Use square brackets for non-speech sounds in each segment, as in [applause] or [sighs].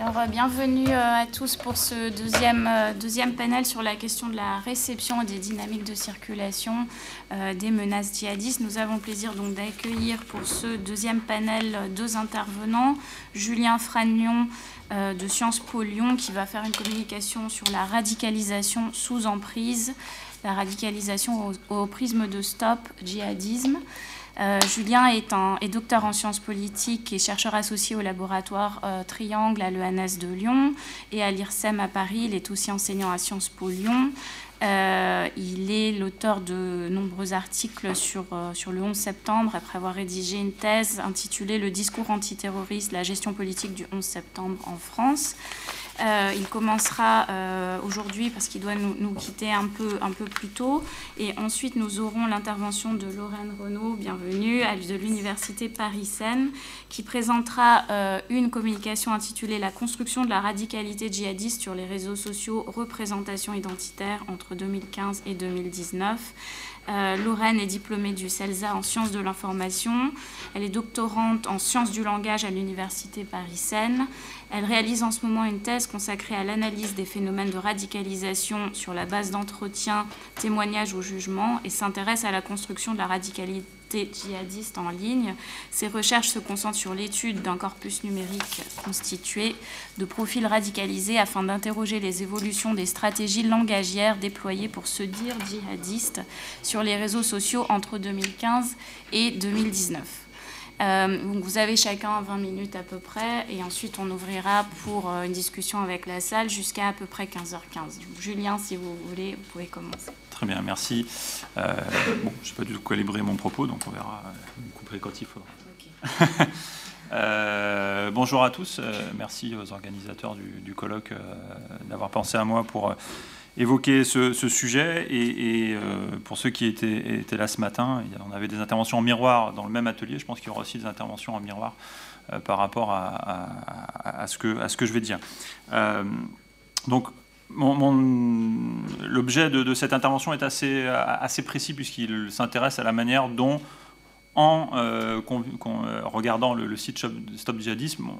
Alors, euh, bienvenue euh, à tous pour ce deuxième, euh, deuxième panel sur la question de la réception et des dynamiques de circulation des menaces djihadistes. Nous avons le plaisir donc d'accueillir pour ce deuxième panel deux intervenants. Julien Fragnon de Sciences Po Lyon qui va faire une communication sur la radicalisation sous emprise, la radicalisation au prisme de Stop Djihadisme. Euh, Julien est, docteur en sciences politiques et chercheur associé au laboratoire euh, Triangle à l'ENS de Lyon et à l'IRSEM à Paris. Il est aussi enseignant à Sciences Po Lyon. Euh, il est l'auteur de nombreux articles sur, sur le 11 septembre, après avoir rédigé une thèse intitulée Le discours antiterroriste, la gestion politique du 11 septembre en France. Euh, il commencera euh, aujourd'hui parce qu'il doit nous, quitter un peu, un peu plus tôt. Et ensuite, nous aurons l'intervention de Lorraine Renaud, bienvenue, de l'Université Paris-Seine, qui présentera euh, une communication intitulée La construction de la radicalité djihadiste sur les réseaux sociaux, représentation identitaire entre 2015 et 2019. Euh, Lorraine est diplômée du CELSA en sciences de l'information. Elle est doctorante en sciences du langage à l'Université Paris-Seine. Elle réalise en ce moment une thèse consacrée à l'analyse des phénomènes de radicalisation sur la base d'entretiens, témoignages ou jugements et s'intéresse à la construction de la radicalité djihadistes en ligne. Ces recherches se concentrent sur l'étude d'un corpus numérique constitué de profils radicalisés afin d'interroger les évolutions des stratégies langagières déployées pour se dire djihadistes sur les réseaux sociaux entre 2015 et 2019. Euh, vous avez chacun 20 minutes à peu près et ensuite on ouvrira pour euh, une discussion avec la salle jusqu'à à peu près 15h15. Julien, si vous voulez, vous pouvez commencer. Très bien, merci. Euh, bon, je n'ai pas du tout calibré mon propos, donc on verra. Vous couperez quand il faudra. [laughs] Euh, bonjour à tous. Euh, merci aux organisateurs du, colloque d'avoir pensé à moi pour évoquer ce, sujet. Et, pour ceux qui étaient, là ce matin, on avait des interventions en miroir dans le même atelier. Je pense qu'il y aura aussi des interventions en miroir par rapport à, ce que, je vais dire. donc, L'objet de, cette intervention est assez précis puisqu'il s'intéresse à la manière dont, en euh, euh, regardant le, site Stop Djihadisme,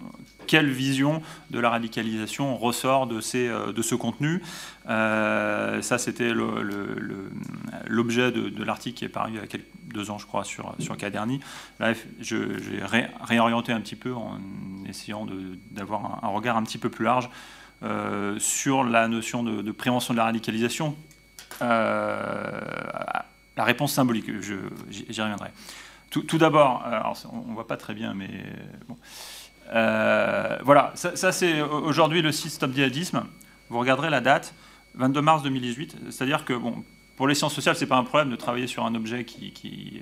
quelle vision de la radicalisation ressort de, ces, euh, de ce contenu? ça, c'était l'objet de, l'article qui est paru il y a deux ans, je crois, sur, sur Caderni. Là, j'ai réorienté un petit peu en essayant d'avoir un regard un petit peu plus large sur la notion de, prévention de la radicalisation, la réponse symbolique, j'y reviendrai. Tout, d'abord, on ne voit pas très bien, mais bon. Euh, voilà, ça, c'est aujourd'hui le site Stop Djihadisme. Vous regarderez la date, 22 mars 2018, c'est-à-dire que bon, pour les sciences sociales, ce n'est pas un problème de travailler sur un objet qui, qui,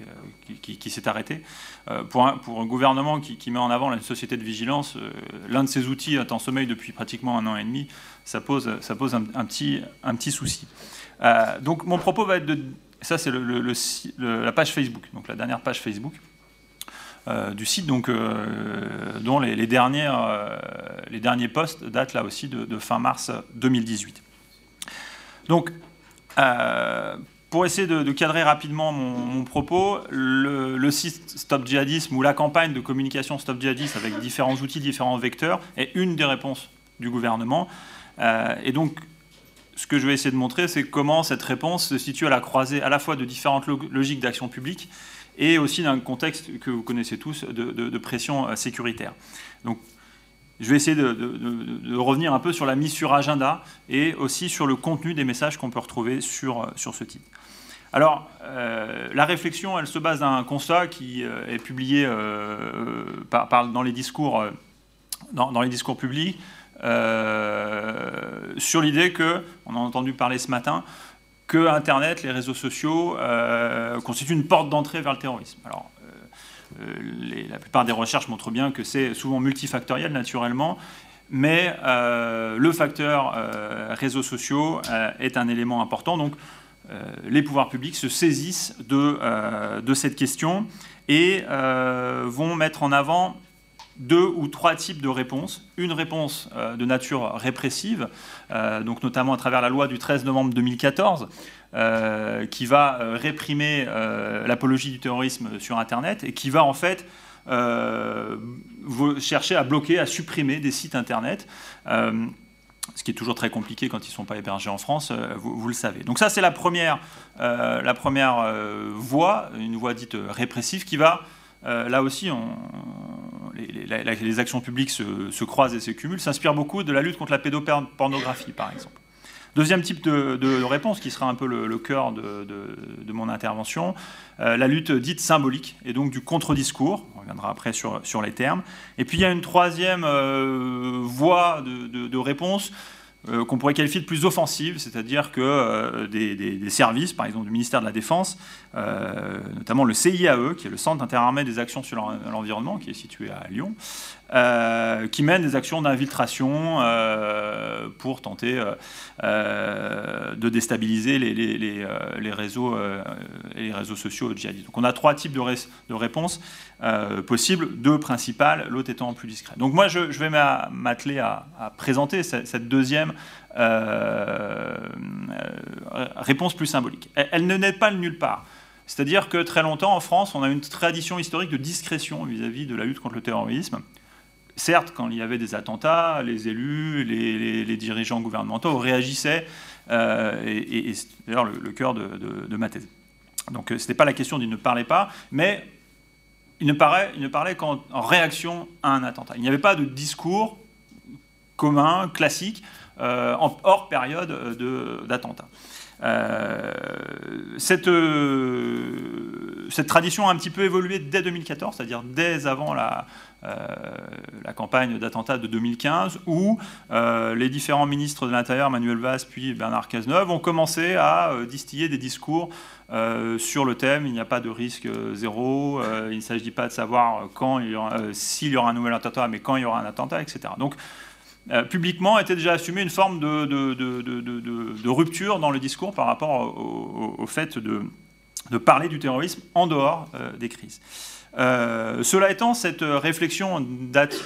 euh, s'est arrêté. Euh, pour, un, pour, un, gouvernement qui, met en avant la société de vigilance, euh, l'un de ses outils est en sommeil depuis pratiquement un an et demi, ça pose, ça pose un, petit, un petit souci. donc mon propos va être de... Ça, c'est le, la page Facebook, donc la dernière page Facebook. du site, donc, dont les, dernières, les derniers posts datent là aussi de, fin mars 2018. Donc, euh, pour essayer de, cadrer rapidement mon, propos, le, site Stop Djihadisme ou la campagne de communication Stop Djihadisme avec différents outils, différents vecteurs est une des réponses du gouvernement. Euh, et donc, ce que je vais essayer de montrer, c'est comment cette réponse se situe à la croisée à la fois de différentes logiques d'action publique et aussi d'un contexte que vous connaissez tous de, pression euh, sécuritaire. Donc, je vais essayer de, revenir un peu sur la mise sur agenda et aussi sur le contenu des messages qu'on peut retrouver sur, sur ce titre. Alors, euh, la réflexion, elle se base d'un constat qui euh, est publié euh, dans, les discours, dans, les discours publics sur l'idée que, on a entendu parler ce matin, que Internet, les réseaux sociaux constituent une porte d'entrée vers le terrorisme. Alors, euh, la plupart des recherches montrent bien que c'est souvent multifactoriel naturellement, mais euh, le facteur euh, réseaux sociaux est un élément important. Donc les pouvoirs publics se saisissent de cette question et vont mettre en avant deux ou trois types de réponses. Une réponse de nature répressive, donc notamment à travers la loi du 13 novembre 2014, euh, qui va euh, réprimer euh, l'apologie du terrorisme sur Internet et qui va en fait chercher à bloquer, à supprimer des sites Internet ce qui est toujours très compliqué quand ils ne sont pas hébergés en France, vous, le savez. Donc ça, c'est la première, la première voie, une voie dite répressive, qui va, là aussi, les, actions publiques se, croisent et se cumulent, s'inspire beaucoup de la lutte contre la pédopornographie, par exemple. Deuxième type de, réponse, qui sera un peu le, cœur de, mon intervention, euh, la lutte dite symbolique, et donc du contre-discours, on reviendra après sur, sur, les termes. Et puis il y a une troisième euh, voie de, réponse euh, qu'on pourrait qualifier de plus offensive, c'est-à-dire que euh, des, services, par exemple du ministère de la Défense, euh, notamment le CIAE, qui est le Centre interarmé des actions sur l'environnement, qui est situé à Lyon, qui mène des actions d'infiltration pour tenter de déstabiliser les, réseaux, les réseaux sociaux djihadistes. Donc on a trois types de, réponses possibles, deux principales, l'autre étant plus discrète. Donc moi je, vais m'atteler à, présenter cette deuxième euh, euh, réponse plus symbolique. Elle, ne naît pas de nulle part. C'est-à-dire que très longtemps, en France, on a une tradition historique de discrétion vis-à-vis de la lutte contre le terrorisme. Certes, quand il y avait des attentats, les élus, les, dirigeants gouvernementaux réagissaient, euh, et, c'est d'ailleurs le, cœur de, ma thèse. Donc ce n'était pas la question d'il ne parlait pas, mais il ne parlait, qu'en réaction à un attentat. Il n'y avait pas de discours commun, classique, euh, hors période d'attentat. Euh, cette, euh, cette, tradition a un petit peu évolué dès 2014, c'est-à-dire dès avant la, la campagne d'attentat de 2015, où les différents ministres de l'Intérieur, Manuel Valls puis Bernard Cazeneuve, ont commencé à distiller des discours sur le thème il n'y a pas de risque zéro, il ne s'agit pas de savoir quand s'il y aura un nouvel attentat, mais quand il y aura un attentat, etc. Donc euh, publiquement était déjà assumé une forme de, rupture dans le discours par rapport au, fait de, parler du terrorisme en dehors euh, des crises. Euh, cela étant, cette réflexion date.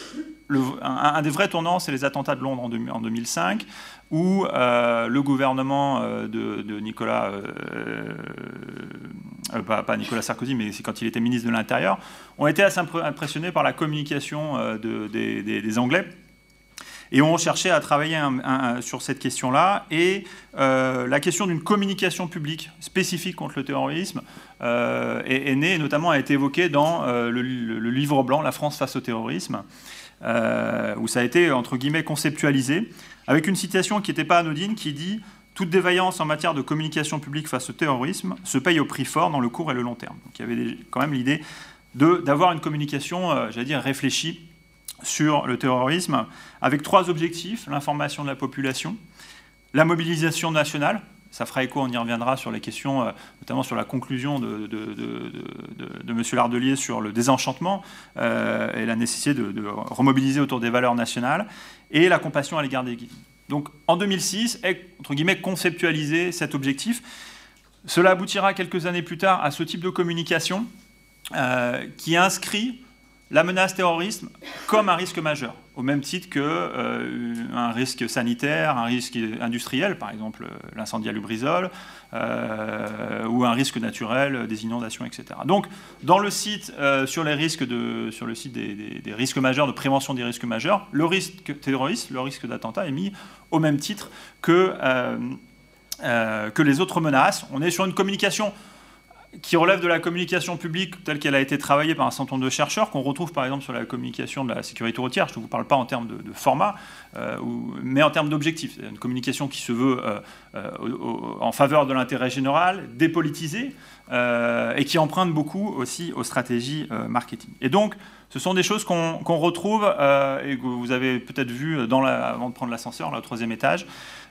un, des vrais tournants, c'est les attentats de Londres en, en 2005, où le gouvernement de, Nicolas, pas, Nicolas Sarkozy, mais c'est quand il était ministre de l'Intérieur, ont été assez impressionnés par la communication des Anglais et on cherchait à travailler sur cette question-là. Et euh, la question d'une communication publique spécifique contre le terrorisme euh, est, née, et notamment a été évoquée dans euh, le, livre blanc La France face au terrorisme, où ça a été, entre guillemets, conceptualisé, avec une citation qui n'était pas anodine, qui dit toute défaillance en matière de communication publique face au terrorisme se paye au prix fort dans le court et le long terme. Donc il y avait quand même l'idée d'avoir une communication, j'allais dire, réfléchie sur le terrorisme, avec trois objectifs, l'information de la population, la mobilisation nationale, ça fera écho, on y reviendra sur les questions, euh, notamment sur la conclusion de, de, M. Lardelier sur le désenchantement euh, et la nécessité de, remobiliser autour des valeurs nationales, et la compassion à l'égard des guides. Donc en 2006, est, entre guillemets, conceptualisé cet objectif. Cela aboutira quelques années plus tard à ce type de communication euh, qui inscrit la menace terrorisme comme un risque majeur, au même titre qu'un euh, risque sanitaire, un risque industriel, par exemple l'incendie à Lubrizol, euh, ou un risque naturel, des inondations, etc. Donc, dans le site, euh, sur, les risques de, sur le site des, risques majeurs, de prévention des risques majeurs, le risque terroriste, le risque d'attentat est mis au même titre que, que les autres menaces. On est sur une communication qui relève de la communication publique telle qu'elle a été travaillée par un certain nombre de chercheurs, qu'on retrouve par exemple sur la communication de la sécurité routière. Je ne vous parle pas en termes de, format, euh, mais en termes d'objectifs. Une communication qui se veut euh, euh, en faveur de l'intérêt général, dépolitisée, et qui emprunte beaucoup aussi aux stratégies marketing. Et donc, ce sont des choses qu'on retrouve et que vous avez peut-être vu dans avant de prendre l'ascenseur, là, au troisième étage.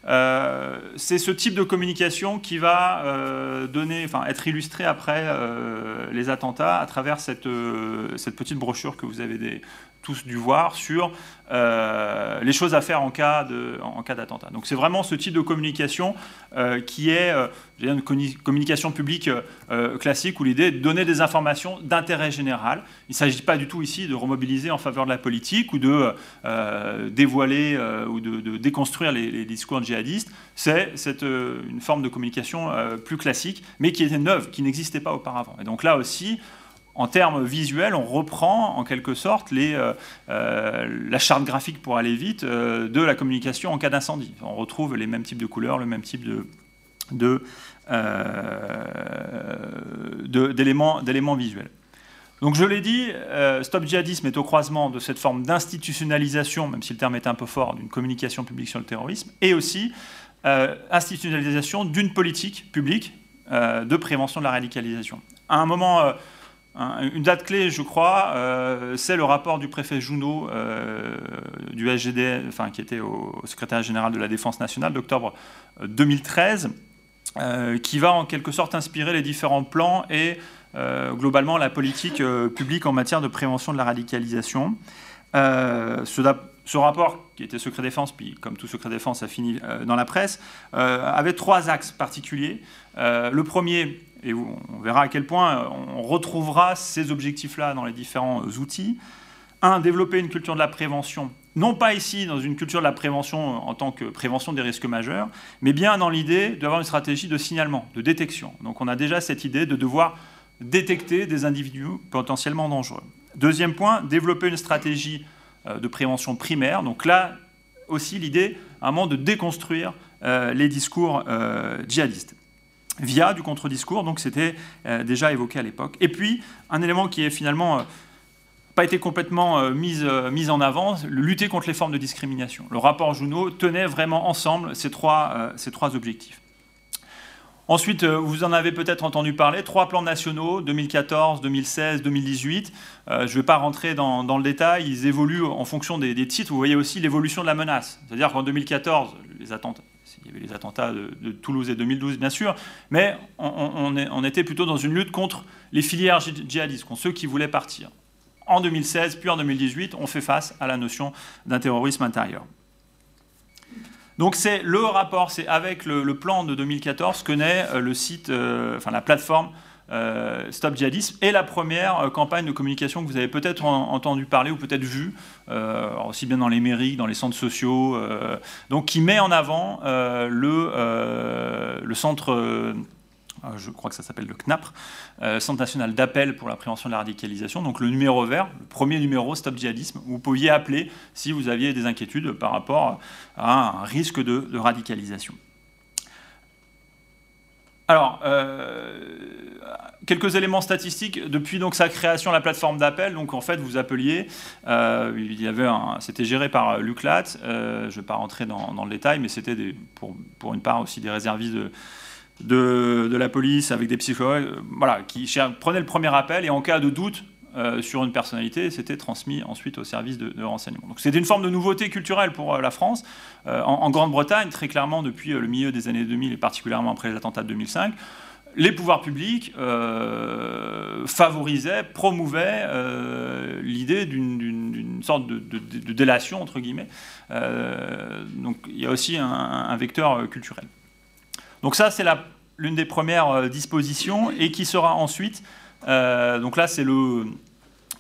Euh, c'est ce type de communication qui va euh, donner, être illustré après euh, les attentats à travers cette, petite brochure que vous avez tous dû voir sur euh, les choses à faire en cas d'attentat. Donc c'est vraiment ce type de communication euh, qui est euh, une communication publique classique où l'idée est de donner des informations d'intérêt général. Il ne s'agit pas du tout ici de remobiliser en faveur de la politique ou de dévoiler ou de, déconstruire les, les, discours djihadistes. C'est une forme de communication plus classique, mais qui était neuve, qui n'existait pas auparavant. Et donc là aussi, en termes visuels, on reprend en quelque sorte les, la charte graphique pour aller vite de la communication en cas d'incendie. On retrouve les mêmes types de couleurs, le même type d'éléments visuels. Donc je l'ai dit, Stop Djihadisme est au croisement de cette forme d'institutionnalisation, même si le terme est un peu fort, d'une communication publique sur le terrorisme, et aussi institutionnalisation d'une politique publique de prévention de la radicalisation. À un moment une date clé, je crois, euh, c'est le rapport du préfet Junot euh, du SGD, enfin, qui était au, secrétaire général de la Défense nationale d'octobre 2013, euh, qui va en quelque sorte inspirer les différents plans et globalement la politique publique en matière de prévention de la radicalisation. Ce, rapport, qui était secret défense, puis comme tout secret défense a fini dans la presse, avait trois axes particuliers. le premier, et on verra à quel point on retrouvera ces objectifs-là dans les différents outils. Un, développer une culture de la prévention, non pas ici dans une culture de la prévention en tant que prévention des risques majeurs, mais bien dans l'idée d'avoir une stratégie de signalement, de détection. Donc on a déjà cette idée de devoir détecter des individus potentiellement dangereux. Deuxième point, développer une stratégie euh, de prévention primaire. Donc là aussi l'idée, à un moment, de déconstruire euh, les discours euh, djihadistes via du contre-discours, donc c'était euh, déjà évoqué à l'époque. Et puis, un élément qui est finalement euh, pas été complètement euh, mis, en avant, lutter contre les formes de discrimination. Le rapport Junot tenait vraiment ensemble ces trois, objectifs. Ensuite, vous en avez peut-être entendu parler, trois plans nationaux, 2014, 2016, 2018. je ne vais pas rentrer dans, le détail, ils évoluent en fonction des, titres. Vous voyez aussi l'évolution de la menace. C'est-à-dire qu'en 2014, les attentes y avait les attentats de, Toulouse et 2012, bien sûr, mais on, était plutôt dans une lutte contre les filières djihadistes, contre ceux qui voulaient partir. En 2016, puis en 2018, on fait face à la notion d'un terrorisme intérieur. Donc c'est le rapport, c'est avec le, plan de 2014 que naît euh, le site, euh, enfin la plateforme euh, Stop Djihadisme est la première euh, campagne de communication que vous avez peut-être entendu parler ou peut-être vu, euh, aussi bien dans les mairies, dans les centres sociaux, donc qui met en avant le, centre je crois que ça s'appelle le CNAPR, Centre national d'appel pour la prévention de la radicalisation, donc le numéro vert, le premier numéro Stop Djihadisme, où vous pouviez appeler si vous aviez des inquiétudes par rapport à un risque de radicalisation. Alors, euh, quelques éléments statistiques. Depuis donc sa création, la plateforme d'appel, donc en fait, vous appeliez, euh, c'était géré par l'UCLAT. Euh, je ne vais pas rentrer dans, le détail, mais c'était pour, pour, une part aussi des réservistes de, de, de, la police avec des psychologues, voilà, qui prenaient le premier appel et en cas de doute, euh, sur une personnalité, c'était transmis ensuite au service de, renseignement. Donc c'était une forme de nouveauté culturelle pour euh, la France. Euh, en, Grande-Bretagne, très clairement, depuis le milieu des années 2000 et particulièrement après les attentats de 2005, les pouvoirs publics favorisaient, promouvaient l'idée d'une sorte de, délation, entre guillemets. donc il y a aussi un, vecteur culturel. Donc ça, c'est l'une des premières dispositions et qui sera ensuite donc là, c'est le,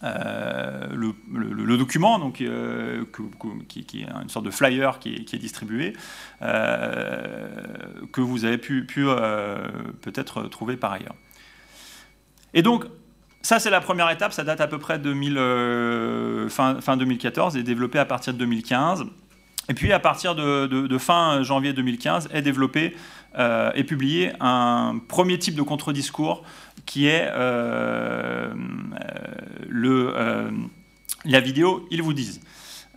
euh, document donc, euh, qui, est une sorte de flyer qui est, distribué, que vous avez pu, peut-être trouver par ailleurs. Et donc, ça, c'est la première étape, ça date à peu près de fin, fin, 2014 et développé à partir de 2015. Et puis, à partir de, de fin janvier 2015, est développé et publié un premier type de contre-discours qui est euh, le, euh, la vidéo Ils vous disent.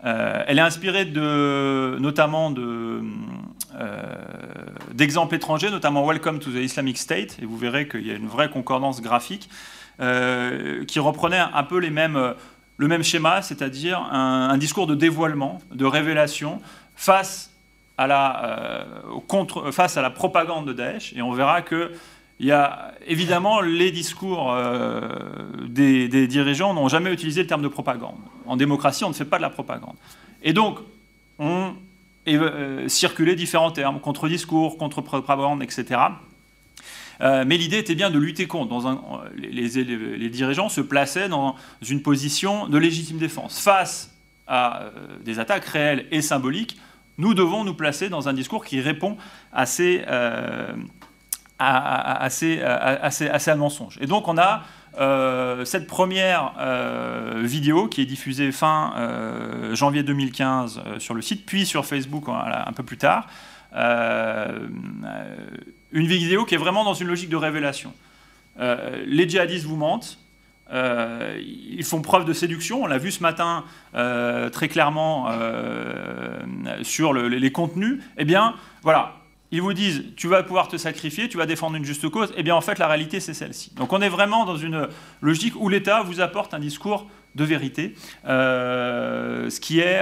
Euh, elle est inspirée de, notamment d'exemples étrangers, notamment Welcome to the Islamic State, et vous verrez qu'il y a une vraie concordance graphique qui reprenait un peu les mêmes, le même schéma, c'est-à-dire un, discours de dévoilement, de révélation face à la, contre, face à la propagande de Daesh, et on verra que il y a évidemment les discours euh, des, dirigeants n'ont jamais utilisé le terme de propagande. En démocratie, on ne fait pas de la propagande. Et donc, on euh, circulé différents termes, contre-discours, contre-propagande, etc. Euh, mais l'idée était bien de lutter contre. Les, les, dirigeants se plaçaient dans une position de légitime défense. Face à des attaques réelles et symboliques, nous devons nous placer dans un discours qui répond à ces, assez, assez, assez, à mensonge. Et donc on a cette première vidéo qui est diffusée fin janvier 2015 sur le site, puis sur Facebook un peu plus tard, une vidéo qui est vraiment dans une logique de révélation. les djihadistes vous mentent, euh, ils font preuve de séduction. On l'a vu ce matin euh, très clairement euh, sur les contenus. Eh bien, voilà. Ils vous disent, tu vas pouvoir te sacrifier, tu vas défendre une juste cause. Eh bien, en fait, la réalité, c'est celle-ci. Donc, on est vraiment dans une logique où l'État vous apporte un discours de vérité, ce qui est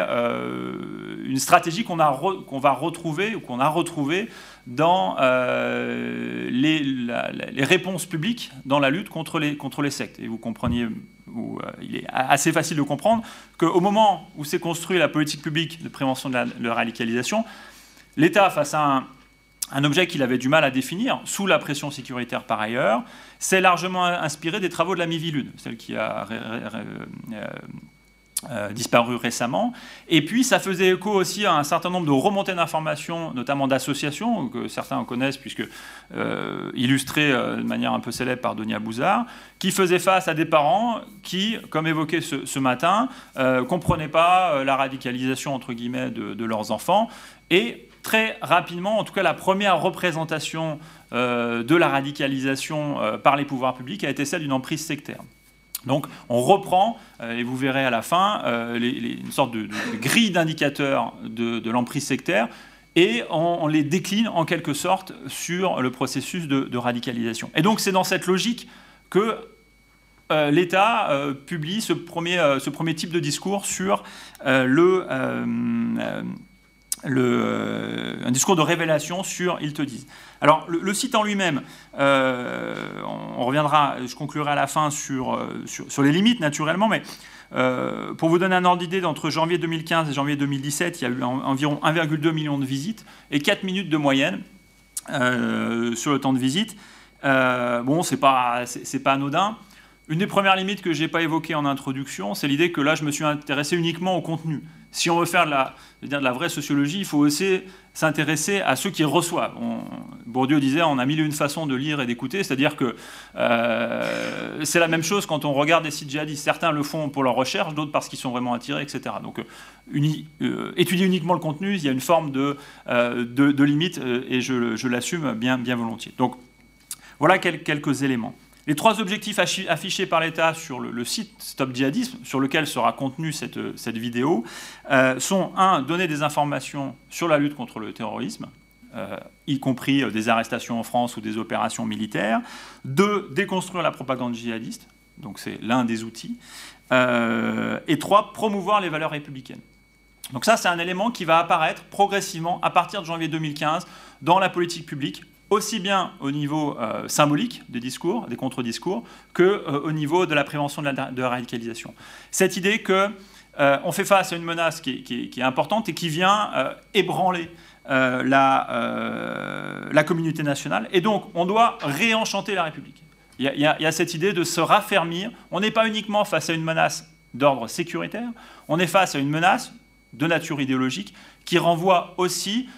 une stratégie qu'on va retrouver ou qu'on a retrouvé dans euh, les, réponses publiques dans la lutte contre les, contre les sectes. Et vous compreniez, euh, il est assez facile de comprendre qu'au moment où s'est construite la politique publique de prévention de la, radicalisation, l'État, face à un, un objet qu'il avait du mal à définir, sous la pression sécuritaire par ailleurs, s'est largement inspiré des travaux de la Mivilude, celle qui a euh, euh, disparu récemment. Et puis, ça faisait écho aussi à un certain nombre de remontées d'informations, notamment d'associations, que certains en connaissent, puisque euh, illustrées euh, de manière un peu célèbre par Donia Bouzard, qui faisaient face à des parents qui, comme évoqué ce, matin, ne comprenaient pas la radicalisation, entre guillemets, de, de, leurs enfants. Et très rapidement, en tout cas, la première représentation de la radicalisation par les pouvoirs publics a été celle d'une emprise sectaire. Donc on reprend, euh, et vous verrez à la fin, euh, une sorte de, grille d'indicateurs de, l'emprise sectaire, et on, les décline en quelque sorte sur le processus de, radicalisation. Et donc c'est dans cette logique que euh, l'État publie ce premier, type de discours sur le, le, un discours de révélation sur Ils te disent. Alors, le, site en lui-même, euh, on, reviendra, je conclurai à la fin sur, euh, sur, les limites, naturellement, mais euh, pour vous donner un ordre d'idée, entre janvier 2015 et janvier 2017, il y a eu environ 1,2 million de visites et 4 minutes de moyenne sur le temps de visite. bon, c'est pas, c'est pas anodin. Une des premières limites que je n'ai pas évoquées en introduction, c'est l'idée que là, je me suis intéressé uniquement au contenu. Si on veut faire de la, la vraie sociologie, il faut aussi s'intéresser à ceux qui reçoivent. Bourdieu disait on a mille et une façons de lire et d'écouter, c'est-à-dire que euh, c'est la même chose quand on regarde des sites djihadistes. Certains le font pour leur recherche, d'autres parce qu'ils sont vraiment attirés, etc. Donc euh, euh, étudier uniquement le contenu, il y a une forme de, de, limite et je, je l'assume bien, bien volontiers. Donc voilà quelques éléments. Les trois objectifs affichés par l'État sur le, site Stop Djihadisme, sur lequel sera contenue cette, vidéo, euh, sont un, donner des informations sur la lutte contre le terrorisme, euh, y compris euh, des arrestations en France ou des opérations militaires. Deux, déconstruire la propagande djihadiste, donc c'est l'un des outils. et trois, promouvoir les valeurs républicaines. Donc ça, c'est un élément qui va apparaître progressivement à partir de janvier 2015 dans la politique publique aussi bien au niveau euh, symbolique des discours, des contre-discours, que euh, au niveau de la prévention de la, radicalisation. Cette idée que euh, on fait face à une menace qui, est importante et qui vient ébranler la, la, communauté nationale, et donc on doit réenchanter la République. Il y, a, cette idée de se raffermir. On n'est pas uniquement face à une menace d'ordre sécuritaire, on est face à une menace de nature idéologique qui renvoie aussi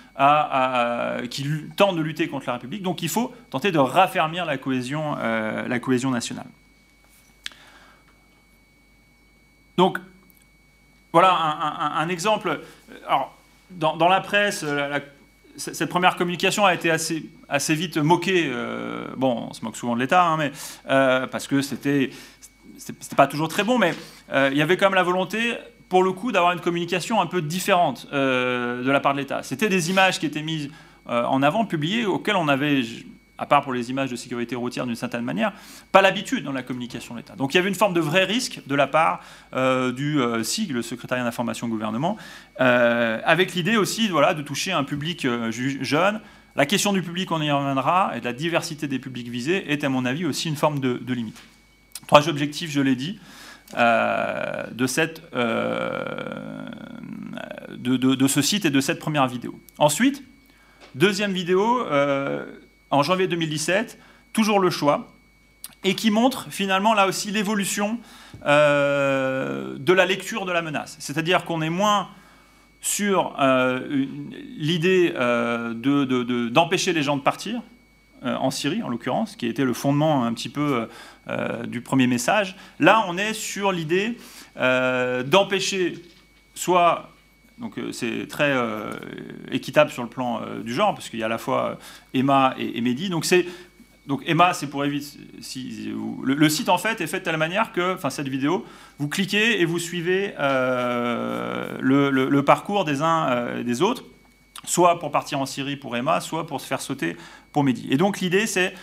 qui tente de lutter contre la République. Donc il faut tenter de raffermir la cohésion, euh, la cohésion nationale. Donc voilà un, exemple. Alors, dans, la presse, cette première communication a été assez, assez vite moquée. Euh, bon, on se moque souvent de l'État, hein, mais euh, parce que c'était c'était pas toujours très bon, mais il y avait quand même la volonté pour le coup, d'avoir une communication un peu différente euh, de la part de l'État. C'était des images qui étaient mises euh, en avant, publiées, auxquelles on avait, à part pour les images de sécurité routière d'une certaine manière, pas l'habitude dans la communication de l'État. Donc il y avait une forme de vrai risque de la part euh, du SIG, le secrétariat d'information gouvernement, avec l'idée aussi voilà, de toucher un public jeune. La question du public, on y reviendra, et de la diversité des publics visés est à mon avis aussi une forme de, de limite. Trois objectifs, je l'ai dit. Euh, euh, de, ce site et de cette première vidéo. Ensuite, deuxième vidéo, euh, en janvier 2017, toujours le choix, et qui montre finalement là aussi l'évolution de la lecture de la menace. C'est-à-dire qu'on est moins sur l'idée d'empêcher les gens de partir, en Syrie en l'occurrence, qui était le fondement un petit peu du premier message. Là, on est sur l'idée d'empêcher soit donc c'est très équitable sur le plan du genre, parce qu'il y a à la fois Emma et, et Mehdi. Donc c'est donc Emma, c'est pour éviter. Si, le, site en fait est fait de telle manière que, enfin cette vidéo, vous cliquez et vous suivez euh, le, parcours des uns euh, des autres, soit pour partir en Syrie pour Emma, soit pour se faire sauter pour Mehdi. Et donc l'idée, c'est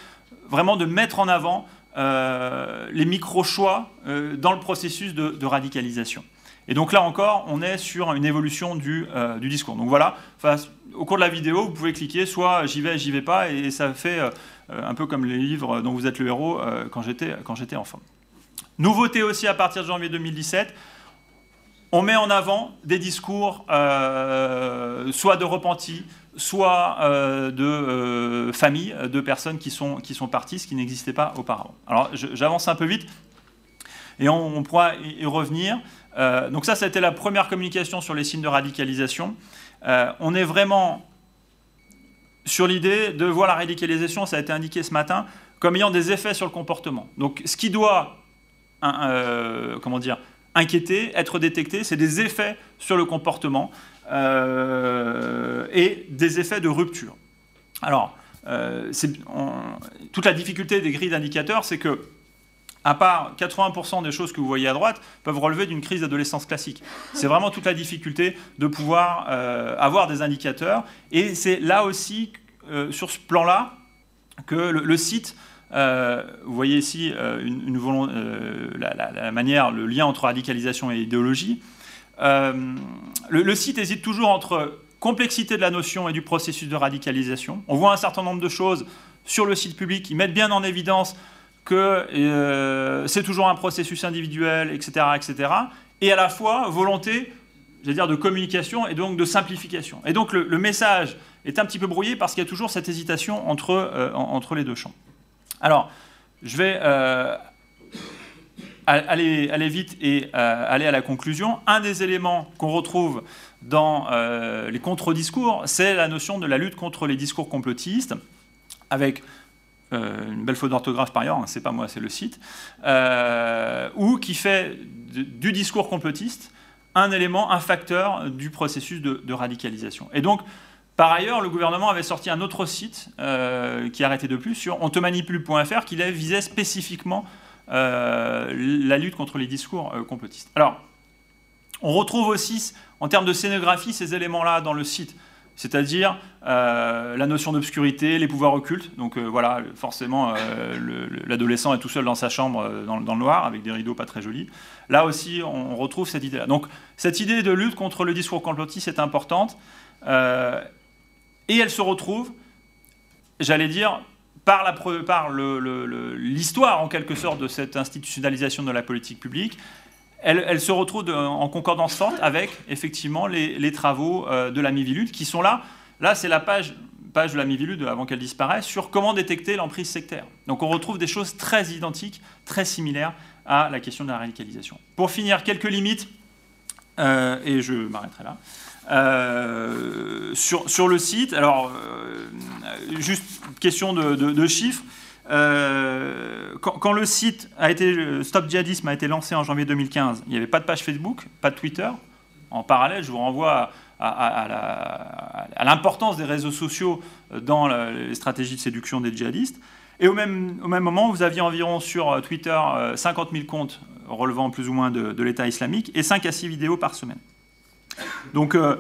vraiment de mettre en avant euh, les micro-choix dans le processus de, radicalisation. Et donc là encore, on est sur une évolution du, du discours. Donc voilà, au cours de la vidéo, vous pouvez cliquer soit j'y vais, j'y vais pas, et ça fait euh, un peu comme les livres dont vous êtes le héros euh, quand j'étais enfant. Nouveauté aussi à partir de janvier 2017, on met en avant des discours euh, soit de repentis, soit de familles, de personnes qui sont, qui sont parties, ce qui n'existait pas auparavant. Alors j'avance un peu vite et on, pourra y revenir. donc ça, c'était la première communication sur les signes de radicalisation. on est vraiment sur l'idée de voir la radicalisation, ça a été indiqué ce matin, comme ayant des effets sur le comportement. Donc ce qui doit euh, comment dire, inquiéter, être détecté, c'est des effets sur le comportement euh, et des effets de rupture. Alors, euh, toute la difficulté des grilles d'indicateurs, c'est que à part 80% des choses que vous voyez à droite, peuvent relever d'une crise d'adolescence classique. C'est vraiment toute la difficulté de pouvoir euh, avoir des indicateurs. Et c'est là aussi, sur ce plan-là, que le, site, vous voyez ici la, manière, le lien entre radicalisation et idéologie. Le, le, site hésite toujours entre complexité de la notion et du processus de radicalisation. On voit un certain nombre de choses sur le site public qui mettent bien en évidence que euh, c'est toujours un processus individuel, etc., etc., et à la fois volonté, j'allais dire, de communication et donc de simplification. Et donc le, message est un petit peu brouillé parce qu'il y a toujours cette hésitation entre, euh, entre les deux champs. Alors, je vais euh, aller, vite et aller à la conclusion. Un des éléments qu'on retrouve dans les contre-discours, c'est la notion de la lutte contre les discours complotistes, avec euh, une belle faute d'orthographe par ailleurs, hein, c'est pas moi, c'est le site, euh, ou qui fait du discours complotiste un élément, un facteur du processus de, radicalisation. Et donc, par ailleurs, le gouvernement avait sorti un autre site euh, qui arrêtait de plus sur ontemanipule.fr qui visait spécifiquement la lutte contre les discours complotistes. Alors, on retrouve aussi, en termes de scénographie, ces éléments-là dans le site c'est-à-dire euh, la notion d'obscurité, les pouvoirs occultes. Donc euh, voilà, forcément, euh, l'adolescent est tout seul dans sa chambre dans, le noir, avec des rideaux pas très jolis. Là aussi, on, retrouve cette idée-là. Donc cette idée de lutte contre le discours complotiste est importante, et elle se retrouve, j'allais dire, par l'histoire en quelque sorte de cette institutionnalisation de la politique publique, elle, se retrouve en concordance forte avec effectivement les, travaux euh, de la Mivilude qui sont là. Là, c'est la page, de la Mivilude avant qu'elle disparaisse sur comment détecter l'emprise sectaire. Donc on retrouve des choses très identiques, très similaires à la question de la radicalisation. Pour finir, quelques limites, euh, et je m'arrêterai là. Euh, sur, le site, alors, juste question de chiffres. Euh, quand, le site a été, Stop Djihadisme a été lancé en janvier 2015, il n'y avait pas de page Facebook, pas de Twitter? En parallèle, je vous renvoie à, l'importance des réseaux sociaux dans les stratégies de séduction des djihadistes. Et au même, moment, vous aviez environ sur Twitter 50 euh, 000 comptes relevant plus ou moins de, l'État islamique et 5 à 6 vidéos par semaine. Donc, euh,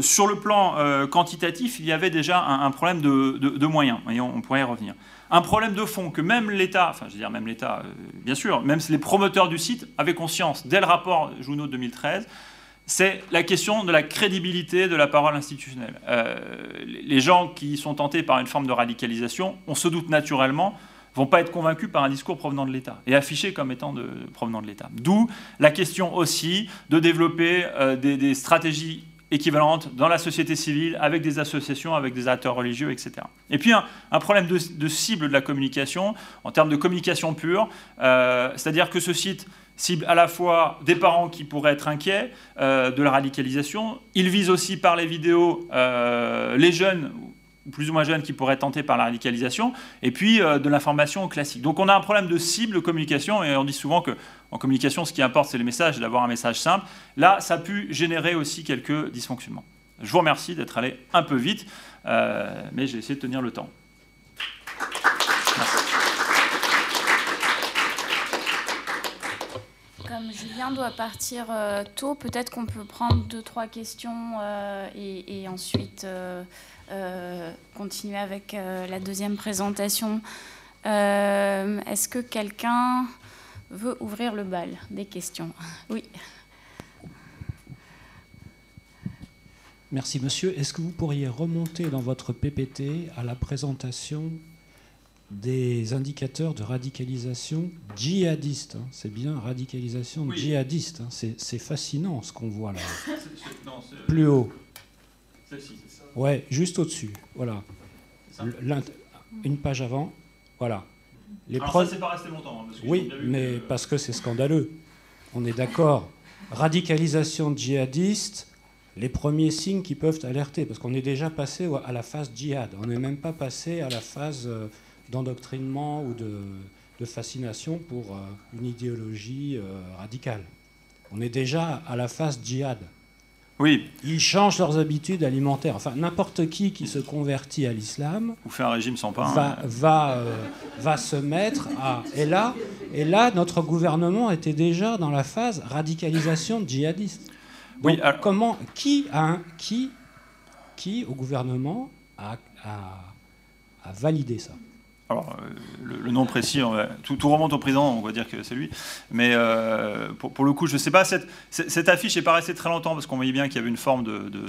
sur le plan quantitatif, il y avait déjà un, problème de, moyens, et on, pourrait y revenir un problème de fond que même l'État, enfin je veux dire même l'État, euh, bien sûr, même les promoteurs du site avaient conscience dès le rapport Junot 2013, c'est la question de la crédibilité de la parole institutionnelle. Euh, les gens qui sont tentés par une forme de radicalisation, on se doute naturellement, vont pas être convaincus par un discours provenant de l'État et affiché comme étant provenant de l'État. D'où la question aussi de développer euh, des, stratégies équivalente dans la société civile, avec des associations, avec des acteurs religieux, etc. Et puis un, problème de, cible de la communication, en termes de communication pure, euh, c'est-à-dire que ce site cible à la fois des parents qui pourraient être inquiets euh, de la radicalisation, il vise aussi par les vidéos les jeunes plus ou moins jeunes qui pourraient être tentés par la radicalisation, et puis de l'information classique. Donc on a un problème de cible, communication, et on dit souvent que en communication, ce qui importe, c'est le message, d'avoir un message simple. Là, ça a pu générer aussi quelques dysfonctionnements. Je vous remercie d'être allé un peu vite, mais j'ai essayé de tenir le temps. Comme Julien doit partir euh, tôt, peut-être qu'on peut prendre deux, trois questions euh, et, ensuite euh, continuer avec la deuxième présentation. Est-ce que quelqu'un veut ouvrir le bal? Des questions [laughs] Oui. Merci monsieur. Est-ce que vous pourriez remonter dans votre PPT à la présentation des indicateurs de radicalisation djihadiste. Hein. C'est bien radicalisation djihadiste. Hein. C'est fascinant ce qu'on voit là. [laughs] Plus haut. Ouais, juste au-dessus. Voilà. Une page avant. Voilà. Les Alors ça, pas resté longtemps. Hein, oui, mais parce que c'est scandaleux. On est d'accord. Radicalisation djihadiste, les premiers signes qui peuvent alerter, parce qu'on est déjà passé à la phase djihad. On n'est même pas passé à la phase... Euh, d'endoctrinement ou de, fascination pour euh, une idéologie euh, radicale. On est déjà à la phase djihad. Oui. Ils changent leurs habitudes alimentaires. Enfin, n'importe qui qui se convertit à l'islam ou fait un régime sans pain va, hein. va, euh, va, se mettre à. Et là, et là, notre gouvernement était déjà dans la phase radicalisation djihadiste. oui, comment, qui, a, qui, qui au gouvernement a, a, a validé ça? Alors, euh, le, nom précis, tout, remonte au président, on va dire que c'est lui. Mais euh, pour, le coup, je ne sais pas, cette, affiche est pas restée très longtemps parce qu'on voyait bien qu'il y avait une forme de, de,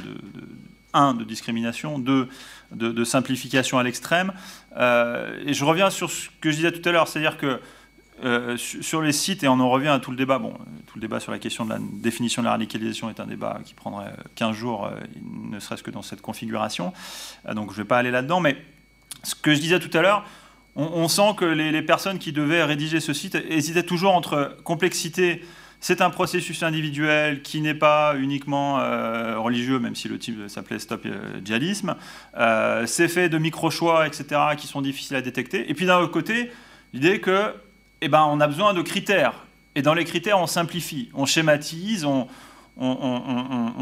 un, de discrimination, deux, de, simplification à l'extrême. Euh, et je reviens sur ce que je disais tout à l'heure, c'est-à-dire que sur les sites, et on en revient à tout le débat, bon, tout le débat sur la question de la définition de la radicalisation est un débat qui prendrait 15 jours, ne serait-ce que dans cette configuration. donc je ne vais pas aller là-dedans, mais ce que je disais tout à l'heure, on, sent que les, personnes qui devaient rédiger ce site hésitaient toujours entre complexité. C'est un processus individuel qui n'est pas uniquement euh, religieux, même si le type s'appelait Stop euh, Djihadisme. Euh, c'est fait de micro-choix, etc., qui sont difficiles à détecter. Et puis d'un autre côté, l'idée que, eh ben, on a besoin de critères. Et dans les critères, on simplifie, on schématise, on,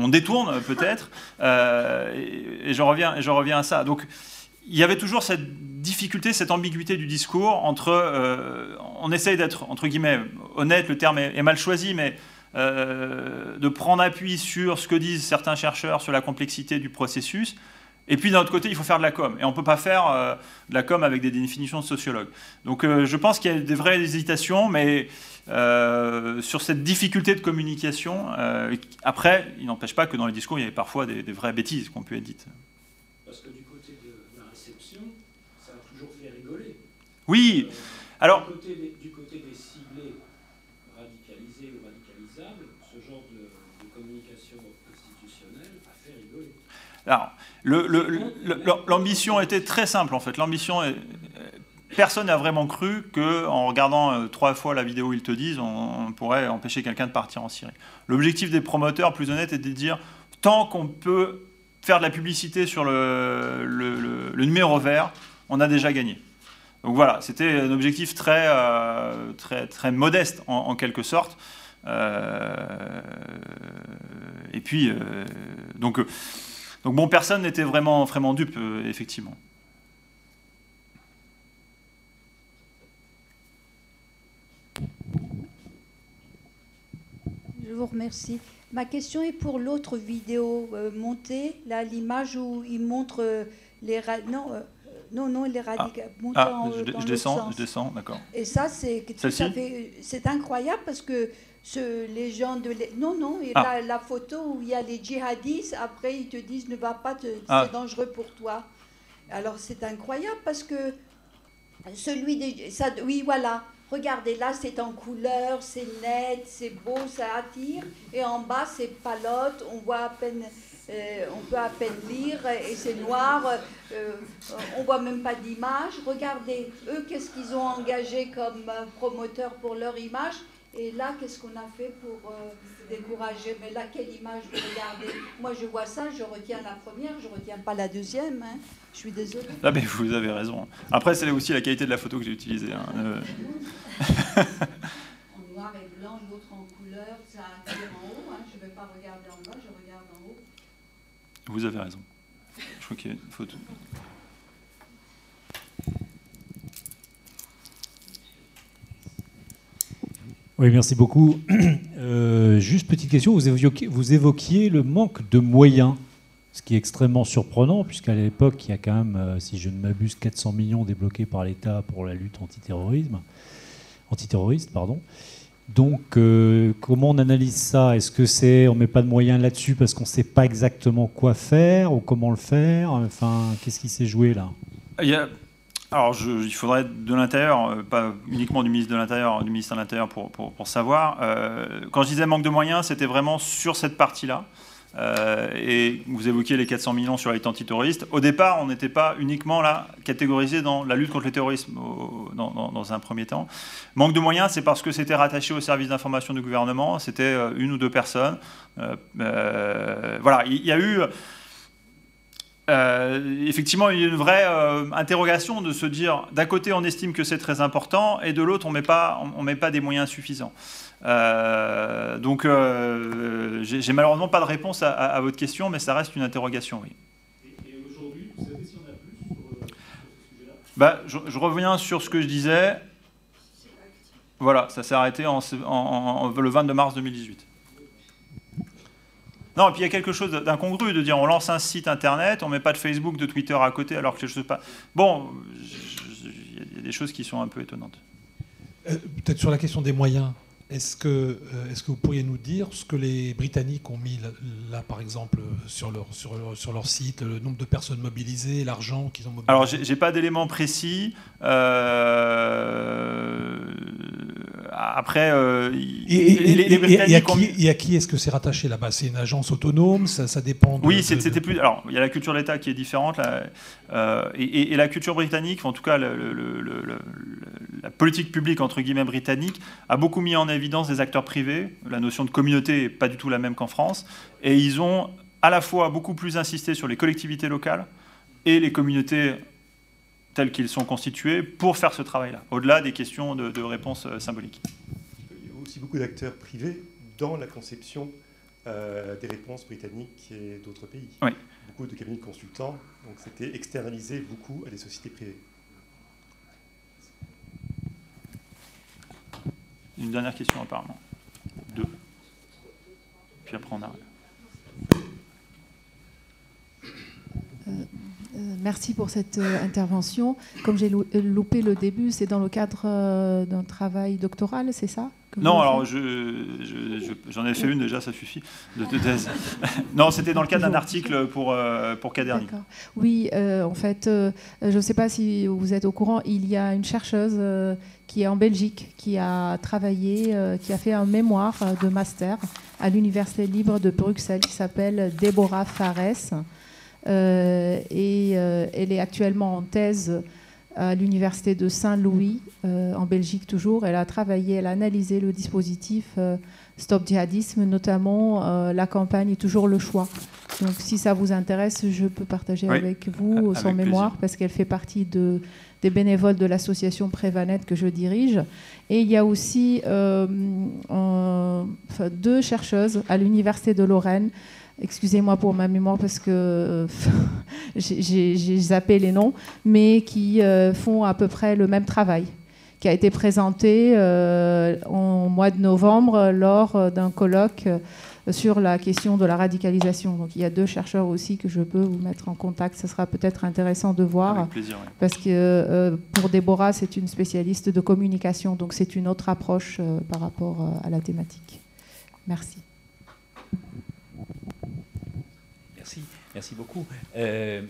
détourne peut-être. et, je reviens, et je reviens à ça. Donc, il y avait toujours cette difficulté, cette ambiguïté du discours entre, euh, on essaye d'être, entre guillemets, honnête, le terme est, mal choisi, mais euh, de prendre appui sur ce que disent certains chercheurs sur la complexité du processus, et puis d'un autre côté, il faut faire de la com. Et on ne peut pas faire euh, de la com avec des définitions de sociologues. Donc je pense qu'il y a des vraies hésitations, mais sur cette difficulté de communication, après, il n'empêche pas que dans les discours, il y avait parfois des, vraies bêtises qui ont pu être dites. Parce que du Oui. Alors. Du côté, des, ciblés radicalisés ou radicalisables, ce genre de, communication institutionnelle a fait rigoler. Alors, l'ambition était très simple en fait. L'ambition personne n'a vraiment cru qu'en regardant euh, trois fois la vidéo ils te disent, on, pourrait empêcher quelqu'un de partir en Syrie. L'objectif des promoteurs, plus honnête, était de dire tant qu'on peut faire de la publicité sur le, le numéro vert, on a déjà gagné. Donc voilà, c'était un objectif très, euh, modeste en, quelque sorte. Euh, et puis, euh, donc, donc bon, personne n'était vraiment, vraiment dupe, effectivement. Je vous remercie. Ma question est pour l'autre vidéo montée, là, l'image où il montre les... Non, non, non, il est radical. Ah, ah je, descends, je descends, d'accord. Et ça, c'est c'est incroyable parce que ce, les gens de non, non, et ah. la, photo où il y a les djihadistes, après ils te disent ne va pas, ah. c'est dangereux pour toi. Alors c'est incroyable parce que celui des, ça, oui, voilà. Regardez, là, c'est en couleur, c'est net, c'est beau, ça attire. Et en bas, c'est palote, on voit à peine euh, on peut à peine lire et c'est noir, euh, on voit même pas d'image. Regardez, eux, qu'est-ce qu'ils ont engagé comme euh, promoteur pour leur image Et là, qu'est-ce qu'on a fait pour euh, décourager? Mais là, quelle image vous regardez? Moi, je vois ça, je retiens la première, je retiens pas la deuxième. Hein. Je suis désolée. Ah, mais vous avez raison. Après, c'est aussi la qualité de la photo que j'ai utilisée. Hein. [laughs] En noir et blanc, l'autre en couleur, ça attire en haut. Hein. Je ne vais pas regarder en bas, je regarde en haut. Vous avez raison. Je crois qu'il. Oui, merci beaucoup. [clears throat] Euh, juste petite question, vous évoquiez, vous évoquiez, le manque de moyens, ce qui est extrêmement surprenant, puisqu'à l'époque, il y a quand même, euh, si je ne m'abuse, 400 millions débloqués par l'État pour la lutte antiterrorisme, antiterroriste. Pardon. Donc, euh, comment on analyse ça? Est-ce que c'est on met pas de moyens là-dessus parce qu'on ne sait pas exactement quoi faire ou comment le faire? Enfin, qu'est-ce qui s'est joué là? Il y a alors, il faudrait de l'intérieur, euh, pas uniquement du ministre de l'Intérieur, du ministère de l'Intérieur pour, pour, savoir. Euh, quand je disais manque de moyens, c'était vraiment sur cette partie-là. Euh, et vous évoquiez les 400 millions sur la lutte antiterroriste. Au départ, on n'était pas uniquement là catégorisé dans la lutte contre le terrorisme dans, un premier temps. Manque de moyens, c'est parce que c'était rattaché au service d'information du gouvernement. C'était une ou deux personnes. voilà, il y a eu euh, effectivement, une vraie euh, interrogation de se dire, d'un côté, on estime que c'est très important, et de l'autre, on ne met pas des moyens suffisants. Euh, donc, j'ai malheureusement pas de réponse à, votre question, mais ça reste une interrogation, oui. Et, aujourd'hui, vous savez si on a plus sur, ce sujet-là? Bah, je, reviens sur ce que je disais. Voilà, ça s'est arrêté en, le 22 mars 2018. Non, et puis il y a quelque chose d'incongru de dire on lance un site internet, on met pas de Facebook, de Twitter à côté, alors que je sais pas. Bon, il y a des choses qui sont un peu étonnantes. Euh, peut-être sur la question des moyens. Est-ce que, euh, est que vous pourriez nous dire ce que les Britanniques ont mis là, par exemple, sur leur, sur, sur leur site, le nombre de personnes mobilisées, l'argent qu'ils ont mobilisé? Alors, j'ai pas d'éléments précis. Euh, après, et, les, à qui, est-ce que c'est rattaché là-bas? C'est une agence autonome? Ça, ça, dépend Oui, c'était plus. Alors, il y a la culture de l'État qui est différente. Là, euh, et, la culture britannique, en tout cas, la politique publique, entre guillemets, britannique, a beaucoup mis en évidence des acteurs privés. La notion de communauté n'est pas du tout la même qu'en France. Et ils ont à la fois beaucoup plus insisté sur les collectivités locales et les communautés telles qu'ils sont constituées pour faire ce travail-là, au-delà des questions de, de réponse euh, symbolique. Il y a aussi beaucoup d'acteurs privés dans la conception euh, des réponses britanniques et d'autres pays. Oui. Beaucoup de cabinets de consultants, donc c'était externalisé beaucoup à des sociétés privées. Une dernière question apparemment. Deux. Puis après on arrête. Euh, euh, merci pour cette euh, intervention. Comme j'ai loupé le début, c'est dans le cadre d'un travail doctoral, c'est ça Non, alors j'en ai fait une déjà, ça suffit. De, [laughs] non, c'était dans le cadre d'un article pour, pour Caderni. Oui, en fait, je ne sais pas si vous êtes au courant, il y a une chercheuse qui est en Belgique, qui a travaillé, qui a fait un mémoire de master à l'Université libre de Bruxelles, qui s'appelle Déborah Fares. Euh, et euh, elle est actuellement en thèse à l'université de Saint-Louis, euh, en Belgique toujours. Elle a travaillé, elle a analysé le dispositif Stop Djihadisme, notamment la campagne Toujours le choix. Donc si ça vous intéresse, je peux partager avec vous son mémoire parce qu'elle fait partie de, des bénévoles de l'association Prévanet que je dirige. Et il y a aussi deux chercheuses à l'université de Lorraine excusez-moi pour ma mémoire parce que euh, [laughs] j'ai zappé les noms, mais qui euh, font à peu près le même travail, qui a été présenté euh, en mois de novembre lors d'un colloque sur la question de la radicalisation. Donc il y a deux chercheurs aussi que je peux vous mettre en contact. Ce sera peut-être intéressant de voir. Parce que pour Déborah, c'est une spécialiste de communication, donc c'est une autre approche par rapport à la thématique. Merci. Merci beaucoup. Euh,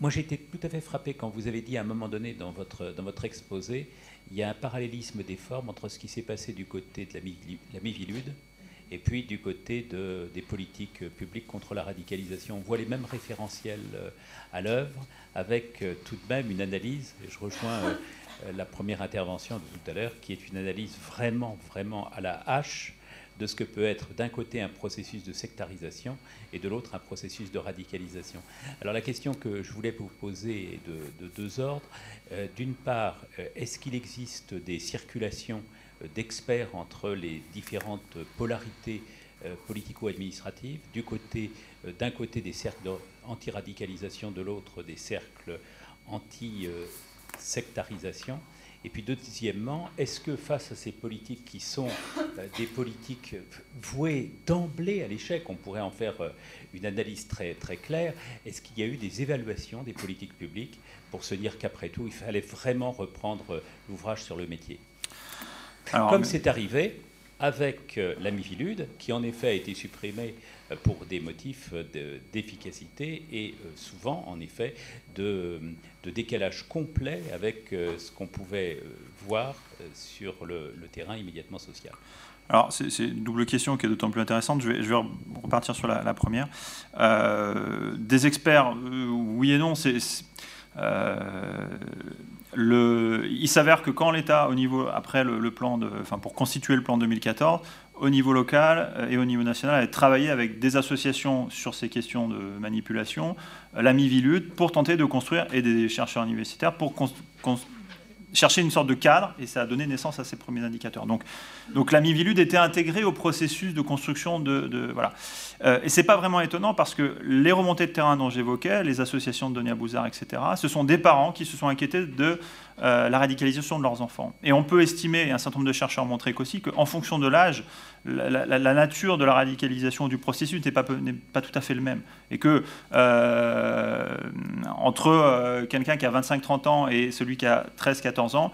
moi, j'ai été tout à fait frappé quand vous avez dit à un moment donné dans votre, dans votre exposé, il y a un parallélisme des formes entre ce qui s'est passé du côté de la, Mivilude et puis du côté de, des politiques publiques contre la radicalisation. On voit les mêmes référentiels à l'œuvre, avec tout de même une analyse, et je rejoins la première intervention de tout à l'heure, qui est une analyse vraiment, vraiment à la hache de ce que peut être d'un côté un processus de sectarisation et de l'autre un processus de radicalisation. Alors la question que je voulais vous poser est de, deux ordres. Euh, d'une part, euh, est-ce qu'il existe des circulations euh, d'experts entre les différentes polarités politico-administratives, côté, d'un côté des cercles anti-radicalisation, de l'autre des cercles anti-sectarisation et puis deuxièmement, est-ce que face à ces politiques qui sont euh, des politiques vouées d'emblée à l'échec, on pourrait en faire euh, une analyse très, très claire, est-ce qu'il y a eu des évaluations des politiques publiques pour se dire qu'après tout, il fallait vraiment reprendre euh, l'ouvrage sur le métier? Comme c'est arrivé avec la Mivilude, qui en effet a été supprimée pour des motifs d'efficacité et souvent, en effet, de, décalage complet avec euh, ce qu'on pouvait euh, voir sur le, terrain immédiatement social. Alors, c'est une double question qui est d'autant plus intéressante. Je vais, repartir sur la, première. des experts, oui et non, c'est. Le, il s'avère que quand l'État, au niveau après le, plan de, enfin pour constituer le plan 2014, au niveau local euh, et au niveau national, a travaillé avec des associations sur ces questions de manipulation, euh, la Mivilude, pour tenter de construire, et des chercheurs universitaires, pour chercher une sorte de cadre, et ça a donné naissance à ces premiers indicateurs. Donc, donc la Mivilude était intégrée au processus de construction de... voilà. Euh, et c'est pas vraiment étonnant parce que les remontées de terrain dont j'évoquais, les associations de Donia Bouzard, etc., ce sont des parents qui se sont inquiétés de euh, la radicalisation de leurs enfants. Et on peut estimer, et un certain nombre de chercheurs ont montré qu'aussi, qu'en fonction de l'âge, la, nature de la radicalisation du processus n'est pas, tout à fait le même. Et que euh, entre euh, quelqu'un qui a 25-30 ans et celui qui a 13-14 ans,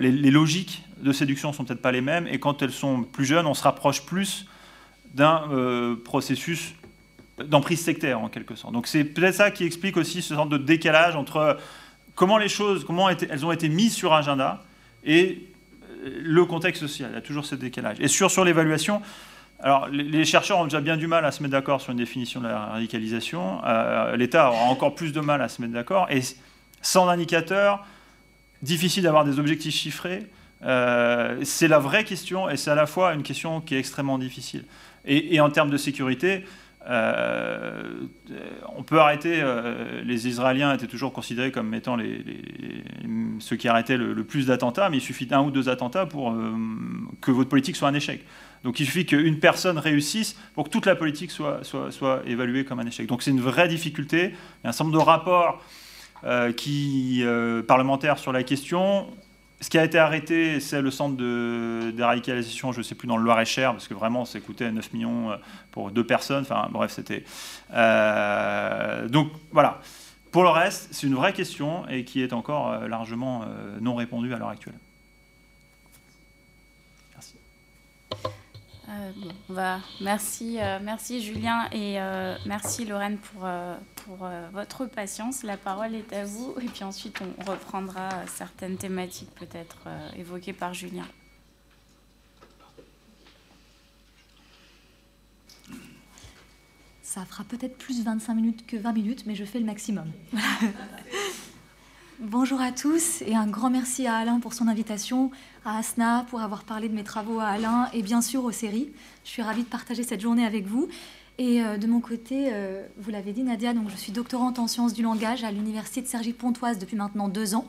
les, les, logiques de séduction sont peut-être pas les mêmes. Et quand elles sont plus jeunes, on se rapproche plus d'un processus d'emprise sectaire en quelque sorte. Donc c'est peut-être ça qui explique aussi ce genre de décalage entre comment les choses, comment elles ont été mises sur agenda et euh, le contexte social. Il y a toujours ce décalage. Et sur, sur l'évaluation, alors les chercheurs ont déjà bien du mal à se mettre d'accord sur une définition de la radicalisation. Euh, L'État aura encore plus de mal à se mettre d'accord. Et sans indicateur, difficile d'avoir des objectifs chiffrés. Euh, c'est la vraie question et c'est à la fois une question qui est extrêmement difficile. Et, et en termes de sécurité, euh, on peut arrêter, euh, les Israéliens étaient toujours considérés comme étant ceux qui arrêtaient le, plus d'attentats, mais il suffit d'un ou deux attentats pour euh, que votre politique soit un échec. Donc il suffit qu'une personne réussisse pour que toute la politique soit évaluée comme un échec. Donc c'est une vraie difficulté. Il y a un certain nombre de rapports qui, parlementaires sur la question. Ce qui a été arrêté, c'est le centre de déradicalisation, je ne sais plus, dans le Loir-et-Cher, parce que vraiment, ça coûtait 9 millions euh, pour deux personnes. Enfin, bref, c'était. Euh, donc, voilà. Pour le reste, c'est une vraie question et qui est encore euh, largement non répondue à l'heure actuelle. Euh, merci, euh, merci Julien et euh, merci Lorraine pour, pour votre patience. La parole est à vous et puis ensuite on reprendra certaines thématiques peut-être évoquées par Julien. Ça fera peut-être plus 25 minutes que 20 minutes, mais je fais le maximum. [laughs] Bonjour à tous et un grand merci à Alain pour son invitation, à Asna pour avoir parlé de mes travaux à Alain et bien sûr aux séries. Je suis ravie de partager cette journée avec vous. Et euh, de mon côté, euh, vous l'avez dit Nadia, je suis doctorante en sciences du langage à l'université de Cergy-Pontoise depuis maintenant deux ans.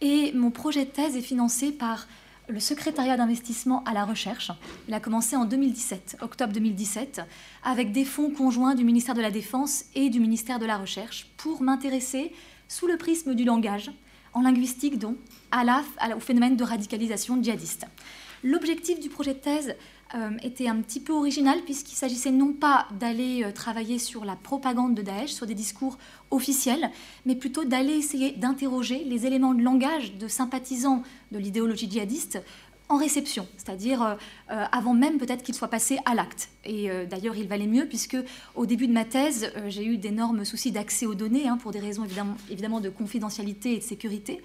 Et mon projet de thèse est financé par le secrétariat d'investissement à la recherche. Il a commencé en 2017, octobre 2017, avec des fonds conjoints du ministère de la Défense et du ministère de la Recherche pour m'intéresser sous le prisme du langage, en linguistique donc, à la, au phénomène de radicalisation djihadiste. L'objectif du projet de thèse euh, était un petit peu original puisqu'il s'agissait non pas d'aller euh, travailler sur la propagande de Daesh, sur des discours officiels, mais plutôt d'aller essayer d'interroger les éléments de langage de sympathisants de l'idéologie djihadiste en réception, c'est-à-dire euh, euh, avant même peut-être qu'il soit passé à l'acte. Et euh, d'ailleurs, il valait mieux puisque au début de ma thèse, j'ai eu d'énormes soucis d'accès aux données hein, pour des raisons évidemment, de confidentialité et de sécurité.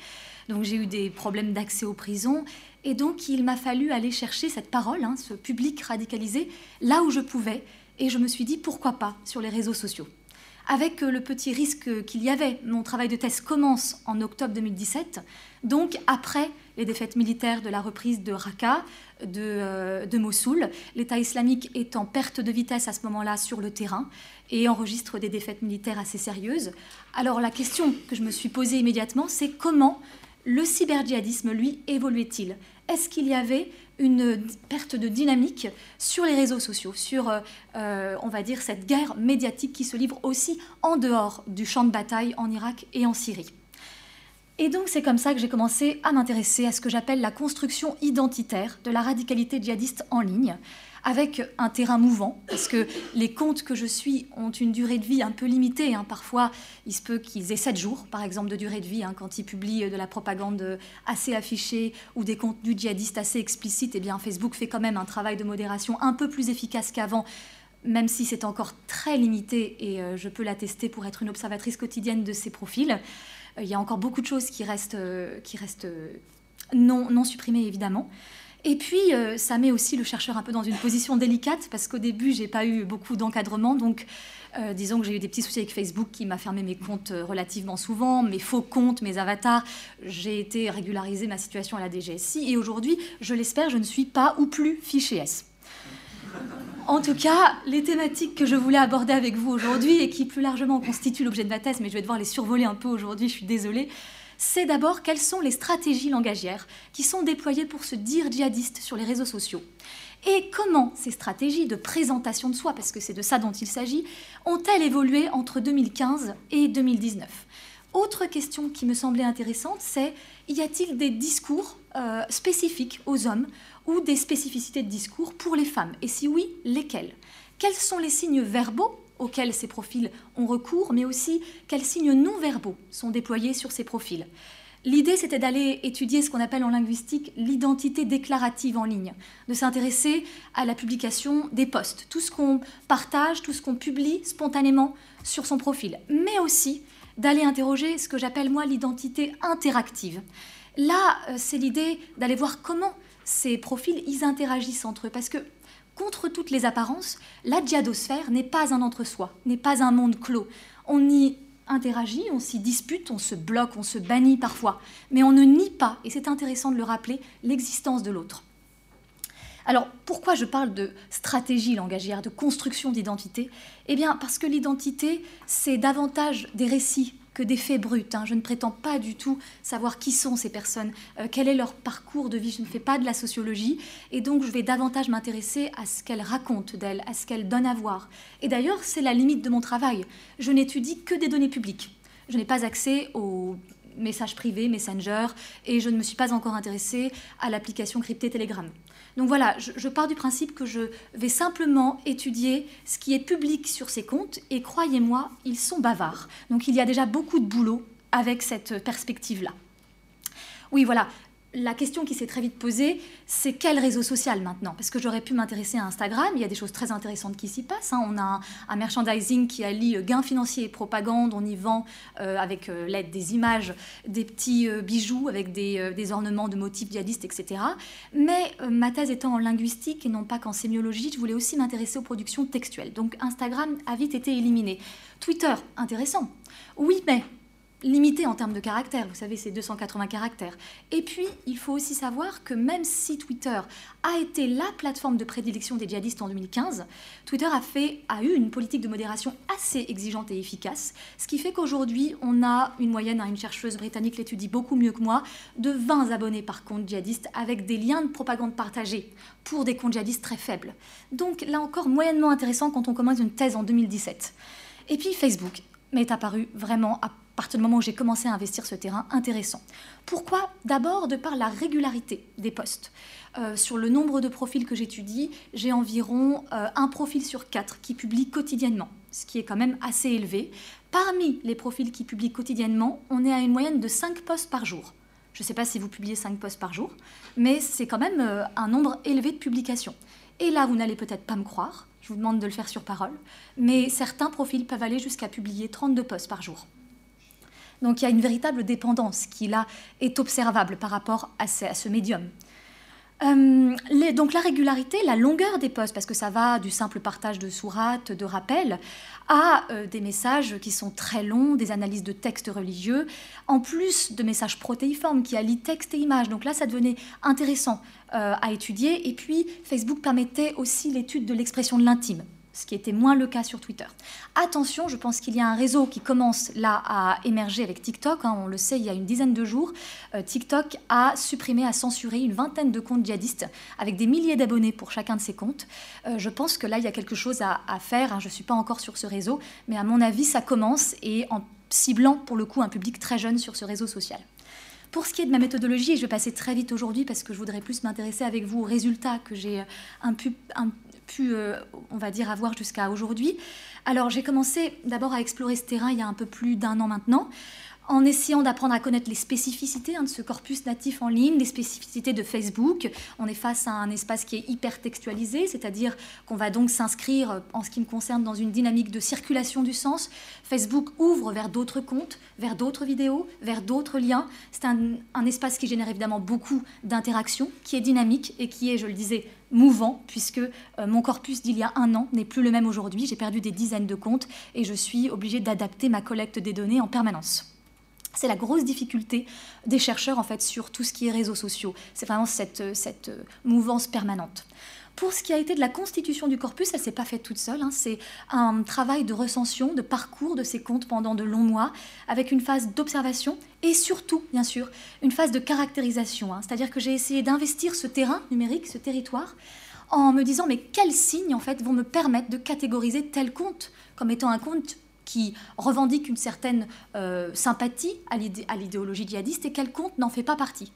Donc j'ai eu des problèmes d'accès aux prisons Et donc, il m'a fallu aller chercher cette parole, hein, ce public radicalisé, là où je pouvais. Et je me suis dit, pourquoi pas sur les réseaux sociaux avec le petit risque qu'il y avait. Mon travail de thèse commence en octobre 2017, donc après les défaites militaires de la reprise de Raqqa, de, euh, de Mossoul. L'État islamique est en perte de vitesse à ce moment-là sur le terrain et enregistre des défaites militaires assez sérieuses. Alors la question que je me suis posée immédiatement, c'est comment le cyberdjihadisme, lui, évoluait-il? Est-ce qu'il y avait une perte de dynamique sur les réseaux sociaux, sur, euh, on va dire, cette guerre médiatique qui se livre aussi en dehors du champ de bataille en Irak et en Syrie? Et donc c'est comme ça que j'ai commencé à m'intéresser à ce que j'appelle la construction identitaire de la radicalité djihadiste en ligne, avec un terrain mouvant, parce que les comptes que je suis ont une durée de vie un peu limitée. Hein. Parfois, il se peut qu'ils aient 7 jours, par exemple, de durée de vie, hein, quand ils publient de la propagande assez affichée ou des contenus djihadistes assez explicites. Eh bien, Facebook fait quand même un travail de modération un peu plus efficace qu'avant même si c'est encore très limité, et euh, je peux l'attester pour être une observatrice quotidienne de ces profils. Euh, il y a encore beaucoup de choses qui restent, euh, restent non, supprimées, évidemment. Et puis, euh, ça met aussi le chercheur un peu dans une position délicate, parce qu'au début, j'ai pas eu beaucoup d'encadrement. Donc, euh, disons que j'ai eu des petits soucis avec Facebook qui m'a fermé mes comptes euh, relativement souvent, mes faux comptes, mes avatars. J'ai été régulariser ma situation à la DGSI. Et aujourd'hui, je l'espère, je ne suis pas ou plus fiché S. En tout cas, les thématiques que je voulais aborder avec vous aujourd'hui et qui plus largement constituent l'objet de ma thèse, mais je vais devoir les survoler un peu aujourd'hui, je suis désolée, c'est d'abord quelles sont les stratégies langagières qui sont déployées pour se dire djihadiste sur les réseaux sociaux. Et comment ces stratégies de présentation de soi, parce que c'est de ça dont il s'agit, ont-elles évolué entre 2015 et 2019 Autre question qui me semblait intéressante, c'est y a-t-il des discours euh, spécifiques aux hommes ou des spécificités de discours pour les femmes Et si oui, lesquels Quels sont les signes verbaux auxquels ces profils ont recours, mais aussi quels signes non verbaux sont déployés sur ces profils? L'idée, c'était d'aller étudier ce qu'on appelle en linguistique l'identité déclarative en ligne, de s'intéresser à la publication des posts, tout ce qu'on partage, tout ce qu'on publie spontanément sur son profil, mais aussi d'aller interroger ce que j'appelle moi l'identité interactive. Là, euh, c'est l'idée d'aller voir comment ces profils, ils interagissent entre eux, parce que contre toutes les apparences, la djihadosphère n'est pas un entre-soi, n'est pas un monde clos. On y interagit, on s'y dispute, on se bloque, on se bannit parfois, mais on ne nie pas, et c'est intéressant de le rappeler, l'existence de l'autre. Alors pourquoi je parle de stratégie langagière, de construction d'identité? Eh bien parce que l'identité, c'est davantage des récits que des faits bruts. Hein. Je ne prétends pas du tout savoir qui sont ces personnes, euh, quel est leur parcours de vie? Je ne fais pas de la sociologie. Et donc, je vais davantage m'intéresser à ce qu'elles racontent d'elles, à ce qu'elles donnent à voir. Et d'ailleurs, c'est la limite de mon travail. Je n'étudie que des données publiques. Je n'ai pas accès aux messages privés, Messenger, et je ne me suis pas encore intéressée à l'application cryptée Telegram. Donc voilà, je, pars du principe que je vais simplement étudier ce qui est public sur ces comptes et croyez-moi, ils sont bavards. Donc il y a déjà beaucoup de boulot avec cette perspective-là. Oui, voilà, la question qui s'est très vite posée, c'est quel réseau social maintenant? Parce que j'aurais pu m'intéresser à Instagram, il y a des choses très intéressantes qui s'y passent. Hein. On a un, merchandising qui allie euh, gains financiers et propagande, on y vend euh, avec euh, l'aide des images des petits bijoux avec des, des, ornements de motifs djihadistes, etc. Mais ma thèse étant en linguistique et non pas qu'en sémiologie, je voulais aussi m'intéresser aux productions textuelles. Donc Instagram a vite été éliminé. Twitter, intéressant. Oui, mais limité en termes de caractères. Vous savez, c'est 280 caractères. Et puis, il faut aussi savoir que même si Twitter a été la plateforme de prédilection des djihadistes en 2015, Twitter a, fait, a eu une politique de modération assez exigeante et efficace, ce qui fait qu'aujourd'hui, on a une moyenne, hein, une chercheuse britannique l'étudie beaucoup mieux que moi, de 20 abonnés par compte djihadiste avec des liens de propagande partagés pour des comptes djihadistes très faibles. Donc là encore, moyennement intéressant quand on commence une thèse en 2017. Et puis Facebook m'est apparu vraiment à partir du moment où j'ai commencé à investir ce terrain intéressant. Pourquoi? D'abord de par la régularité des postes. Euh, sur le nombre de profils que j'étudie, j'ai environ euh, un profil sur quatre qui publie quotidiennement, ce qui est quand même assez élevé. Parmi les profils qui publient quotidiennement, on est à une moyenne de 5 postes par jour. Je ne sais pas si vous publiez 5 postes par jour, mais c'est quand même euh, un nombre élevé de publications. Et là, vous n'allez peut-être pas me croire, je vous demande de le faire sur parole, mais certains profils peuvent aller jusqu'à publier 32 postes par jour. Donc il y a une véritable dépendance qui là est observable par rapport à ce, médium. Euh, donc la régularité, la longueur des posts, parce que ça va du simple partage de sourates, de rappels, à euh, des messages qui sont très longs, des analyses de textes religieux, en plus de messages protéiformes qui allient texte et image. Donc là, ça devenait intéressant euh, à étudier. Et puis, Facebook permettait aussi l'étude de l'expression de l'intime ce qui était moins le cas sur Twitter. Attention, je pense qu'il y a un réseau qui commence là à émerger avec TikTok. Hein. on le sait, il y a une dizaine de jours, euh, TikTok a supprimé, a censuré une vingtaine de comptes djihadistes avec des milliers d'abonnés pour chacun de ces comptes. Euh, je pense que là, il y a quelque chose à, faire. Hein. je ne suis pas encore sur ce réseau, mais à mon avis, ça commence et en ciblant pour le coup un public très jeune sur ce réseau social. Pour ce qui est de ma méthodologie, et je vais passer très vite aujourd'hui parce que je voudrais plus m'intéresser avec vous aux résultats que j'ai un, un, pu, euh, on va dire, avoir jusqu'à aujourd'hui. Alors j'ai commencé d'abord à explorer ce terrain il y a un peu plus d'un an maintenant en essayant d'apprendre à connaître les spécificités hein, de ce corpus natif en ligne, les spécificités de Facebook. On est face à un espace qui est hyper textualisé, c'est-à-dire qu'on va donc s'inscrire, en ce qui me concerne, dans une dynamique de circulation du sens. Facebook ouvre vers d'autres comptes, vers d'autres vidéos, vers d'autres liens. C'est un, un espace qui génère évidemment beaucoup d'interactions, qui est dynamique et qui est, je le disais, mouvant, puisque euh, mon corpus d'il y a un an n'est plus le même aujourd'hui. J'ai perdu des dizaines de comptes et je suis obligée d'adapter ma collecte des données en permanence. C'est la grosse difficulté des chercheurs en fait sur tout ce qui est réseaux sociaux. C'est vraiment cette, euh, cette euh, mouvance permanente. Pour ce qui a été de la constitution du corpus, elle ne s'est pas faite toute seule. Hein. C'est un travail de recension, de parcours de ces comptes pendant de longs mois, avec une phase d'observation et surtout, bien sûr, une phase de caractérisation. Hein. C'est-à-dire que j'ai essayé d'investir ce terrain numérique, ce territoire, en me disant mais quels signes en fait vont me permettre de catégoriser tel compte comme étant un compte qui revendique une certaine euh, sympathie à l'idéologie djihadiste et quel compte n'en fait pas partie.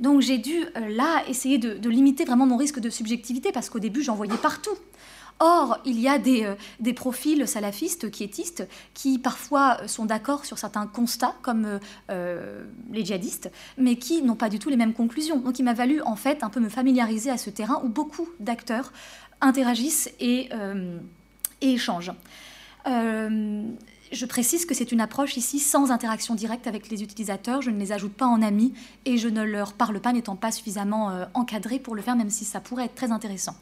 Donc j'ai dû euh, là essayer de, limiter vraiment mon risque de subjectivité parce qu'au début j'en voyais partout. Or, il y a des, euh, profils salafistes, quiétistes, qui parfois sont d'accord sur certains constats, comme euh, les djihadistes, mais qui n'ont pas du tout les mêmes conclusions. Donc il m'a valu en fait un peu me familiariser à ce terrain où beaucoup d'acteurs interagissent et échangent. Je précise que c'est une approche ici sans interaction directe avec les utilisateurs. Je ne les ajoute pas en amis et je ne leur parle pas n'étant pas suffisamment euh, encadré pour le faire, même si ça pourrait être très intéressant.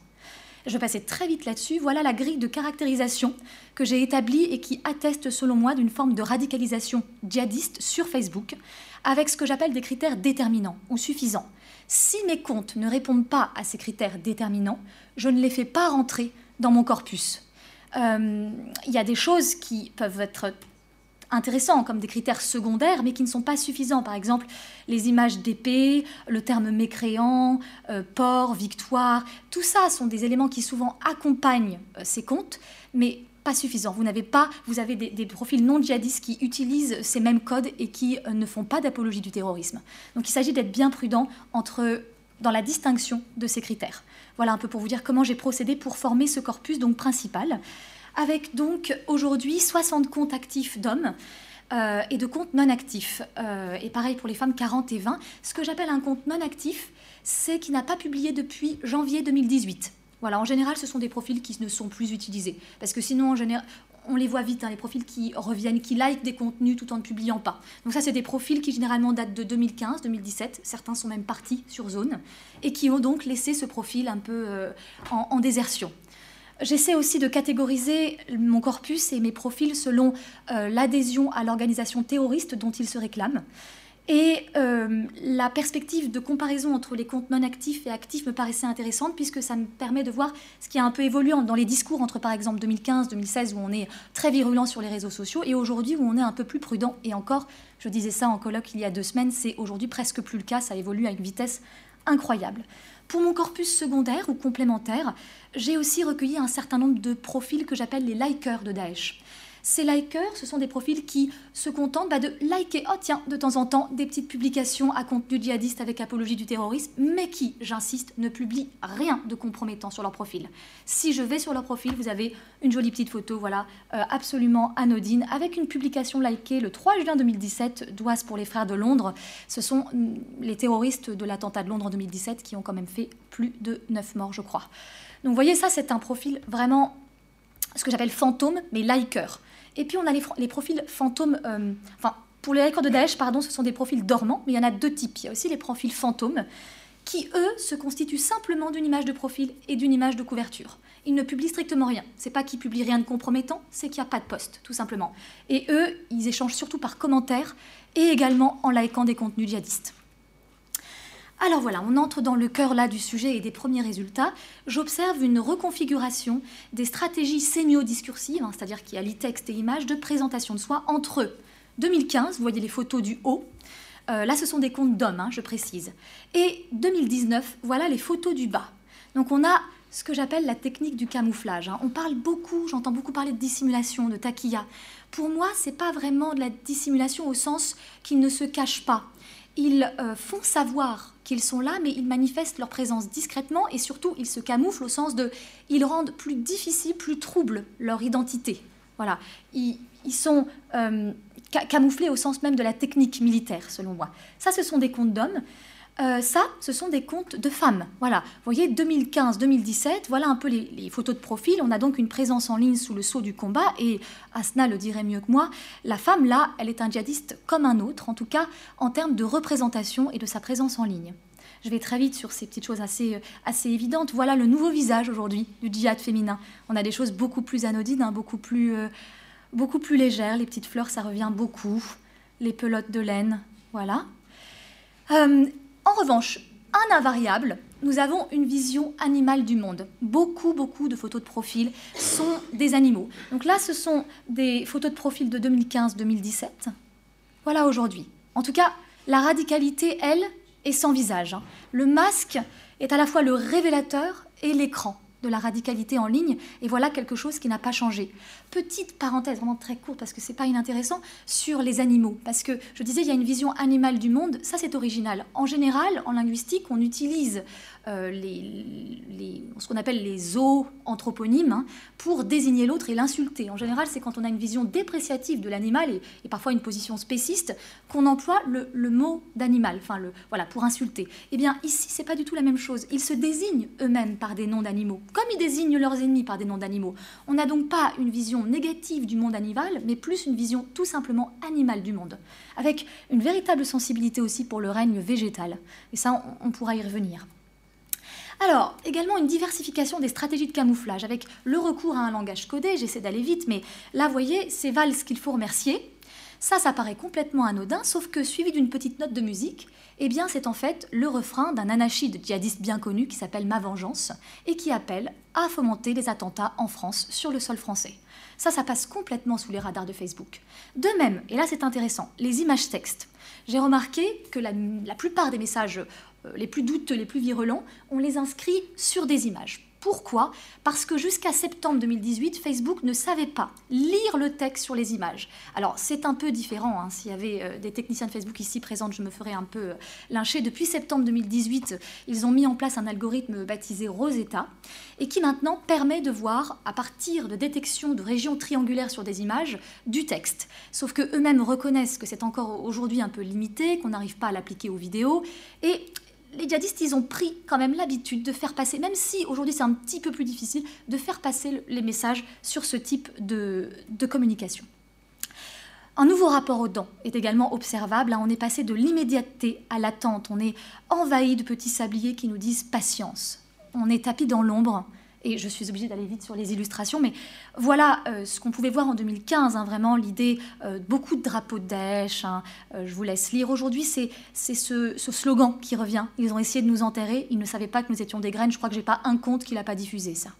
Je vais passer très vite là-dessus. Voilà la grille de caractérisation que j'ai établie et qui atteste selon moi d'une forme de radicalisation djihadiste sur Facebook, avec ce que j'appelle des critères déterminants ou suffisants. Si mes comptes ne répondent pas à ces critères déterminants, je ne les fais pas rentrer dans mon corpus il euh, y a des choses qui peuvent être intéressantes comme des critères secondaires, mais qui ne sont pas suffisants. Par exemple, les images d'épée, le terme mécréant, euh, port, victoire, tout ça sont des éléments qui souvent accompagnent euh, ces comptes, mais pas suffisants. Vous n'avez pas, vous avez des, profils non djihadistes qui utilisent ces mêmes codes et qui ne font pas d'apologie du terrorisme. Donc il s'agit d'être bien prudent dans la distinction de ces critères. Voilà un peu pour vous dire comment j'ai procédé pour former ce corpus donc principal, avec donc aujourd'hui 60 comptes actifs d'hommes. Euh, et de comptes non actifs. Euh, et pareil pour les femmes 40 et 20. Ce que j'appelle un compte non actif, c'est qui n'a pas publié depuis janvier 2018. Voilà, en général, ce sont des profils qui ne sont plus utilisés. Parce que sinon, en général, on les voit vite, hein, les profils qui reviennent, qui like des contenus tout en ne publiant pas. Donc ça, c'est des profils qui généralement datent de 2015, 2017. Certains sont même partis sur zone et qui ont donc laissé ce profil un peu euh, en, désertion. J'essaie aussi de catégoriser mon corpus et mes profils selon euh, l'adhésion à l'organisation terroriste dont ils se réclament. Et euh, la perspective de comparaison entre les comptes non actifs et actifs me paraissait intéressante puisque ça me permet de voir ce qui a un peu évolué dans les discours entre par exemple 2015-2016 où on est très virulent sur les réseaux sociaux et aujourd'hui où on est un peu plus prudent. Et encore, je disais ça en colloque il y a deux semaines, c'est aujourd'hui presque plus le cas, ça évolue à une vitesse incroyable. Pour mon corpus secondaire ou complémentaire, j'ai aussi recueilli un certain nombre de profils que j'appelle les likers de Daesh. Ces likers, ce sont des profils qui se contentent bah, de liker, oh tiens, de temps en temps, des petites publications à contenu djihadiste avec apologie du terrorisme, mais qui, j'insiste, ne publient rien de compromettant sur leur profil. Si je vais sur leur profil, vous avez une jolie petite photo, voilà, euh, absolument anodine, avec une publication likée le 3 juin 2017 d'Oise pour les frères de Londres. Ce sont mm, les terroristes de l'attentat de Londres en 2017 qui ont quand même fait plus de 9 morts, je crois. Donc vous voyez, ça, c'est un profil vraiment ce que j'appelle fantôme, mais liker. Et puis on a les, profils fantômes, euh, enfin pour les records de Daesh, pardon, ce sont des profils dormants, mais il y en a deux types. Il y a aussi les profils fantômes qui, eux, se constituent simplement d'une image de profil et d'une image de couverture. Ils ne publient strictement rien. C'est pas qu'ils publient rien de compromettant, c'est qu'il n'y a pas de poste, tout simplement. Et eux, ils échangent surtout par commentaires et également en likant des contenus djihadistes. Alors voilà, on entre dans le cœur là du sujet et des premiers résultats. J'observe une reconfiguration des stratégies sémio-discursives, hein, c'est-à-dire qui allient texte et image, de présentation de soi entre 2015, vous voyez les photos du haut, euh, là ce sont des comptes d'hommes, hein, je précise, et 2019, voilà les photos du bas. Donc on a ce que j'appelle la technique du camouflage. Hein. On parle beaucoup, j'entends beaucoup parler de dissimulation, de taquilla. Pour moi, c'est pas vraiment de la dissimulation au sens qu'ils ne se cachent pas. Ils euh, font savoir qu'ils sont là, mais ils manifestent leur présence discrètement et surtout ils se camouflent au sens de ils rendent plus difficile, plus trouble leur identité. Voilà, ils, sont euh, camouflés au sens même de la technique militaire, selon moi. Ça, ce sont des contes d'hommes. Euh, ça, ce sont des comptes de femmes. Voilà, vous voyez, 2015-2017, voilà un peu les, photos de profil. On a donc une présence en ligne sous le sceau du combat. Et Asna le dirait mieux que moi, la femme, là, elle est un djihadiste comme un autre, en tout cas en termes de représentation et de sa présence en ligne. Je vais très vite sur ces petites choses assez, assez évidentes. Voilà le nouveau visage aujourd'hui du djihad féminin. On a des choses beaucoup plus anodines, hein, beaucoup, plus, euh, beaucoup plus légères. Les petites fleurs, ça revient beaucoup. Les pelotes de laine, voilà. Euh, en revanche, un invariable, nous avons une vision animale du monde. Beaucoup, beaucoup de photos de profil sont des animaux. Donc là, ce sont des photos de profil de 2015-2017. Voilà aujourd'hui. En tout cas, la radicalité, elle, est sans visage. Hein. Le masque est à la fois le révélateur et l'écran de la radicalité en ligne, et voilà quelque chose qui n'a pas changé. Petite parenthèse, vraiment très courte, parce que c'est pas inintéressant, sur les animaux. Parce que je disais, il y a une vision animale du monde, ça c'est original. En général, en linguistique, on utilise euh, ce qu'on appelle les zoanthroponymes hein, pour désigner l'autre et l'insulter. En général, c'est quand on a une vision dépréciative de l'animal et, parfois une position spéciste qu'on emploie le, mot d'animal, enfin le voilà pour insulter. Eh bien ici, c'est pas du tout la même chose. Ils se désignent eux-mêmes par des noms d'animaux, comme ils désignent leurs ennemis par des noms d'animaux. On n'a donc pas une vision négative du monde animal, mais plus une vision tout simplement animale du monde, avec une véritable sensibilité aussi pour le règne végétal. Et ça, on pourra y revenir. Alors, également une diversification des stratégies de camouflage avec le recours à un langage codé, j'essaie d'aller vite, mais là, vous voyez, c'est valse qu'il faut remercier. Ça, ça paraît complètement anodin, sauf que suivi d'une petite note de musique, eh bien, c'est en fait le refrain d'un anachide djihadiste bien connu qui s'appelle Ma Vengeance et qui appelle à fomenter les attentats en France sur le sol français. Ça, ça passe complètement sous les radars de Facebook. De même, et là c'est intéressant, les images textes. J'ai remarqué que la, la, plupart des messages euh, les plus douteux, les plus virulents, on les inscrit sur des images. Pourquoi? Parce que jusqu'à septembre 2018, Facebook ne savait pas lire le texte sur les images. Alors c'est un peu différent, hein. s'il y avait euh, des techniciens de Facebook ici présents, je me ferais un peu euh, lyncher. Depuis septembre 2018, ils ont mis en place un algorithme baptisé Rosetta et qui maintenant permet de voir, à partir de détection de régions triangulaires sur des images, du texte. Sauf que eux-mêmes reconnaissent que c'est encore aujourd'hui un peu limité, qu'on n'arrive pas à l'appliquer aux vidéos et les djihadistes, ils ont pris quand même l'habitude de faire passer, même si aujourd'hui c'est un petit peu plus difficile, de faire passer les messages sur ce type de, communication. Un nouveau rapport aux dents est également observable. Hein. On est passé de l'immédiateté à l'attente. On est envahi de petits sabliers qui nous disent patience. On est tapis dans l'ombre et je suis obligée d'aller vite sur les illustrations, mais voilà euh, ce qu'on pouvait voir en 2015, hein, vraiment l'idée, euh, beaucoup de drapeaux de Daesh, hein, euh, je vous laisse lire. Aujourd'hui, c'est ce, slogan qui revient. Ils ont essayé de nous enterrer, ils ne savaient pas que nous étions des graines, je crois que j'ai pas un compte qui l'a pas diffusé, ça.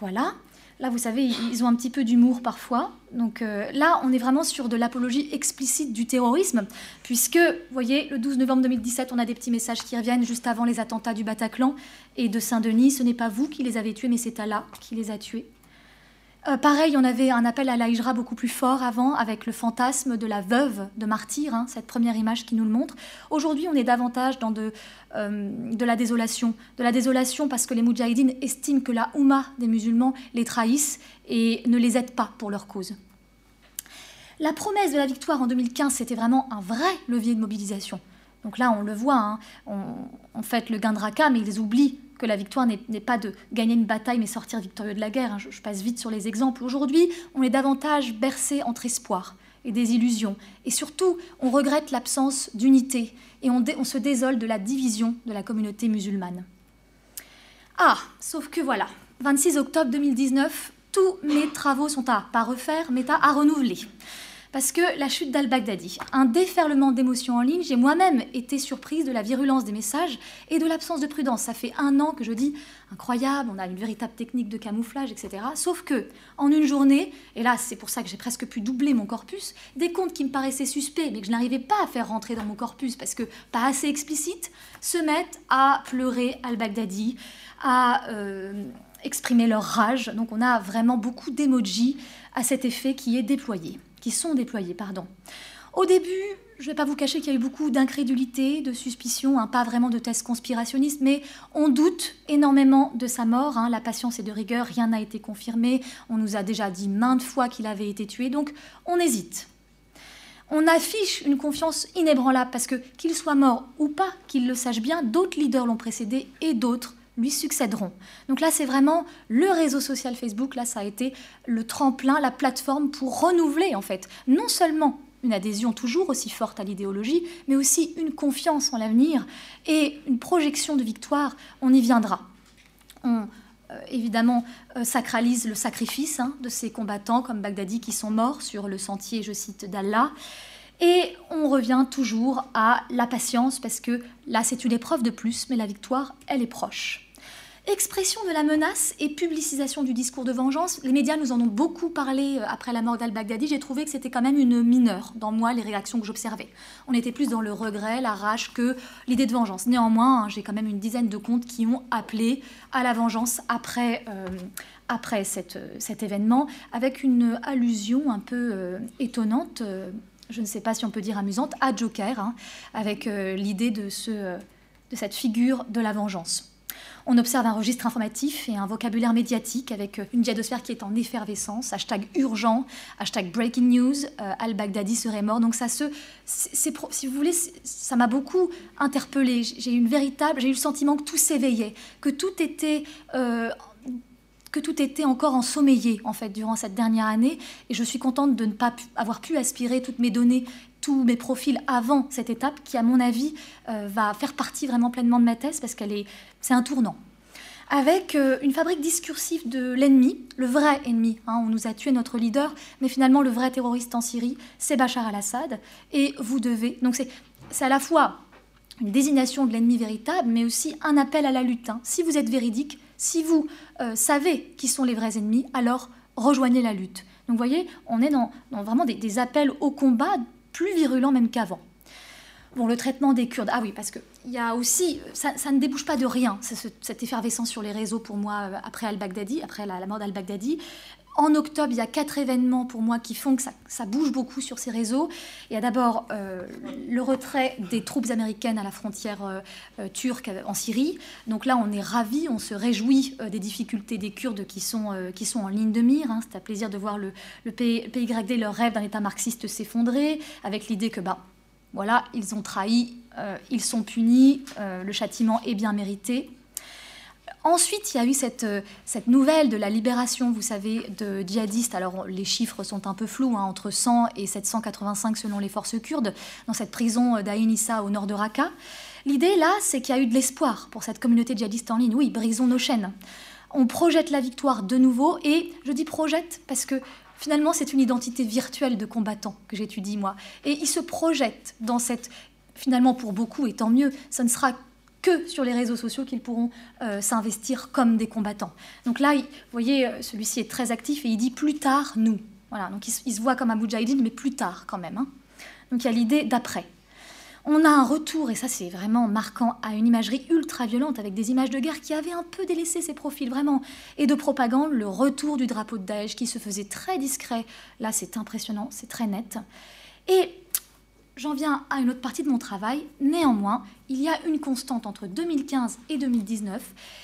Voilà. Là, vous savez, ils ont un petit peu d'humour parfois. Donc euh, là, on est vraiment sur de l'apologie explicite du terrorisme, puisque, vous voyez, le 12 novembre 2017, on a des petits messages qui reviennent juste avant les attentats du Bataclan et de Saint-Denis. Ce n'est pas vous qui les avez tués, mais c'est Allah qui les a tués. Euh, pareil, on avait un appel à la beaucoup plus fort avant, avec le fantasme de la veuve de martyr, hein, cette première image qui nous le montre. Aujourd'hui, on est davantage dans de, euh, la désolation. De la désolation parce que les Moudjahidines estiment que la Oumma des musulmans les trahissent et ne les aide pas pour leur cause. La promesse de la victoire en 2015, c'était vraiment un vrai levier de mobilisation. Donc là, on le voit, hein, on, fait le gain de Raqqa, mais ils oublient que la victoire n'est pas de gagner une bataille, mais sortir victorieux de la guerre. Hein. Je, passe vite sur les exemples. Aujourd'hui, on est davantage bercé entre espoir et des illusions. Et surtout, on regrette l'absence d'unité et on, on, se désole de la division de la communauté musulmane. Ah, sauf que voilà, 26 octobre 2019, tous mes travaux sont à pas refaire, mais à renouveler parce que la chute d'al-Baghdadi, un déferlement d'émotions en ligne, j'ai moi-même été surprise de la virulence des messages et de l'absence de prudence. Ça fait un an que je dis incroyable, on a une véritable technique de camouflage, etc. Sauf que, en une journée, et là c'est pour ça que j'ai presque pu doubler mon corpus, des comptes qui me paraissaient suspects mais que je n'arrivais pas à faire rentrer dans mon corpus parce que pas assez explicite, se mettent à pleurer al-Baghdadi, à euh, exprimer leur rage. Donc on a vraiment beaucoup d'émojis à cet effet qui est déployé qui sont déployés. Pardon. Au début, je ne vais pas vous cacher qu'il y a eu beaucoup d'incrédulité, de suspicion, hein, pas vraiment de tests conspirationnistes, mais on doute énormément de sa mort. Hein. la patience est de rigueur, rien n'a été confirmé. On nous a déjà dit maintes fois qu'il avait été tué, donc on hésite. On affiche une confiance inébranlable parce que qu'il soit mort ou pas, qu'il le sache bien, d'autres leaders l'ont précédé et d'autres lui succéderont. Donc là, c'est vraiment le réseau social Facebook, là, ça a été le tremplin, la plateforme pour renouveler, en fait, non seulement une adhésion toujours aussi forte à l'idéologie, mais aussi une confiance en l'avenir et une projection de victoire. On y viendra. On, euh, évidemment, euh, sacralise le sacrifice hein, de ces combattants comme Baghdadi qui sont morts sur le sentier, je cite, d'Allah. Et on revient toujours à la patience, parce que là, c'est une épreuve de plus, mais la victoire, elle est proche. Expression de la menace et publicisation du discours de vengeance, les médias nous en ont beaucoup parlé euh, après la mort d'al-Baghdadi. J'ai trouvé que c'était quand même une mineure dans moi, les réactions que j'observais. On était plus dans le regret, la rage que l'idée de vengeance. Néanmoins, hein, j'ai quand même une dizaine de comptes qui ont appelé à la vengeance après, euh, après cet événement, avec une allusion un peu euh, étonnante je ne sais pas si on peut dire amusante, à Joker, hein, avec l'idée de, ce, de cette figure de la vengeance. On observe un registre informatif et un vocabulaire médiatique avec euh, une diadosphère qui est en effervescence. Hashtag urgent, hashtag breaking news, euh, al-Baghdadi serait mort. Donc ça se, si vous voulez, ça m'a beaucoup interpellée. J'ai eu une véritable, j'ai eu le sentiment que tout s'éveillait, que tout était euh, que tout était encore ensommeillé en fait durant cette dernière année et je suis contente de ne pas avoir pu aspirer toutes mes données tous mes profils avant cette étape qui, à mon avis, euh, va faire partie vraiment pleinement de ma thèse parce qu'elle est, c'est un tournant. Avec euh, une fabrique discursive de l'ennemi, le vrai ennemi. Hein, on nous a tué notre leader, mais finalement le vrai terroriste en Syrie, c'est Bachar al-Assad. Et vous devez. Donc c'est, c'est à la fois une désignation de l'ennemi véritable, mais aussi un appel à la lutte. Hein. Si vous êtes véridique, si vous euh, savez qui sont les vrais ennemis, alors rejoignez la lutte. Donc vous voyez, on est dans, vraiment des, des, appels au combat plus virulent même qu'avant. Bon, le traitement des Kurdes. Ah oui, parce que il y a aussi, ça, ne débouche pas de rien, cette effervescence sur les réseaux pour moi euh, après al-Baghdadi, après la, mort d'al-Baghdadi. En octobre, il y a quatre événements pour moi qui font que ça, bouge beaucoup sur ces réseaux. Il y a d'abord euh, le retrait des troupes américaines à la frontière euh, turque en Syrie. Donc là, on est ravis, on se réjouit des difficultés des Kurdes qui sont, qui sont en ligne de mire. Hein. C'est un plaisir de voir le, le PYD, leur rêve d'un État marxiste s'effondrer, avec l'idée que bah, voilà, ils ont trahi, euh, ils sont punis, euh, le châtiment est bien mérité. Ensuite, il y a eu cette, euh, cette, nouvelle de la libération, vous savez, de djihadistes. Alors, les chiffres sont un peu flous, hein, entre 100 et 785 selon les forces kurdes, dans cette prison d'Ain Issa au nord de Raqqa. L'idée, là, c'est qu'il y a eu de l'espoir pour cette communauté djihadiste en ligne. Oui, brisons nos chaînes. On projette la victoire de nouveau, et je dis projette parce que Finalement, c'est une identité virtuelle de combattant que j'étudie moi. Et ils se projettent dans cette... Finalement, pour beaucoup, et tant mieux, ça ne sera que sur les réseaux sociaux qu'ils pourront euh, s'investir comme des combattants. Donc là, vous voyez, euh, celui-ci est très actif et il dit plus tard, nous. Voilà, donc il, se voit comme un Moudjahidine, mais plus tard quand même. Hein. Donc il y a l'idée d'après on a un retour, et ça c'est vraiment marquant, à une imagerie ultra violente avec des images de guerre qui avaient un peu délaissé ses profils, vraiment. Et de propagande, le retour du drapeau de Daesh qui se faisait très discret. Là c'est impressionnant, c'est très net. Et j'en viens à une autre partie de mon travail. Néanmoins, il y a une constante entre 2015 et 2019,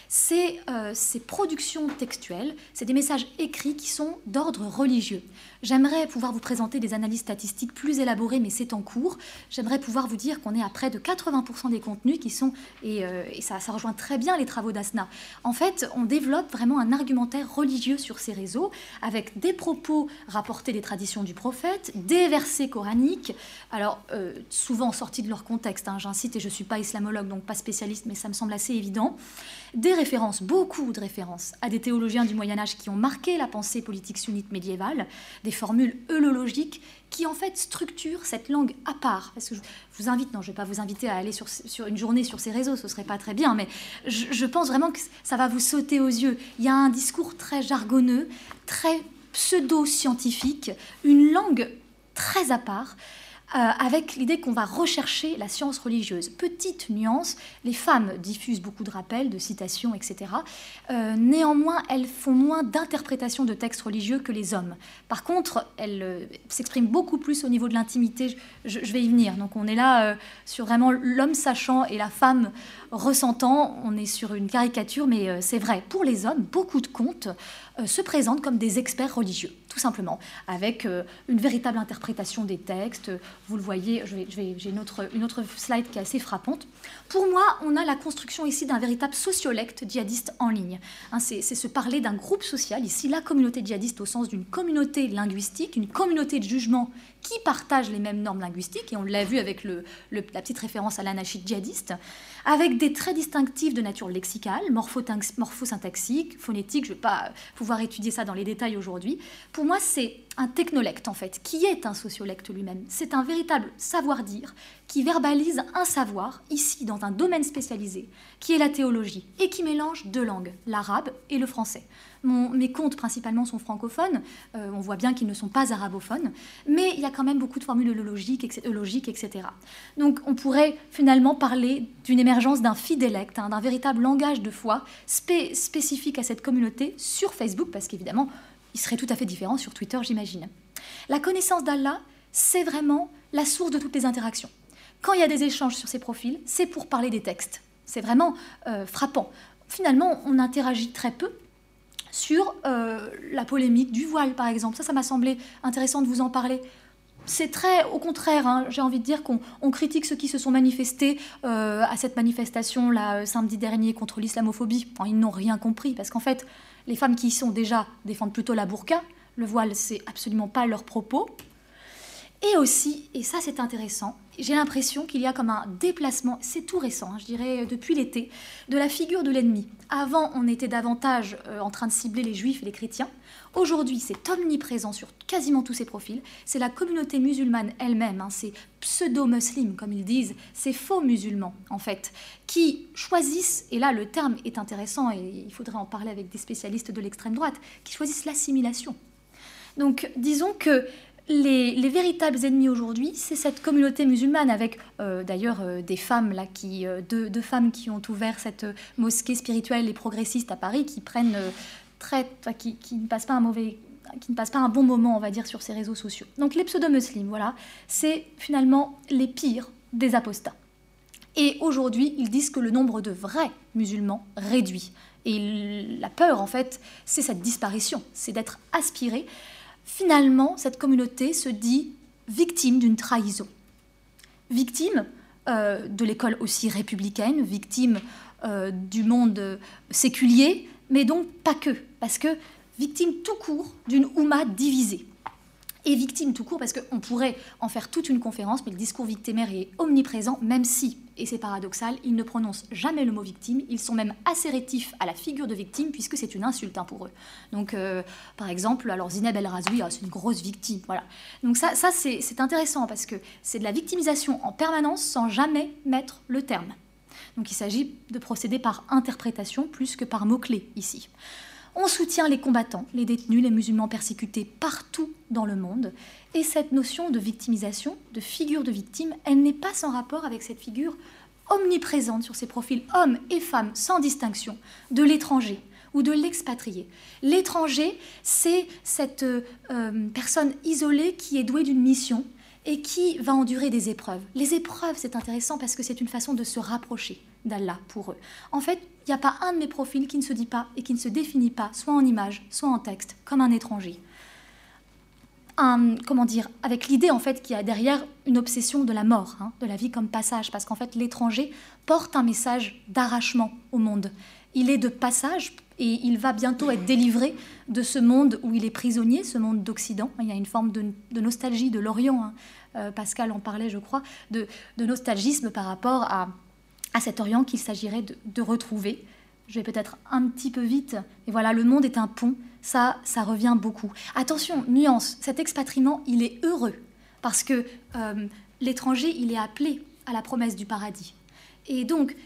c'est euh, ces productions textuelles, c'est des messages écrits qui sont d'ordre religieux. J'aimerais pouvoir vous présenter des analyses statistiques plus élaborées, mais c'est en cours. J'aimerais pouvoir vous dire qu'on est à près de 80% des contenus qui sont, et, euh, ça, rejoint très bien les travaux d'Asna. En fait, on développe vraiment un argumentaire religieux sur ces réseaux, avec des propos rapportés des traditions du prophète, des versets coraniques, alors euh, souvent sortis de leur contexte, hein, j'incite, et je ne suis pas islamologue, donc pas spécialiste, mais ça me semble assez évident des références, beaucoup de références, à des théologiens du Moyen Âge qui ont marqué la pensée politique sunnite médiévale, des formules eulologiques qui en fait structurent cette langue à part. Parce que je vous invite, non, je ne vais pas vous inviter à aller sur, une journée sur ces réseaux, ce serait pas très bien, mais je, je pense vraiment que ça va vous sauter aux yeux. Il y a un discours très jargonneux, très pseudo-scientifique, une langue très à part. Euh, avec l'idée qu'on va rechercher la science religieuse. Petite nuance, les femmes diffusent beaucoup de rappels, de citations, etc. Euh, néanmoins, elles font moins d'interprétation de textes religieux que les hommes. Par contre, elles euh, s'expriment beaucoup plus au niveau de l'intimité. Je, vais y venir. Donc on est là sur vraiment l'homme sachant et la femme ressentant. On est sur une caricature, mais c'est vrai. Pour les hommes, beaucoup de contes se présentent comme des experts religieux tout simplement, avec euh, une véritable interprétation des textes. Vous le voyez, j'ai une autre, une autre slide qui est assez frappante. Pour moi, on a la construction ici d'un véritable sociolecte djihadiste en ligne. Hein, c'est se parler d'un groupe social, ici la communauté djihadiste au sens d'une communauté linguistique, une communauté de jugement qui partage les mêmes normes linguistiques, et on l'a vu avec la petite référence à l'anachide djihadiste, avec des traits distinctifs de nature lexicale, morphosyntaxique, phonétique, je ne vais pas pouvoir étudier ça dans les détails aujourd'hui. Pour moi, c'est un technolecte, en fait, qui est un sociolecte lui-même. C'est un véritable savoir-dire qui verbalise un savoir, ici, dans un domaine spécialisé, qui est la théologie, et qui mélange deux langues, l'arabe et le français mes contes principalement sont francophones, euh, on voit bien qu'ils ne sont pas arabophones, mais il y a quand même beaucoup de formules logiques, etc. Donc on pourrait finalement parler d'une émergence d'un fidélect, hein, d'un véritable langage de foi spécifique à cette communauté sur Facebook, parce qu'évidemment, il serait tout à fait différent sur Twitter, j'imagine. La connaissance d'Allah, c'est vraiment la source de toutes les interactions. Quand il y a des échanges sur ces profils, c'est pour parler des textes. C'est vraiment euh, frappant. Finalement, on interagit très peu, sur euh, la polémique du voile, par exemple. Ça, ça m'a semblé intéressant de vous en parler. C'est très au contraire, hein, j'ai envie de dire qu'on critique ceux qui se sont manifestés euh, à cette manifestation là euh, samedi dernier contre l'islamophobie. ils n'ont rien compris parce qu'en fait, les femmes qui y sont déjà défendent plutôt la burqa. Le voile, c'est absolument pas leur propos. Et aussi, et ça c'est intéressant, j'ai l'impression qu'il y a comme un déplacement, c'est tout récent, hein, je dirais depuis l'été, de la figure de l'ennemi. Avant, on était davantage euh, en train de cibler les juifs et les chrétiens. Aujourd'hui, c'est omniprésent sur quasiment tous ces profils. C'est la communauté musulmane elle-même, hein, ces pseudo-muslims, comme ils disent, ces faux musulmans, en fait, qui choisissent, et là le terme est intéressant et il faudrait en parler avec des spécialistes de l'extrême droite, qui choisissent l'assimilation. Donc, disons que les, véritables ennemis aujourd'hui, c'est cette communauté musulmane, avec euh, d'ailleurs euh, des femmes, là, qui, euh, deux, femmes qui ont ouvert cette mosquée spirituelle et progressiste à Paris, qui prennent très, qui, ne passent pas un mauvais qui ne passent pas un bon moment, on va dire, sur ces réseaux sociaux. Donc les pseudo-muslims, voilà, c'est finalement les pires des apostats. Et aujourd'hui, ils disent que le nombre de vrais musulmans réduit. Et la peur, en fait, c'est cette disparition, c'est d'être aspiré finalement, cette communauté se dit victime d'une trahison. Victime euh, de l'école aussi républicaine, victime euh, du monde séculier, mais donc pas que, parce que victime tout court d'une Oumma divisée et victime tout court, parce qu'on pourrait en faire toute une conférence, mais le discours victimaire est omniprésent, même si, et c'est paradoxal, ils ne prononcent jamais le mot victime, ils sont même assez rétifs à la figure de victime, puisque c'est une insulte hein, pour eux. Donc, euh, par exemple, alors Zineb El Razoui, ah, c'est une grosse victime, voilà. Donc ça, ça c'est intéressant, parce que c'est de la victimisation en permanence sans jamais mettre le terme. Donc il s'agit de procéder par interprétation plus que par mots-clés ici. On soutient les combattants, les détenus, les musulmans persécutés partout dans le monde. Et cette notion de victimisation, de figure de victime, elle n'est pas sans rapport avec cette figure omniprésente sur ces profils hommes et femmes sans distinction de l'étranger ou de l'expatrié. L'étranger, c'est cette euh, personne isolée qui est douée d'une mission, et qui va endurer des épreuves. Les épreuves, c'est intéressant parce que c'est une façon de se rapprocher d'Allah pour eux. En fait, il n'y a pas un de mes profils qui ne se dit pas et qui ne se définit pas, soit en image, soit en texte, comme un étranger. Un, comment dire, avec l'idée en fait qu'il y a derrière une obsession de la mort, hein, de la vie comme passage, parce qu'en fait l'étranger porte un message d'arrachement au monde. Il est de passage et il va bientôt être délivré de ce monde où il est prisonnier, ce monde d'Occident. Il y a une forme de, nostalgie de l'Orient, hein. euh, Pascal en parlait je crois, de, nostalgisme par rapport à, à cet Orient qu'il s'agirait de, retrouver. Je vais peut-être un petit peu vite, et voilà, le monde est un pont, ça, ça revient beaucoup. Attention, nuance, cet expatriement, il est heureux, parce que euh, l'étranger, il est appelé à la promesse du paradis. Et donc,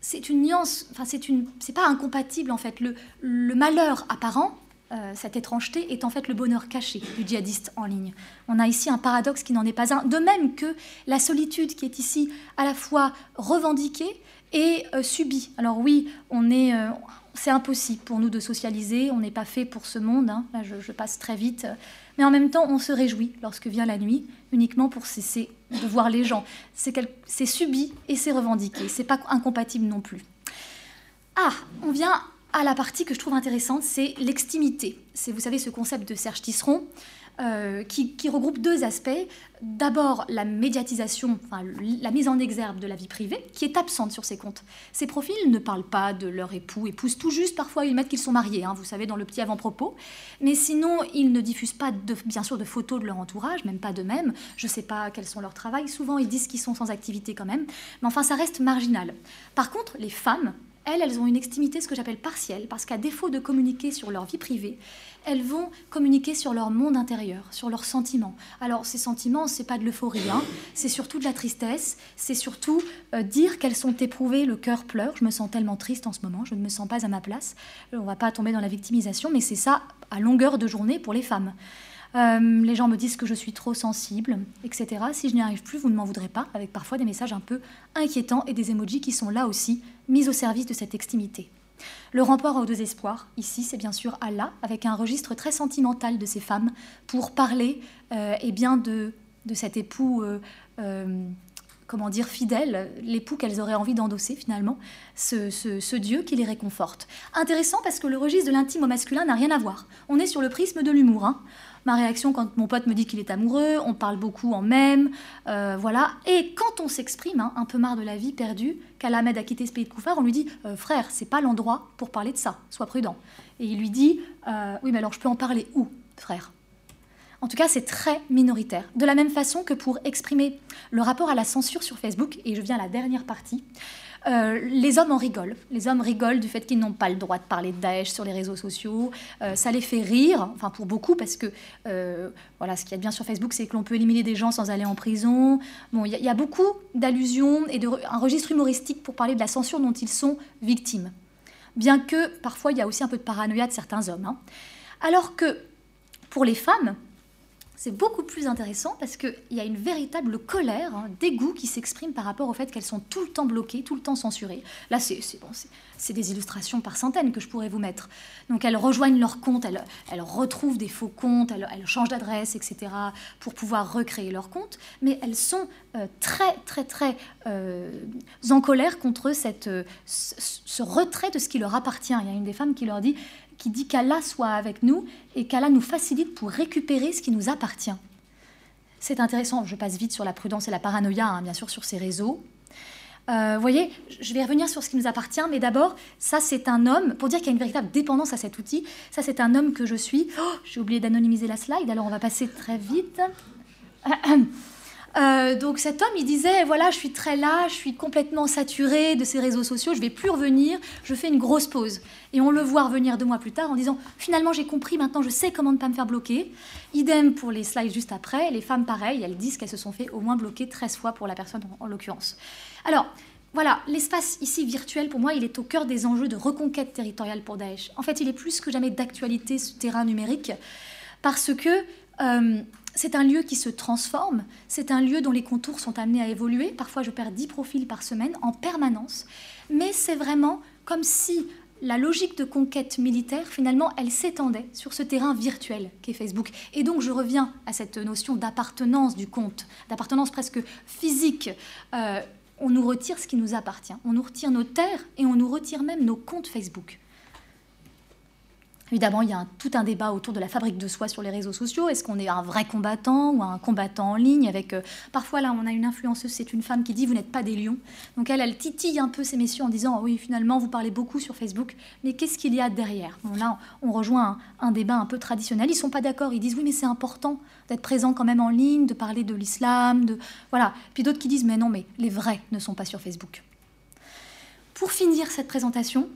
c'est une nuance, enfin c'est une, c'est pas incompatible en fait. Le, le malheur apparent, euh, cette étrangeté, est en fait le bonheur caché du djihadiste en ligne. On a ici un paradoxe qui n'en est pas un, de même que la solitude qui est ici à la fois revendiquée et euh, subie. Alors oui, on est, euh, c'est impossible pour nous de socialiser, on n'est pas fait pour ce monde. Hein. Là, je, passe très vite, mais en même temps, on se réjouit lorsque vient la nuit, uniquement pour cesser de voir les gens. C'est subi et c'est revendiqué. C'est pas incompatible non plus. Ah, on vient à la partie que je trouve intéressante, c'est l'extimité. C'est, vous savez, ce concept de Serge Tisseron, euh, qui, regroupe deux aspects. D'abord, la médiatisation, enfin, la mise en exergue de la vie privée, qui est absente sur ces comptes. Ces profils ne parlent pas de leur époux, épouse tout juste, parfois ils mettent qu'ils sont mariés, hein, vous savez, dans le petit avant-propos. Mais sinon, ils ne diffusent pas, bien sûr, de photos de leur entourage, même pas d'eux-mêmes. Je ne sais pas quels sont leurs travails. Souvent, ils disent qu'ils sont sans activité quand même. Mais enfin, ça reste marginal. Par contre, les femmes, elles, elles ont une extimité, ce que j'appelle partielle, parce qu'à défaut de communiquer sur leur vie privée, elles vont communiquer sur leur monde intérieur, sur leurs sentiments. Alors ces sentiments, c'est pas de l'euphorie, hein. c'est surtout de la tristesse, c'est surtout euh, dire qu'elles sont éprouvées, le cœur pleure, je me sens tellement triste en ce moment, je ne me sens pas à ma place. On va pas tomber dans la victimisation, mais c'est ça à longueur de journée pour les femmes. Euh, les gens me disent que je suis trop sensible, etc. Si je n'y arrive plus, vous ne m'en voudrez pas, avec parfois des messages un peu inquiétants et des emojis qui sont là aussi mis au service de cette extimité. Le rempart au désespoir, ici, c'est bien sûr Allah, avec un registre très sentimental de ces femmes, pour parler euh, bien de, cet époux, euh, euh, comment dire, fidèle, l'époux qu'elles auraient envie d'endosser finalement, ce, ce, Dieu qui les réconforte. Intéressant parce que le registre de l'intime au masculin n'a rien à voir. On est sur le prisme de l'humour. Hein ma réaction quand mon pote me dit qu'il est amoureux, on parle beaucoup en même, euh, voilà. Et quand on s'exprime, hein, un peu marre de la vie perdue, qu'Alamed a quitté ce pays de Koufar, on lui dit euh, frère, c'est pas l'endroit pour parler de ça, sois prudent. Et il lui dit euh, oui, mais alors je peux en parler où, frère? En tout cas, c'est très minoritaire. De la même façon que pour exprimer le rapport à la censure sur Facebook, et je viens à la dernière partie, euh, les hommes en rigolent. Les hommes rigolent du fait qu'ils n'ont pas le droit de parler de Daesh sur les réseaux sociaux. Euh, ça les fait rire, enfin pour beaucoup, parce que euh, voilà, ce qu'il y a de bien sur Facebook, c'est que l'on peut éliminer des gens sans aller en prison. Bon, il y, a beaucoup d'allusions et de, un registre humoristique pour parler de la censure dont ils sont victimes. Bien que parfois il y a aussi un peu de paranoïa de certains hommes. Hein. Alors que pour les femmes, c'est beaucoup plus intéressant parce qu'il y a une véritable colère, hein, dégoût qui s'exprime par rapport au fait qu'elles sont tout le temps bloquées, tout le temps censurées. Là, c'est bon, des illustrations par centaines que je pourrais vous mettre. Donc elles rejoignent leur compte, elles, retrouvent des faux comptes, elles, changent d'adresse, etc., pour pouvoir recréer leur compte, mais elles sont euh, très, très, très euh, en colère contre euh, ce retrait de ce qui leur appartient. Il y a une des femmes qui leur dit qui dit qu'Allah soit avec nous et qu'Allah nous facilite pour récupérer ce qui nous appartient. C'est intéressant, je passe vite sur la prudence et la paranoïa, hein, bien sûr, sur ces réseaux. Euh, vous voyez, je vais revenir sur ce qui nous appartient, mais d'abord, ça c'est un homme, pour dire qu'il y a une véritable dépendance à cet outil, ça c'est un homme que je suis. Oh, j'ai oublié d'anonymiser la slide, alors on va passer très vite. [clears throat] Euh, donc cet homme, il disait, voilà, je suis très là, je suis complètement saturé de ces réseaux sociaux, je vais plus revenir, je fais une grosse pause. Et on le voit revenir deux mois plus tard en disant, finalement j'ai compris, maintenant je sais comment ne pas me faire bloquer. Idem pour les slides juste après, les femmes pareil, elles disent qu'elles se sont fait au moins bloquer 13 fois pour la personne en, en l'occurrence. Alors, voilà, l'espace ici virtuel, pour moi, il est au cœur des enjeux de reconquête territoriale pour Daesh. En fait, il est plus que jamais d'actualité, ce terrain numérique, parce que euh, c'est un lieu qui se transforme, c'est un lieu dont les contours sont amenés à évoluer. Parfois, je perds 10 profils par semaine en permanence, mais c'est vraiment comme si la logique de conquête militaire, finalement, elle s'étendait sur ce terrain virtuel qu'est Facebook. Et donc, je reviens à cette notion d'appartenance du compte, d'appartenance presque physique. Euh, on nous retire ce qui nous appartient. On nous retire nos terres et on nous retire même nos comptes Facebook. Évidemment, il y a tout un débat autour de la fabrique de soi sur les réseaux sociaux. Est-ce qu'on est un vrai combattant ou un combattant en ligne avec euh, Parfois, là, on a une influenceuse, c'est une femme qui dit Vous n'êtes pas des lions. Donc, elle, elle titille un peu ces messieurs en disant Oui, finalement, vous parlez beaucoup sur Facebook, mais qu'est-ce qu'il y a derrière? Là, on rejoint un, débat un peu traditionnel. Ils ne sont pas d'accord. Ils disent Oui, mais c'est important d'être présent quand même en ligne, de parler de l'islam. De... Voilà. Puis d'autres qui disent Mais non, mais les vrais ne sont pas sur Facebook. Pour finir cette présentation,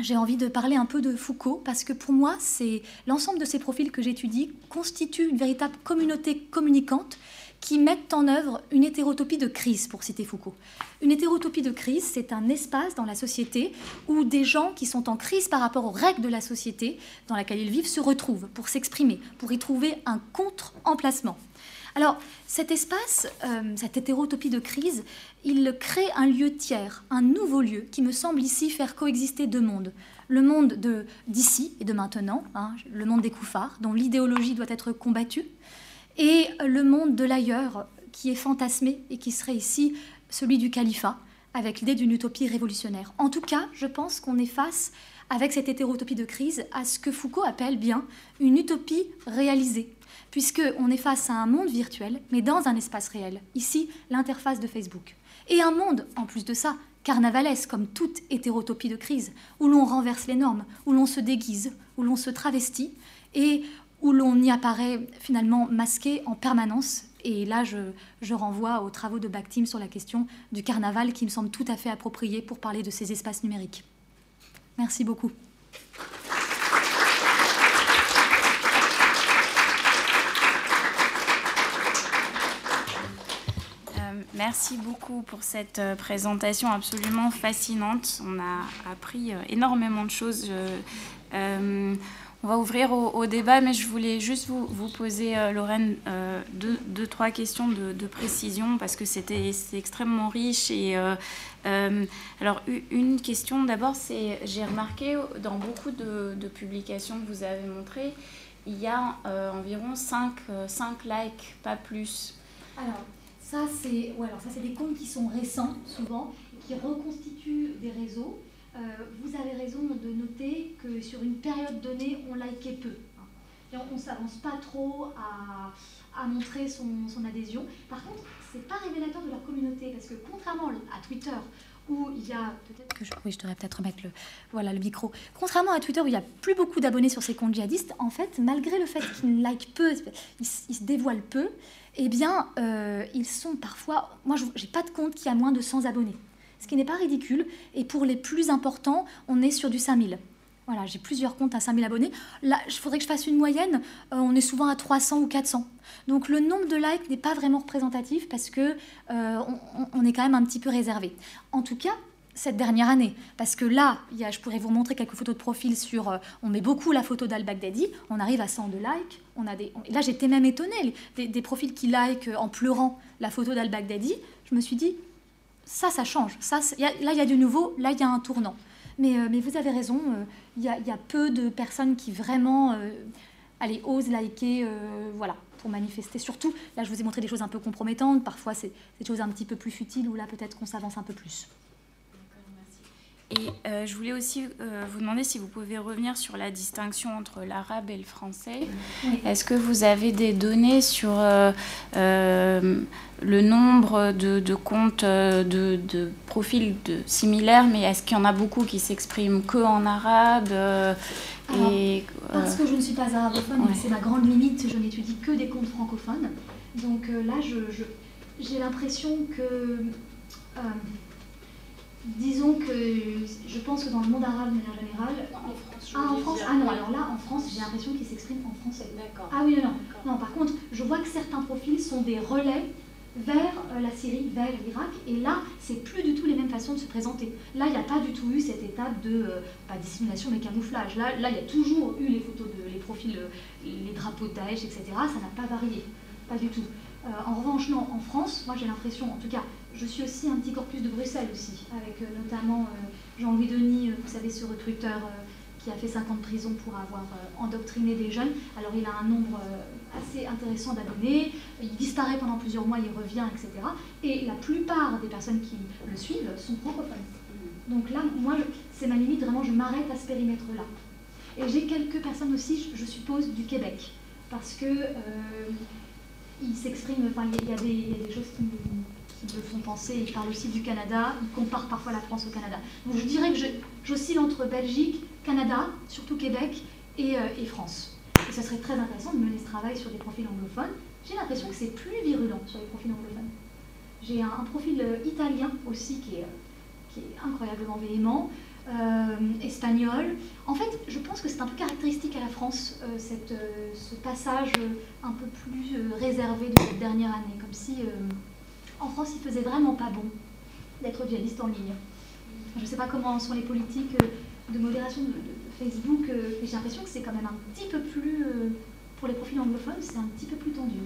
j'ai envie de parler un peu de Foucault parce que pour moi, c'est l'ensemble de ces profils que j'étudie constituent une véritable communauté communicante qui mettent en œuvre une hétérotopie de crise, pour citer Foucault. Une hétérotopie de crise, c'est un espace dans la société où des gens qui sont en crise par rapport aux règles de la société dans laquelle ils vivent se retrouvent pour s'exprimer, pour y trouver un contre-emplacement. Alors, cet espace, euh, cette hétérotopie de crise, il crée un lieu tiers, un nouveau lieu qui me semble ici faire coexister deux mondes. Le monde d'ici et de maintenant, hein, le monde des couffards, dont l'idéologie doit être combattue, et le monde de l'ailleurs, qui est fantasmé et qui serait ici celui du califat, avec l'idée d'une utopie révolutionnaire. En tout cas, je pense qu'on est face, avec cette hétérotopie de crise, à ce que Foucault appelle bien une utopie réalisée, puisqu'on est face à un monde virtuel, mais dans un espace réel. Ici, l'interface de Facebook. Et un monde, en plus de ça, carnavalesque, comme toute hétérotopie de crise, où l'on renverse les normes, où l'on se déguise, où l'on se travestit, et où l'on y apparaît finalement masqué en permanence. Et là, je, je renvoie aux travaux de Bakhtim sur la question du carnaval, qui me semble tout à fait approprié pour parler de ces espaces numériques. Merci beaucoup. Merci beaucoup pour cette euh, présentation absolument fascinante. On a appris euh, énormément de choses. Euh, on va ouvrir au, débat, mais je voulais juste vous, poser, Lorraine, deux, trois questions de, précision parce que c'était extrêmement riche. Et alors, une question d'abord, c'est j'ai remarqué dans beaucoup de, publications que vous avez montrées, il y a environ 5, 5 likes, pas plus. Alors, ça, c'est c'est des comptes qui sont récents, souvent, qui reconstituent des réseaux. Euh, vous avez raison de noter que sur une période donnée, on likait peu. on ne s'avance pas trop à, montrer son, adhésion. Par contre, ce n'est pas révélateur de leur communauté, parce que contrairement à Twitter, où il y a peut-être je, oui, je devrais peut-être remettre le, voilà, le micro. Contrairement à Twitter où il n'y a plus beaucoup d'abonnés sur ces comptes djihadistes, en fait, malgré le fait qu'ils like peu, ils, ils, se dévoilent peu, eh bien, euh, ils sont parfois. Moi, je n'ai pas de compte qui a moins de 100 abonnés, ce qui n'est pas ridicule. Et pour les plus importants, on est sur du 5000. Voilà, j'ai plusieurs comptes à 5000 abonnés. Là, il faudrait que je fasse une moyenne. Euh, on est souvent à 300 ou 400. Donc le nombre de likes n'est pas vraiment représentatif parce que euh, on, est quand même un petit peu réservé. En tout cas, cette dernière année. Parce que là, y a, je pourrais vous montrer quelques photos de profil sur. Euh, on met beaucoup la photo d'Al-Baghdadi, on arrive à 102 likes. On a des, là, j'étais même étonnée, des, profils qui like en pleurant la photo d'Al-Baghdadi. Je me suis dit, ça, ça change. Ça, là, il y a du nouveau, là, il y a un tournant. Mais, euh, mais vous avez raison, euh, il y, y, a peu de personnes qui vraiment allez, osent liker, voilà, pour manifester. Surtout, là, je vous ai montré des choses un peu compromettantes. Parfois, c'est des choses un petit peu plus futiles, où là, peut-être qu'on s'avance un peu plus. Et euh, je voulais aussi euh, vous demander si vous pouvez revenir sur la distinction entre l'arabe et le français. Est-ce que vous avez des données sur euh, le nombre de, comptes, de, profils de, similaires, mais est-ce qu'il y en a beaucoup qui s'expriment que en arabe et, Parce que je ne suis pas arabophone, c'est ma grande limite, je n'étudie que des comptes francophones. Donc là, j'ai l'impression que disons que je pense que dans le monde arabe de manière générale. en France, ah, en France Ah non, alors là, en France, j'ai l'impression qu'ils s'expriment en français. D'accord. Ah oui, non, non. Non, par contre, je vois que certains profils sont des relais vers euh, la Syrie, vers l'Irak, et là, c'est plus du tout les mêmes façons de se présenter. Là, il n'y a pas du tout eu cette étape de, euh, pas dissimulation, mais camouflage. Là, là, il y a toujours eu les photos, de, les profils, euh, les drapeaux de Daesh, etc. Ça n'a pas varié, pas du tout. en revanche, non, en France, moi j'ai l'impression, en tout cas, je suis aussi un petit corpus de Bruxelles aussi, avec notamment Jean-Louis Denis, vous savez, sur Twitter, qui a fait 5 ans de prison pour avoir endoctriné des jeunes. Alors il a un nombre assez intéressant d'abonnés, il disparaît pendant plusieurs mois, il revient, etc. Et la plupart des personnes qui le suivent sont francophones. Donc là, moi, c'est ma limite, vraiment, je m'arrête à ce périmètre-là. Et j'ai quelques personnes aussi, je suppose, du Québec, parce que euh, ils s'expriment, enfin, il y, a des choses qui me, font penser, ils parlent aussi du Canada, ils comparent parfois la France au Canada. Donc je dirais que j'oscille entre Belgique, Canada, surtout Québec, et, euh, et France. Et ça serait très intéressant de mener ce travail sur des profils anglophones. J'ai l'impression que c'est plus virulent sur les profils anglophones. J'ai un, profil euh, italien aussi qui est, qui est incroyablement véhément, euh, espagnol. En fait, je pense que c'est un peu caractéristique à la France, cette, ce passage un peu plus réservé de cette dernière année, comme si en France il faisait vraiment pas bon d'être djihadiste en ligne. Je ne sais pas comment sont les politiques de modération de, Facebook, mais j'ai l'impression que c'est quand même un petit peu plus pour les profils anglophones, c'est un petit peu plus tendu.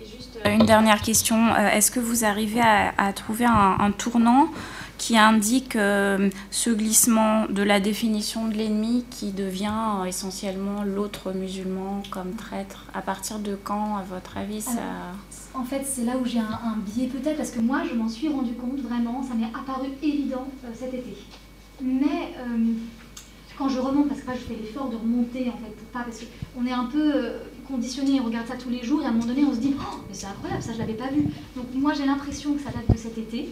Et juste euh, une dernière question. Euh, est-ce que vous arrivez à, trouver un, tournant qui indique euh, ce glissement de la définition de l'ennemi qui devient essentiellement l'autre musulman comme traître À partir de quand, à votre avis, ça... en fait, c'est là où j'ai un, biais peut-être, parce que moi, je m'en suis rendu compte vraiment, ça m'est apparu évident cet été. Mais quand je remonte, parce que moi je fais l'effort de remonter en fait, pour pas, parce qu'on est un peu euh, conditionné, on regarde ça tous les jours et à un moment donné on se dit oh mais c'est incroyable, ça je l'avais pas vu. Donc moi j'ai l'impression que ça date de cet été.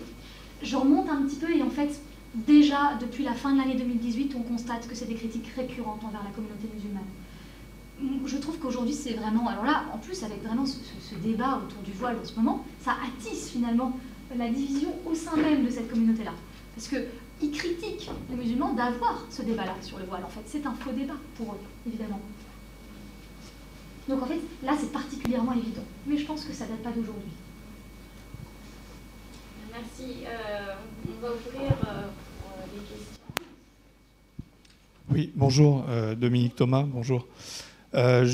Je remonte un petit peu et en fait déjà depuis la fin de l'année 2018 on constate que c'est des critiques récurrentes envers la communauté musulmane. Je trouve qu'aujourd'hui c'est vraiment, alors là en plus avec vraiment ce, débat autour du voile en ce moment, ça attise finalement la division au sein même de cette communauté-là. Parce que ils critiquent les musulmans d'avoir ce débat-là sur le voile. En fait, c'est un faux débat pour eux, évidemment. Donc en fait, là, c'est particulièrement évident. Mais je pense que ça date pas d'aujourd'hui. Merci. Euh, on va ouvrir euh, les questions. Oui, bonjour, euh, Dominique Thomas, bonjour. je,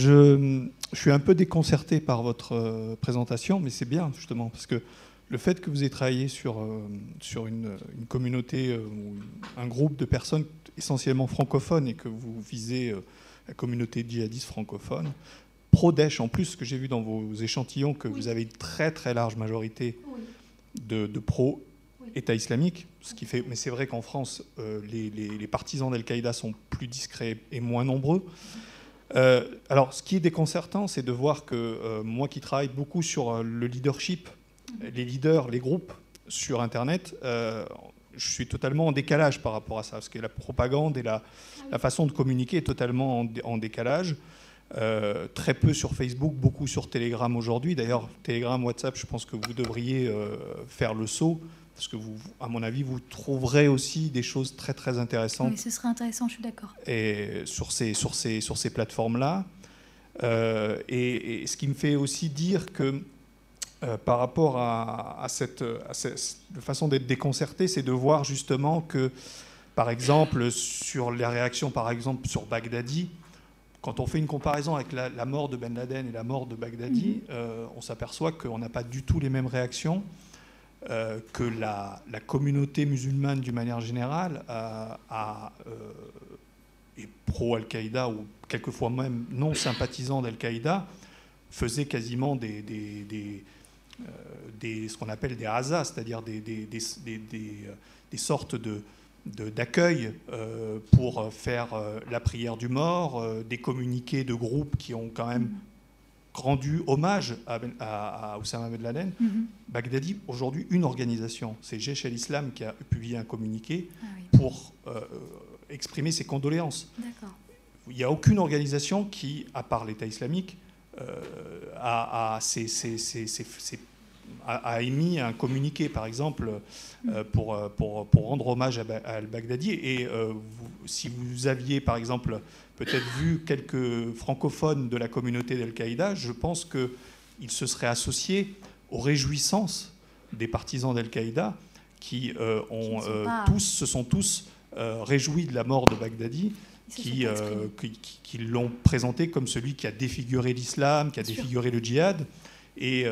je, suis un peu déconcerté par votre présentation, mais c'est bien, justement, parce que le fait que vous ayez travaillé sur, euh, sur une, communauté euh, ou un groupe de personnes essentiellement francophones et que vous visez euh, la communauté djihadiste francophone, pro-Daesh en plus, ce que j'ai vu dans vos échantillons, que vous avez une très très large majorité de, pro-État islamique, ce qui fait, mais c'est vrai qu'en France, les, les, partisans d'Al-Qaïda sont plus discrets et moins nombreux. alors, ce qui est déconcertant, c'est de voir que moi qui travaille beaucoup sur le leadership les leaders, les groupes sur Internet, euh, je suis totalement en décalage par rapport à ça, parce que la propagande et la, façon de communiquer est totalement en, décalage. Euh, très peu sur Facebook, beaucoup sur Telegram aujourd'hui. D'ailleurs, Telegram, WhatsApp, je pense que vous devriez euh, faire le saut, parce que vous, à mon avis, vous trouverez aussi des choses très très intéressantes. Oui, ce serait intéressant, je suis d'accord. Et sur ces, sur ces, sur ces plateformes-là. et, ce qui me fait aussi dire que euh, par rapport à, cette, façon d'être déconcerté, c'est de voir justement que, par exemple, sur les réactions, par exemple, sur Baghdadi, quand on fait une comparaison avec la, mort de Ben Laden et la mort de Baghdadi, mhm. euh, on s'aperçoit qu'on n'a pas du tout les mêmes réactions, euh, que la, communauté musulmane, d'une manière générale, a, est pro-Al-Qaïda ou quelquefois même non sympathisant d'Al-Qaïda, faisait quasiment des euh, des, ce qu'on appelle des rasas, c'est-à-dire des, sortes de, d'accueil euh, pour faire euh, la prière du mort, des communiqués de groupes qui ont quand même rendu hommage à, ben, à, Oussama Ben Laden. Mm-hmm. Baghdadi, aujourd'hui, une organisation, c'est Jaish al-Islam qui a publié un communiqué ah pour exprimer ses condoléances. Il n'y a aucune organisation qui, à part l'État islamique, a, émis un communiqué, par exemple, euh, pour, euh, pour, pour, rendre hommage à, al-Baghdadi. Et euh, si vous aviez, par exemple, peut-être vu quelques francophones de la communauté d'Al-Qaïda, je pense qu'ils se seraient associés aux réjouissances des partisans d'Al-Qaïda qui, ont, tous, se sont tous réjouis de la mort de Baghdadi qui, qui, l'ont présenté comme celui qui a défiguré l'islam, qui a défiguré le djihad. Et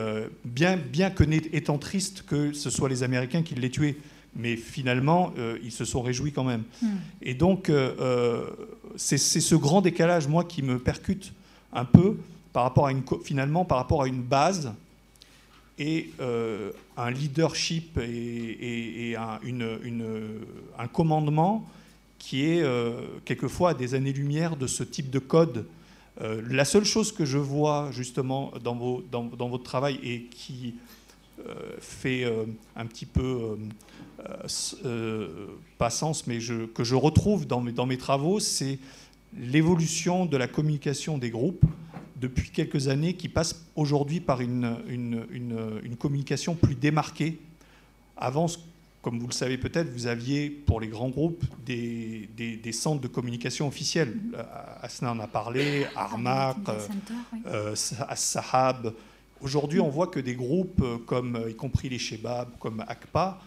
bien, bien que étant triste que ce soit les Américains qui l'aient tué, mais finalement, ils se sont réjouis quand même. Hmm. Et donc, c'est ce grand décalage, moi, qui me percute un peu par rapport à une, finalement par rapport à une base et euh, un leadership et, un, un, commandement qui est euh, quelquefois à des années-lumière de ce type de code. Euh, la seule chose que je vois justement dans, votre travail et qui fait un petit peu, pas sens, mais que je retrouve dans mes, travaux, c'est l'évolution de la communication des groupes depuis quelques années qui passe aujourd'hui par une, une, communication plus démarquée. Avant, comme vous le savez peut-être, vous aviez pour les grands groupes des, des, centres de communication officiels. Asna en a parlé, Armac, euh, Sahab. Aujourd'hui, on voit que des groupes comme, y compris les Shebab, comme ACPA,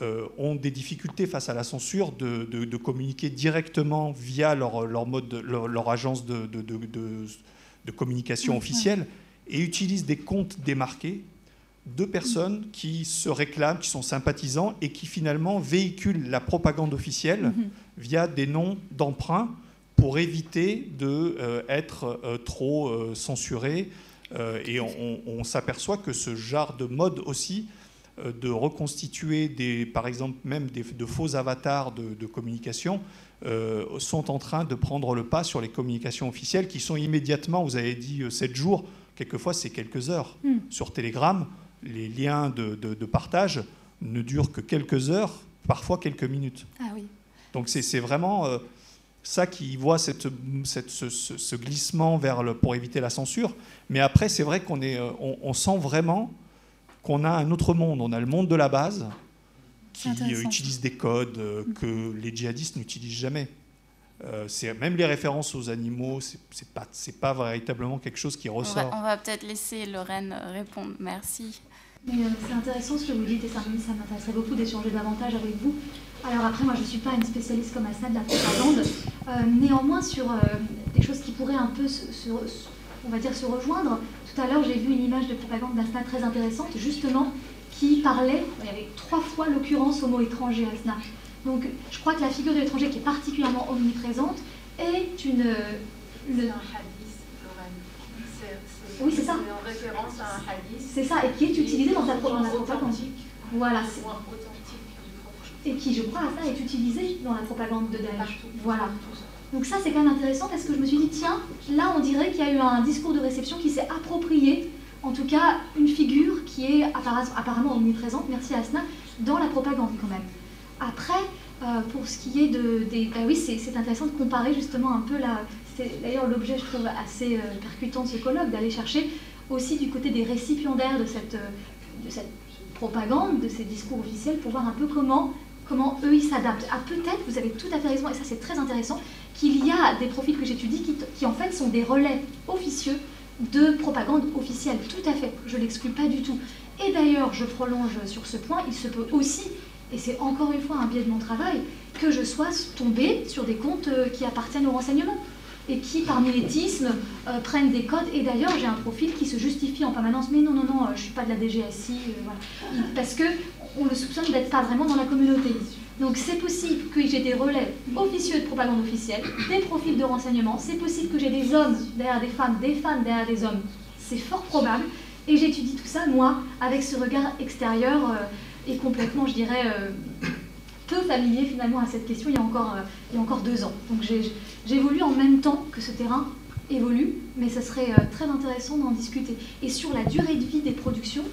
euh, ont des difficultés face à la censure de, de, communiquer directement via leur, leur mode, leur, agence de, de communication officielle et utilisent des comptes démarqués de personnes qui se réclament, qui sont sympathisants et qui finalement véhiculent la propagande officielle mhm. via des noms d'emprunt pour éviter de euh, être euh, trop euh, censurés. et on, s'aperçoit que ce genre de mode aussi de reconstituer des, par exemple même des, de faux avatars de, de communication euh, sont en train de prendre le pas sur les communications officielles qui sont immédiatement, vous avez dit 7 euh, jours, quelquefois c'est quelques heures. Hmm. Sur Telegram, les liens de, partage ne durent que quelques heures, parfois quelques minutes. Ah oui. Donc c'est vraiment euh, ça qui voit cette, ce, glissement vers le, pour éviter la censure. Mais après, c'est vrai qu'on on sent vraiment qu'on a un autre monde. On a le monde de la base, qui euh, utilisent des codes euh, mm. que les djihadistes n'utilisent jamais. Euh, même les références aux animaux, c'est pas pas véritablement quelque chose qui ressort. On va, peut-être laisser Lorraine répondre. Merci. C'est intéressant ce que vous dites et ça, m'intéresserait beaucoup d'échanger davantage avec vous. Alors après, moi je ne suis pas une spécialiste comme Asna de la propagande. néanmoins, sur des choses qui pourraient un peu, se, on va dire, se rejoindre. Tout à l'heure, j'ai vu une image de propagande d'Asna très intéressante, justement, qui parlait, il y avait trois fois l'occurrence au mot étranger Asna. Donc je crois que la figure de l'étranger qui est particulièrement omniprésente est une... Oui, c'est ça. C'est en référence à un hadith. C'est ça, et qui est utilisé dans, la propagande. Voilà. Et qui, je crois, à ça, est utilisé dans la propagande de Daesh. Voilà. Donc ça, c'est quand même intéressant parce que je me suis dit, tiens, là, on dirait qu'il y a eu un discours de réception qui s'est approprié en tout cas une figure qui est apparemment omniprésente, merci Asna, dans la propagande quand même. Après, euh, pour ce qui est de, des... Ben oui, c'est intéressant de comparer justement un peu la... C'est d'ailleurs l'objet, je trouve, assez euh, percutant de ce colloque, d'aller chercher aussi du côté des récipiendaires de cette, de cette propagande, de ces discours officiels, pour voir un peu comment, eux, ils s'adaptent. Ah, peut-être, vous avez tout à fait raison, et ça c'est très intéressant, qu'il y a des profils que j'étudie qui, qui en fait sont des relais officieux de propagande officielle. Tout à fait, je ne l'exclus pas du tout. Et d'ailleurs, je prolonge sur ce point, il se peut aussi, et c'est encore une fois un biais de mon travail, que je sois tombée sur des comptes euh, qui appartiennent au renseignement et qui, par mimétisme, euh, prennent des codes. Et d'ailleurs, j'ai un profil qui se justifie en permanence, mais non, non, non, euh, je ne suis pas de la DGSI, parce qu'on le soupçonne d'être pas vraiment dans la communauté. Donc c'est possible que j'ai des relais officieux de propagande officielle, des profils de renseignement, c'est possible que j'ai des hommes derrière des femmes, des femmes derrière des hommes, c'est fort probable, et j'étudie tout ça, moi, avec ce regard extérieur euh, et complètement, je dirais, euh, peu familier finalement à cette question il y a encore, euh, il y a encore deux ans. Donc j'évolue en même temps que ce terrain évolue, mais ce serait très intéressant d'en discuter. Et sur la durée de vie des productions,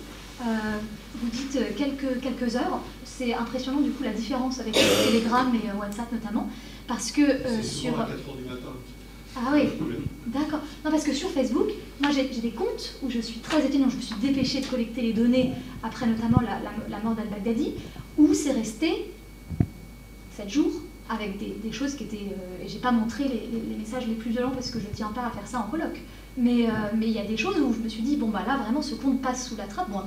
vous dites quelques, quelques heures, c'est impressionnant du coup la différence avec Telegram et euh, WhatsApp notamment, parce que euh, sur... Ah oui, d'accord. Non, parce que sur Facebook, moi j'ai des comptes où je suis très étonnée, je me suis dépêchée de collecter les données après notamment la, mort d'Al-Baghdadi, où c'est resté 7 jours avec des, choses qui étaient... Euh, et j'ai pas montré les, messages les plus violents parce que je tiens pas à faire ça en colloque. Mais mais il y a des choses où je me suis dit, bon bah là vraiment ce compte passe sous la trappe. Bon,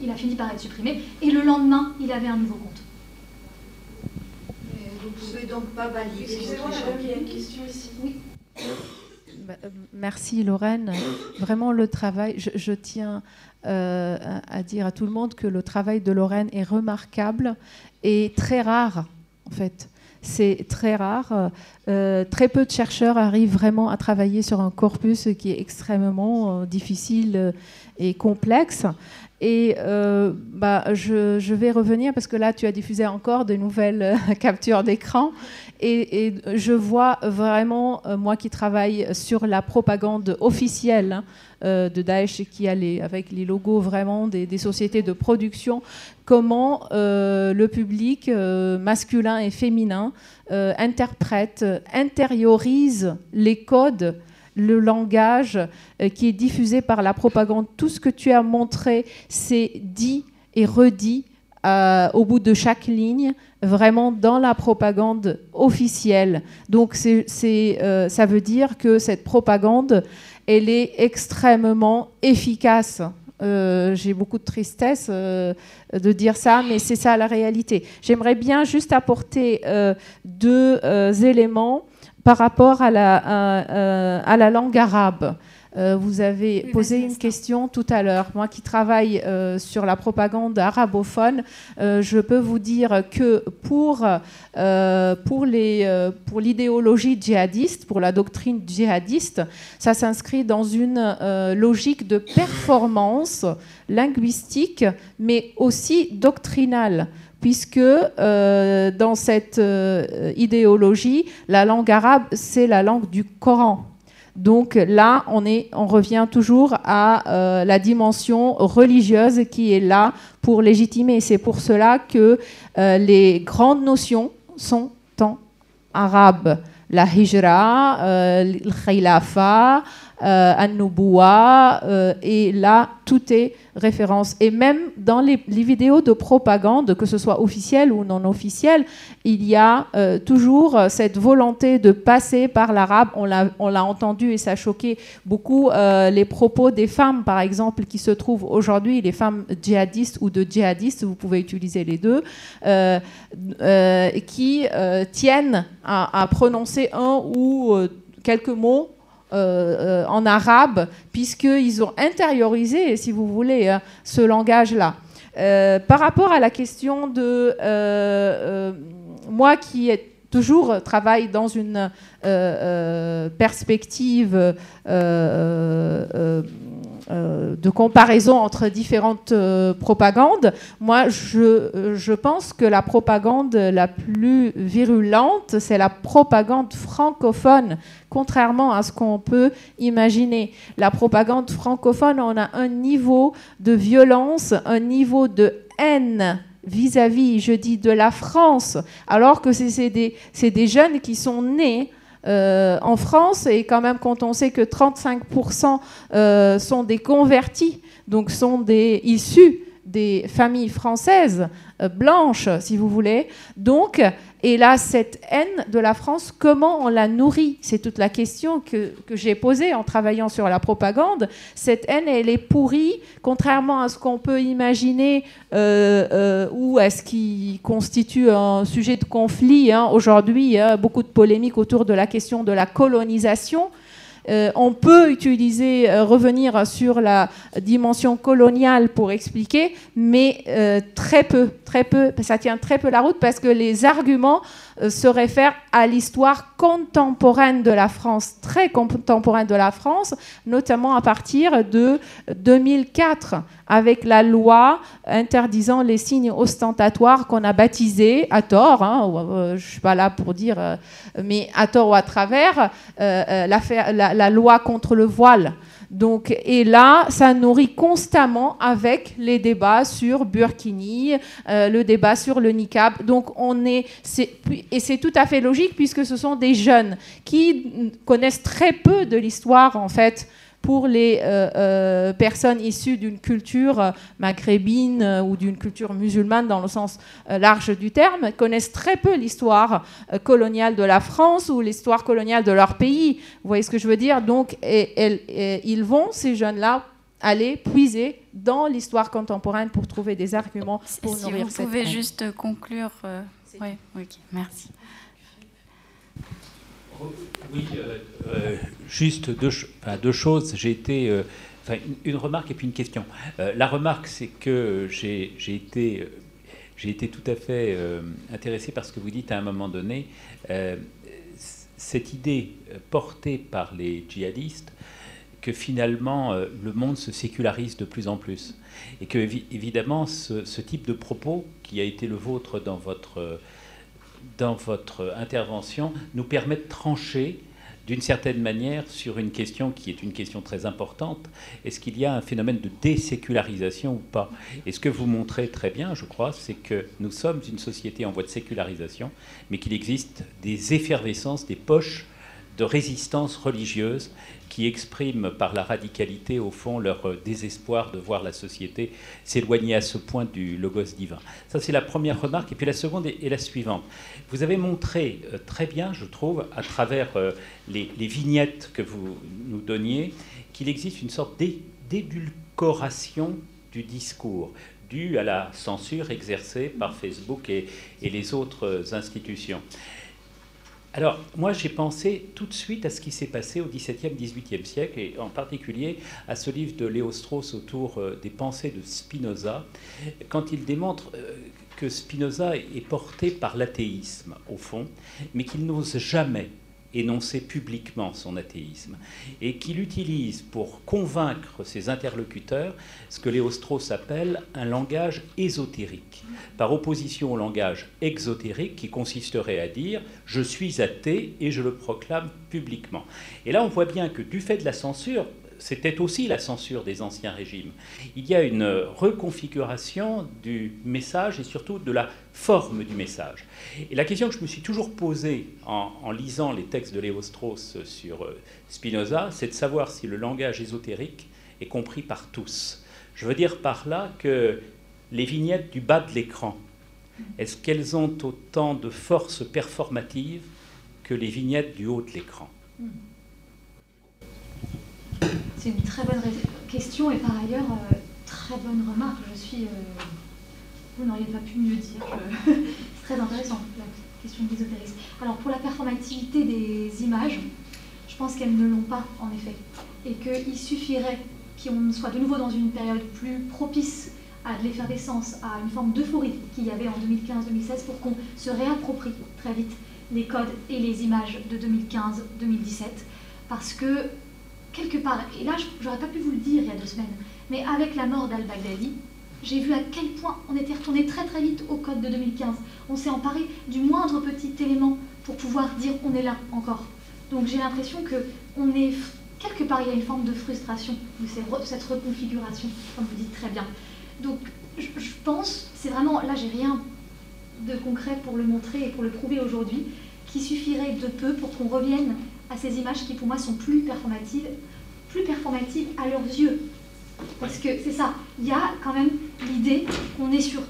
il a fini par être supprimé, et le lendemain, il avait un nouveau compte. vous ne pouvez donc pas valider Excusez-moi, il y a une question ici. Oui. [coughs] Bah, merci Lorraine. Vraiment le travail, je, tiens à dire à tout le monde que le travail de Lorraine est remarquable et très rare en fait. C'est très rare. très peu de chercheurs arrivent vraiment à travailler sur un corpus qui est extrêmement difficile et complexe. Et euh, bah, je, vais revenir parce que là, tu as diffusé encore de nouvelles euh, [laughs] captures d'écran. Et, je vois vraiment, euh, moi qui travaille sur la propagande officielle hein, de Daesh, qui a avec les logos vraiment des, sociétés de production, comment le public masculin et féminin interprète, intériorise les codes le langage euh, qui est diffusé par la propagande. Tout ce que tu as montré, c'est dit et redit euh, au bout de chaque ligne, vraiment dans la propagande officielle. Donc euh, ça veut dire que cette propagande, elle est extrêmement efficace. J'ai beaucoup de tristesse de dire ça, mais c'est ça la réalité. J'aimerais bien juste apporter deux éléments par rapport euh, à, la langue arabe. Euh, vous avez posé une question tout à l'heure. Moi qui travaille euh, sur la propagande arabophone, je peux vous dire que pour, pour, les, pour l'idéologie djihadiste, pour la doctrine djihadiste, ça s'inscrit dans une logique de performance linguistique, mais aussi doctrinale puisque euh, dans cette euh, idéologie, la langue arabe, c'est la langue du Coran. Donc là, on, revient toujours à euh, la dimension religieuse qui est là pour légitimer. C'est pour cela que les grandes notions sont en arabe. La hijra, khilafa, an et là, tout est référence. Et même dans les, vidéos de propagande, que ce soit officielle ou non officielle, il y a euh, toujours cette volonté de passer par l'arabe. On l'a entendu et ça a choqué beaucoup euh, les propos des femmes, par exemple, qui se trouvent aujourd'hui, les femmes djihadistes ou de djihadistes, vous pouvez utiliser les deux, euh, qui tiennent à, prononcer un ou quelques mots euh, euh, en arabe, puisqu'ils ont intériorisé, si vous voulez, hein, ce langage-là. Euh, par rapport à la question de moi qui toujours travaille dans une perspective euh, de comparaison entre différentes euh, propagandes, moi je, je, pense que la propagande la plus virulente, c'est la propagande francophone, contrairement à ce qu'on peut imaginer. La propagande francophone, on a un niveau de violence, un niveau de haine vis-à-vis, je dis, de la France, alors que c'est des, des jeunes qui sont nés euh, en France, et quand même quand on sait que 35% euh, sont des convertis, donc sont des issus des familles françaises euh, blanches, si vous voulez. Donc, et là, cette haine de la France, comment on la nourrit? C'est toute la question que, j'ai posée en travaillant sur la propagande. Cette haine, elle est pourrie, contrairement à ce qu'on peut imaginer, euh, euh, ou à ce qui constitue un sujet de conflit. Hein. Aujourd'hui, a beaucoup de polémiques autour de la question de la colonisation. Euh, on peut utiliser, euh, revenir sur la dimension coloniale pour expliquer, mais euh, très peu, très peu, ça tient très peu la route parce que les arguments se réfèrent à l'histoire contemporaine de la France, très contemporaine de la France, notamment à partir de 2004, avec la loi interdisant les signes ostentatoires qu'on a baptisés à tort, hein, je ne suis pas là pour dire, mais à tort ou à travers, la loi contre le voile. Donc, et là, ça nourrit constamment avec les débats sur Burkini, euh, le débat sur le niqab. Donc, on est, et c'est tout à fait logique puisque ce sont des jeunes qui connaissent très peu de l'histoire en fait pour les euh, euh, personnes issues d'une culture euh, maghrébine ou d'une culture musulmane dans le sens large du terme, connaissent très peu l'histoire coloniale de la France ou l'histoire coloniale de leur pays. Vous voyez ce que je veux dire? Donc, ils vont, ces jeunes-là, aller puiser dans l'histoire contemporaine pour trouver des arguments pour si nourrir vous pouvez juste conclure. oui, ok, merci. Oui, juste deux, choses. J'ai été Enfin, une, remarque et puis une question. la remarque, c'est que j'ai été, été tout à fait intéressé par ce que vous dites à un moment donné. cette idée portée par les djihadistes que finalement euh, le monde se sécularise de plus en plus. Et que évidemment ce, type de propos qui a été le vôtre dans votre, dans votre intervention nous permet de trancher d'une certaine manière sur une question qui est une question très importante. Est-ce qu'il y a un phénomène de désécularisation ou pas? Et ce que vous montrez très bien, je crois, c'est que nous sommes une société en voie de sécularisation, mais qu'il existe des effervescences, des poches de résistance religieuse qui expriment par la radicalité, au fond, leur euh, désespoir de voir la société s'éloigner à ce point du logos divin. Ça, c'est la première remarque. Et puis la seconde est, la suivante. Vous avez montré euh, très bien, je trouve, à travers euh, les, vignettes que vous nous donniez, qu'il existe une sorte d'édulcoration du discours due à la censure exercée par Facebook et les autres institutions. Alors, moi, j'ai pensé tout de suite à ce qui s'est passé au XVIIe, XVIIIe siècle, et en particulier à ce livre de Léo Strauss autour euh, des pensées de Spinoza, quand il démontre euh, que Spinoza est porté par l'athéisme, au fond, mais qu'il n'ose jamais énoncer publiquement son athéisme et qu'il utilise pour convaincre ses interlocuteurs ce que Léo Strauss appelle un langage ésotérique, par opposition au langage exotérique qui consisterait à dire je suis athée et je le proclame publiquement. Et là, on voit bien que du fait de la censure, c'était aussi la censure des anciens régimes. Il y a une reconfiguration du message et surtout de la forme du message. Et la question que je me suis toujours posée en, lisant les textes de Léo Strauss sur euh, Spinoza, c'est de savoir si le langage ésotérique est compris par tous. Je veux dire par là que les vignettes du bas de l'écran, est-ce qu'elles ont autant de force performative que les vignettes du haut de l'écran? C'est une très bonne question et par ailleurs, euh, très bonne remarque. Je suis. Euh, vous n'auriez pas pu mieux dire. [laughs] c'est très intéressant, la question de l'ésotérisme. Alors, pour la performativité des images, je pense qu'elles ne l'ont pas, en effet. Et qu'il suffirait qu'on soit de nouveau dans une période plus propice à de l'effervescence, à une forme d'euphorie qu'il y avait en 2015-2016 pour qu'on se réapproprie très vite les codes et les images de 2015-2017. Parce que quelque part, et là, j'aurais pas pu vous le dire il y a deux semaines, mais avec la mort d'Al-Baghdadi, j'ai vu à quel point on était retourné très très vite au code de 2015. On s'est emparé du moindre petit élément pour pouvoir dire on est là encore. Donc j'ai l'impression que on est quelque part il y a une forme de frustration de cette reconfiguration, comme vous dites très bien. Donc je, pense, c'est vraiment là j'ai rien de concret pour le montrer et pour le prouver aujourd'hui, qui suffirait de peu pour qu'on revienne à ces images qui pour moi sont plus performatives, plus performatives à leurs yeux. Parce que c'est ça, il y a quand même l'idée qu'on est sur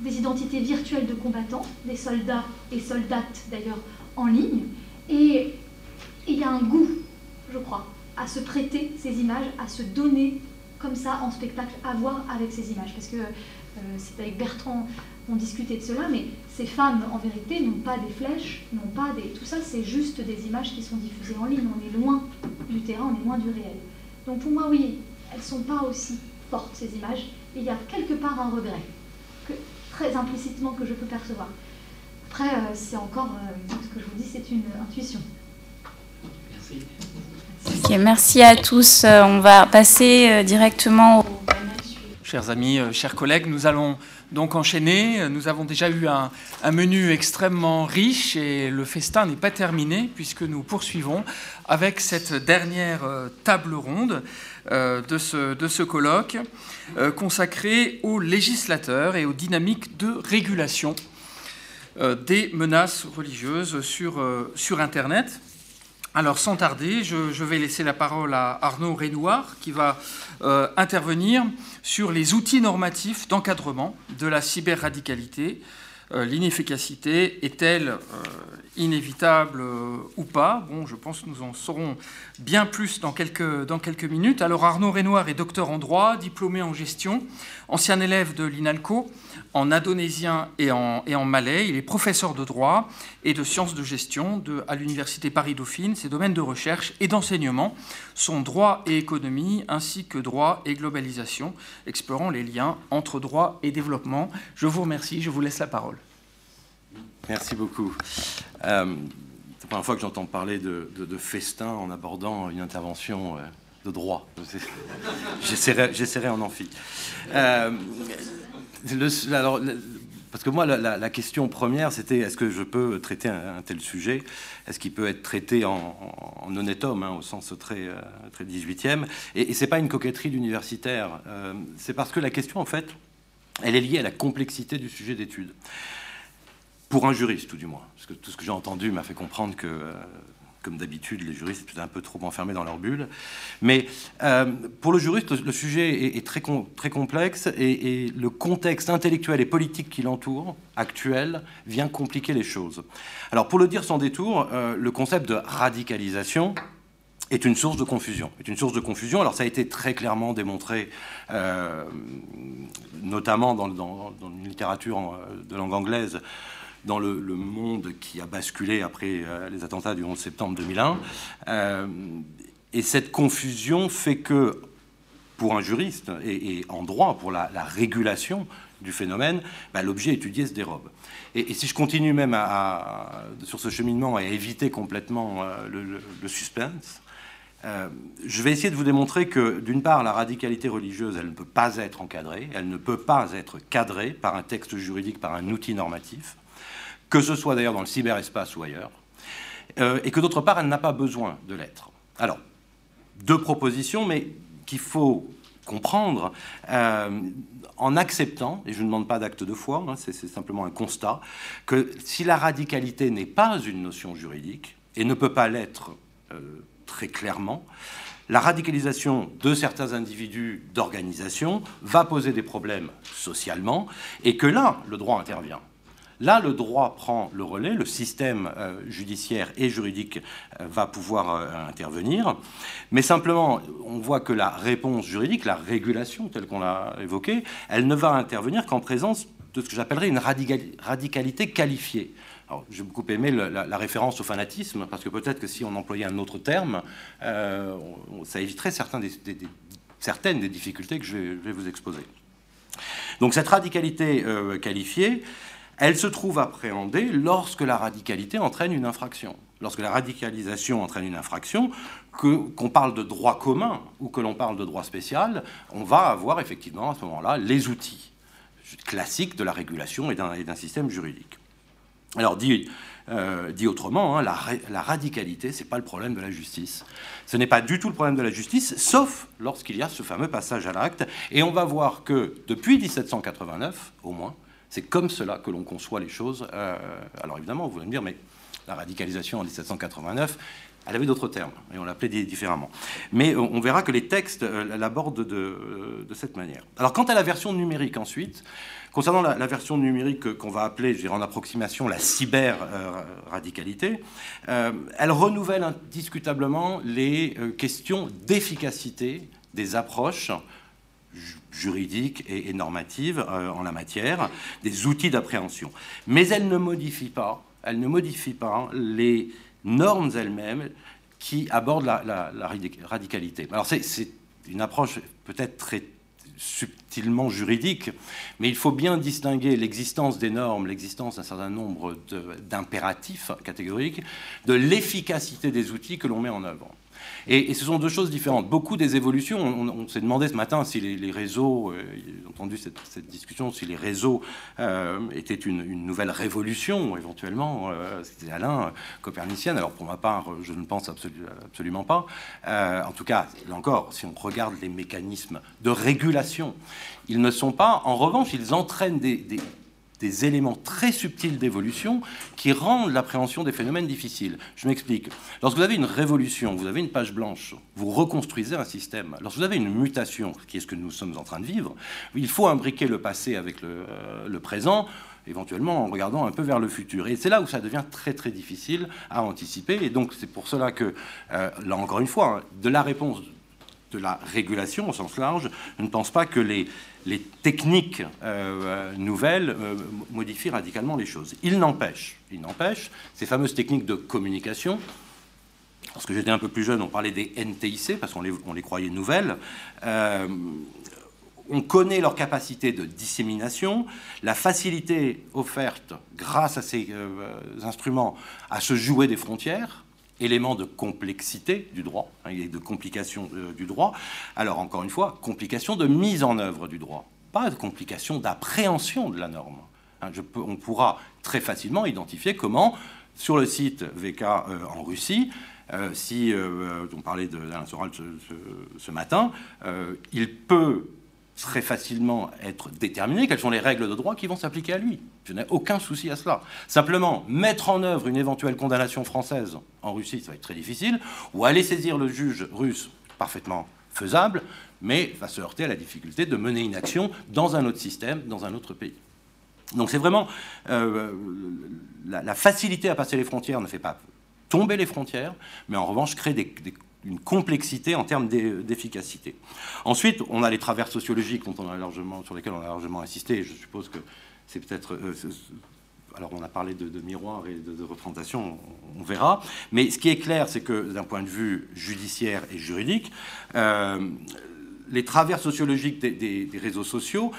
des identités virtuelles de combattants, des soldats et soldates d'ailleurs en ligne, et il y a un goût, je crois, à se prêter ces images, à se donner comme ça en spectacle, à voir avec ces images. Parce que euh, c'est avec Bertrand on discutait de cela, mais ces femmes, en vérité, n'ont pas des flèches, n'ont pas des... Tout ça, c'est juste des images qui sont diffusées en ligne. On est loin du terrain, on est loin du réel. Donc pour moi, oui, elles ne sont pas aussi fortes, ces images. il y a quelque part un regret, que, très implicitement, que je peux percevoir. Après, euh, c'est encore, euh, ce que je vous dis, c'est une intuition. Merci. merci à tous. Euh, on va passer directement au Chers amis, chers collègues, nous allons donc enchaîner. Nous avons déjà eu un, menu extrêmement riche et le festin n'est pas terminé puisque nous poursuivons avec cette dernière euh, table ronde euh, de ce, colloque euh, consacré aux législateurs et aux dynamiques de régulation des menaces religieuses sur, Internet. Alors sans tarder, je, vais laisser la parole à Arnaud Renoir qui va intervenir sur les outils normatifs d'encadrement de la cyberradicalité. L'inefficacité est-elle inévitable ou pas? Je pense que nous en saurons bien plus dans quelques, minutes. Alors Arnaud Renoir est docteur en droit, diplômé en gestion, ancien élève de l'INALCO en indonésien et en, malais. Il est professeur de droit et de sciences de gestion à l'Université Paris-Dauphine. Ses domaines de recherche et d'enseignement sont droit et économie, ainsi que droit et globalisation, explorant les liens entre droit et développement. Je vous remercie, je vous laisse la parole. Merci beaucoup. Euh, la première fois que j'entends parler de, festin en abordant une intervention euh, de droit. J'essaierai en amphi. Euh, parce que moi, la, question première, c'était est-ce que je peux traiter un, tel sujet? Est-ce qu'il peut être traité en, honnête homme, hein, au sens très, très 18e Et, et ce n'est pas une coquetterie d'universitaire. c'est parce que la question, en fait, elle est liée à la complexité du sujet d'étude. Pour un juriste, tout du moins. Parce que tout ce que j'ai entendu m'a fait comprendre que, euh, comme d'habitude, les juristes étaient un peu trop enfermés dans leur bulle. Mais euh, pour le juriste, le, sujet est, très, très complexe et, le contexte intellectuel et politique qui l'entoure, actuel, vient compliquer les choses. Alors, pour le dire sans détour, euh, le concept de radicalisation est une source de confusion. Est une source de confusion. Alors ça a été très clairement démontré, notamment dans, dans, dans, une littérature de langue anglaise, dans le, monde qui a basculé après euh, les attentats du 11 septembre 2001. Euh, et cette confusion fait que, pour un juriste, et, en droit, pour la, régulation du phénomène, bah, l'objet étudié se dérobe. Et, si je continue même sur ce cheminement et à éviter complètement euh, le, suspense, je vais essayer de vous démontrer que, d'une part, la radicalité religieuse, elle ne peut pas être encadrée, elle ne peut pas être cadrée par un texte juridique, par un outil normatif que ce soit d'ailleurs dans le cyberespace ou ailleurs, euh, et que d'autre part, elle n'a pas besoin de l'être. Alors, deux propositions, mais qu'il faut comprendre euh, en acceptant, et je ne demande pas d'acte de foi, hein, c'est simplement un constat, que si la radicalité n'est pas une notion juridique, et ne peut pas l'être euh, très clairement, la radicalisation de certains individus d'organisation va poser des problèmes socialement, et que là, le droit intervient. Là, le droit prend le relais, le système euh, judiciaire et juridique euh, va pouvoir euh, intervenir, mais simplement, on voit que la réponse juridique, la régulation telle qu'on l'a évoquée, elle ne va intervenir qu'en présence de ce que j'appellerais une radicalité qualifiée. j'ai beaucoup aimé la, référence au fanatisme, parce que peut-être que si on employait un autre terme, ça éviterait certaines des difficultés que je vais, vous exposer. Donc cette radicalité qualifiée, elle se trouve appréhendée lorsque la radicalité entraîne une infraction. Lorsque la radicalisation entraîne une infraction, qu'on parle de droit commun ou que l'on parle de droit spécial, on va avoir effectivement à ce moment-là les outils classiques de la régulation et d'un système juridique. Alors dit, euh, autrement, hein, la, la, radicalité, ce n'est pas le problème de la justice. Ce n'est pas du tout le problème de la justice, sauf lorsqu'il y a ce fameux passage à l'acte. Et on va voir que depuis 1789, au moins, c'est comme cela que l'on conçoit les choses. Euh, alors évidemment, vous allez me dire, mais la radicalisation en 1789, elle avait d'autres termes, et on l'appelait différemment. Mais on verra que les textes euh, l'abordent de, cette manière. Alors quant à la version numérique ensuite, concernant la, version numérique qu'on va appeler, je dirais en approximation, la cyber-radicalité, euh, elle renouvelle indiscutablement les questions d'efficacité des approches juridiques et, normatives euh, en la matière, des outils d'appréhension. Mais elle ne modifie pas, ne pas les normes elles-mêmes qui abordent la, radicalité. Alors c'est une approche peut-être très subtilement juridique, mais il faut bien distinguer l'existence des normes, l'existence d'un certain nombre d'impératifs catégoriques, de l'efficacité des outils que l'on met en œuvre. Et, ce sont deux choses différentes. Beaucoup des évolutions, on, s'est demandé ce matin si les, réseaux, euh, j'ai entendu cette, discussion, si les réseaux euh, étaient une, nouvelle révolution, éventuellement. Euh, C'était Alain, copernicienne. Alors pour ma part, je ne pense absolument pas. en tout cas, là encore, si on regarde les mécanismes de régulation, ils ne sont pas, en revanche, ils entraînent des éléments très subtils d'évolution qui rendent l'appréhension des phénomènes difficiles. Je m'explique. Lorsque vous avez une révolution, vous avez une page blanche, vous reconstruisez un système. Lorsque vous avez une mutation, qui est ce que nous sommes en train de vivre, il faut imbriquer le passé avec le, euh, présent. éventuellement en regardant un peu vers le futur. Et c'est là où ça devient très très difficile à anticiper. Et donc c'est pour cela que, euh, là encore une fois, hein, de la réponse de la régulation au sens large, je ne pense pas que les, techniques euh, nouvelles euh, modifient radicalement les choses. Il n'empêche, il n'empêche, ces fameuses techniques de communication, lorsque j'étais un peu plus jeune, on parlait des NTIC, parce qu'on les, croyait nouvelles, euh, on connaît leur capacité de dissémination, la facilité offerte grâce à ces instruments à se jouer des frontières, élément de complexité du droit, hein, et de complication euh, du droit. Alors encore une fois, complication de mise en œuvre du droit, pas de complication d'appréhension de la norme. Hein, on pourra très facilement identifier comment, sur le site VK euh, en Russie, euh, si on parlait d'Alain Soral ce, ce, matin, il peut très facilement être déterminé quelles sont les règles de droit qui vont s'appliquer à lui. Je n'ai aucun souci à cela. Simplement, mettre en œuvre une éventuelle condamnation française en Russie, ça va être très difficile, ou aller saisir le juge russe, parfaitement faisable, mais va se heurter à la difficulté de mener une action dans un autre système, dans un autre pays. Donc c'est vraiment euh, la, facilité à passer les frontières ne fait pas tomber les frontières, mais en revanche crée des, des une complexité en termes d'efficacité. Ensuite, on a les travers sociologiques dont on a largement, sur lesquels on a largement insisté. Je suppose que c'est peut-être. Euh, alors, on a parlé de, miroir et de, représentation, on, verra. Mais ce qui est clair, c'est que d'un point de vue judiciaire et juridique, euh, les travers sociologiques des réseaux sociaux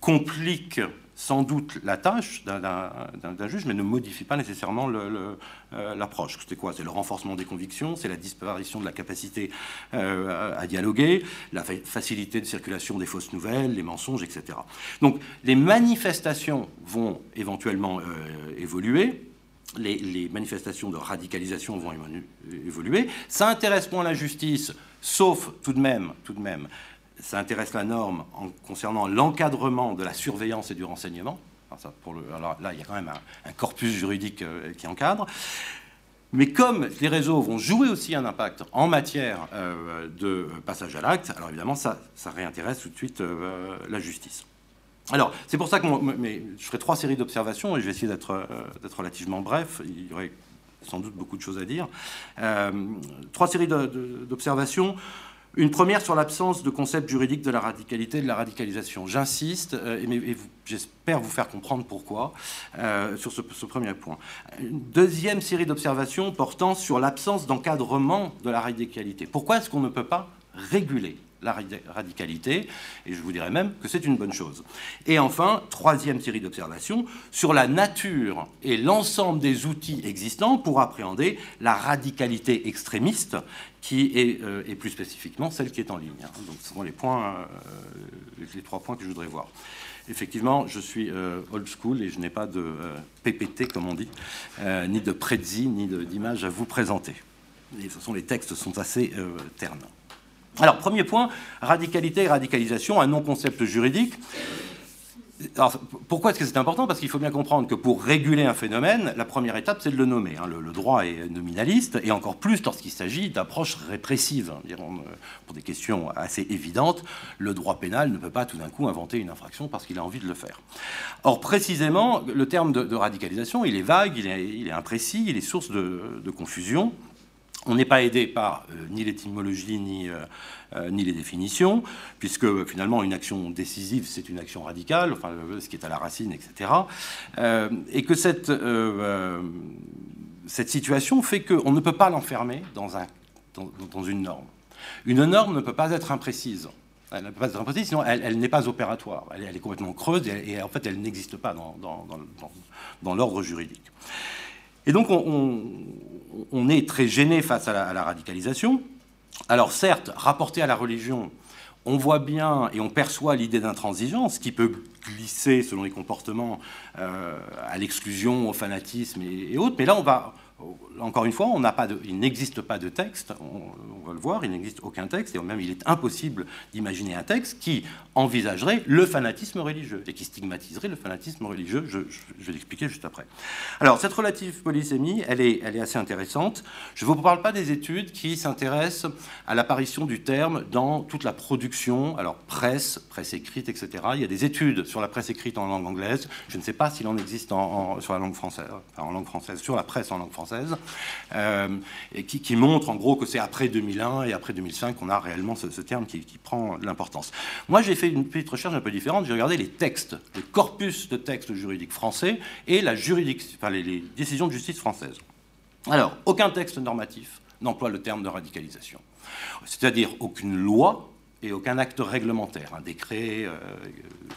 compliquent sans doute la tâche d'un juge, mais ne modifie pas nécessairement euh, l'approche. c'est quoi? C'est le renforcement des convictions, c'est la disparition de la capacité euh, à dialoguer, la facilité de circulation des fausses nouvelles, les mensonges, etc. Donc les manifestations vont éventuellement euh, évoluer. Les, les, manifestations de radicalisation vont évoluer. Ça intéresse moins la justice, sauf tout de même, tout de même ça intéresse la norme en concernant l'encadrement de la surveillance et du renseignement. Alors, là, il y a quand même un, corpus juridique euh, qui encadre. Mais comme les réseaux vont jouer aussi un impact en matière euh, de passage à l'acte, alors évidemment, ça, réintéresse tout de suite euh, la justice. Alors, c'est pour ça que je ferai trois séries d'observations et je vais essayer d'être relativement bref. Il y aurait sans doute beaucoup de choses à dire. trois séries d'observations. Une première sur l'absence de concept juridique de la radicalité et de la radicalisation. J'insiste, euh, et, j'espère vous faire comprendre pourquoi, euh, sur ce, premier point. Une deuxième série d'observations portant sur l'absence d'encadrement de la radicalité. Pourquoi est-ce qu'on ne peut pas réguler la radicalité, et je vous dirais même que c'est une bonne chose. Et enfin, troisième série d'observations, sur la nature et l'ensemble des outils existants pour appréhender la radicalité extrémiste qui est, euh, plus spécifiquement celle qui est en ligne. Hein. Donc ce sont les, points, euh, les trois points que je voudrais voir. Effectivement, je suis euh, old school et je n'ai pas de PPT, comme on dit, ni de prédit, ni d'image à vous présenter. Les textes sont assez ternes. Alors, premier point, radicalité et radicalisation, un non-concept juridique. Alors, pourquoi est-ce que c'est important? Parce qu'il faut bien comprendre que pour réguler un phénomène, la première étape, c'est de le nommer. Hein. Le, droit est nominaliste, et encore plus lorsqu'il s'agit d'approches répressives. Euh, pour des questions assez évidentes, le droit pénal ne peut pas tout d'un coup inventer une infraction parce qu'il a envie de le faire. Or, précisément, le terme de, radicalisation, il est vague, il est, imprécis, il est source de confusion. On n'est pas aidé par euh, ni l'étymologie ni, euh, euh, ni les définitions, puisque finalement une action décisive, c'est une action radicale, enfin, ce qui est à la racine, etc. et que cette, cette situation fait qu'on ne peut pas l'enfermer dans, un, dans, une norme. Une norme ne peut pas être imprécise. Elle sinon elle, n'est pas opératoire. Elle, est complètement creuse et, en fait elle n'existe pas dans, dans, dans l'ordre juridique. Et donc on, on est très gêné face à la, radicalisation. Alors certes, rapporté à la religion, on voit bien et on perçoit l'idée d'intransigeance qui peut glisser selon les comportements euh, à l'exclusion, au fanatisme et, autres. Mais là, on va, encore une fois, on il n'existe pas de texte, on, va le voir, il n'existe aucun texte, et même il est impossible d'imaginer un texte qui envisagerait le fanatisme religieux et qui stigmatiserait le fanatisme religieux. Je, vais l'expliquer juste après. Alors, cette relative polysémie, elle est, elle est assez intéressante. Je ne vous parle pas des études qui s'intéressent à l'apparition du terme dans toute la production, alors presse, presse écrite, etc. Il y a des études sur la presse écrite en langue anglaise. Je ne sais pas s'il en existe en, sur la langue française, en langue française, sur la presse en langue française, et qui, montre en gros que c'est après 2001 et après 2005 qu'on a réellement ce, terme qui, prend de l'importance. Moi, j'ai fait une petite recherche un peu différente. J'ai regardé les textes, le corpus de textes juridiques français et la enfin, les décisions de justice françaises. Alors, aucun texte normatif n'emploie le terme de radicalisation. C'est-à-dire aucune loi et aucun acte réglementaire, un décret, euh,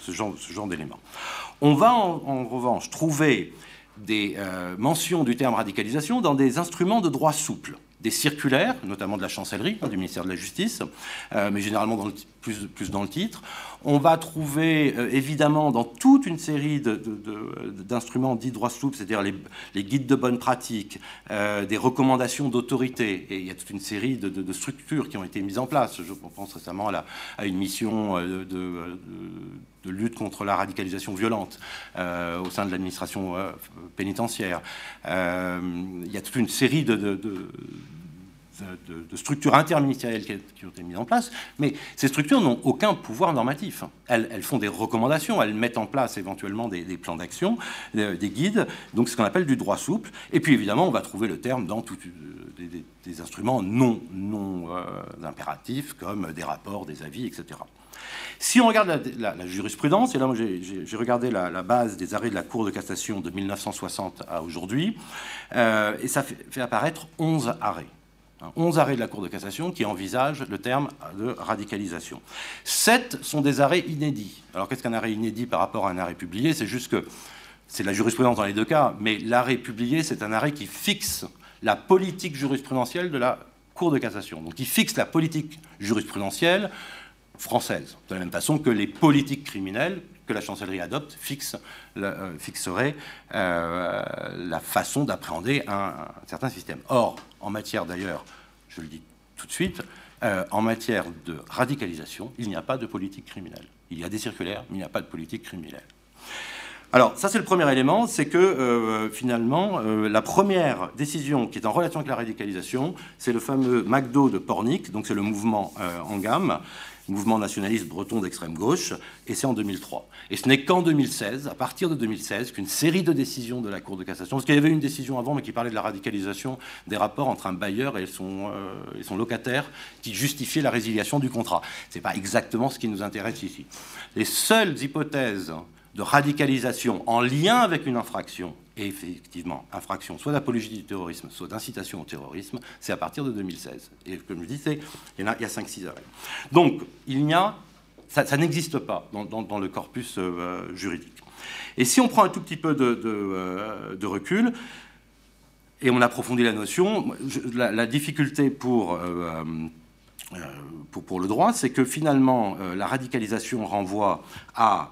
ce genre, ce d'éléments. On va en, revanche trouver des euh, mentions du terme radicalisation dans des instruments de droit souple des circulaires, notamment de la chancellerie, hein, du ministère de la Justice, euh, mais généralement plus, dans le titre. On va trouver euh, évidemment dans toute une série d'instruments dits droits souples, c'est-à-dire les, guides de bonne pratique, euh, des recommandations d'autorité, et il y a toute une série de, structures qui ont été mises en place. Je pense récemment à, une mission de lutte contre la radicalisation violente euh, au sein de l'administration euh, pénitentiaire. Euh, il y a toute une série de, de, structures interministérielles qui, ont été mises en place, mais ces structures n'ont aucun pouvoir normatif. Elles, font des recommandations, elles mettent en place éventuellement des, plans d'action, des guides, donc ce qu'on appelle du droit souple. Et puis évidemment, on va trouver le terme dans des, instruments non, non impératifs, comme des rapports, des avis, etc. Si on regarde la, jurisprudence, et là j'ai regardé la, base des arrêts de la Cour de cassation de 1960 à aujourd'hui, euh, et ça fait, apparaître 11 arrêts. 11 hein, arrêts de la Cour de cassation qui envisagent le terme de radicalisation. 7 sont des arrêts inédits. Alors qu'est-ce qu'un arrêt inédit par rapport à un arrêt publié? C'est juste que c'est la jurisprudence dans les deux cas, mais l'arrêt publié, c'est un arrêt qui fixe la politique jurisprudentielle de la Cour de cassation. Donc il fixe la politique jurisprudentielle française, de la même façon que les politiques criminelles que la chancellerie adopte fixent, euh, fixeraient euh, la façon d'appréhender un, certain système. Or, en matière d'ailleurs, je le dis tout de suite, euh, en matière de radicalisation, il n'y a pas de politique criminelle. Il y a des circulaires, mais il n'y a pas de politique criminelle. Alors, ça c'est le premier élément, c'est que finalement, la première décision qui est en relation avec la radicalisation, c'est le fameux McDo de Pornic, donc c'est le mouvement en gamme, mouvement nationaliste breton d'extrême gauche, et c'est en 2003. Et ce n'est qu'en 2016, à partir de 2016, qu'une série de décisions de la Cour de cassation, parce qu'il y avait une décision avant, mais qui parlait de la radicalisation des rapports entre un bailleur et son, euh, et son locataire, qui justifiait la résiliation du contrat. Ce n'est pas exactement ce qui nous intéresse ici. Les seules hypothèses de radicalisation en lien avec une infraction, et effectivement, infraction soit d'apologie du terrorisme, soit d'incitation au terrorisme, c'est à partir de 2016. Et comme je dis, il y, a, 5-6 arrêts. Donc, il n'y a, ça, n'existe pas dans, le corpus euh, juridique. Et si on prend un tout petit peu de, euh, recul, et on approfondit la notion, la, difficulté. Euh, pour, pour, le droit, c'est que finalement, la radicalisation renvoie à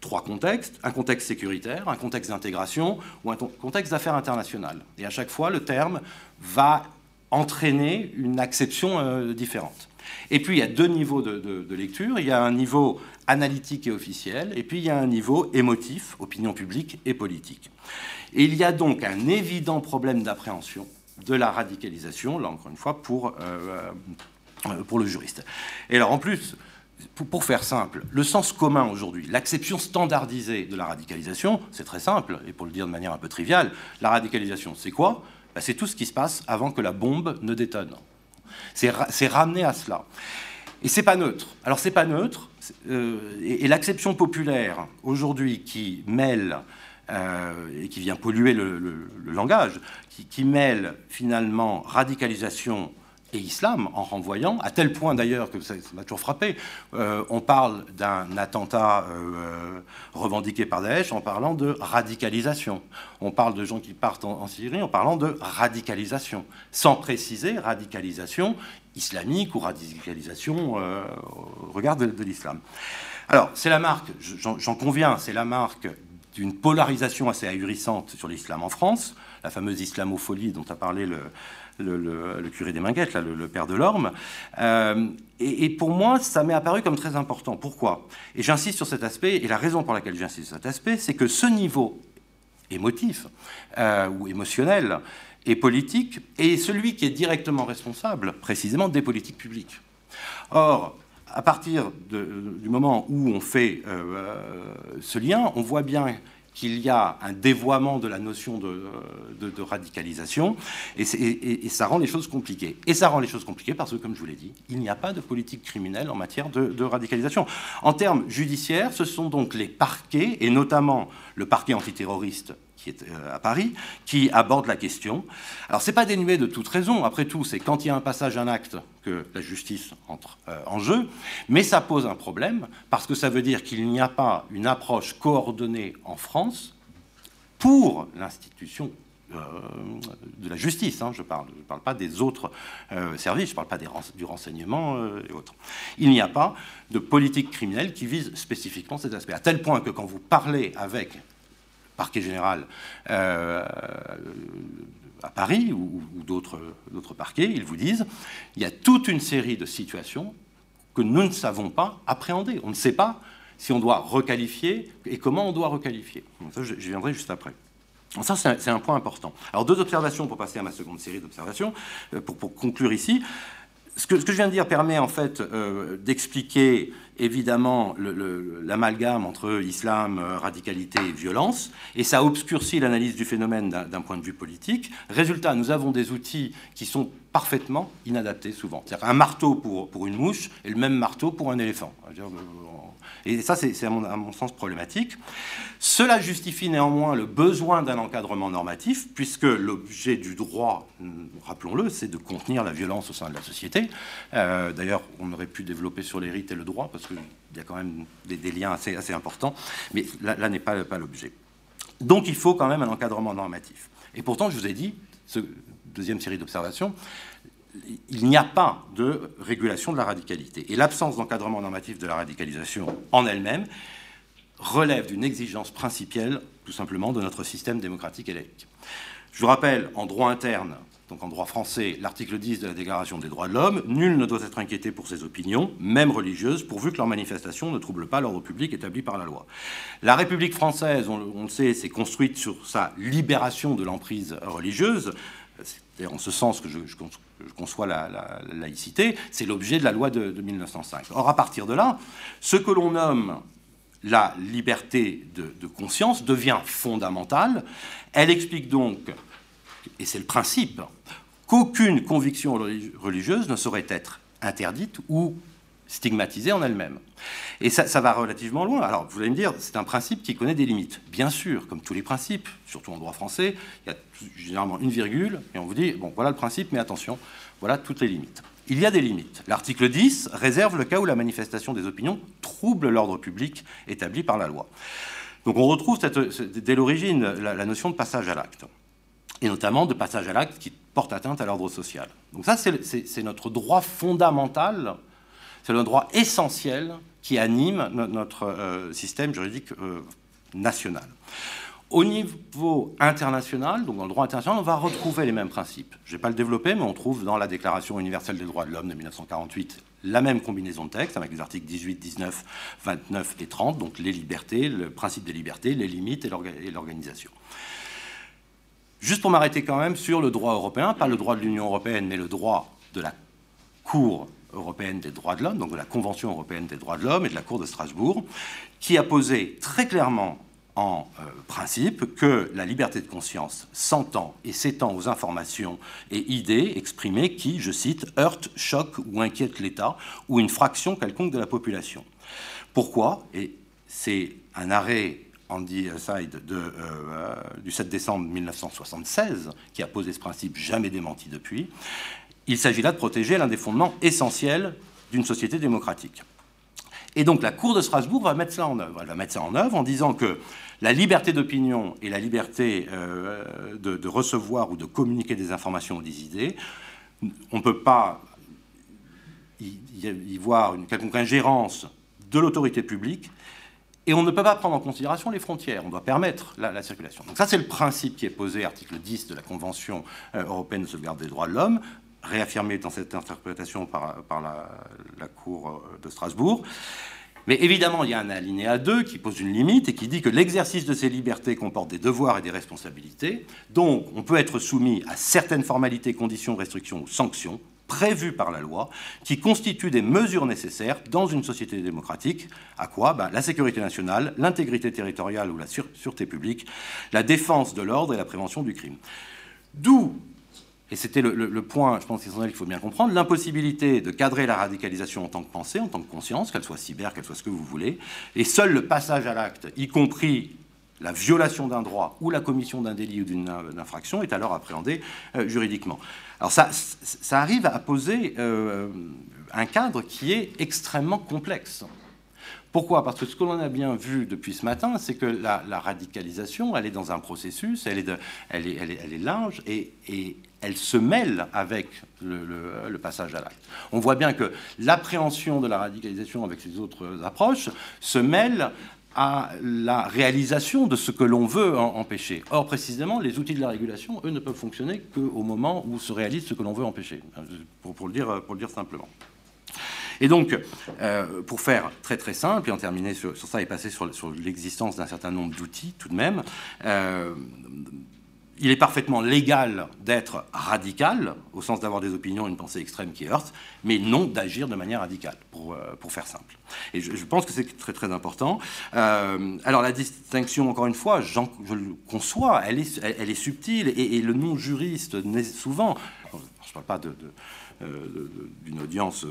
trois contextes, un contexte sécuritaire, un contexte d'intégration ou un contexte d'affaires internationales. Et à chaque fois, le terme va entraîner une acception euh, différente. Et puis, il y a deux niveaux de, lecture. Il y a un niveau analytique et officiel, et puis il y a un niveau émotif, opinion publique et politique. Et il y a donc un évident problème d'appréhension de la radicalisation, là encore une fois, pour, euh, euh, pour le juriste. Et alors en plus, pour, faire simple, le sens commun aujourd'hui, l'acception standardisée de la radicalisation, c'est très simple, et pour le dire de manière un peu triviale, la radicalisation, c'est quoi? Ben, C'est tout ce qui se passe avant que la bombe ne détonne. C'est ramené à cela. Et c'est pas neutre. Alors c'est pas neutre, euh, et, l'acception populaire aujourd'hui qui mêle euh, et qui vient polluer le, langage, qui, mêle finalement radicalisation et islam en renvoyant, à tel point d'ailleurs que ça m'a toujours frappé, euh, on parle d'un attentat euh, revendiqué par Daesh en parlant de radicalisation. On parle de gens qui partent en, Syrie en parlant de radicalisation, sans préciser radicalisation islamique ou radicalisation euh, au regard de, l'islam. Alors, c'est la marque, j'en conviens, c'est la marque d'une polarisation assez ahurissante sur l'islam en France, la fameuse islamopholie dont a parlé le, le, curé des Minguettes, là, le, père de l'Orme. Euh, et, pour moi, ça m'est apparu comme très important. Pourquoi? Et j'insiste sur cet aspect, et la raison pour laquelle j'insiste sur cet aspect, c'est que ce niveau émotif euh, ou émotionnel et politique est celui qui est directement responsable, précisément, des politiques publiques. Or, à partir du moment où on fait ce lien, on voit bien qu'il y a un dévoiement de la notion de, radicalisation, et, ça rend les choses compliquées. Et ça rend les choses compliquées parce que, comme je vous l'ai dit, il n'y a pas de politique criminelle en matière de, radicalisation. En termes judiciaires, ce sont donc les parquets, et notamment le parquet antiterroriste euh, à Paris, qui aborde la question. Alors, ce n'est pas dénué de toute raison. Après tout, c'est quand il y a un passage, un acte, que la justice entre euh, en jeu. Mais ça pose un problème, parce que ça veut dire qu'il n'y a pas une approche coordonnée en France pour l'institution euh, de la justice, hein, je parle, je ne parle pas des autres services, je ne parle pas du renseignement et autres. Il n'y a pas de politique criminelle qui vise spécifiquement cet aspect, à tel point que quand vous parlez avec parquet général euh, à Paris ou, d'autres parquets, ils vous disent il y a toute une série de situations que nous ne savons pas appréhender. On ne sait pas si on doit requalifier et comment on doit requalifier. je, viendrai juste après. ça, c'est un, point important. Alors, deux observations pour passer à ma seconde série d'observations, euh, pour, conclure ici. Ce que, je viens de dire permet en fait euh, d'expliquer évidemment l'amalgame entre islam, euh, radicalité et violence, et ça obscurcit l'analyse du phénomène d'un point de vue politique. Résultat, nous avons des outils qui sont parfaitement inadaptés souvent. C'est-à-dire un marteau pour, pour une mouche et le même marteau pour un éléphant. Et ça, c'est à, mon sens problématique. Cela justifie néanmoins le besoin d'un encadrement normatif, puisque l'objet du droit, rappelons-le, c'est de contenir la violence au sein de la société. Euh, d'ailleurs, on aurait pu développer sur les rites et le droit, parce qu'il y a quand même des, liens assez, importants, mais là, n'est pas, l'objet. Donc il faut quand même un encadrement normatif. Et pourtant, je vous ai dit, deuxième série d'observations, il n'y a pas de régulation de la radicalité. Et l'absence d'encadrement normatif de la radicalisation en elle-même relève d'une exigence principielle, tout simplement, de notre système démocratique laïque. Je vous rappelle, en droit interne, donc en droit français, l'article 10 de la Déclaration des droits de l'homme, nul ne doit être inquiété pour ses opinions, même religieuses, pourvu que leurs manifestations ne troublent pas l'ordre public établi par la loi. La République française, on, le sait, s'est construite sur sa libération de l'emprise religieuse, c'est en ce sens que je, conçois la, laïcité, c'est l'objet de la loi de, 1905. Or, à partir de là, ce que l'on nomme la liberté de, conscience devient fondamentale. Elle explique donc, et c'est le principe, qu'aucune conviction religieuse ne saurait être interdite ou stigmatisée en elle-même. Et ça, va relativement loin. Alors, vous allez me dire, c'est un principe qui connaît des limites. Bien sûr, comme tous les principes, surtout en droit français, il y a généralement une virgule, et on vous dit, bon, voilà le principe, mais attention, voilà toutes les limites. Il y a des limites. L'article 10 réserve le cas où la manifestation des opinions trouble l'ordre public établi par la loi. Donc on retrouve dès l'origine la, notion de passage à l'acte, et notamment de passage à l'acte qui porte atteinte à l'ordre social. Donc ça, c'est notre droit fondamental c'est le droit essentiel qui anime notre euh, système juridique euh, national. Au niveau international, donc dans le droit international, on va retrouver les mêmes principes. Je ne vais pas le développer, mais on trouve dans la Déclaration universelle des droits de l'homme de 1948 la même combinaison de textes avec les articles 18, 19, 29 et 30, donc les libertés, le principe des libertés, les limites et l'organisation. Juste pour m'arrêter quand même sur le droit européen, pas le droit de l'Union européenne, mais le droit de la Cour européenne des droits de l'homme, donc de la Convention européenne des droits de l'homme et de la Cour de Strasbourg, qui a posé très clairement en euh, principe que la liberté de conscience s'entend et s'étend aux informations et idées exprimées qui, je cite, heurtent, choquent ou inquiètent l'État ou une fraction quelconque de la population. Pourquoi? Et c'est un arrêt Andy Side de, euh, du 7 décembre 1976 qui a posé ce principe, jamais démenti depuis. Il s'agit là de protéger l'un des fondements essentiels d'une société démocratique. Et donc la Cour de Strasbourg va mettre cela en œuvre. Elle va mettre ça en œuvre en disant que la liberté d'opinion et la liberté euh, de, recevoir ou de communiquer des informations ou des idées, on ne peut pas y, voir une quelconque ingérence de l'autorité publique et on ne peut pas prendre en considération les frontières. On doit permettre la, circulation. Donc ça, c'est le principe qui est posé, article 10 de la Convention euh, européenne de sauvegarde des droits de l'homme réaffirmé dans cette interprétation par, la, Cour euh, de Strasbourg. Mais évidemment, il y a un alinéa 2 qui pose une limite et qui dit que l'exercice de ces libertés comporte des devoirs et des responsabilités. Donc, on peut être soumis à certaines formalités, conditions, restrictions ou sanctions, prévues par la loi, qui constituent des mesures nécessaires dans une société démocratique. À quoi? Ben, La sécurité nationale, l'intégrité territoriale ou la sûreté publique, la défense de l'ordre et la prévention du crime. D'où et c'était le, point, je pense, qu'il faut bien comprendre, l'impossibilité de cadrer la radicalisation en tant que pensée, en tant que conscience, qu'elle soit cyber, qu'elle soit ce que vous voulez, et seul le passage à l'acte, y compris la violation d'un droit ou la commission d'un délit ou d'une infraction, est alors appréhendé euh, juridiquement. Alors ça, ça arrive à poser euh, un cadre qui est extrêmement complexe. Pourquoi? Parce que ce que l'on a bien vu depuis ce matin, c'est que la, radicalisation, elle est dans un processus, elle est, elle est, elle est, elle est large et, elle se mêle avec le, passage à l'acte. On voit bien que l'appréhension de la radicalisation avec ses autres approches se mêle à la réalisation de ce que l'on veut empêcher. Or, précisément, les outils de la régulation, eux, ne peuvent fonctionner qu'au moment où se réalise ce que l'on veut empêcher, pour, le dire, pour le dire simplement. Et donc, euh, pour faire très très simple, et en terminer sur, ça et passer sur, l'existence d'un certain nombre d'outils tout de même, euh, il est parfaitement légal d'être radical, au sens d'avoir des opinions, une pensée extrême qui heurte, mais non d'agir de manière radicale, pour, euh, pour faire simple. Et je, pense que c'est très très important. Euh, alors la distinction, encore une fois, je le conçois, elle est, elle, est subtile, et, le non-juriste souvent, je ne parle pas euh, d'une audience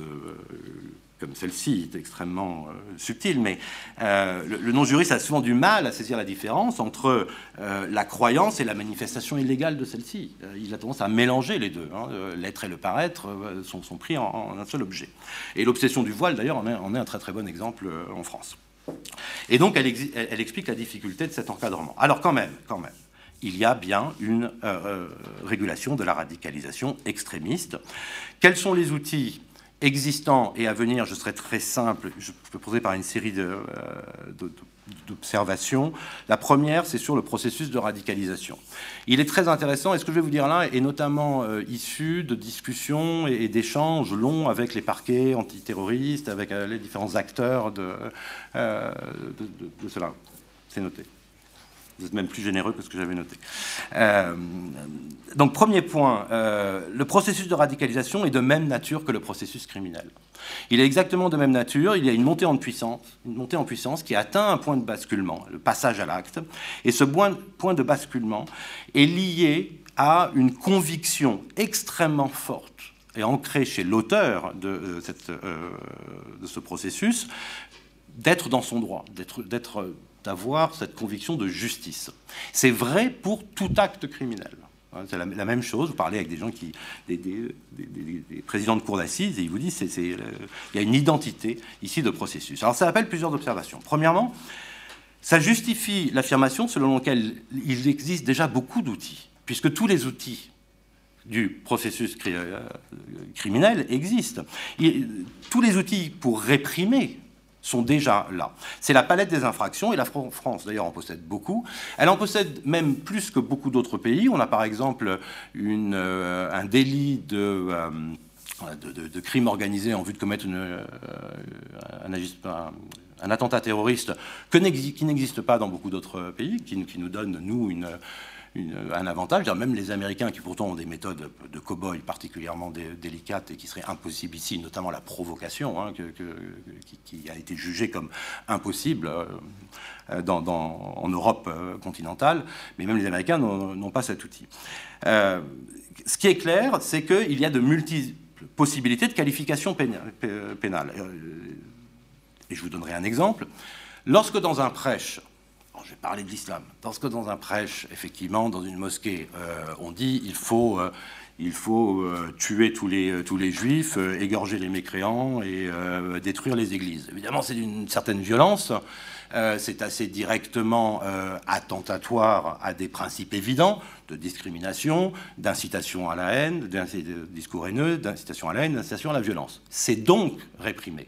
comme celle-ci est extrêmement euh, subtile, mais euh, le, non-juriste a souvent du mal à saisir la différence entre euh, la croyance et la manifestation illégale de celle-ci. il a tendance à mélanger les deux. Hein. L'être et le paraître sont, pris en, un seul objet. Et l'obsession du voile, d'ailleurs, en, en, est un très très bon exemple en France. Et donc, elle, elle, explique la difficulté de cet encadrement. Alors, quand même, quand même, il y a bien une régulation de la radicalisation extrémiste. Quels sont les outils existants et à venir, je serai très simple, je peux poser par une série euh, d'observations. La première, c'est sur le processus de radicalisation. Il est très intéressant, et ce que je vais vous dire là est notamment euh, issu de discussions et, d'échanges longs avec les parquets antiterroristes, avec euh, les différents acteurs de, de cela. C'est noté. Vous êtes même plus généreux que ce que j'avais noté. Euh, donc, premier point, euh, le processus de radicalisation est de même nature que le processus criminel. Il est exactement de même nature. Il y a une montée en puissance, une montée en puissance qui atteint un point de basculement, le passage à l'acte. Et ce point de basculement est lié à une conviction extrêmement forte et ancrée chez l'auteur de, euh, de, ce processus d'être dans son droit, d'être d'avoir cette conviction de justice. C'est vrai pour tout acte criminel. C'est la, même chose. Vous parlez avec des gens qui, des, présidents de cour d'assises, et ils vous disent qu'il euh, y a une identité ici de processus. Alors ça appelle plusieurs observations. Premièrement, ça justifie l'affirmation selon laquelle il existe déjà beaucoup d'outils, puisque tous les outils du processus euh, criminel existent. tous les outils pour réprimer sont déjà là. C'est la palette des infractions, et la France d'ailleurs en possède beaucoup. Elle en possède même plus que beaucoup d'autres pays. On a par exemple euh, un délit euh, de, de, de, crime organisé en vue de commettre euh, un, attentat terroriste qui n'existe pas dans beaucoup d'autres pays, qui, qui, nous donne, nous, une un avantage. Même les Américains, qui pourtant ont des méthodes de cow-boy particulièrement délicates et qui seraient impossibles ici, notamment la provocation, hein, qui, a été jugée comme impossible euh, en Europe euh, continentale, mais même les Américains n'ont pas cet outil. Euh, ce qui est clair, c'est qu'il y a de multiples possibilités de qualification pénale. Et je vous donnerai un exemple. Lorsque dans un prêche, je vais parler de l'islam. Parce que dans un prêche, effectivement, dans une mosquée, euh, on dit il faut, euh, il faut euh, tuer tous les, tous les juifs, égorger les mécréants et détruire les églises. Évidemment, c'est d'une certaine violence. c'est assez directement attentatoire à des principes évidents de discrimination, d'incitation à la haine, d'un discours haineux, d'incitation à la haine, d'incitation à la violence. C'est donc réprimé.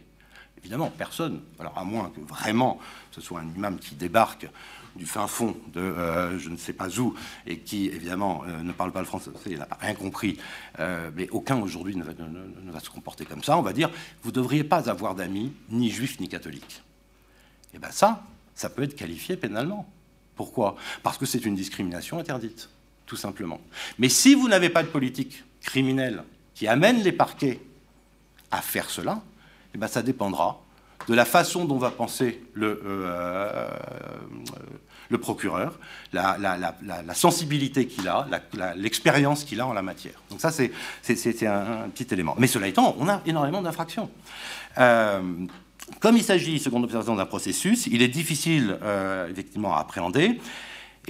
Évidemment, personne, alors à moins que vraiment ce soit un imam qui débarque du fin fond de euh, je ne sais pas où et qui évidemment euh, ne parle pas le français, il n'a rien compris, euh, mais aucun aujourd'hui ne, va se comporter comme ça, on va dire vous ne devriez pas avoir d'amis ni juifs ni catholiques. Et eh bien ça, ça peut être qualifié pénalement. Pourquoi? Parce que c'est une discrimination interdite, tout simplement. Mais si vous n'avez pas de politique criminelle qui amène les parquets à faire cela, eh ben, ça dépendra de la façon dont va penser le, euh, le procureur, la, sensibilité qu'il a, l'expérience qu'il a en la matière. Donc ça, c'est un, petit élément. Mais cela étant, on a énormément d'infractions. Euh, comme il s'agit, seconde observation, d'un processus, il est difficile, euh, effectivement, à appréhender.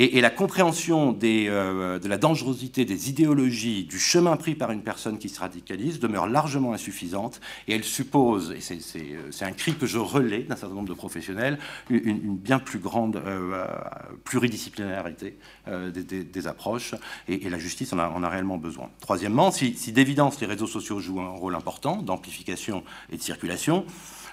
Et, la compréhension euh, de la dangerosité des idéologies, du chemin pris par une personne qui se radicalise demeure largement insuffisante et elle suppose, et c'est un cri que je relais d'un certain nombre de professionnels, une, bien plus grande euh, pluridisciplinarité euh, des, approches et, la justice en a, réellement besoin. Troisièmement, si, si d'évidence les réseaux sociaux jouent un rôle important d'amplification et de circulation,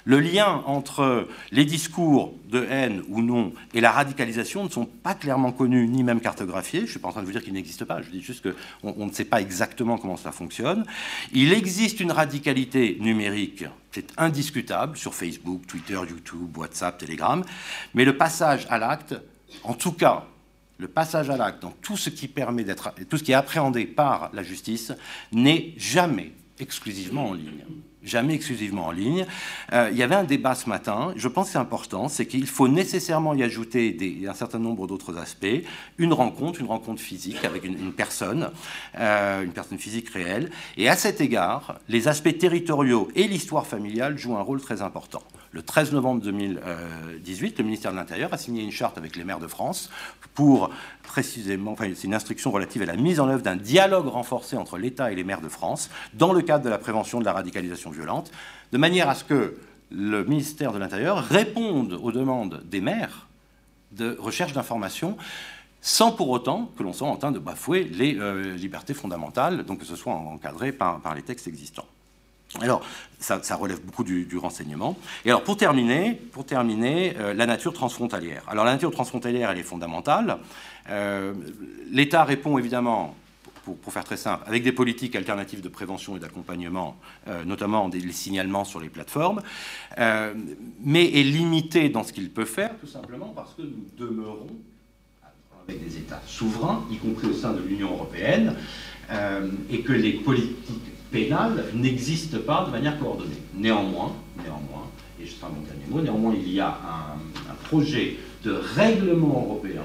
le lien entre les discours de haine ou non et la radicalisation ne sont pas clairement connus ni même cartographiés. Je ne suis pas en train de vous dire qu'ils n'existent pas, je dis juste qu'on on ne sait pas exactement comment ça fonctionne. Il existe une radicalité numérique, c'est indiscutable, sur Facebook, Twitter, YouTube, WhatsApp, Telegram, mais le passage à l'acte, en tout cas le passage à l'acte dans tout ce qui permet d'être, tout ce qui est appréhendé par la justice n'est jamais exclusivement en ligne jamais exclusivement en ligne. Euh, il y avait un débat ce matin, je pense que c'est important, c'est qu'il faut nécessairement y ajouter un certain nombre d'autres aspects. Une rencontre, une rencontre physique avec une, personne, euh, une personne physique réelle. Et à cet égard, les aspects territoriaux et l'histoire familiale jouent un rôle très important. Le 13 novembre 2018, le ministère de l'Intérieur a signé une charte avec les maires de France pour précisément, enfin, c'est une instruction relative à la mise en œuvre d'un dialogue renforcé entre l'État et les maires de France dans le cadre de la prévention de la radicalisation violente, de manière à ce que le ministère de l'Intérieur réponde aux demandes des maires de recherche d'informations sans pour autant que l'on soit en train de bafouer les euh, libertés fondamentales, donc que ce soit encadré par les textes existants. Alors, ça, relève beaucoup du, renseignement. Et alors, pour terminer, pour terminer euh, la nature transfrontalière. Alors, la nature transfrontalière, elle est fondamentale. Euh, L'État répond évidemment, pour, faire très simple, avec des politiques alternatives de prévention et d'accompagnement, euh, notamment des signalements sur les plateformes, mais est limité dans ce qu'il peut faire, tout simplement parce que nous demeurons avec des États souverains, y compris au sein de l'Union européenne, et que les politiques pénal n'existe pas de manière coordonnée. Néanmoins, néanmoins, et je serai mon dernier mot, néanmoins il y a un, projet de règlement européen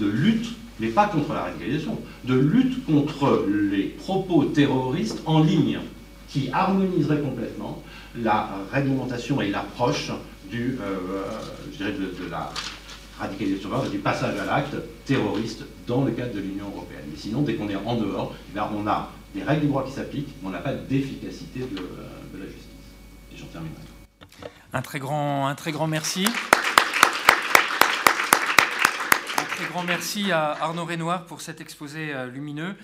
de lutte, mais pas contre la radicalisation, de lutte contre les propos terroristes en ligne, qui harmoniserait complètement la réglementation et l'approche du, euh, dirais de, la radicalisation, du passage à l'acte terroriste dans le cadre de l'Union européenne. Mais sinon, dès qu'on est en dehors, eh on a des règles du droit qui s'appliquent, on n'a pas d'efficacité de, de, la justice. Et j'en termine Un très grand, un très grand merci. Très grand merci à Arnaud Renoir pour cet exposé euh, lumineux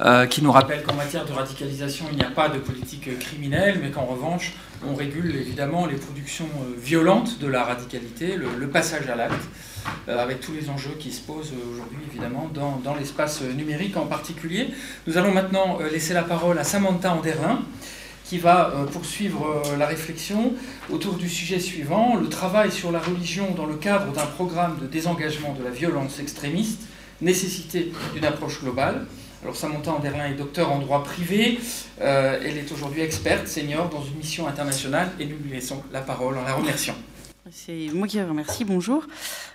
euh, qui nous rappelle qu'en matière de radicalisation, il n'y a pas de politique criminelle, mais qu'en revanche, on régule évidemment les productions euh, violentes de la radicalité, le passage à l'acte. Avec tous les enjeux qui se posent aujourd'hui, évidemment, dans, l'espace numérique en particulier. Nous allons maintenant laisser la parole à Samantha Anderlin, qui va euh, poursuivre la réflexion autour du sujet suivant, le travail sur la religion dans le cadre d'un programme de désengagement de la violence extrémiste, nécessité d'une approche globale. Alors Samantha Anderlin est docteur en droit privé, elle est aujourd'hui experte senior dans une mission internationale et nous lui laissons la parole en la remerciant. C'est moi qui vous remercie, bonjour.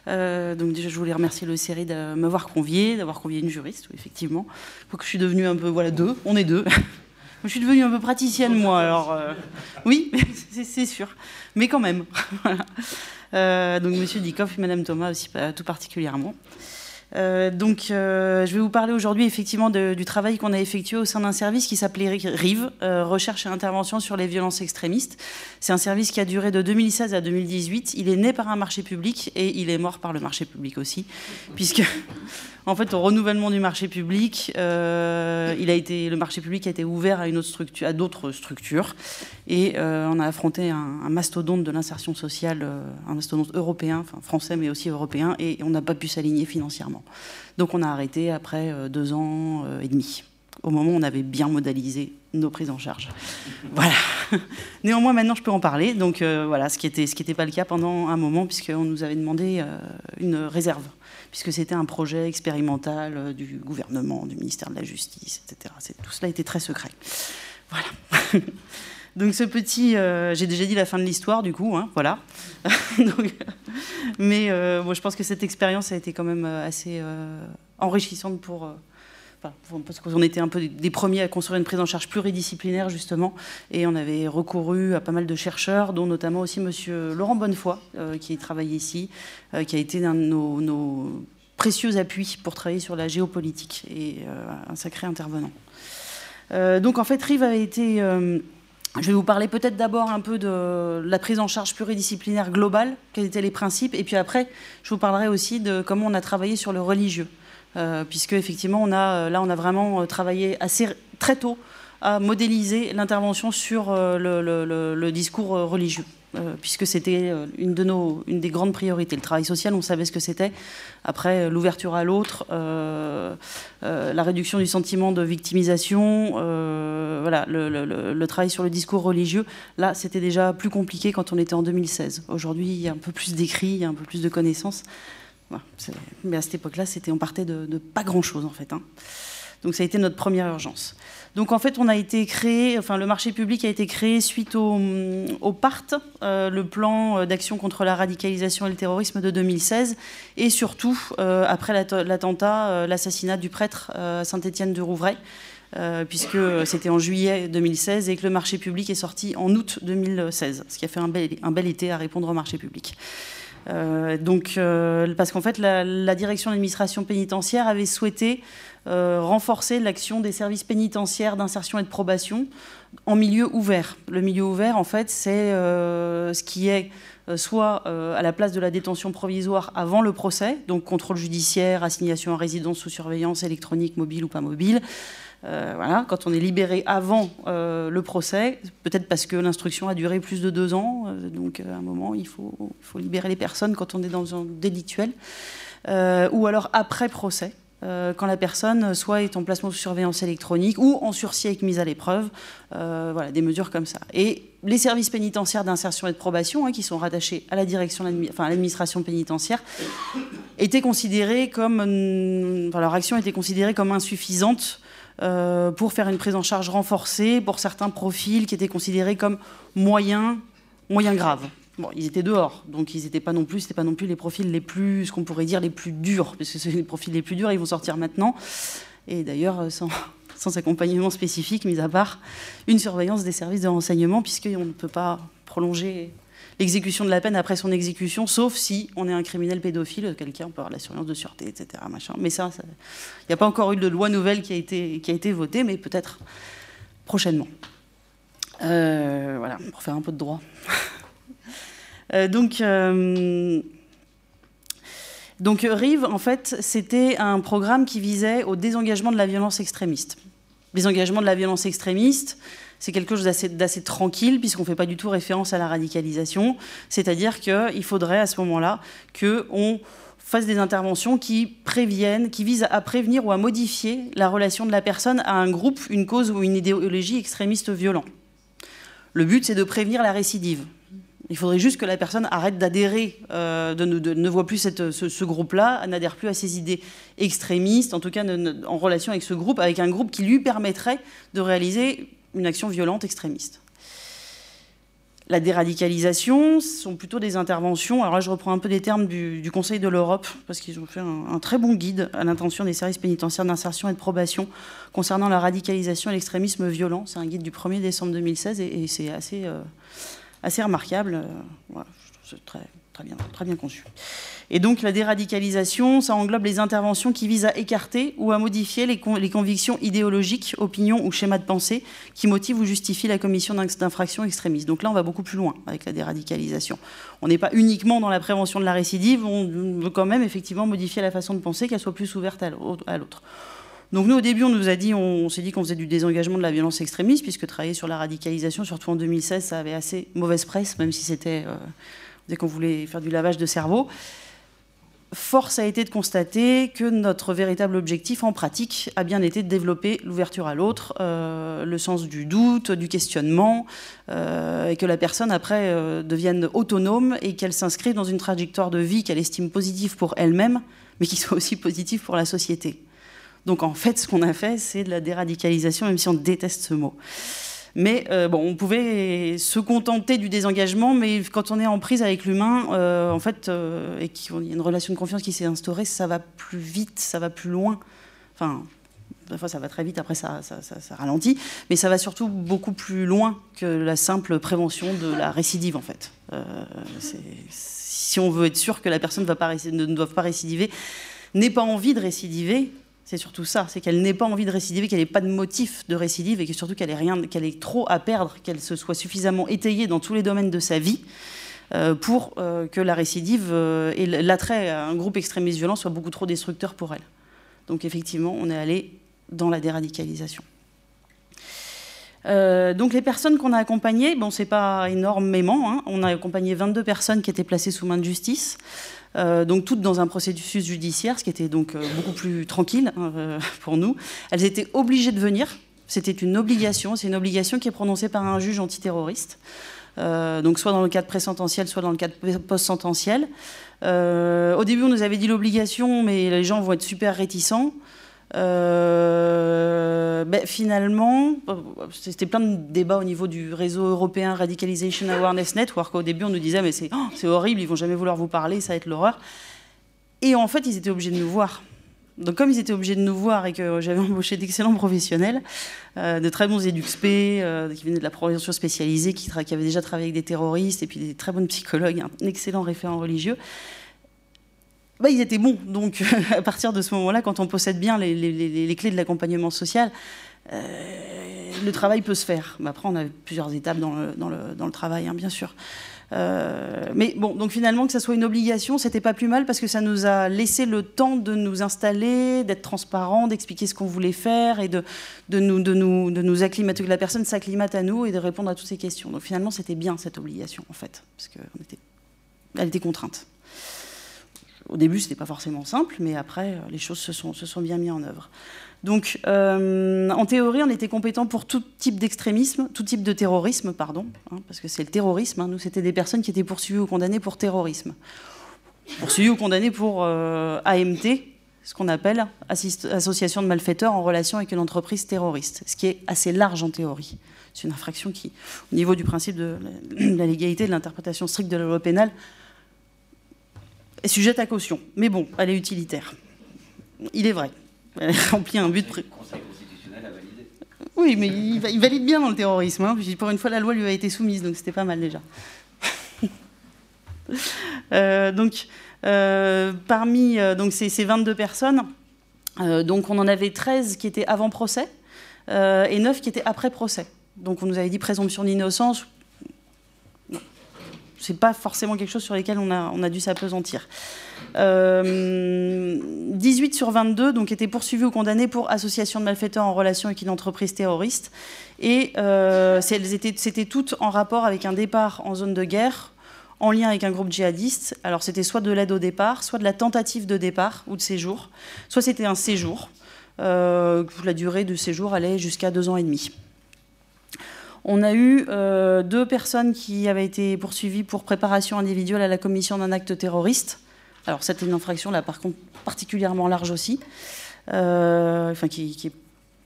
Euh, donc déjà, je voulais remercier le série de m'avoir convié, d'avoir convié une juriste, effectivement. Faut que je suis devenue un peu, voilà, deux, on est deux. Je suis devenue un peu praticienne, moi, alors euh, oui, [laughs] c'est sûr, mais quand même. [laughs] Euh, donc Monsieur Dikoff et Madame Thomas aussi, tout particulièrement. Euh, donc, je vais vous parler aujourd'hui effectivement du travail qu'on a effectué au sein d'un service qui s'appelait RIVE, Recherche et Intervention sur les violences extrémistes. C'est un service qui a duré de 2016 à 2018. Il est né par un marché public et il est mort par le marché public aussi, puisque en fait, au renouvellement du marché public, euh, il a été, le marché public a été ouvert à, d'autres structures. Et euh, on a affronté un, mastodonte de l'insertion sociale, euh, un mastodonte européen, français mais aussi européen, et on n'a pas pu s'aligner financièrement. Donc on a arrêté après deux ans et demi, au moment où on avait bien modalisé nos prises en charge. Voilà. [laughs] Néanmoins, maintenant, je peux en parler. Donc voilà, ce qui n'était pas le cas pendant un moment, puisqu'on nous avait demandé une réserve puisque c'était un projet expérimental euh, du gouvernement, du ministère de la Justice, etc. Tout cela était très secret. Voilà. [laughs] Donc ce petit, euh, j'ai déjà dit la fin de l'histoire du coup, hein, voilà. [laughs] mais euh, bon, je pense que cette expérience a été quand même euh, assez enrichissante pour, parce qu'on était un peu des premiers à construire une prise en charge pluridisciplinaire justement, et on avait recouru à pas mal de chercheurs, dont notamment aussi Monsieur Laurent Bonnefoy, qui travaille ici, qui a été un de nos, précieux appuis pour travailler sur la géopolitique et un sacré intervenant. donc en fait, Rive a été je vais vous parler peut-être d'abord un peu de la prise en charge pluridisciplinaire globale, quels étaient les principes, et puis après, je vous parlerai aussi de comment on a travaillé sur le religieux, euh, puisque effectivement, on a, là, on a vraiment euh, travaillé assez très tôt à modéliser l'intervention sur euh, le, discours religieux. Euh, puisque c'était euh, une, des grandes priorités. Le travail social, on savait ce que c'était. Après, euh, l'ouverture à l'autre, la réduction du sentiment de victimisation, voilà, le, travail sur le discours religieux, là, c'était déjà plus compliqué quand on était en 2016. Aujourd'hui, il y a un peu plus d'écrits, il y a un peu plus de connaissances. Mais à cette époque-là, c'était, on partait de, pas grand-chose, en fait. Hein. Donc ça a été notre première urgence. Donc en fait, on a été créé, enfin le marché public a été créé suite au, au PART, euh, le plan d'action contre la radicalisation et le terrorisme de 2016, et surtout euh, après l'attentat, euh, l'assassinat du prêtre Saint-Étienne de Rouvray. puisque c'était en juillet 2016 et que le marché public est sorti en août 2016, ce qui a fait un bel été à répondre au marché public. Donc, parce qu'en fait, la, direction de l'administration pénitentiaire avait souhaité euh, renforcer l'action des services pénitentiaires d'insertion et de probation en milieu ouvert. Le milieu ouvert, en fait, c'est euh, ce qui est euh, soit à la place de la détention provisoire avant le procès, donc contrôle judiciaire, assignation à résidence sous surveillance électronique, mobile ou pas mobile. Voilà, quand on est libéré avant le procès, peut-être parce que l'instruction a duré plus de deux ans, donc à un moment il faut, libérer les personnes quand on est dans un délictuel, ou alors après procès. Euh, quand la personne soit est en placement sous surveillance électronique ou en sursis avec mise à l'épreuve, euh, voilà, des mesures comme ça. Et les services pénitentiaires d'insertion et de probation, hein, qui sont rattachés à la direction, enfin à l'administration pénitentiaire, étaient considérés comme, leur action était considérée comme insuffisante euh, pour faire une prise en charge renforcée pour certains profils qui étaient considérés comme moyens, moyens graves. Bon, ils étaient dehors, donc ils n'étaient pas non plus, c'était pas non plus les profils les plus, ce qu'on pourrait dire les plus durs, parce que c'est les profils les plus durs, ils vont sortir maintenant. Et d'ailleurs, euh, sans, [laughs] sans accompagnement spécifique, mis à part une surveillance des services de renseignement, puisqu'on ne peut pas prolonger l'exécution de la peine après son exécution, sauf si on est un criminel pédophile, quelqu'un peut avoir la surveillance de sûreté, etc. Machin. Mais ça, il n'y a pas encore eu de loi nouvelle qui a été, qui a été votée, mais peut-être prochainement. Euh, voilà, pour faire un peu de droit. [laughs] Euh, donc, euh, donc RIVE, en fait, c'était un programme qui visait au désengagement de la violence extrémiste. Désengagement de la violence extrémiste, c'est quelque chose d'assez tranquille, puisqu'on ne fait pas du tout référence à la radicalisation. C'est-à-dire qu'il faudrait à ce moment-là qu'on fasse des interventions qui préviennent, qui visent à prévenir ou à modifier la relation de la personne à un groupe, une cause ou une idéologie extrémiste violent. Le but, c'est de prévenir la récidive. Il faudrait juste que la personne arrête d'adhérer, euh, ne voit plus ce, groupe-là, n'adhère plus à ses idées extrémistes, en tout cas en relation avec ce groupe, avec un groupe qui lui permettrait de réaliser une action violente extrémiste. La déradicalisation sont plutôt des interventions. Alors là, je reprends un peu des termes du, Conseil de l'Europe, parce qu'ils ont fait un, très bon guide à l'intention des services pénitentiaires d'insertion et de probation concernant la radicalisation et l'extrémisme violent. C'est un guide du 1er décembre 2016 et, c'est assez, euh, assez remarquable. Euh, c'est très, bien, très bien conçu. Et donc la déradicalisation, ça englobe les interventions qui visent à écarter ou à modifier les, convictions idéologiques, opinions ou schémas de pensée qui motivent ou justifient la commission d'infractions extrémistes. Donc là, on va beaucoup plus loin avec la déradicalisation. On n'est pas uniquement dans la prévention de la récidive, on veut quand même effectivement modifier la façon de penser, qu'elle soit plus ouverte à l'autre. Donc nous, au début, on nous a dit, on, s'est dit qu'on faisait du désengagement de la violence extrémiste, puisque travailler sur la radicalisation, surtout en 2016, ça avait assez mauvaise presse, même si c'était euh, dès qu'on voulait faire du lavage de cerveau. Force a été de constater que notre véritable objectif en pratique a bien été de développer l'ouverture à l'autre, euh, le sens du doute, du questionnement, euh, et que la personne après devienne autonome et qu'elle s'inscrive dans une trajectoire de vie qu'elle estime positive pour elle-même, mais qui soit aussi positive pour la société. Donc en fait, ce qu'on a fait, c'est de la déradicalisation, même si on déteste ce mot. Mais bon, on pouvait se contenter du désengagement, mais quand on est en prise avec l'humain, en fait, et qu'il y a une relation de confiance qui s'est instaurée, ça va plus vite, ça va plus loin. Enfin, fois ça va très vite, après ça, ralentit, mais ça va surtout beaucoup plus loin que la simple prévention de la récidive en fait. Euh, si on veut être sûr que la personne ne doit pas récidiver, n'ait pas envie de récidiver, c'est surtout ça, c'est qu'elle n'ait pas envie de récidiver, qu'elle n'ait pas de motif de récidive et que surtout qu'elle ait rien, qu'elle ait trop à perdre, qu'elle se soit suffisamment étayée dans tous les domaines de sa vie euh, pour euh, que la récidive et l'attrait à un groupe extrémiste violent soit beaucoup trop destructeur pour elle. Donc effectivement, on est allé dans la déradicalisation. Euh, donc les personnes qu'on a accompagnées, bon, c'est pas énormément. Hein. On a accompagné 22 personnes qui étaient placées sous main de justice, euh, donc toutes dans un processus judiciaire, ce qui était donc euh, beaucoup plus tranquille hein, pour nous. Elles étaient obligées de venir. C'était une obligation. C'est une obligation qui est prononcée par un juge antiterroriste. donc soit dans le cadre présententiel, soit dans le cadre post-sententiel. au début, on nous avait dit l'obligation, mais les gens vont être super réticents. Euh, ben, finalement, c'était plein de débats au niveau du réseau européen Radicalization Awareness Network. Au début, on nous disait mais c'est oh, horrible, ils vont jamais vouloir vous parler, ça va être l'horreur. Et en fait, ils étaient obligés de nous voir. Donc, comme ils étaient obligés de nous voir et que j'avais embauché d'excellents professionnels, euh, de très bons EduxP, euh, qui venaient de la prévention spécialisée, qui, qui, avaient déjà travaillé avec des terroristes, et puis des très bons psychologues, un excellent référent religieux, bah, ils étaient bons. Donc, [laughs] à partir de ce moment-là, quand on possède bien les, clés de l'accompagnement social, euh, le travail peut se faire. Mais après, on a plusieurs étapes dans le, travail, hein, bien sûr. Euh, mais bon, donc finalement, que ça soit une obligation, c'était pas plus mal parce que ça nous a laissé le temps de nous installer, d'être transparent, d'expliquer ce qu'on voulait faire et de, nous, acclimater, que la personne s'acclimate à nous et de répondre à toutes ces questions. Donc finalement, c'était bien cette obligation, en fait, parce qu'elle était, elle était contrainte. Au début, ce n'était pas forcément simple, mais après, euh, les choses se sont, bien mises en œuvre. Donc, euh, en théorie, on était compétent pour tout type d'extrémisme, tout type de terrorisme, pardon, hein, parce que c'est le terrorisme. Hein. nous, c'était des personnes qui étaient poursuivies ou condamnées pour terrorisme, poursuivies ou condamnées pour euh, AMT, ce qu'on appelle association de malfaiteurs en relation avec une entreprise terroriste, ce qui est assez large en théorie. C'est une infraction qui, au niveau du principe de la [clears throat] légalité, de l'interprétation stricte de la loi pénale, est sujette à caution. Mais bon, elle est utilitaire. Il est vrai. Elle remplit un but. Pré... Oui, mais il, valide bien dans le terrorisme. Hein. Pour une fois, la loi lui a été soumise, donc c'était pas mal déjà. [laughs] Euh, donc, euh, parmi euh, donc ces, 22 personnes, donc on en avait 13 qui étaient avant procès et 9 qui étaient après procès. Donc on nous avait dit présomption d'innocence, c'est pas forcément quelque chose sur lequel on a, dû s'apesantir. 18 euh, sur 22 donc, étaient poursuivis ou condamnés pour association de malfaiteurs en relation avec une entreprise terroriste. Et euh, c'était toutes en rapport avec un départ en zone de guerre, en lien avec un groupe djihadiste. Alors c'était soit de l'aide au départ, soit de la tentative de départ ou de séjour, soit c'était un séjour. Euh, la durée du séjour allait jusqu'à deux ans et demi. On a eu euh, deux personnes qui avaient été poursuivies pour préparation individuelle à la commission d'un acte terroriste. Alors, c'était une infraction, là, par contre, particulièrement large aussi, euh, enfin, qui, est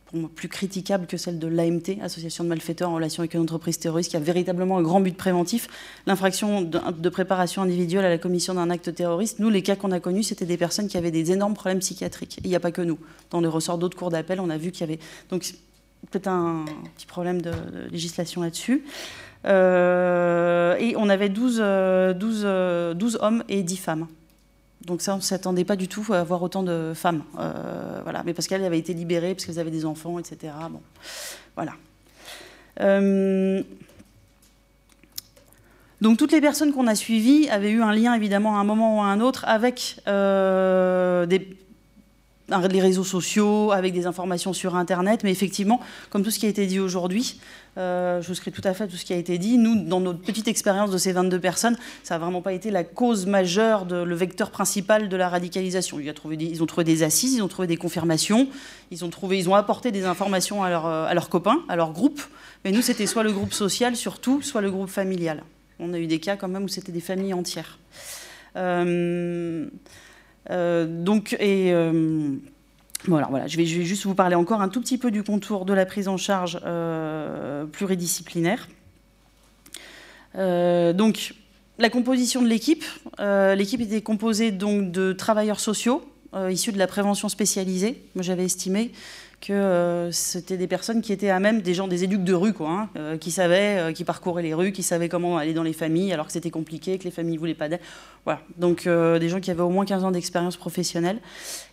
pour moi plus critiquable que celle de l'AMT, Association de malfaiteurs en relation avec une entreprise terroriste, qui a véritablement un grand but préventif. L'infraction de, préparation individuelle à la commission d'un acte terroriste, nous, les cas qu'on a connus, c'était des personnes qui avaient des énormes problèmes psychiatriques. il n'y a pas que nous. Dans les ressorts d'autres cours d'appel, on a vu qu'il y avait. Donc, peut-être un petit problème de, législation là-dessus. Euh, et on avait 12, 12, euh, euh, hommes et 10 femmes. Donc ça, on ne s'attendait pas du tout à avoir autant de femmes. voilà. Mais parce qu'elles avaient été libérées, parce qu'elles avaient des enfants, etc. Bon, voilà. donc toutes les personnes qu'on a suivies avaient eu un lien, évidemment, à un moment ou à un autre, avec des les réseaux sociaux, avec des informations sur Internet, mais effectivement, comme tout ce qui a été dit aujourd'hui, euh, je souscris tout à fait à tout ce qui a été dit. Nous, dans notre petite expérience de ces 22 personnes, ça n'a vraiment pas été la cause majeure, le vecteur principal de la radicalisation. Ils ont trouvé des assises, ils ont trouvé des confirmations, ils ont, trouvé, ils ont apporté des informations à, euh, leurs copains, à leur groupe. Mais nous, c'était soit le groupe social, surtout, soit le groupe familial. On a eu des cas quand même où c'était des familles entières. Euh, euh, donc, euh, Voilà, voilà. Je, vais, juste vous parler encore un tout petit peu du contour de la prise en charge pluridisciplinaire. donc, la composition de l'équipe. l'équipe était composée donc de travailleurs sociaux issus de la prévention spécialisée. Moi, j'avais estimé que euh, c'était des personnes qui étaient à même des gens, des éduques de rue, quoi, hein, euh, qui savaient, euh, qui parcouraient les rues, qui savaient comment aller dans les familles, alors que c'était compliqué, que les familles voulaient pas d'aide. Voilà. Donc des gens qui avaient au moins 15 ans d'expérience professionnelle.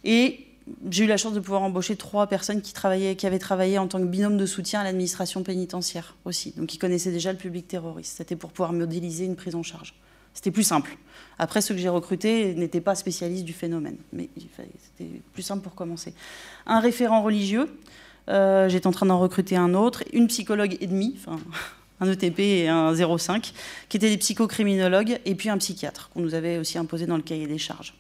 Et j'ai eu la chance de pouvoir embaucher trois personnes qui, travaillaient, qui avaient travaillé en tant que binôme de soutien à l'administration pénitentiaire aussi, donc qui connaissaient déjà le public terroriste. C'était pour pouvoir modéliser une prise en charge. C'était plus simple. Après, ceux que j'ai recrutés n'étaient pas spécialistes du phénomène, mais c'était plus simple pour commencer. Un référent religieux, euh, j'étais en train d'en recruter un autre, une psychologue et demi, enfin [laughs] un ETP et un 05, qui étaient des psychocriminologues, et puis un psychiatre qu'on nous avait aussi imposé dans le cahier des charges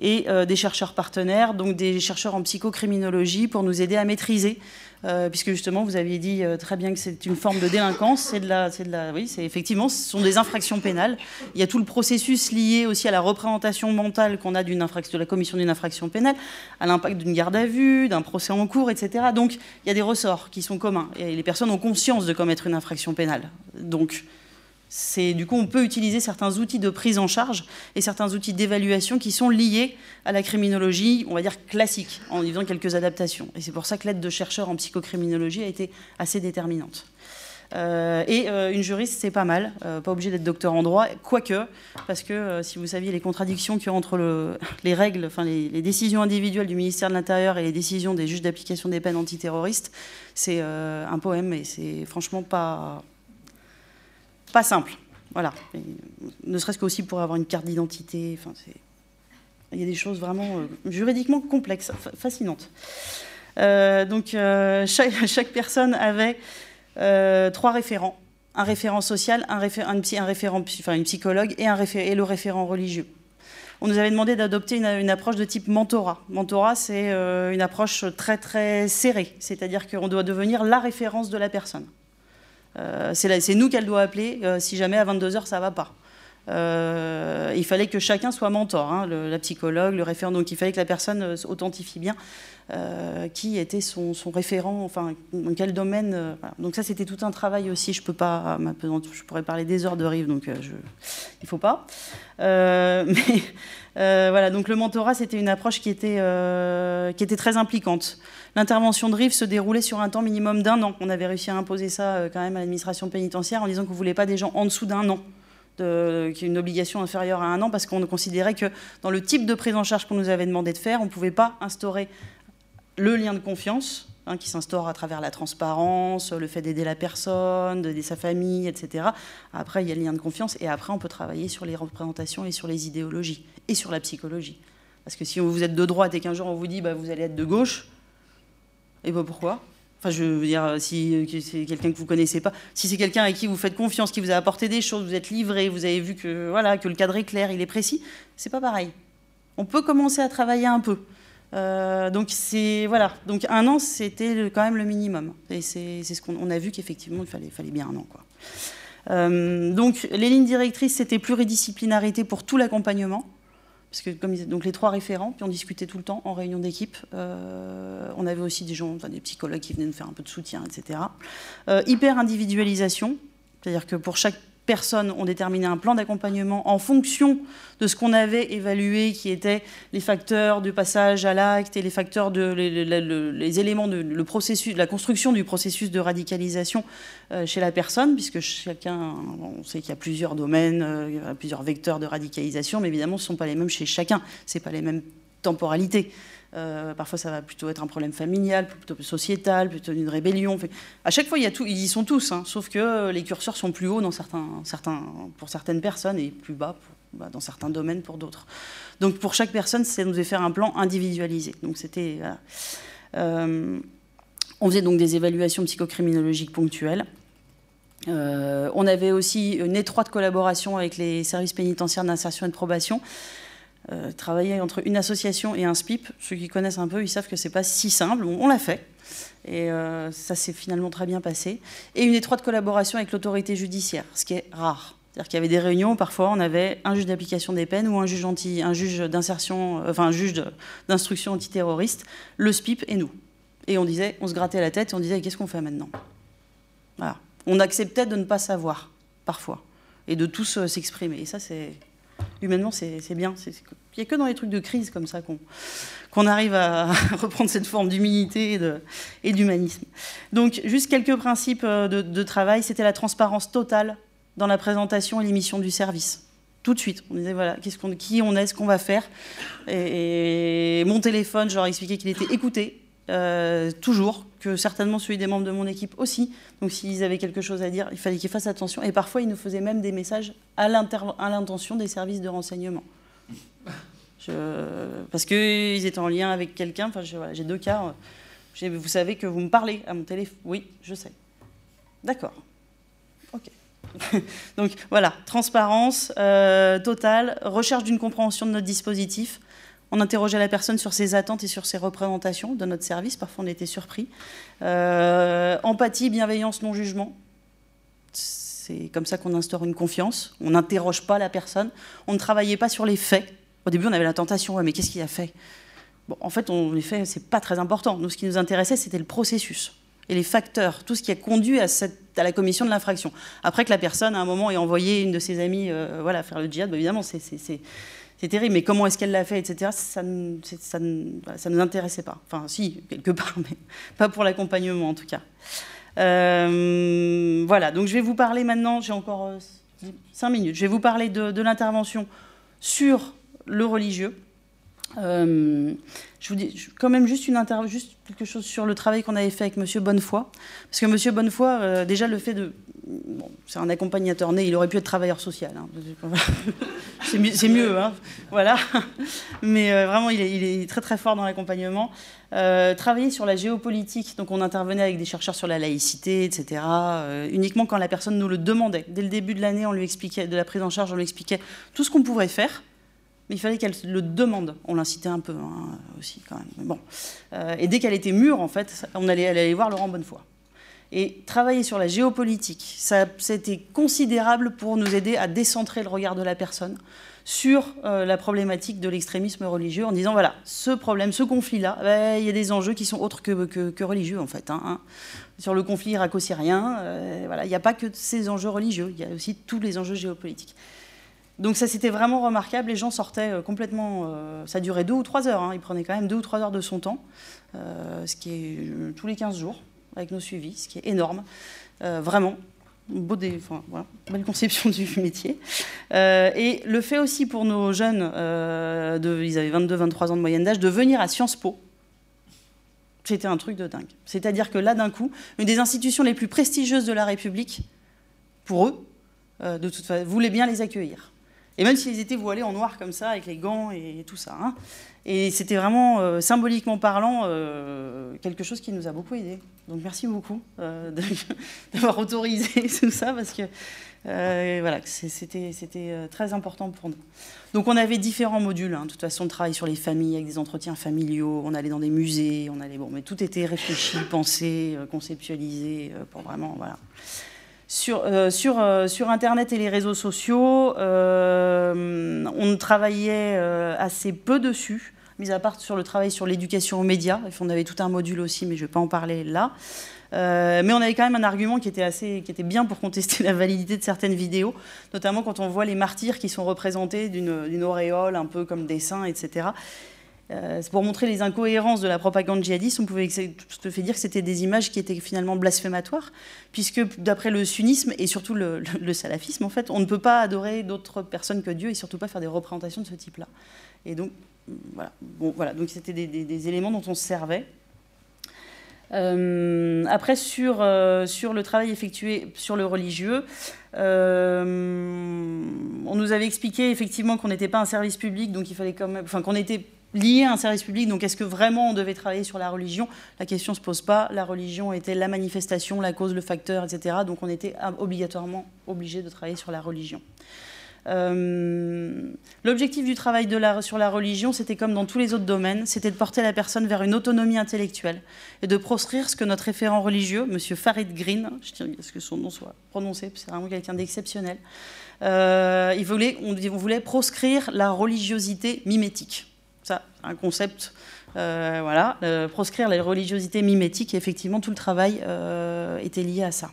et euh, des chercheurs partenaires, donc des chercheurs en psychocriminologie pour nous aider à maîtriser, euh, puisque justement vous aviez dit euh, très bien que c'est une forme de délinquance, c'est de la, c'est de la, oui, c'est effectivement, ce sont des infractions pénales. Il y a tout le processus lié aussi à la représentation mentale qu'on a d'une infraction, de la commission d'une infraction pénale, à l'impact d'une garde à vue, d'un procès en cours, etc. Donc il y a des ressorts qui sont communs et les personnes ont conscience de commettre une infraction pénale. Donc du coup, on peut utiliser certains outils de prise en charge et certains outils d'évaluation qui sont liés à la criminologie, on va dire classique, en y faisant quelques adaptations. Et c'est pour ça que l'aide de chercheurs en psychocriminologie a été assez déterminante. Euh, et euh, une juriste, c'est pas mal, euh, pas obligé d'être docteur en droit, quoique, parce que si vous saviez les contradictions qu'il y a entre les règles, enfin les, les, décisions individuelles du ministère de l'Intérieur et les décisions des juges d'application des peines antiterroristes, c'est un poème et c'est franchement pas, pas simple. Voilà. ne serait-ce qu'aussi pour avoir une carte d'identité. Enfin, il y a des choses vraiment euh, juridiquement complexes, fascinantes. Euh, donc, euh, chaque, [laughs] personne avait trois référents un référent social, un, référent, une psychologue et, un le référent religieux. On nous avait demandé d'adopter une, une, approche de type mentorat. Mentorat, c'est une approche très très serrée, c'est-à-dire qu'on doit devenir la référence de la personne. Euh, c'est nous qu'elle doit appeler euh, si jamais à 22h ça va pas. Euh, il fallait que chacun soit mentor, hein, la psychologue, le référent. Donc il fallait que la personne authentifie bien qui était son, référent, enfin dans quel domaine. Donc ça c'était tout un travail aussi. Je peux pas, je pourrais parler des heures de rive, donc je, il faut pas. [laughs] mais voilà, donc le mentorat c'était une approche qui était qui était très impliquante. L'intervention de RIF se déroulait sur un temps minimum d'un an. On avait réussi à imposer ça euh, quand même à l'administration pénitentiaire en disant qu'on ne voulait pas des gens en dessous d'un an. Qui est une obligation inférieure à un an, parce qu'on considérait que dans le type de prise en charge qu'on nous avait demandé de faire, on ne pouvait pas instaurer le lien de confiance, hein, qui s'instaure à travers la transparence, le fait d'aider la personne, d'aider sa famille, etc. Après, il y a le lien de confiance, et après, on peut travailler sur les représentations et sur les idéologies, et sur la psychologie. Parce que si vous êtes de droite et qu'un jour on vous dit bah, vous allez être de gauche, et pas pourquoi? Enfin, je veux dire, si c'est quelqu'un que vous connaissez pas, si c'est quelqu'un à qui vous faites confiance, qui vous a apporté des choses, vous êtes livré, vous avez vu que voilà que le cadre est clair, il est précis, c'est pas pareil. On peut commencer à travailler un peu. Euh, donc c'est voilà, donc un an c'était quand même le minimum. Et c'est ce qu'on a vu qu'effectivement il fallait, fallait bien un an quoi. Euh, donc les lignes directrices c'était pluridisciplinarité pour tout l'accompagnement parce que comme donc les trois référents, puis on discutait tout le temps en réunion d'équipe. Euh, on avait aussi des gens, enfin, des psychologues qui venaient nous faire un peu de soutien, etc. Euh, hyper individualisation, c'est-à-dire que pour chaque personnes ont déterminé un plan d'accompagnement en fonction de ce qu'on avait évalué, qui étaient les facteurs du passage à l'acte et les facteurs de les, éléments de le processus, la construction du processus de radicalisation euh, chez la personne, puisque chacun, on sait qu'il y a plusieurs domaines, euh, plusieurs vecteurs de radicalisation, mais évidemment, ce ne sont pas les mêmes chez chacun, ce pas les mêmes temporalités. Euh, parfois, ça va plutôt être un problème familial, plutôt sociétal, plutôt une rébellion. à chaque fois, ils y sont tous, hein, sauf que les curseurs sont plus hauts pour certaines personnes et plus bas bah, dans certains domaines pour d'autres. Donc, pour chaque personne, ça nous devait faire un plan individualisé. Donc, c'était. Euh, on faisait donc des évaluations psychocriminologiques ponctuelles. Euh, on avait aussi une étroite collaboration avec les services pénitentiaires d'insertion et de probation. Euh, travailler entre une association et un SPIP, ceux qui connaissent un peu, ils savent que c'est pas si simple. On, l'a fait. Et euh, ça s'est finalement très bien passé. Et une étroite collaboration avec l'autorité judiciaire, ce qui est rare. C'est-à-dire qu'il y avait des réunions, parfois on avait un juge d'application des peines ou un juge, anti, un juge d'insertion, enfin un juge d'instruction antiterroriste, le SPIP et nous. Et on disait, on se grattait la tête et on disait qu'est-ce qu'on fait maintenant? Voilà. On acceptait de ne pas savoir, parfois, et de tous euh, s'exprimer. Et ça, c'est humainement, c'est bien. Il n'y a que dans les trucs de crise comme ça qu'on arrive à [laughs] reprendre cette forme d'humilité et d'humanisme. Donc, juste quelques principes euh, de, travail. C'était la transparence totale dans la présentation et l'émission du service. Tout de suite, on disait voilà, qui on est, ce qu'on va faire. Et, mon téléphone, je leur ai expliqué qu'il était écouté, euh, toujours, que certainement celui des membres de mon équipe aussi. Donc s'ils avaient quelque chose à dire, il fallait qu'ils fassent attention. Et parfois, ils nous faisaient même des messages à, l'intention des services de renseignement. parce qu'ils étaient en lien avec quelqu'un. Enfin, j'ai deux cas. Vous savez que vous me parlez à mon téléphone. Oui, je sais. D'accord. Ok. [laughs] Donc voilà, transparence euh, totale, recherche d'une compréhension de notre dispositif. On interrogeait la personne sur ses attentes et sur ses représentations de notre service. Parfois, on était surpris. Euh, empathie, bienveillance, non-jugement. C'est comme ça qu'on instaure une confiance. On n'interroge pas la personne. On ne travaillait pas sur les faits. Au début, on avait la tentation, mais qu'est-ce qu'il a fait? Bon, en fait, on, les faits, c'est pas très important. Nous, ce qui nous intéressait, c'était le processus et les facteurs, tout ce qui a conduit à, la commission de l'infraction. Après que la personne, à un moment, ait envoyé une de ses amies euh, voilà, faire le djihad, bah, évidemment, c'est terrible. Mais comment est-ce qu'elle l'a fait, etc., ça ne ça, ça, nous intéressait pas. Enfin, si, quelque part, [laughs] mais pas pour l'accompagnement, en tout cas. Euh, voilà, donc je vais vous parler maintenant, j'ai encore euh, cinq minutes, je vais vous parler de, de l'intervention sur le religieux. Euh, je vous dis quand même juste, quelque chose sur le travail qu'on avait fait avec Monsieur Bonnefoy. Parce que Monsieur Bonnefoy, euh, déjà le fait de... Bon, c'est un accompagnateur né, il aurait pu être travailleur social. Hein. [laughs] c'est mieux, hein. voilà. Mais euh, vraiment, il est, très très fort dans l'accompagnement. travailler sur la géopolitique, donc on intervenait avec des chercheurs sur la laïcité, etc. uniquement quand la personne nous le demandait. Dès le début de l'année, on lui expliquait, de la prise en charge, on lui expliquait tout ce qu'on pourrait faire mais il fallait qu'elle le demande. On l'incitait un peu hein, aussi, quand même. bon. Euh, et dès qu'elle était mûre, en fait, on allait, elle allait voir Laurent Bonnefoy. Et travailler sur la géopolitique, ça, c'était considérable pour nous aider à décentrer le regard de la personne sur euh, la problématique de l'extrémisme religieux, en disant voilà, ce problème, ce conflit-là, ben, il y a des enjeux qui sont autres que, que, religieux, en fait. Hein, hein. Sur le conflit irako-syrien, euh, voilà, il n'y a pas que ces enjeux religieux, il y a aussi tous les enjeux géopolitiques. Donc ça, c'était vraiment remarquable. Les gens sortaient euh, complètement... Euh, ça durait deux ou trois heures. Hein. Ils prenaient quand même deux ou trois heures de son temps, euh, ce qui est tous les 15 jours, avec nos suivis, ce qui est énorme. vraiment, beau voilà, belle conception [laughs] du métier. et le fait aussi pour nos jeunes, de, ils avaient 22-23 ans de moyenne d'âge, de venir à Sciences Po, c'était un truc de dingue. C'est-à-dire que là, d'un coup, une des institutions les plus prestigieuses de la République, pour eux, de toute façon, voulait bien les accueillir. Et même s'ils étaient voilés en noir comme ça, avec les gants et tout ça. Hein. Et c'était vraiment, euh, symboliquement parlant, euh, quelque chose qui nous a beaucoup aidé. Donc merci beaucoup euh, [laughs] d'avoir autorisé [laughs] tout ça, parce que voilà, c'était très important pour nous. Donc on avait différents modules. Hein. De toute façon, on travaillait sur les familles, avec des entretiens familiaux, on allait dans des musées, on allait... Bon, mais tout était réfléchi, pensé, conceptualisé, pour vraiment... Voilà. Sur, euh, euh, sur, Internet et les réseaux sociaux, euh, on travaillait assez peu dessus, mis à part sur le travail sur l'éducation aux médias. On avait tout un module aussi, mais je ne vais pas en parler là. mais on avait quand même un argument qui était, assez, qui était bien pour contester [laughs] la validité de certaines vidéos, notamment quand on voit les martyrs qui sont représentés d'une auréole, un peu comme des saints, etc. Euh, pour montrer les incohérences de la propagande djihadiste, on pouvait te fait dire que c'était des images qui étaient finalement blasphématoires, puisque d'après le sunnisme et surtout le, salafisme, en fait, on ne peut pas adorer d'autres personnes que Dieu et surtout pas faire des représentations de ce type-là. Et donc, voilà. Donc, c'était des, éléments dont on se servait. Euh, après, sur, euh, sur le travail effectué sur le religieux, on nous avait expliqué effectivement qu'on n'était pas un service public, donc il fallait quand même, enfin qu'on était lié à un service public. Donc est-ce que vraiment on devait travailler sur la religion? La question ne se pose pas. La religion était la manifestation, la cause, le facteur, etc. Donc on était obligatoirement obligé de travailler sur la religion. L'objectif du travail sur la religion, c'était comme dans tous les autres domaines, c'était de porter la personne vers une autonomie intellectuelle et de proscrire ce que notre référent religieux, M. Farid Green, je tiens à ce que son nom soit prononcé, c'est vraiment quelqu'un d'exceptionnel, il voulait, on voulait proscrire la religiosité mimétique. Ça, un concept euh, voilà, proscrire la religiosité mimétique, et effectivement, tout le travail euh, était lié à ça.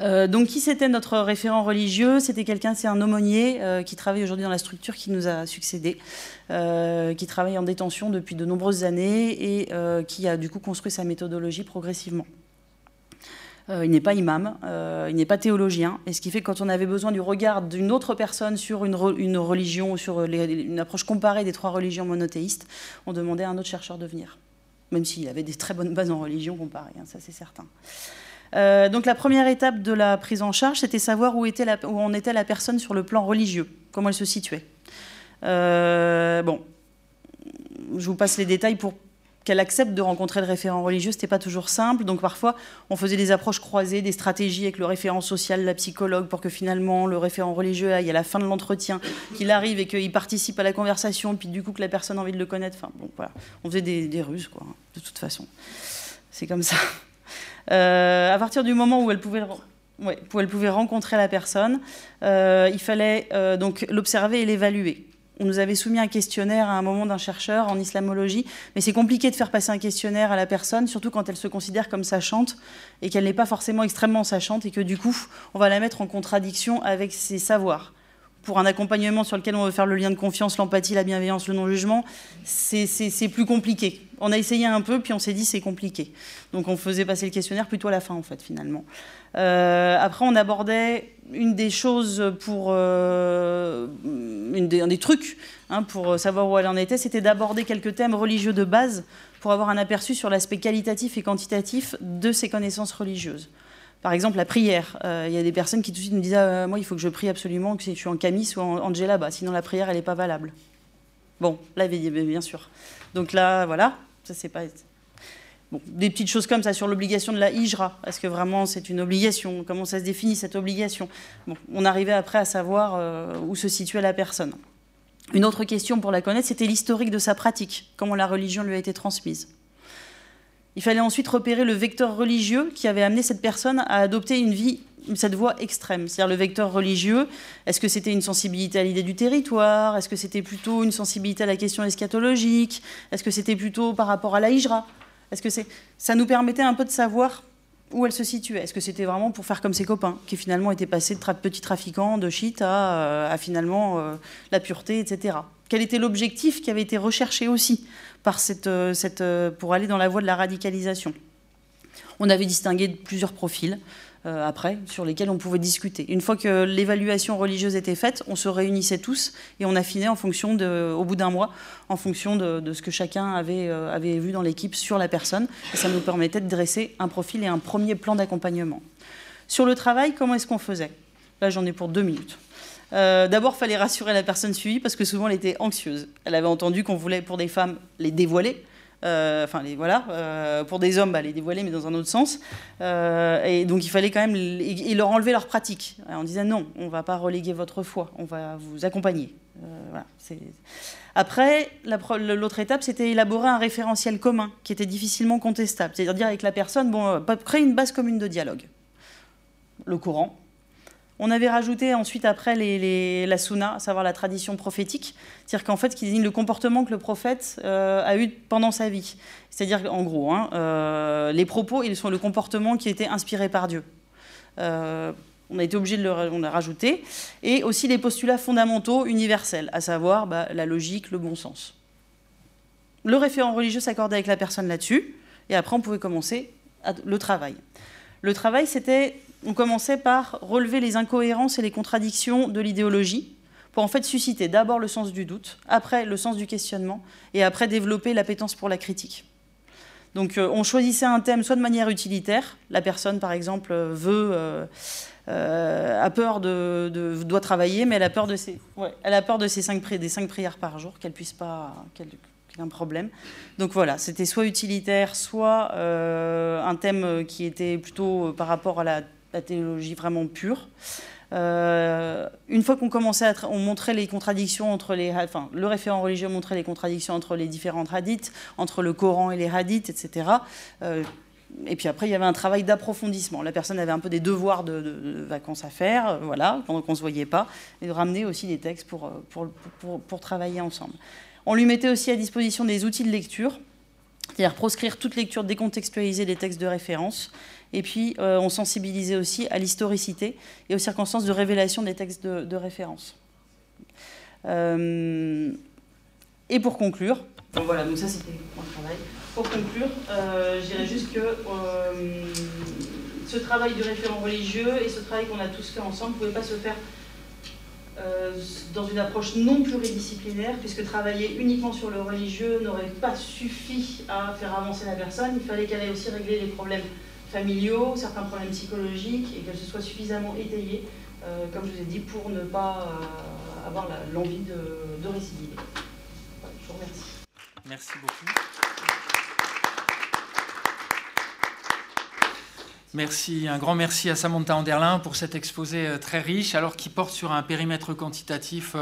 Euh, donc, qui c'était notre référent religieux? C'était quelqu'un, c'est un aumônier qui travaille aujourd'hui dans la structure qui nous a succédé, qui travaille en détention depuis de nombreuses années et qui a du coup construit sa méthodologie progressivement. Euh, il n'est pas imam, euh, il n'est pas théologien. Et ce qui fait que quand on avait besoin du regard d'une autre personne sur une, religion sur une approche comparée des trois religions monothéistes, on demandait à un autre chercheur de venir. Même s'il avait des très bonnes bases en religion comparée, hein, ça c'est certain. Euh, donc la première étape de la prise en charge, c'était savoir où, était où en était la personne sur le plan religieux, comment elle se situait. bon, je vous passe les détails pour qu'elle accepte de rencontrer le référent religieux, c'était pas toujours simple. Donc parfois, on faisait des approches croisées, des stratégies avec le référent social, la psychologue, pour que finalement le référent religieux aille à la fin de l'entretien, qu'il arrive et qu'il participe à la conversation, puis du coup que la personne a envie de le connaître. Enfin bon, voilà, on faisait des, ruses, quoi, de toute façon. C'est comme ça. [laughs] Euh, à partir du moment où elle pouvait où elle pouvait rencontrer la personne, euh, il fallait euh, donc l'observer et l'évaluer on nous avait soumis un questionnaire à un moment d'un chercheur en islamologie, mais c'est compliqué de faire passer un questionnaire à la personne, surtout quand elle se considère comme sachante et qu'elle n'est pas forcément extrêmement sachante et que du coup, on va la mettre en contradiction avec ses savoirs. Pour un accompagnement sur lequel on veut faire le lien de confiance, l'empathie, la bienveillance, le non-jugement, c'est plus compliqué. On a essayé un peu, puis on s'est dit c'est compliqué. Donc on faisait passer le questionnaire plutôt à la fin, en fait, finalement. Euh, après, on abordait une des choses pour euh, une des, un des trucs hein, pour savoir où elle en était, c'était d'aborder quelques thèmes religieux de base pour avoir un aperçu sur l'aspect qualitatif et quantitatif de ses connaissances religieuses. Par exemple, la prière. Euh, il y a des personnes qui tout de suite nous disent ah, Moi, il faut que je prie absolument, que je suis en camis ou en, en djellaba, sinon la prière, elle n'est pas valable. Bon, là, bien sûr. Donc là, voilà, ça c'est pas des petites choses comme ça sur l'obligation de la hijra. Est-ce que vraiment c'est une obligation? Comment ça se définit cette obligation? On arrivait après à savoir euh, où se situait la personne. Une autre question pour la connaître, c'était l'historique de sa pratique, comment la religion lui a été transmise? Il fallait ensuite repérer le vecteur religieux qui avait amené cette personne à adopter une vie, cette voie extrême. C'est-à-dire le vecteur religieux, est-ce que c'était une sensibilité à l'idée du territoire? Est-ce que c'était plutôt une sensibilité à la question eschatologique? Est-ce que c'était plutôt par rapport à la hijra? Est-ce que ça nous permettait un peu de savoir où elle se situait. Est-ce que c'était vraiment pour faire comme ses copains, qui finalement étaient passés de petits trafiquants, de shit, à, euh, finalement euh, la pureté, etc. Quel était l'objectif qui avait été recherché aussi? Par cette, euh, cette, pour aller dans la voie de la radicalisation On avait distingué plusieurs profils. Euh, après, sur lesquels on pouvait discuter. Une fois que l'évaluation religieuse était faite, on se réunissait tous et on affinait en fonction de, au bout d'un mois, en fonction de, ce que chacun avait, euh, vu dans l'équipe sur la personne. Ça nous permettait de dresser un profil et un premier plan d'accompagnement. Sur le travail, comment est-ce qu'on faisait? Là, j'en ai pour deux minutes. Euh, D'abord, fallait rassurer la personne suivie parce que souvent elle était anxieuse. Elle avait entendu qu'on voulait pour des femmes les dévoiler, euh, enfin les voilà, euh, pour des hommes, bah, les dévoiler, mais dans un autre sens. Euh, et donc il fallait quand même leur enlever leur pratique. on disait non, on va pas reléguer votre foi, on va vous accompagner. Après, l'autre étape, c'était élaborer un référentiel commun qui était difficilement contestable. C'est-à-dire dire avec la personne, bon, créer une base commune de dialogue. Le Coran, on avait rajouté ensuite après les, la sunna, à savoir la tradition prophétique, c'est-à-dire qu'en fait, qui désigne le comportement que le prophète euh, a eu pendant sa vie. C'est-à-dire en gros, hein, euh, les propos, ils sont le comportement qui était inspiré par Dieu. Euh, on a été obligé de le on rajouté. Et aussi les postulats fondamentaux universels, à savoir bah, la logique, le bon sens. Le référent religieux s'accordait avec la personne là-dessus, et après on pouvait commencer le travail. Le travail, c'était on commençait par relever les incohérences et les contradictions de l'idéologie pour en fait susciter d'abord le sens du doute, après le sens du questionnement et après développer l'appétence pour la critique. Donc euh, on choisissait un thème soit de manière utilitaire, la personne par exemple veut, euh, euh, a peur de, doit travailler, mais elle a peur de ses, elle a peur de ses cinq, des cinq prières par jour, qu'elle puisse pas, qu'elle, un problème. Donc voilà, c'était soit utilitaire, soit un thème qui était plutôt par rapport à la la théologie vraiment pure. Euh, une fois qu'on commençait à on montrait les contradictions entre les, enfin, le référent religieux montrait les contradictions entre les différentes hadiths, entre le Coran et les hadiths, etc. Euh, et puis après, il y avait un travail d'approfondissement. La personne avait un peu des devoirs de, vacances à faire, euh, voilà, pendant qu'on ne se voyait pas, et de ramener aussi des textes pour, pour, pour, pour travailler ensemble. On lui mettait aussi à disposition des outils de lecture, c'est-à-dire proscrire toute lecture décontextualisée des textes de référence, et puis, euh, on sensibilisait aussi à l'historicité et aux circonstances de révélation des textes de, référence. Euh, et pour conclure, voilà, donc ça c'était mon travail. Pour conclure, euh, je dirais juste que ce travail du référent religieux et ce travail qu'on a tous fait ensemble ne pouvait pas se faire dans une approche non pluridisciplinaire, puisque travailler uniquement sur le religieux n'aurait pas suffi à faire avancer la personne. Il fallait qu'elle ait aussi réglé les problèmes familiaux, certains problèmes psychologiques, et que ce soit suffisamment étayé, euh, comme je vous ai dit, pour ne pas euh, avoir l'envie de, récidiver. je vous remercie. Merci beaucoup. Merci, un grand merci à Samantha Anderlin pour cet exposé euh, très riche, alors qui porte sur un périmètre quantitatif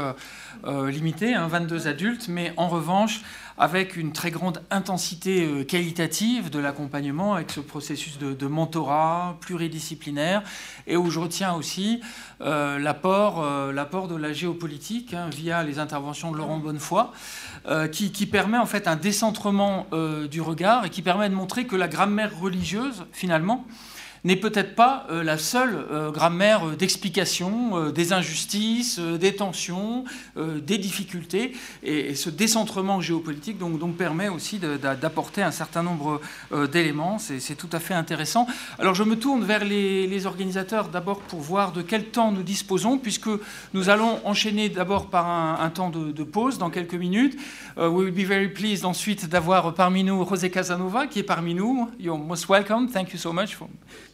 limité, 22 hein, adultes, mais en revanche avec une très grande intensité euh, qualitative de l'accompagnement, avec ce processus de, mentorat pluridisciplinaire, et où je retiens aussi euh, euh, l'apport, de la géopolitique hein, via les interventions de Laurent Bonnefoy, qui, qui, permet en fait un décentrement du regard et qui permet de montrer que la grammaire religieuse, finalement, n'est peut-être pas euh, la seule euh, grammaire euh, d'explication des injustices, des tensions, des difficultés. Et, ce décentrement géopolitique donc, donc permet aussi d'apporter un certain nombre d'éléments. C'est tout à fait intéressant. Alors je me tourne vers les, organisateurs d'abord pour voir de quel temps nous disposons, puisque nous allons enchaîner d'abord par un, temps de, pause dans quelques minutes. we will be very pleased ensuite d'avoir parmi nous José Casanova, qui est parmi nous. You're most welcome. Thank you so much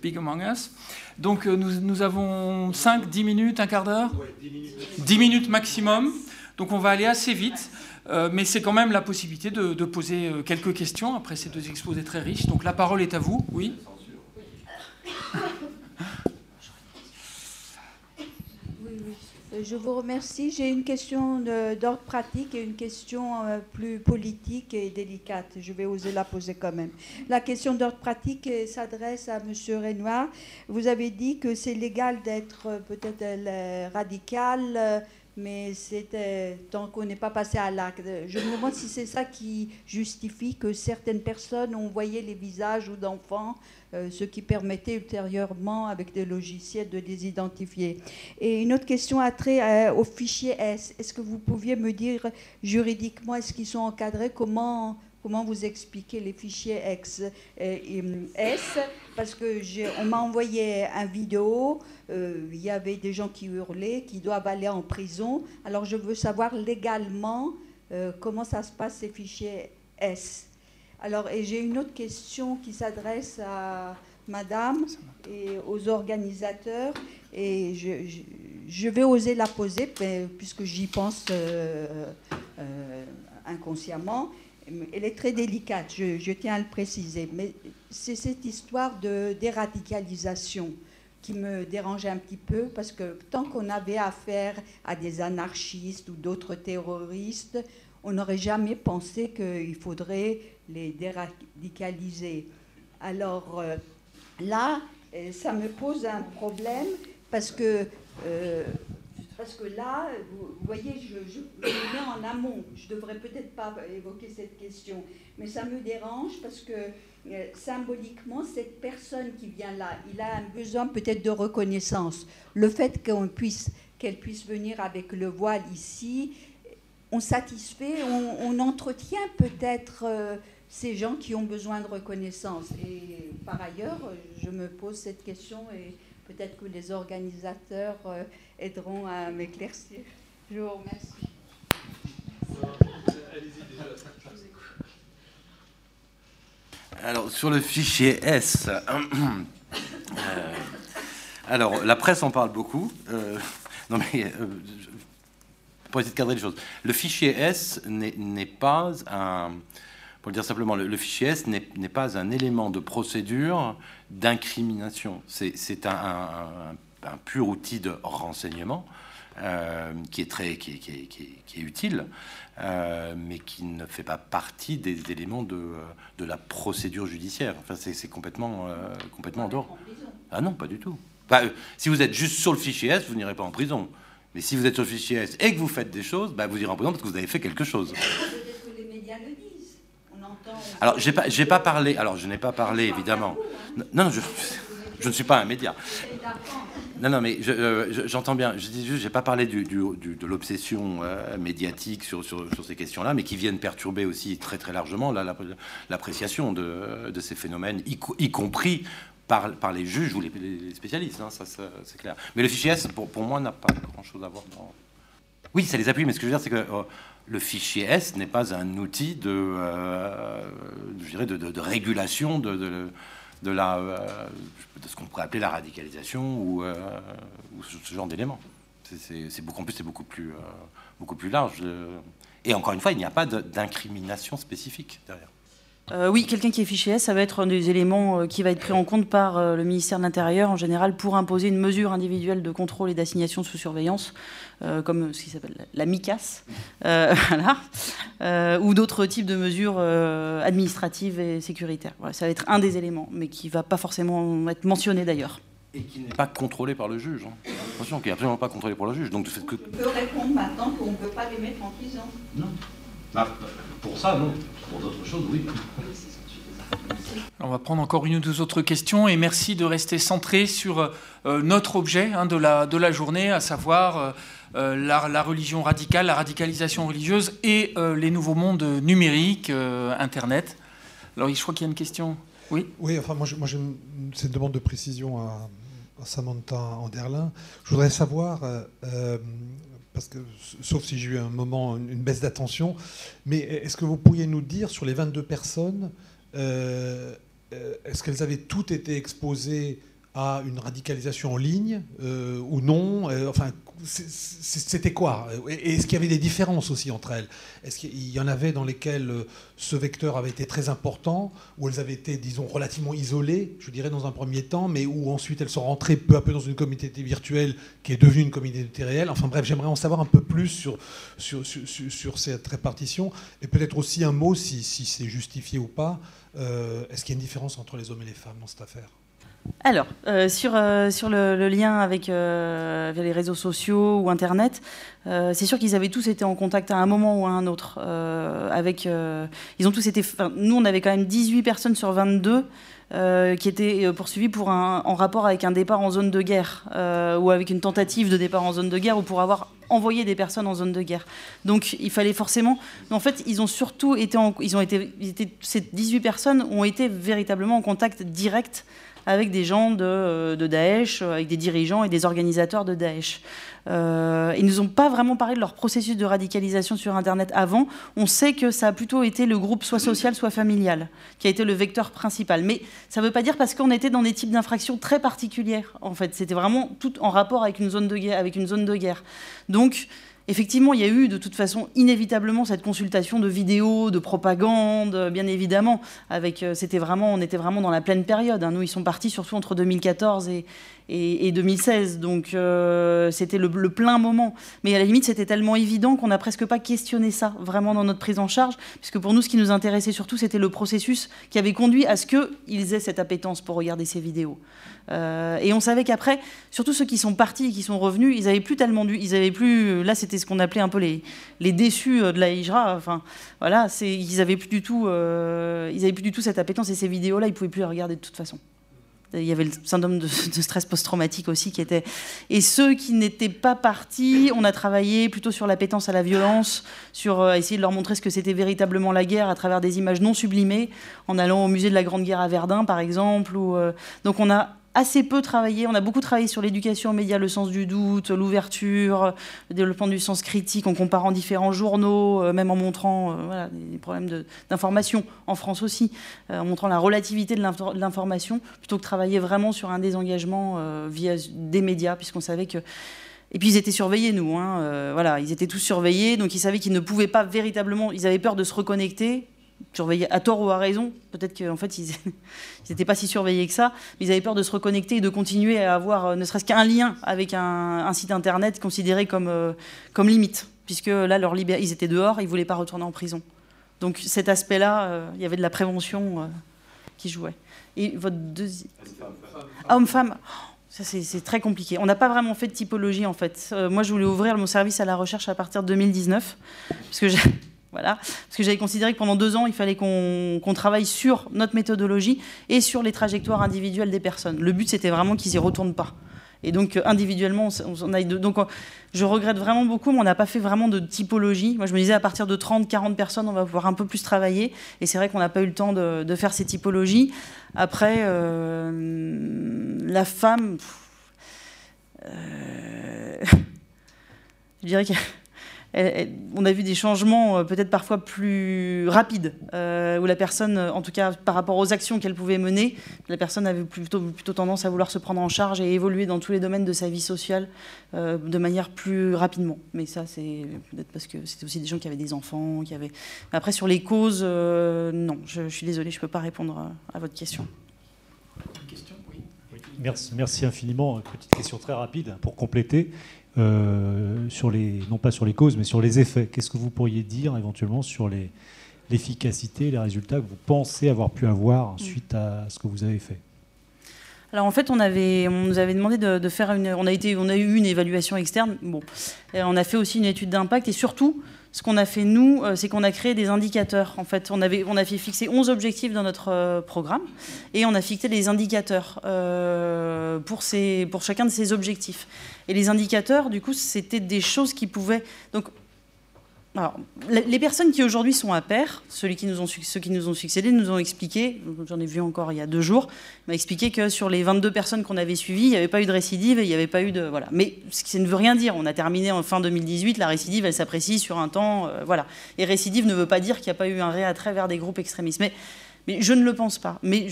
Big Among Us. Donc euh, nous, nous, avons 5, 10 minutes, un quart d'heure 10 minutes maximum. Donc on va aller assez vite. Euh, mais c'est quand même la possibilité de, de, poser euh, quelques questions après ces deux exposés très riches. Donc la parole est à vous. Oui? Je vous remercie. J'ai une question d'ordre pratique et une question euh, plus politique et délicate. Je vais oser la poser quand même. La question d'ordre pratique s'adresse à M. Renoir. Vous avez dit que c'est légal d'être euh, peut-être euh, radical, mais c'était tant qu'on n'est pas passé à l'acte. Je me demande si c'est ça qui justifie que certaines personnes ont voyé les visages ou d'enfants euh, ce qui permettait ultérieurement, avec des logiciels, de les identifier. Et une autre question a trait euh, au fichier S. Est-ce que vous pouviez me dire juridiquement, est-ce qu'ils sont encadrés? Comment comment vous expliquez les fichiers X, euh, S Parce que on m'a envoyé un vidéo, il y avait des gens qui hurlaient, qui doivent aller en prison. Alors je veux savoir légalement comment ça se passe ces fichiers S. Alors, et j'ai une autre question qui s'adresse à Madame et aux organisateurs, et je, vais oser la poser puisque j'y pense euh, euh, inconsciemment. Elle est très délicate, je, tiens à le préciser, mais c'est cette histoire de déradicalisation qui me dérangeait un petit peu parce que tant qu'on avait affaire à des anarchistes ou d'autres terroristes, on n'aurait jamais pensé qu'il faudrait les déradicaliser. Alors euh, là, euh, ça me pose un problème parce que, euh, parce que là, vous, voyez, je, me mets en amont. Je ne devrais peut-être pas évoquer cette question, mais ça me dérange parce que symboliquement, cette personne qui vient là, il a un besoin peut-être de reconnaissance. Le fait qu'on puisse qu'elle puisse venir avec le voile ici, on satisfait, on, entretient peut-être ces gens qui ont besoin de reconnaissance. Et par ailleurs, je me pose cette question et peut-être que les organisateurs euh, aideront à m'éclaircir. Je vous remercie. Alors, sur le fichier S, euh, alors la presse en parle beaucoup. Euh, non, mais pour essayer de cadrer les choses, le fichier S n'est pas un pour le dire simplement, le, fichier S n'est pas un élément de procédure d'incrimination. C'est un, un pur outil de renseignement qui est très qui est, utile, mais qui ne fait pas partie des éléments de, de la procédure judiciaire. Enfin, c'est complètement complètement en dehors. Ah non, pas du tout. Bah, si vous êtes juste sur le fichier S, vous n'irez pas en prison. Mais si vous êtes sur le fichier S et que vous faites des choses, bah, vous irez en prison parce que vous avez fait quelque chose. Alors, j'ai pas, pas parlé. Alors, je n'ai pas parlé évidemment. Non, non, je, [laughs] je ne suis pas un média. Non, non, mais euh, j'entends bien. Je dis juste, j'ai pas parlé du, de l'obsession euh, médiatique sur, sur, ces questions-là, mais qui viennent perturber aussi très très largement l'appréciation de, de, ces phénomènes, y compris par, par les juges ou les, spécialistes, hein, ça, c'est clair. Mais le fichier S, pour, pour moi, n'a pas grand-chose à voir dans... Oui, ça les appuie, mais ce que je veux dire, c'est que euh, le fichier S n'est pas un outil de, euh, je dirais de, régulation de, de, la, euh, ce qu'on pourrait appeler la radicalisation ou, ou ce, genre d'éléments. C'est beaucoup, plus, c'est beaucoup plus, beaucoup plus large. Et encore une fois, il n'y a pas d'incrimination spécifique derrière. Euh, oui, quelqu'un qui est fiché S, ça va être un des éléments euh, qui va être pris en compte par euh, le ministère de l'Intérieur en général pour imposer une mesure individuelle de contrôle et d'assignation sous surveillance, comme ce qui s'appelle la MICAS, [laughs] voilà, ou d'autres types de mesures administratives et sécuritaires. ça va être un des éléments, mais qui ne va pas forcément être mentionné d'ailleurs. Et qui n'est pas contrôlé par le juge. Hein. Attention, qui n'est absolument pas contrôlé par le juge. Donc, fait que... On peut répondre maintenant qu'on ne peut pas les mettre en prison. Non. Bah, pour ça, non. Pour d'autres choses, oui. On va prendre encore une ou deux autres questions et merci de rester centré sur euh, notre objet hein, de, la, de la journée, à savoir euh, euh, la, religion radicale, la radicalisation religieuse et les nouveaux mondes numériques, Internet. Alors je crois qu'il y a une question. Oui Oui, enfin moi, moi c'est une demande de précision à, à Samantha Anderlin. Je voudrais savoir parce que, sauf si j'ai eu un moment, une baisse d'attention, mais est-ce que vous pourriez nous dire sur les 22 personnes, euh, euh, est-ce qu'elles avaient toutes été exposées à une radicalisation en ligne euh, ou non Enfin, c'était quoi? Et est-ce qu'il y avait des différences aussi entre elles? Est-ce qu'il y en avait dans lesquelles euh, ce vecteur avait été très important, où elles avaient été, disons, relativement isolées, je dirais dans un premier temps, mais où ensuite elles sont rentrées peu à peu dans une communauté virtuelle qui est devenue une communauté réelle? Enfin bref, j'aimerais en savoir un peu plus sur, sur, cette répartition, et peut-être aussi un mot, si, c'est justifié ou pas, euh, est-ce qu'il y a une différence entre les hommes et les femmes dans cette affaire? Alors, euh, sur, euh, sur le, lien avec euh, les réseaux sociaux ou Internet, c'est sûr qu'ils avaient tous été en contact à un moment ou à un autre. avec, ils ont tous été. Nous, on avait quand même 18 personnes sur 22 qui étaient poursuivies pour un, en rapport avec un départ en zone de guerre ou avec une tentative de départ en zone de guerre ou pour avoir envoyé des personnes en zone de guerre. Donc, il fallait forcément. En fait, ils ont surtout été. ils ont été, ces 18 personnes ont été véritablement en contact direct avec des gens de, euh, de Daesh, euh, avec des dirigeants et des organisateurs de Daesh. Euh, ils ne nous ont pas vraiment parlé de leur processus de radicalisation sur Internet avant. On sait que ça a plutôt été le groupe soit social, soit familial, qui a été le vecteur principal. Mais ça ne veut pas dire parce qu'on était dans des types d'infractions très particulières. En fait, c'était vraiment tout en rapport avec une zone de guerre. Avec une zone de guerre. Donc, Effectivement, il y a eu de toute façon inévitablement cette consultation de vidéos, de propagande, bien évidemment. Avec, euh, c'était vraiment, on était vraiment dans la pleine période. Hein. Nous, ils sont partis surtout entre 2014 et, et, 2016, donc euh, c'était le, plein moment. Mais à la limite, c'était tellement évident qu'on n'a presque pas questionné ça vraiment dans notre prise en charge, puisque pour nous, ce qui nous intéressait surtout, c'était le processus qui avait conduit à ce qu'ils aient cette appétence pour regarder ces vidéos. Euh, et on savait qu'après, surtout ceux qui sont partis et qui sont revenus, ils avaient plus tellement dû, ils avaient plus, là c'était ce qu'on appelait un peu les, les déçus euh, de la hijra. Enfin, voilà, ils avaient plus du tout, plus du tout cette appétence et ces vidéos-là, ils pouvaient plus les regarder de toute façon. Il y avait le syndrome de, stress post-traumatique aussi qui était. Et ceux qui n'étaient pas partis, on a travaillé plutôt sur l'appétence à la violence, sur essayer de leur montrer ce que c'était véritablement la guerre à travers des images non sublimées, en allant au musée de la Grande Guerre à Verdun par exemple. Ou, donc on a assez peu travaillé. On a beaucoup travaillé sur l'éducation aux médias, le sens du doute, l'ouverture, le développement du sens critique en comparant différents journaux, euh, même en montrant euh, des problèmes d'information en France aussi, euh, en montrant la relativité de l'information, plutôt que travailler vraiment sur un désengagement via des médias, puisqu'on savait que et puis ils étaient surveillés, nous. Hein, voilà, ils étaient tous surveillés, donc ils savaient qu'ils ne pouvaient pas véritablement. Ils avaient peur de se reconnecter surveillés à tort ou à raison. Peut-être qu'en fait, ils [laughs] n'étaient pas si surveillés que ça. Mais ils avaient peur de se reconnecter et de continuer à avoir ne serait-ce qu'un lien avec un, site internet considéré comme, comme limite. Puisque là, leur ils étaient dehors, ils ne voulaient pas retourner en prison. Donc cet aspect-là, il y avait de la prévention qui jouait. Et votre deuxième. Homme-femme. Ça, c'est très compliqué. On n'a pas vraiment fait de typologie, en fait. Euh, moi, je voulais ouvrir mon service à la recherche à partir de 2019. Parce que parce que j'avais considéré que pendant deux ans, il fallait qu'on travaille sur notre méthodologie et sur les trajectoires individuelles des personnes. Le but, c'était vraiment qu'ils n'y retournent pas. Et donc, euh, individuellement, on, a, donc, je regrette vraiment beaucoup, mais on n'a pas fait vraiment de typologie. Moi, je me disais, à partir de 30, 40 personnes, on va pouvoir un peu plus travailler. Et c'est vrai qu'on n'a pas eu le temps de, faire ces typologies. Après, euh, la femme. Euh, [laughs] je dirais que on a vu des changements euh, peut-être parfois plus rapides, euh, où la personne, en tout cas par rapport aux actions qu'elle pouvait mener, la personne avait plutôt, tendance à vouloir se prendre en charge et évoluer dans tous les domaines de sa vie sociale euh, de manière plus rapidement. Mais ça, c'est peut-être parce que c'était aussi des gens qui avaient des enfants, qui avaient... Après, sur les causes, non, je, suis désolée, je ne peux pas répondre à, votre question. Merci, merci infiniment. Petite question très rapide pour compléter. Euh, sur les, non pas sur les causes, mais sur les effets. Qu'est-ce que vous pourriez dire éventuellement sur l'efficacité, les résultats que vous pensez avoir pu avoir mm. suite à ce que vous avez fait? Alors en fait, on, avait, on nous avait demandé de, faire une. On a, été, on a eu une évaluation externe. Bon, on a fait aussi une étude d'impact et surtout, ce qu'on a fait nous, euh, c'est qu'on a créé des indicateurs. En fait, on avait, on a fait fixer 11 objectifs dans notre euh, programme et on a fixé des indicateurs pour, ces, pour chacun de ces objectifs. Et les indicateurs, du coup, c'était des choses qui pouvaient. Donc, les personnes qui aujourd'hui sont à pair, ceux qui, nous ont, ceux qui nous ont succédé, nous ont expliqué, j'en ai vu encore il y a deux jours, m'a expliqué que sur les 22 personnes qu'on avait suivies, il n'y avait pas eu de récidive et il n'y avait pas eu de. Voilà. Mais ce qui ne veut rien dire. On a terminé en fin 2018, la récidive, elle s'apprécie sur un temps. Euh, voilà. Et récidive ne veut pas dire qu'il n'y a pas eu un réattrait vers des groupes extrémistes. Mais, mais je ne le pense pas. Mais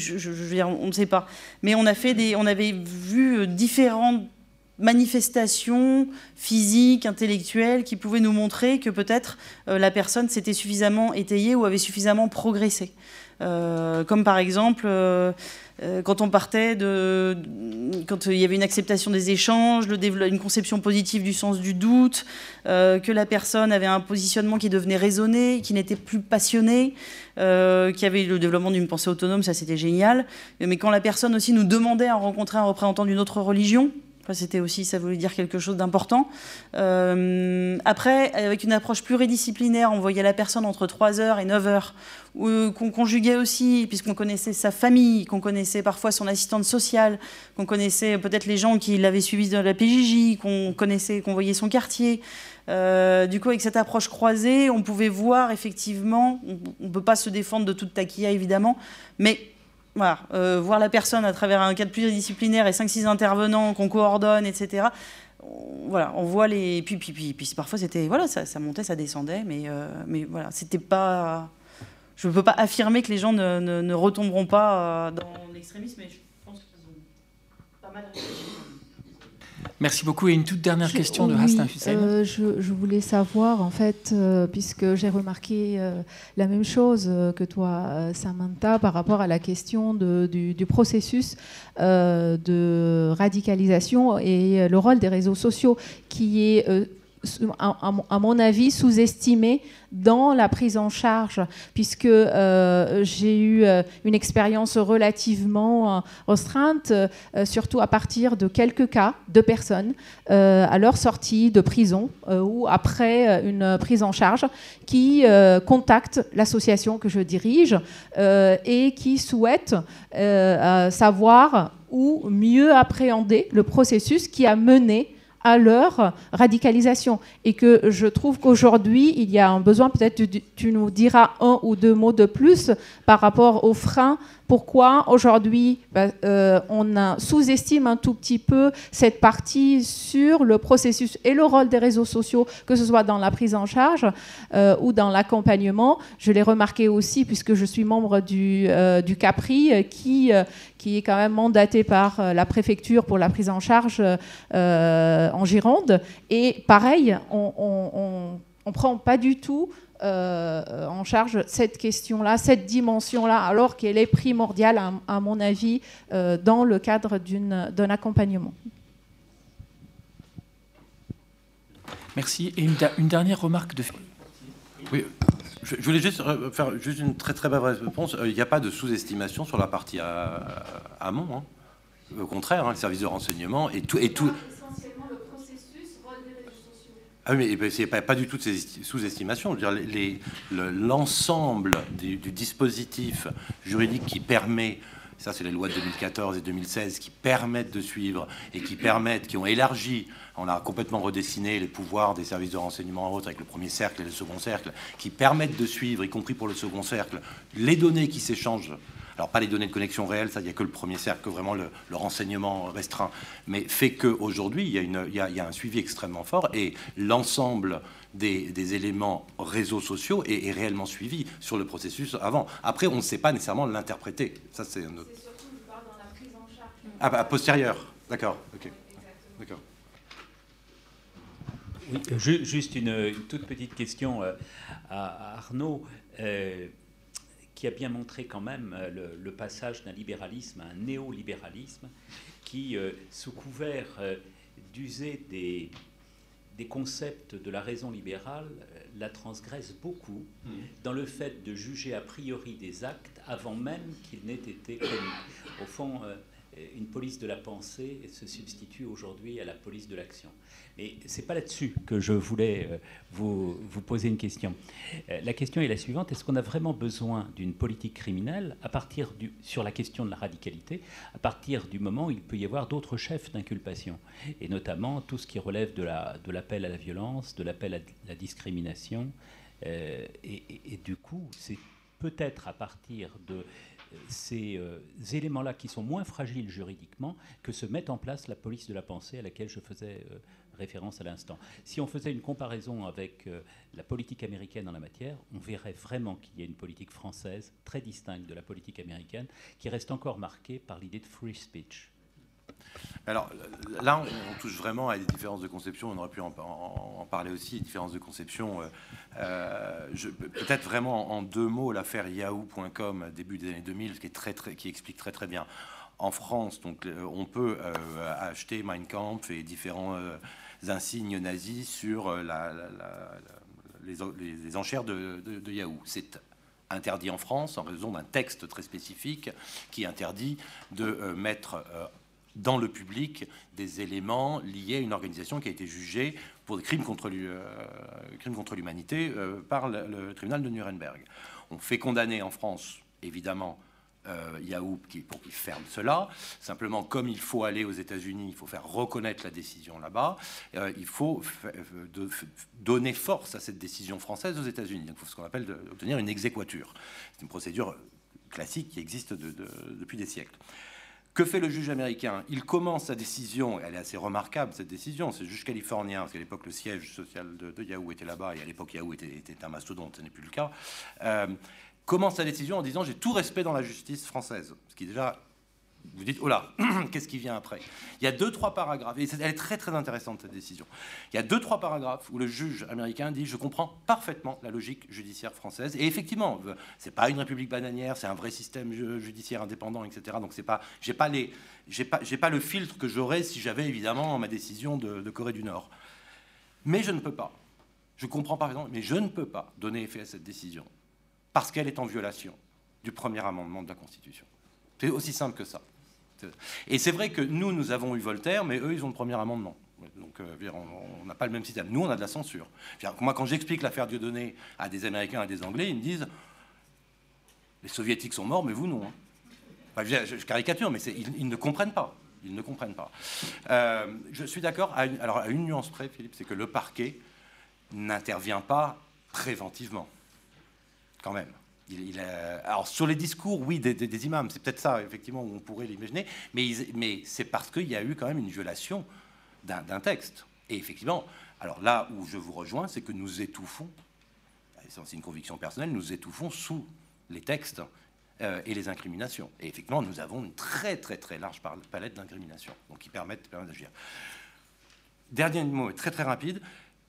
on ne sait pas. Mais on, a fait des, on avait vu euh, différentes manifestations physiques, intellectuelles, qui pouvaient nous montrer que peut-être euh, la personne s'était suffisamment étayée ou avait suffisamment progressé. Euh, comme par exemple, euh, quand on partait de. quand il y avait une acceptation des échanges, une conception positive du sens du doute, que la personne avait un positionnement qui devenait raisonné, qui n'était plus passionné, qui avait le développement d'une pensée autonome, ça c'était génial. Mais quand la personne aussi nous demandait à rencontrer un représentant d'une autre religion, c'était aussi, ça voulait dire quelque chose d'important. Euh, après, avec une approche pluridisciplinaire, on voyait la personne entre 3h et 9h, qu'on conjuguait aussi, puisqu'on connaissait sa famille, qu'on connaissait parfois son assistante sociale, qu'on connaissait peut-être les gens qui l'avaient suivi dans la PJJ, qu'on connaissait, qu'on voyait son quartier. Euh, du coup, avec cette approche croisée, on pouvait voir effectivement, on ne peut pas se défendre de toute taquilla évidemment, mais voilà, euh, voir la personne à travers un cadre pluridisciplinaire et 5-6 intervenants qu'on coordonne, etc. voilà, on voit les. Puis, puis, puis, parfois, c'était. Voilà, ça, montait, ça descendait, mais, euh, mais voilà, c'était pas. Je ne peux pas affirmer que les gens ne retomberont pas euh, dans l'extrémisme, mais je pense qu'ils ont pas mal réfléchi. Merci beaucoup. Et une toute dernière question de Hastin Hussein. Euh, je, voulais savoir, en fait, euh, puisque j'ai remarqué euh, la même chose que toi, Samantha, par rapport à la question du, du, processus de radicalisation et le rôle des réseaux sociaux, qui est à mon avis, sous-estimé dans la prise en charge, puisque euh, j'ai eu euh, une expérience relativement euh, restreinte, surtout à partir de quelques cas de personnes à leur sortie de prison ou après une prise en charge qui contactent l'association que je dirige et qui souhaitent savoir ou mieux appréhender le processus qui a mené à leur radicalisation. Et que je trouve qu'aujourd'hui, il y a un besoin, peut-être tu, nous diras un ou deux mots de plus par rapport aux freins pourquoi aujourd'hui bah, euh, on sous-estime un tout petit peu cette partie sur le processus et le rôle des réseaux sociaux, que ce soit dans la prise en charge euh, ou dans l'accompagnement. Je l'ai remarqué aussi puisque je suis membre du, euh, CAPRI qui, qui est quand même mandaté par la préfecture pour la prise en charge en Gironde. Et pareil, on ne prend pas du tout en charge cette question-là, cette dimension-là, alors qu'elle est primordiale, à, mon avis, dans le cadre d'un accompagnement. Merci. Et une, dernière remarque de... Oui, je, voulais juste faire juste une très très brève réponse. Il n'y a pas de sous-estimation sur la partie amont. Hein. Au contraire, hein, le service de renseignement et tout... Et tout ah oui, mais c'est pas, du tout de sous-estimation. L'ensemble du, du, dispositif juridique qui permet, ça c'est les lois de 2014 et 2016, qui permettent de suivre et qui permettent, qui ont élargi, on a complètement redessiné les pouvoirs des services de renseignement en autres avec le premier cercle et le second cercle, qui permettent de suivre, y compris pour le second cercle, les données qui s'échangent alors pas les données de connexion réelles, ça il n'y a que le premier cercle, que vraiment le, renseignement restreint, mais fait qu'aujourd'hui il, y, a il, un suivi extrêmement fort et l'ensemble des, éléments réseaux sociaux est, réellement suivi sur le processus avant. Après on ne sait pas nécessairement l'interpréter. Ça c'est un autre... surtout dans la prise en charge. Ah, bah, postérieure, d'accord, ok. D'accord. Oui, juste une, toute petite question euh, à, Arnaud. Qui a bien montré quand même euh, le, passage d'un libéralisme à un néolibéralisme qui, euh, sous couvert euh, d'user des, des concepts de la raison libérale, la transgresse beaucoup mmh. dans le fait de juger a priori des actes avant même qu'ils n'aient été commis. Au fond, une police de la pensée se substitue aujourd'hui à la police de l'action. Mais ce n'est pas là-dessus que je voulais euh, vous, poser une question. Euh, la question est la suivante est-ce qu'on a vraiment besoin d'une politique criminelle à partir sur la question de la radicalité, à partir du moment où il peut y avoir d'autres chefs d'inculpation Et notamment tout ce qui relève de l'appel à la violence, de l'appel à la discrimination. Euh, et, du coup, c'est peut-être à partir de ces éléments-là qui sont moins fragiles juridiquement que se met en place la police de la pensée à laquelle je faisais référence à l'instant. Si on faisait une comparaison avec euh, la politique américaine en la matière, on verrait vraiment qu'il y a une politique française très distincte de la politique américaine qui reste encore marquée par l'idée de free speech. Alors là, on, touche vraiment à des différences de conception. On aurait pu en, parler aussi, différences de conception. Euh, euh, peut-être vraiment en deux mots l'affaire Yahoo.com début des années 2000, qui, qui explique très très bien. En France, donc, on peut acheter Mein Kampf et différents insignes nazis sur euh, les, enchères de, Yahoo. C'est interdit en France en raison d'un texte très spécifique qui interdit de euh, mettre euh, dans le public des éléments liés à une organisation qui a été jugée pour des crimes contre l'humanité par le, tribunal de Nuremberg. On fait condamner en France, évidemment, euh, Yahoo qui, pour qu'il ferme cela. Simplement, comme il faut aller aux États-Unis, il faut faire reconnaître la décision là-bas. Euh, il faut de, donner force à cette décision française aux États-Unis. Il faut ce qu'on appelle obtenir une exéquature. C'est une procédure classique qui existe depuis des siècles. Que fait le juge américain? Il commence sa décision, elle est assez remarquable cette décision, c'est juge californien, parce qu'à l'époque le siège social de, Yahoo était là-bas, et à l'époque Yahoo était, un mastodonte, ce n'est plus le cas. Euh, commence sa décision en disant j'ai tout respect dans la justice française. Ce qui déjà, vous dites, oh [clears throat] là, qu'est-ce qui vient après? Il y a deux, trois paragraphes, et elle est très très intéressante cette décision. Il y a deux, trois paragraphes où le juge américain dit je comprends parfaitement la logique judiciaire française. Et effectivement, c'est pas une république bananière, c'est un vrai système judiciaire indépendant, etc. Donc c'est pas, j'ai pas les, j'ai pas, j'ai pas le filtre que j'aurais si j'avais évidemment ma décision de, de Corée du Nord. Mais je ne peux pas. Je comprends par exemple, mais je ne peux pas donner effet à cette décision parce qu'elle est en violation du premier amendement de la Constitution. C'est aussi simple que ça. Et c'est vrai que nous, nous avons eu Voltaire, mais eux, ils ont le premier amendement. Donc, euh, on n'a pas le même système. Nous, on a de la censure. Moi, quand j'explique l'affaire Dieudonné à des Américains, à des Anglais, ils me disent les Soviétiques sont morts, mais vous, non. Hein. je, caricature, mais ils, ne comprennent pas. Ils ne comprennent pas. Euh, je suis d'accord. Alors, à une nuance près, Philippe, c'est que le parquet n'intervient pas préventivement même. Alors sur les discours, oui, des, imams, c'est peut-être ça, effectivement, on pourrait l'imaginer, mais, c'est parce qu'il y a eu quand même une violation d'un texte. Et effectivement, alors là où je vous rejoins, c'est que nous étouffons, c'est une conviction personnelle, nous étouffons sous les textes euh, et les incriminations. Et effectivement, nous avons une très très très large palette d'incriminations, donc qui permettent d'agir. Dernier mot, très très rapide,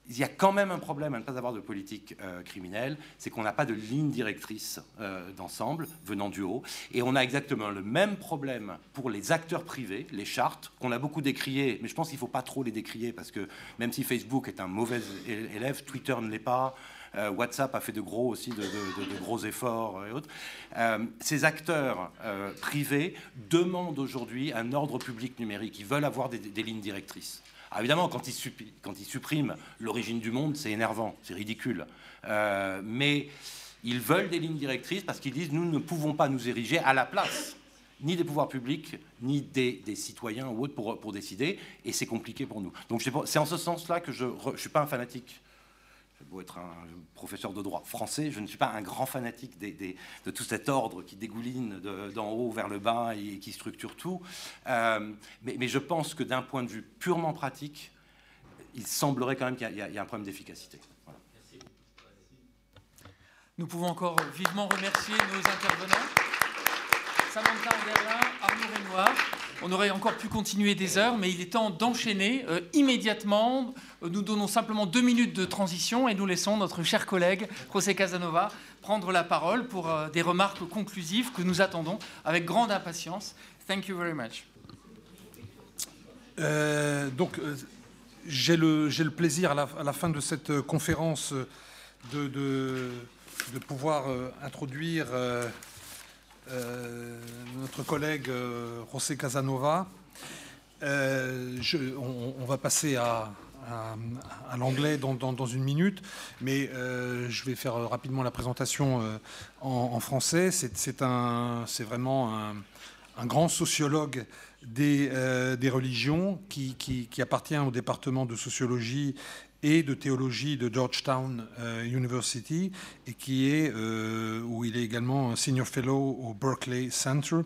il y a quand même un problème à ne pas avoir de politique euh, criminelle, c'est qu'on n'a pas de ligne directrice euh, d'ensemble venant du haut. Et on a exactement le même problème pour les acteurs privés, les chartes, qu'on a beaucoup décriées, mais je pense qu'il ne faut pas trop les décrier, parce que même si Facebook est un mauvais élève, Twitter ne l'est pas. Euh, WhatsApp a fait de gros aussi de, gros efforts et autres. ces acteurs privés demandent aujourd'hui un ordre public numérique. Ils veulent avoir des lignes directrices. Ah, évidemment, quand ils, suppriment l'origine du monde, c'est énervant, c'est ridicule. Euh, mais ils veulent des lignes directrices parce qu'ils disent nous ne pouvons pas nous ériger à la place ni des pouvoirs publics, ni des, citoyens ou autres pour, décider, et c'est compliqué pour nous. Donc c'est en ce sens-là que je ne suis pas un fanatique j'ai beau être un professeur de droit français, je ne suis pas un grand fanatique de tout cet ordre qui dégouline d'en haut vers le bas et qui structure tout. Euh, mais, je pense que d'un point de vue purement pratique, il semblerait quand même qu'il y, a un problème d'efficacité. Nous pouvons encore vivement remercier nos intervenants. Samantha Anderlin, Arnaud Renoir. On aurait encore pu continuer des heures, mais il est temps d'enchaîner euh, immédiatement. Euh, nous donnons simplement deux minutes de transition et nous laissons notre cher collègue José Casanova prendre la parole pour euh, des remarques conclusives que nous attendons avec grande impatience. Thank you very much. donc, j'ai le, le, plaisir à la, fin de cette conférence de, de, de pouvoir introduire euh, notre collègue euh, José Casanova. Euh, on, va passer à, l'anglais dans, une minute, mais je vais faire rapidement la présentation en, français. C'est vraiment un, grand sociologue des, religions qui, appartient au département de sociologie et de théologie de Georgetown euh, University et qui est euh, où il est également senior fellow au Berkeley Center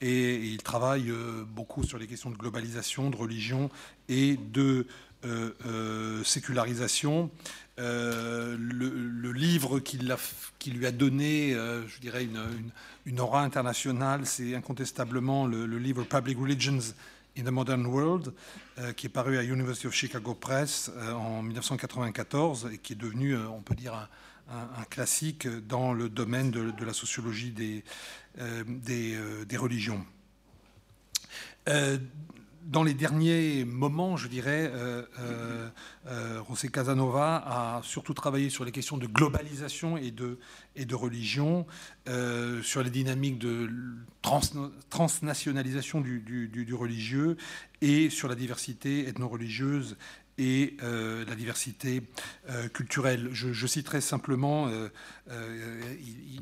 et, il travaille euh, beaucoup sur les questions de globalisation, de religion et de sécularisation. Le, livre qui, lui a donné, je une, aura internationale, c'est incontestablement le, le livre Public Religions in the Modern World, euh, qui est paru à University of Chicago Press euh, en 1994 et qui est devenu, euh, on peut dire, un, classique dans le domaine de, la sociologie des, religions dans les derniers moments, je dirais, euh, euh, euh, José Casanova a surtout travaillé sur les questions de globalisation et de, religion, sur les dynamiques de transnationalisation du, du, religieux et sur la diversité ethno-religieuse et euh, la diversité euh, culturelle. Je, citerai simplement, euh,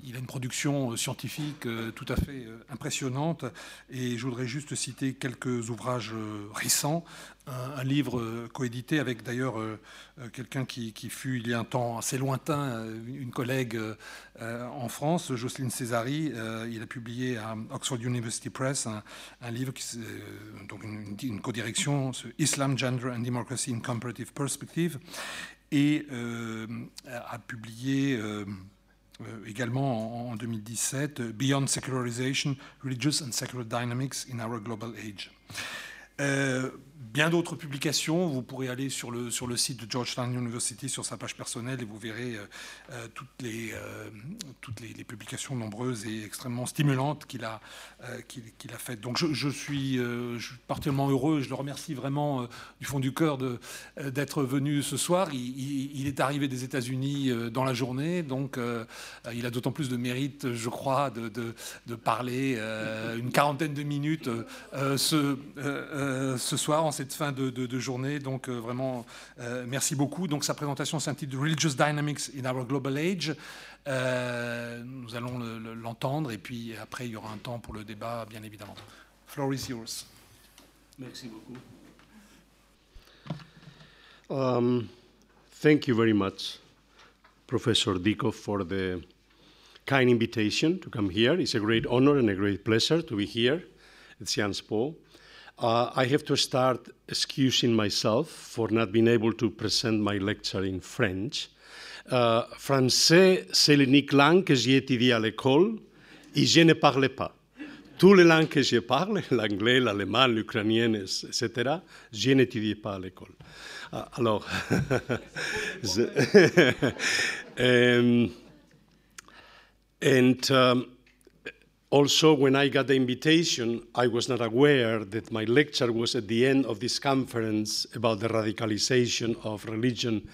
il, a une production scientifique tout à fait impressionnante, et je voudrais juste citer quelques ouvrages récents un, livre euh, coédité avec d'ailleurs euh, euh, quelqu'un qui, fut il y a un temps assez lointain, une collègue en France, Jocelyne Césari. il a publié à Oxford University Press un, livre, donc une, co-direction, Islam, Gender and Democracy in Comparative Perspective, et a publié également en, en, 2017 Beyond Secularization, Religious and Secular Dynamics in Our Global Age. Bien d'autres publications. Vous pourrez aller sur le, sur le site de Georgetown University, sur sa page personnelle, et vous verrez euh, euh, toutes, les, toutes les, publications nombreuses et extrêmement stimulantes qu'il a, qu'il, a faites. Donc je, suis, particulièrement heureux, je le remercie vraiment du fond du cœur d'être venu ce soir. Il, est arrivé des États-Unis dans la journée, donc il a d'autant plus de mérite, je crois, de, de, de parler une quarantaine de minutes ce euh, ce soir, cette fin de, journée. Donc euh, vraiment, euh, merci beaucoup. Donc sa présentation s'intitule Religious Dynamics in Our Global Age. nous allons l'entendre et puis après il y aura un temps pour le débat, bien évidemment. Floor is yours. Merci beaucoup. Um, thank you very much, Professor Dikov, for the kind invitation to come here. It's a great honor and a great pleasure to be here at Sciences Po. Uh, I have to start excusing myself for not being able to present my lecture in French. Uh, français, c'est l'unique langue que j'ai étudiée à l'école et je ne parlais pas. Toutes les langues que je parle, [laughs] l'anglais, l'allemand, l'ukrainien, etc., je n'étudie pas à l'école. Ah, alors, [laughs] [laughs] um, and um, also, when I got the invitation, I was not aware that my lecture was at the end of this conference about the radicalization of religion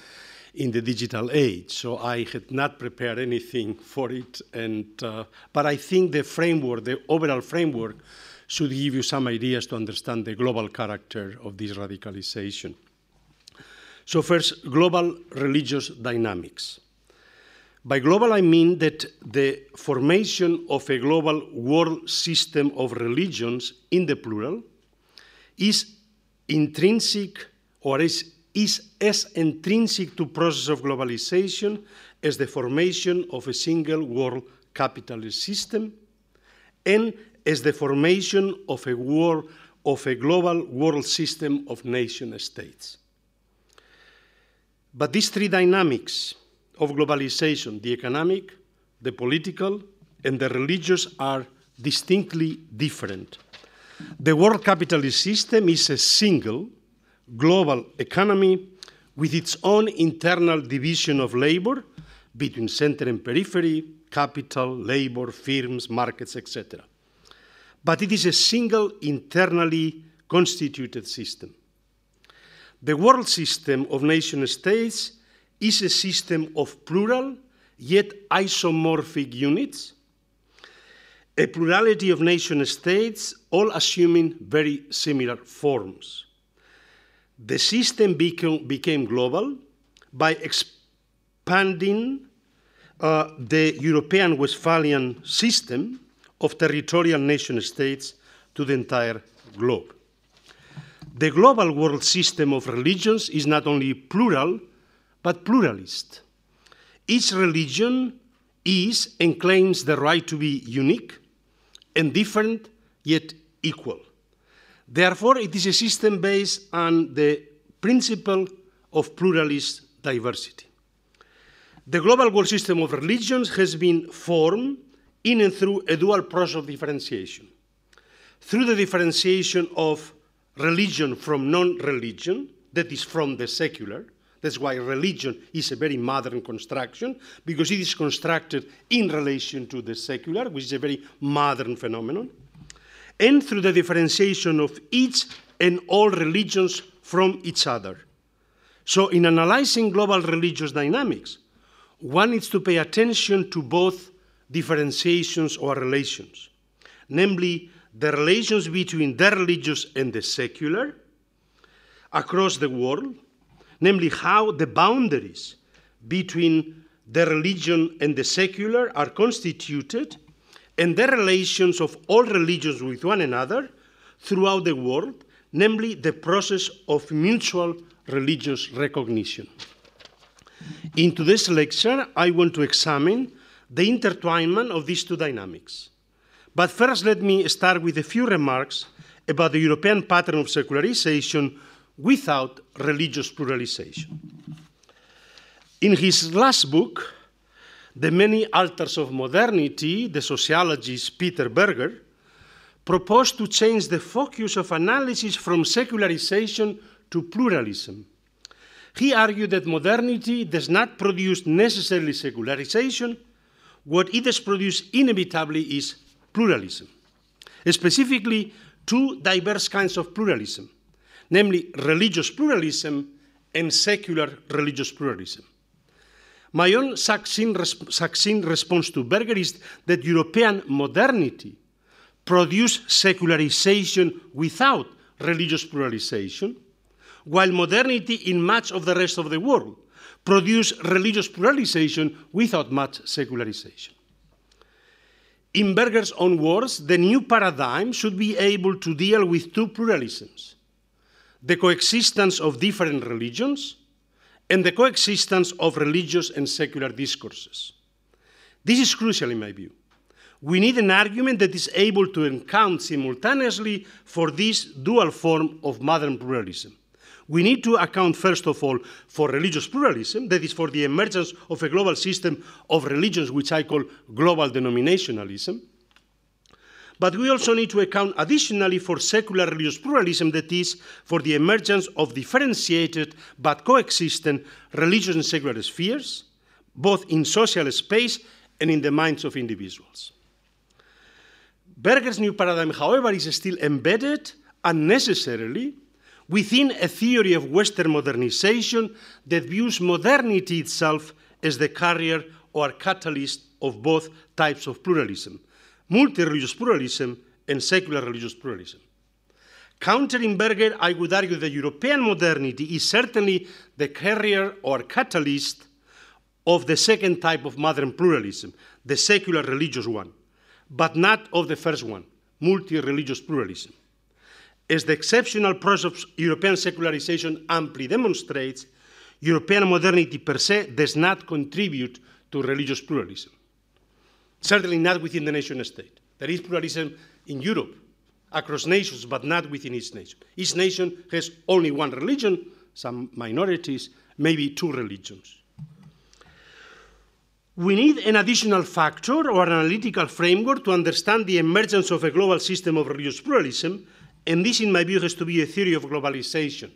in the digital age. So I had not prepared anything for it. And, uh, but I think the framework, the overall framework, should give you some ideas to understand the global character of this radicalization. So, first, global religious dynamics. By global, I mean that the formation of a global world system of religions in the plural is intrinsic or is, is as intrinsic to process of globalization as the formation of a single world capitalist system and as the formation of a world of a global world system of nation states. But these three dynamics of globalization, the economic, the political, and the religious, are distinctly different. The world capitalist system is a single global economy with its own internal division of labor between center and periphery, capital, labor, firms, markets, etc. But it is a single internally constituted system. The world system of nation states is a system of plural yet isomorphic units, a plurality of nation states, all assuming very similar forms. The system became, became global by expanding uh, the European Westphalian system of territorial nation states to the entire globe. The global world system of religions is not only plural, but pluralist. Each religion is and claims the right to be unique and different, yet equal. Therefore, it is a system based on the principle of pluralist diversity. The global world system of religions has been formed in and through a dual process of differentiation. Through the differentiation of religion from non religion, that is from the secular. That's why religion is a very modern construction, because it is constructed in relation to the secular, which is a very modern phenomenon. And through the differentiation of each and all religions from each other. So, in analyzing global religious dynamics, one needs to pay attention to both differentiations or relations, namely the relations between the religious and the secular across the world, namely how the boundaries between the religion and the secular are constituted, and the relations of all religions with one another throughout the world, namely the process of mutual religious recognition. In today's lecture, I want to examine the intertwinement of these two dynamics but first, let me start with a few remarks about the European pattern of secularization without religious pluralization. In his last book, The Many Altars of Modernity, the sociologist Peter Berger proposed to change the focus of analysis from secularization to pluralism. He argued that modernity does not produce necessarily secularization. What it has produced inevitably is pluralism, specifically two diverse kinds of pluralism, namely religious pluralism and secular religious pluralism. My own succinct, succinct response to Berger is that European modernity produced secularization without religious pluralization, while modernity in much of the rest of the world produced religious pluralization without much secularization. In Berger's own words, the new paradigm should be able to deal with two pluralisms the coexistence of different religions and the coexistence of religious and secular discourses. This is crucial in my view. We need an argument that is able to account simultaneously for this dual form of modern pluralism we need to account, first of all, for religious pluralism, that is, for the emergence of a global system of religions, which I call global denominationalism. But we also need to account additionally for secular religious pluralism, that is, for the emergence of differentiated but coexistent religious and secular spheres, both in social space and in the minds of individuals. Berger's new paradigm, however, is still embedded unnecessarily within a theory of Western modernization that views modernity itself as the carrier or catalyst of both types of pluralism multi religious pluralism and secular religious pluralism. Countering Berger, I would argue that European modernity is certainly the carrier or catalyst of the second type of modern pluralism, the secular religious one, but not of the first one, multi religious pluralism. As the exceptional process of European secularization amply demonstrates, European modernity per se does not contribute to religious pluralism. Certainly not within the nation state. There is pluralism in Europe, across nations, but not within each nation. Each nation has only one religion, some minorities, maybe two religions. We need an additional factor or an analytical framework to understand the emergence of a global system of religious pluralism and this, in my view, has to be a theory of globalization.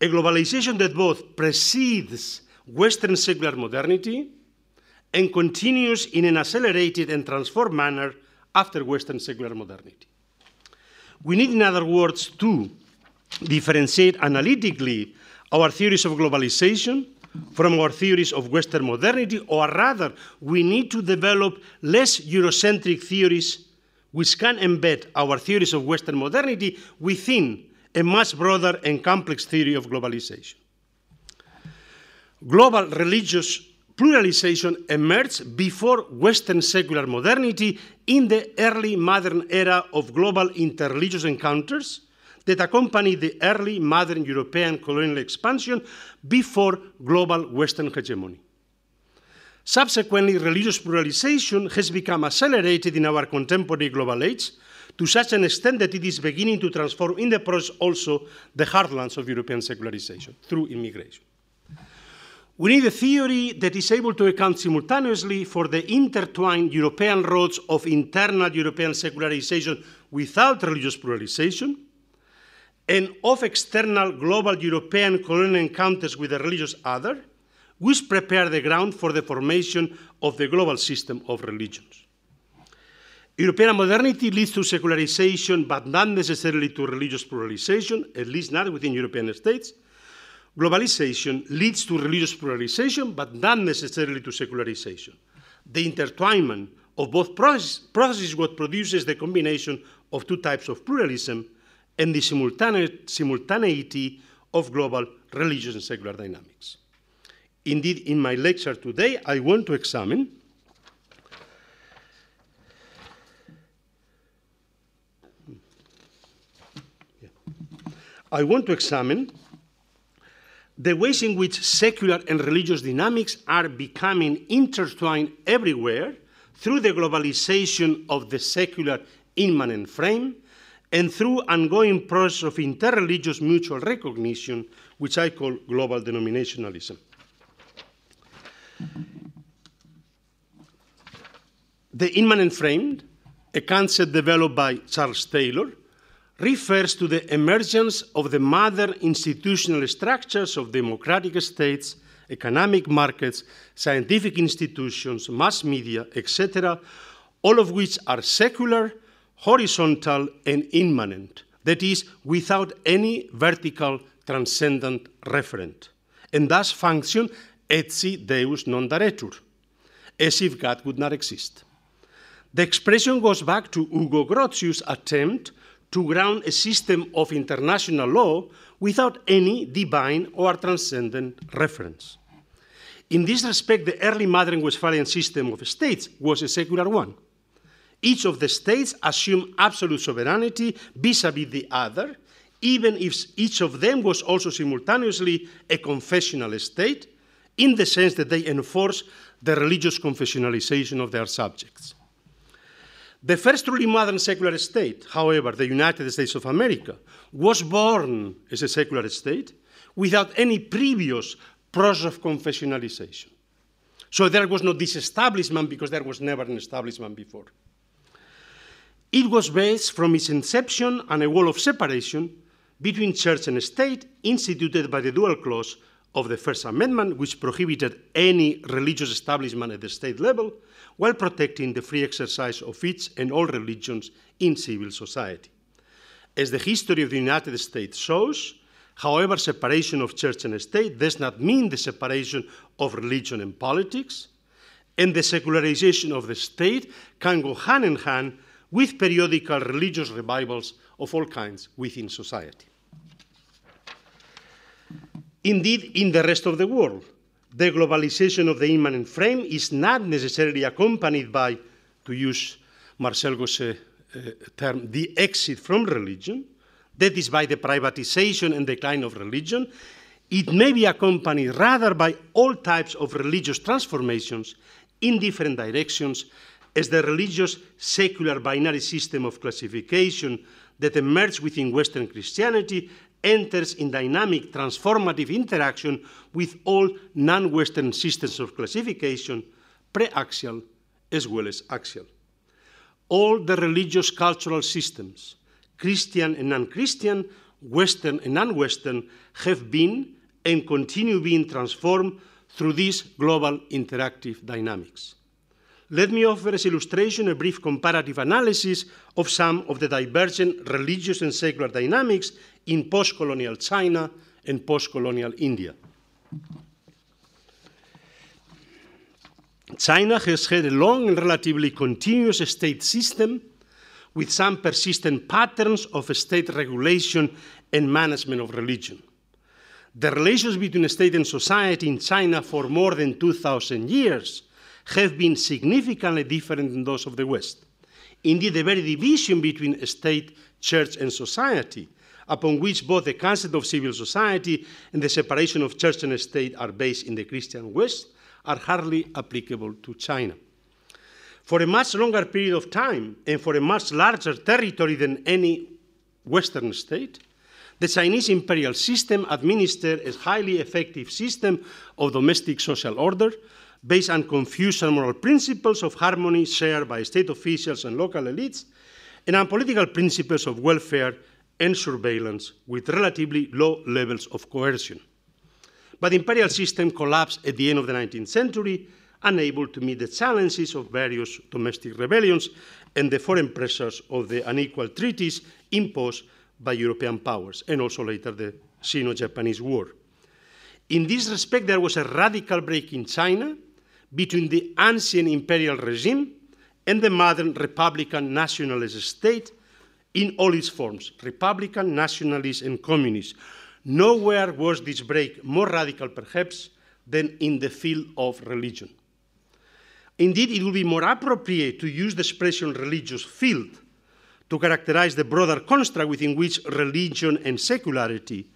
A globalization that both precedes Western secular modernity and continues in an accelerated and transformed manner after Western secular modernity. We need, in other words, to differentiate analytically our theories of globalization from our theories of Western modernity, or rather, we need to develop less Eurocentric theories which can embed our theories of Western modernity within a much broader and complex theory of globalization. Global religious pluralization emerged before Western secular modernity in the early modern era of global interreligious encounters that accompanied the early modern European colonial expansion before global Western hegemony. Subsequently, religious pluralization has become accelerated in our contemporary global age to such an extent that it is beginning to transform in the process also the heartlands of European secularization through immigration. We need a theory that is able to account simultaneously for the intertwined European roads of internal European secularization without religious pluralization and of external global European colonial encounters with the religious other which prepare the ground for the formation of the global system of religions. European modernity leads to secularization, but not necessarily to religious pluralization, at least not within European states. Globalization leads to religious pluralization, but not necessarily to secularization. The intertwinement of both processes is what produces the combination of two types of pluralism and the simultaneity of global religious and secular dynamics. Indeed, in my lecture today, I want to examine I want to examine the ways in which secular and religious dynamics are becoming intertwined everywhere through the globalization of the secular immanent frame and through ongoing process of interreligious mutual recognition, which I call global denominationalism. The immanent frame, a concept developed by Charles Taylor, refers to the emergence of the modern institutional structures of democratic states, economic markets, scientific institutions, mass media, etc., all of which are secular, horizontal, and immanent, that is, without any vertical transcendent referent, and thus function etsi deus non daretur, as if God would not exist. The expression goes back to Hugo Grotius' attempt to ground a system of international law without any divine or transcendent reference. In this respect, the early modern Westphalian system of states was a secular one. Each of the states assumed absolute sovereignty vis a vis the other, even if each of them was also simultaneously a confessional state, in the sense that they enforce the religious confessionalization of their subjects. The first truly modern secular state, however, the United States of America, was born as a secular state without any previous process of confessionalization. So there was no disestablishment because there was never an establishment before. it was based from its inception on a wall of separation between church and state instituted by the dual clause of the First Amendment, which prohibited any religious establishment at the state level while protecting the free exercise of each and all religions in civil society. As the history of the United States shows, however, separation of church and state does not mean the separation of religion and politics, and the secularization of the state can go hand in hand with periodical religious revivals of all kinds within society. Indeed, in the rest of the world, the globalization of the immanent frame is not necessarily accompanied by, to use Marcel Gosset's uh, term, the exit from religion, that is, by the privatization and decline of religion. It may be accompanied rather by all types of religious transformations in different directions as the religious secular binary system of classification that emerged within Western Christianity enters in dynamic transformative interaction with all non Western systems of classification, pre axial as well as axial. All the religious cultural systems, Christian and non Christian, Western and non Western, have been and continue being transformed through these global interactive dynamics. Let me offer as illustration a brief comparative analysis of some of the divergent religious and secular dynamics in post colonial China and post colonial India. China has had a long and relatively continuous state system with some persistent patterns of state regulation and management of religion. The relations between state and society in China for more than 2,000 years have been significantly different than those of the West. Indeed, the very division between state, church, and society, upon which both the concept of civil society and the separation of church and state are based in the Christian West, are hardly applicable to China. For a much longer period of time and for a much larger territory than any Western state, the Chinese imperial system administered a highly effective system of domestic social order based on Confucian moral principles of harmony shared by state officials and local elites, and on political principles of welfare and surveillance with relatively low levels of coercion. But the imperial system collapsed at the end of the 19th century, unable to meet the challenges of various domestic rebellions and the foreign pressures of the unequal treaties imposed by European powers, and also later the Sino Japanese War. In this respect, there was a radical break in China between the ancient imperial regime and the modern republican nationalist state in all its forms republican, nationalist, and communist. Nowhere was this break more radical, perhaps, than in the field of religion. Indeed, it would be more appropriate to use the expression religious field to characterize the broader construct within which religion and secularity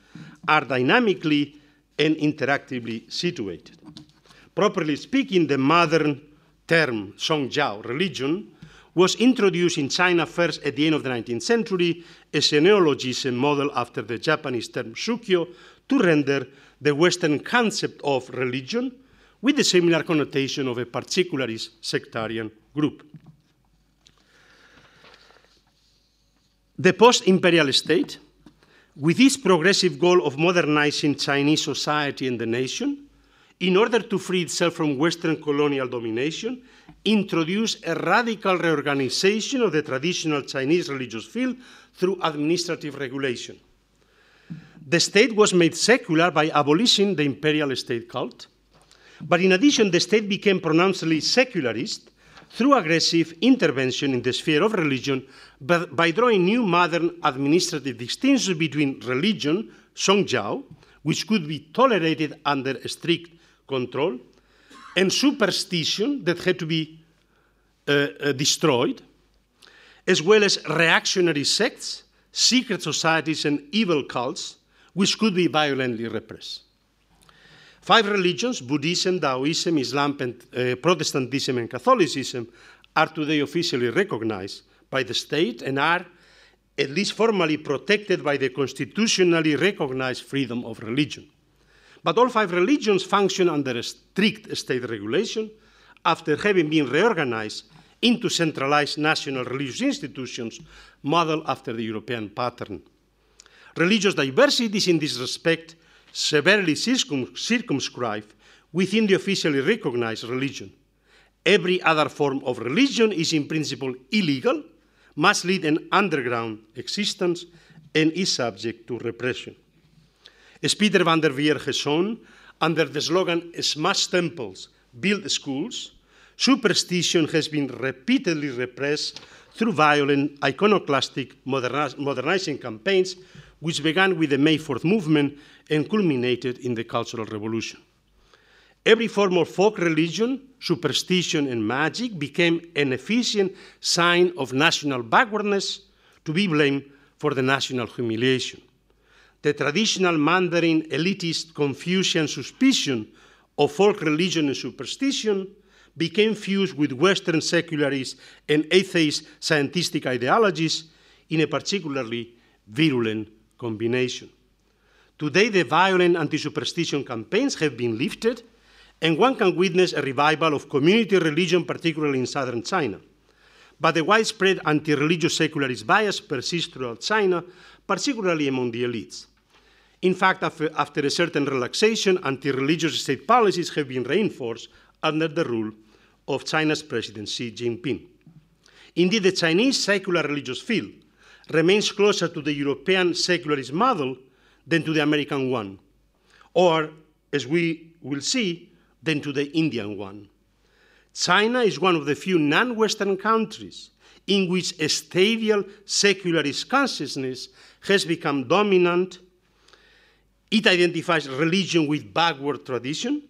are dynamically and interactively situated. Properly speaking, the modern term Songjiao, religion, was introduced in China first at the end of the 19th century as a neologism model after the Japanese term Shukyo to render the Western concept of religion with the similar connotation of a particularist sectarian group. The post imperial state, with its progressive goal of modernizing Chinese society and the nation, in order to free itself from Western colonial domination, introduced a radical reorganization of the traditional Chinese religious field through administrative regulation. The state was made secular by abolishing the imperial state cult, but in addition, the state became pronouncedly secularist through aggressive intervention in the sphere of religion by drawing new modern administrative distinctions between religion, Songjiao, which could be tolerated under strict control, and superstition that had to be uh, uh, destroyed, as well as reactionary sects, secret societies, and evil cults, which could be violently repressed. Five religions Buddhism, Taoism, Islam, uh, Protestantism, and Catholicism are today officially recognized by the state and are, at least formally, protected by the constitutionally recognized freedom of religion. But all five religions function under strict state regulation after having been reorganized into centralized national religious institutions modeled after the European pattern. Religious diversity is in this respect severely circum circumscribed within the officially recognized religion. Every other form of religion is in principle illegal, must lead an underground existence, and is subject to repression. As Peter van der has under the slogan Smash Temples, Build Schools, superstition has been repeatedly repressed through violent, iconoclastic, modernizing campaigns, which began with the May 4th movement and culminated in the Cultural Revolution. Every form of folk religion, superstition, and magic became an efficient sign of national backwardness to be blamed for the national humiliation. The traditional Mandarin elitist Confucian suspicion of folk religion and superstition became fused with Western secularist and atheist scientific ideologies in a particularly virulent combination. Today, the violent anti superstition campaigns have been lifted and one can witness a revival of community religion, particularly in southern China. But the widespread anti religious secularist bias persists throughout China, particularly among the elites. In fact, after, a certain relaxation, anti religious state policies have been reinforced under the rule of China's President Xi Jinping. Indeed, the Chinese secular religious field remains closer to the European secularist model than to the American one, or, as we will see, than to the Indian one. China is one of the few non Western countries in which a stable secularist consciousness has become dominant. It identifies religion with backward tradition,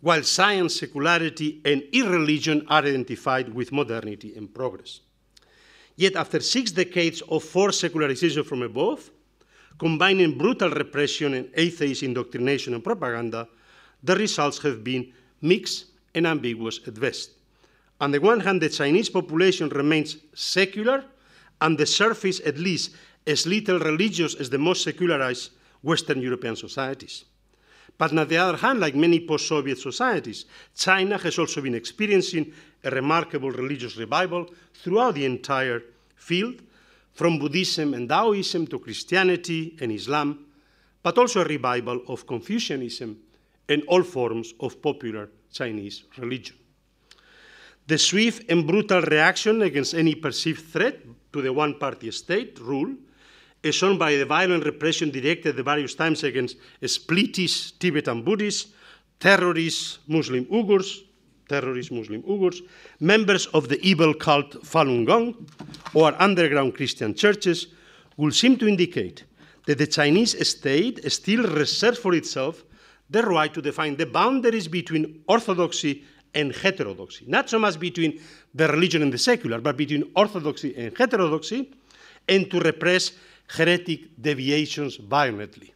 while science, secularity, and irreligion are identified with modernity and progress. Yet, after six decades of forced secularization from above, combining brutal repression and atheist indoctrination and propaganda, the results have been mixed and ambiguous at best. On the one hand, the Chinese population remains secular, on the surface at least as little religious as the most secularized Western European societies. But on the other hand, like many post Soviet societies, China has also been experiencing a remarkable religious revival throughout the entire field, from Buddhism and Taoism to Christianity and Islam, but also a revival of Confucianism and all forms of popular Chinese religion. The swift and brutal reaction against any perceived threat to the one party state rule, as shown by the violent repression directed at various times against splitist Tibetan Buddhists, terrorist Muslim Uyghurs, terrorist Muslim Uyghurs, members of the evil cult Falun Gong, or underground Christian churches, will seem to indicate that the Chinese state still reserves for itself the right to define the boundaries between orthodoxy and heterodoxy, not so much between the religion and the secular, but between orthodoxy and heterodoxy, and to repress heretic deviations violently.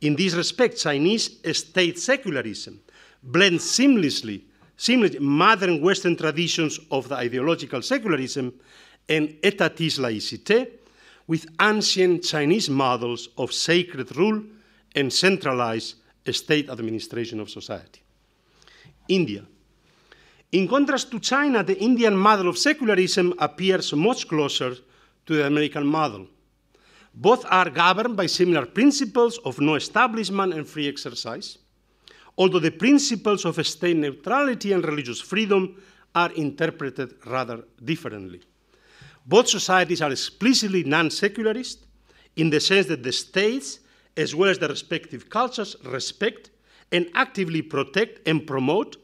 In this respect, Chinese state secularism blends seamlessly, seamlessly modern Western traditions of the ideological secularism and etatist laicite with ancient Chinese models of sacred rule and centralized state administration of society. India. In contrast to China, the Indian model of secularism appears much closer to the American model. Both are governed by similar principles of no establishment and free exercise, although the principles of state neutrality and religious freedom are interpreted rather differently. Both societies are explicitly non secularist in the sense that the states as well as the respective cultures, respect and actively protect and promote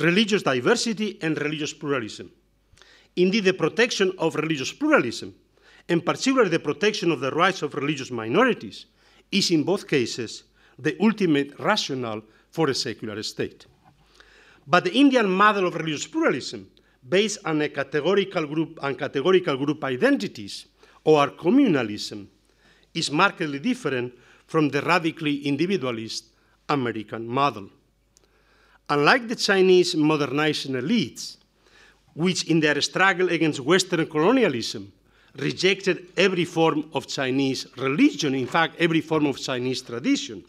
religious diversity and religious pluralism. Indeed, the protection of religious pluralism, and particularly the protection of the rights of religious minorities, is in both cases the ultimate rationale for a secular state. But the Indian model of religious pluralism, based on a categorical group and categorical group identities or communalism, is markedly different from the radically individualist American model. Unlike the Chinese modernizing elites, which in their struggle against Western colonialism rejected every form of Chinese religion, in fact, every form of Chinese tradition,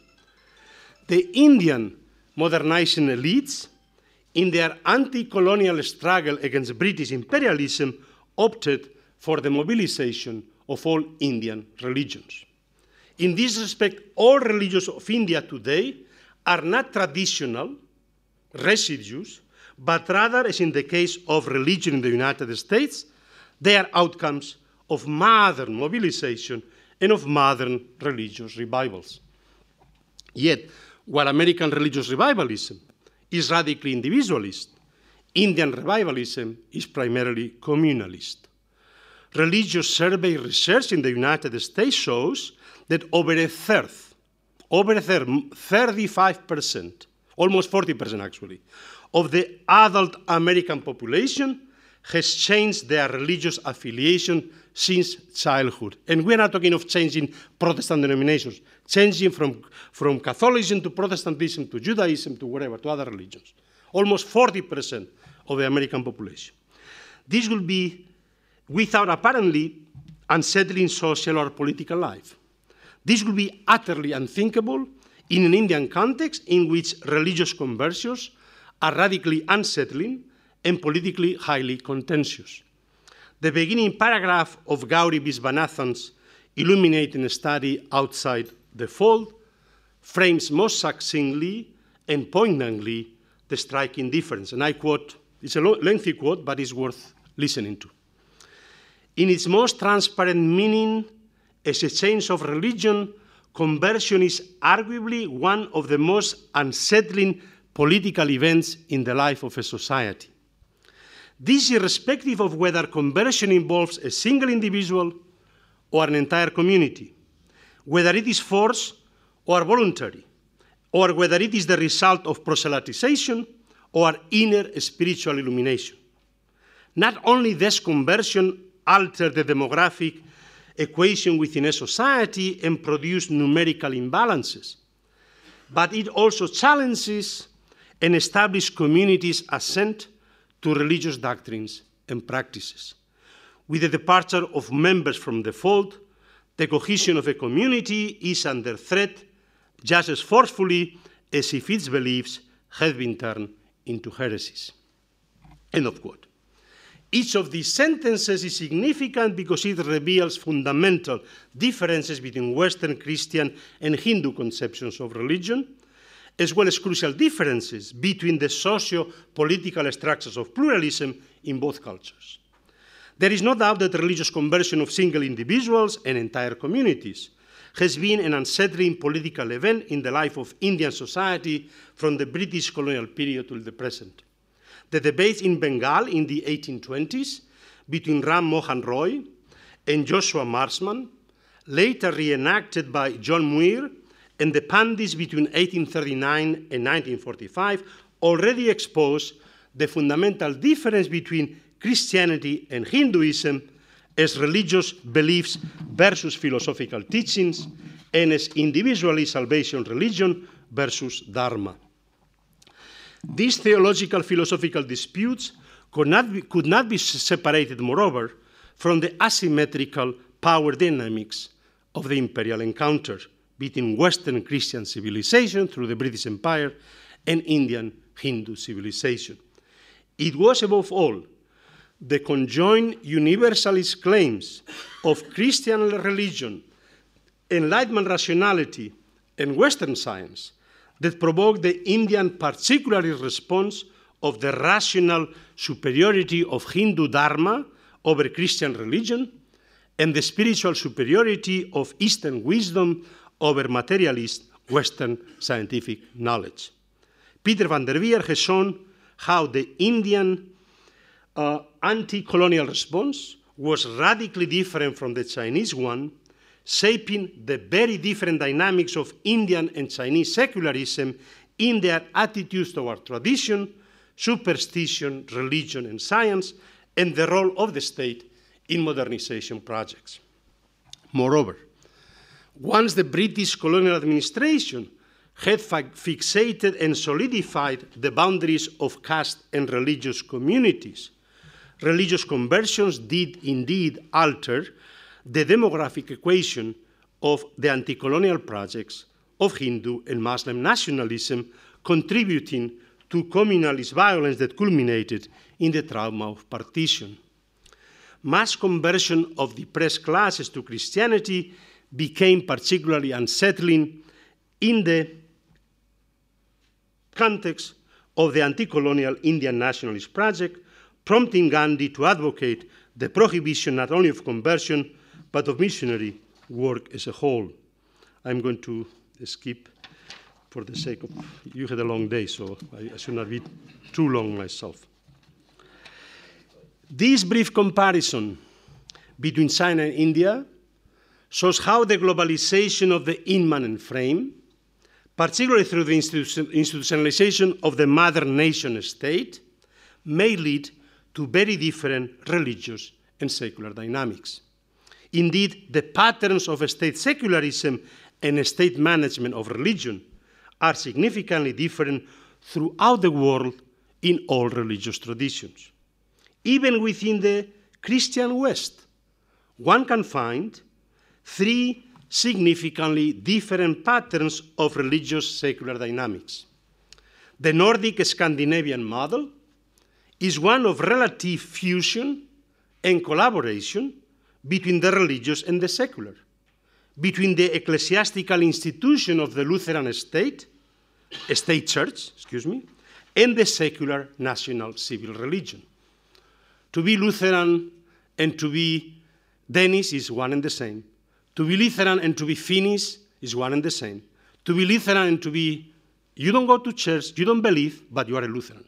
the Indian modernizing elites in their anti colonial struggle against British imperialism, opted for the mobilization of all Indian religions. In this respect, all religions of India today are not traditional residues, but rather, as in the case of religion in the United States, they are outcomes of modern mobilization and of modern religious revivals. Yet, while American religious revivalism is radically individualist, Indian revivalism is primarily communalist. Religious survey research in the United States shows that over a third, over a third, 35%, almost 40% actually, of the adult American population has changed their religious affiliation since childhood. And we're not talking of changing Protestant denominations, changing from, from Catholicism to Protestantism to Judaism to whatever, to other religions. Almost 40% of the American population. This will be without apparently unsettling social or political life. This would be utterly unthinkable in an Indian context in which religious conversions are radically unsettling and politically highly contentious. The beginning paragraph of Gauri Visvanathan's illuminating study outside the fold frames most succinctly and poignantly the striking difference. And I quote, it's a lengthy quote, but it's worth listening to. In its most transparent meaning, as a change of religion, conversion is arguably one of the most unsettling political events in the life of a society. This is irrespective of whether conversion involves a single individual or an entire community, whether it is forced or voluntary, or whether it is the result of proselytization or inner spiritual illumination. Not only does conversion alter the demographic equation within a society and produce numerical imbalances, but it also challenges and establishes communities' assent to religious doctrines and practices. With the departure of members from the fold, the cohesion of a community is under threat just as forcefully as if its beliefs had been turned into heresies. End of quote. Each of these sentences is significant because it reveals fundamental differences between Western Christian and Hindu conceptions of religion, as well as crucial differences between the socio political structures of pluralism in both cultures. There is no doubt that religious conversion of single individuals and entire communities has been an unsettling political event in the life of Indian society from the British colonial period till the present the debates in Bengal in the 1820s between Ram Mohan Roy and Joshua Marsman, later reenacted by John Muir, and the Pandits between 1839 and 1945 already exposed the fundamental difference between Christianity and Hinduism as religious beliefs versus philosophical teachings, and as individualist salvation religion versus Dharma. These theological philosophical disputes could not, be, could not be separated, moreover, from the asymmetrical power dynamics of the imperial encounter between Western Christian civilization through the British Empire and Indian Hindu civilization. It was, above all, the conjoined universalist claims of Christian religion, Enlightenment rationality, and Western science that provoked the Indian particularly response of the rational superiority of Hindu Dharma over Christian religion and the spiritual superiority of Eastern wisdom over materialist Western scientific knowledge. Peter van der Veer has shown how the Indian uh, anti colonial response was radically different from the Chinese one shaping the very different dynamics of Indian and Chinese secularism in their attitudes toward tradition, superstition, religion, and science, and the role of the state in modernization projects. Moreover, once the British colonial administration had fixated and solidified the boundaries of caste and religious communities, religious conversions did indeed alter the demographic equation of the anti colonial projects of Hindu and Muslim nationalism, contributing to communalist violence that culminated in the trauma of partition. Mass conversion of depressed classes to Christianity became particularly unsettling in the context of the anti colonial Indian nationalist project, prompting Gandhi to advocate the prohibition not only of conversion but of missionary work as a whole. I'm going to skip for the sake of you had a long day, so I, I should not be too long myself. This brief comparison between China and India shows how the globalization of the immanent frame, particularly through the institutionalization of the mother nation state, may lead to very different religious and secular dynamics. Indeed, the patterns of state secularism and state management of religion are significantly different throughout the world in all religious traditions. Even within the Christian West, one can find three significantly different patterns of religious secular dynamics. The Nordic Scandinavian model is one of relative fusion and collaboration between the religious and the secular, between the ecclesiastical institution of the Lutheran state, state church, excuse me, and the secular national civil religion. To be Lutheran and to be Danish is one and the same. To be Lutheran and to be Finnish is one and the same. To be Lutheran and to be, you don't go to church, you don't believe, but you are a Lutheran.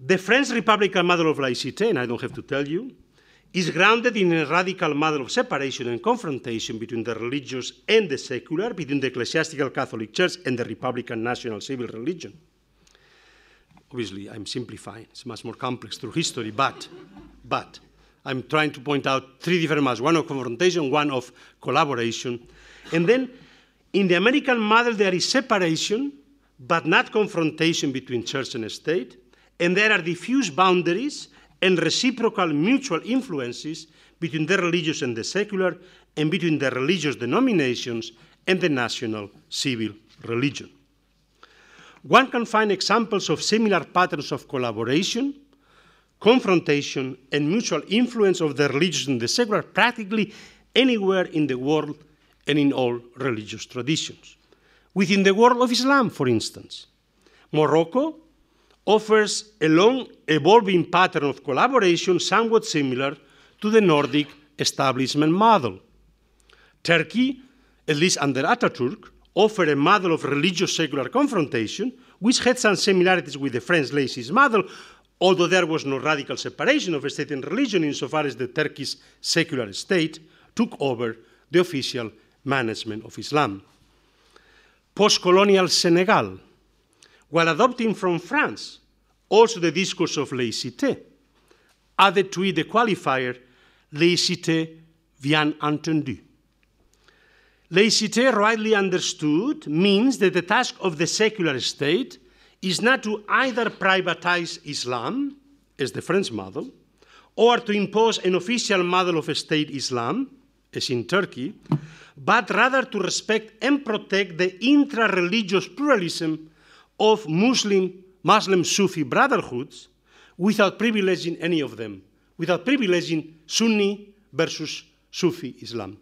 The French Republican model of laïcité, and I don't have to tell you, is grounded in a radical model of separation and confrontation between the religious and the secular, between the ecclesiastical Catholic Church and the Republican national civil religion. Obviously, I'm simplifying, it's much more complex through history, but, but I'm trying to point out three different models one of confrontation, one of collaboration. And then in the American model, there is separation, but not confrontation between church and state. And there are diffuse boundaries and reciprocal mutual influences between the religious and the secular, and between the religious denominations and the national civil religion. One can find examples of similar patterns of collaboration, confrontation, and mutual influence of the religious and the secular practically anywhere in the world and in all religious traditions. Within the world of Islam, for instance, Morocco offers a long evolving pattern of collaboration somewhat similar to the Nordic establishment model. Turkey, at least under Ataturk, offered a model of religious secular confrontation, which had some similarities with the French laicist model, although there was no radical separation of state and religion insofar as the Turkish secular state took over the official management of Islam. Post colonial Senegal while adopting from France also the discourse of laïcité, added to it the qualifier laïcité bien entendu. Laïcité, rightly understood, means that the task of the secular state is not to either privatize Islam, as the French model, or to impose an official model of state Islam, as in Turkey, but rather to respect and protect the intra religious pluralism of Muslim, Muslim Sufi brotherhoods without privileging any of them, without privileging Sunni versus Sufi Islam,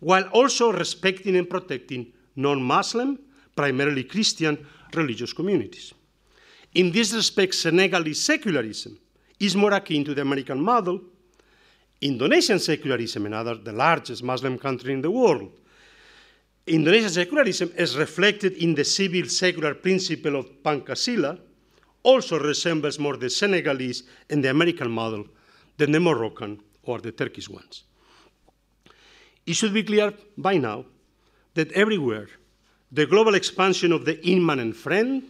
while also respecting and protecting non Muslim, primarily Christian, religious communities. In this respect, Senegalese secularism is more akin to the American model. Indonesian secularism, another the largest Muslim country in the world, Indonesian secularism, as reflected in the civil secular principle of Pancasila, also resembles more the Senegalese and the American model than the Moroccan or the Turkish ones. It should be clear by now that everywhere the global expansion of the immanent frame,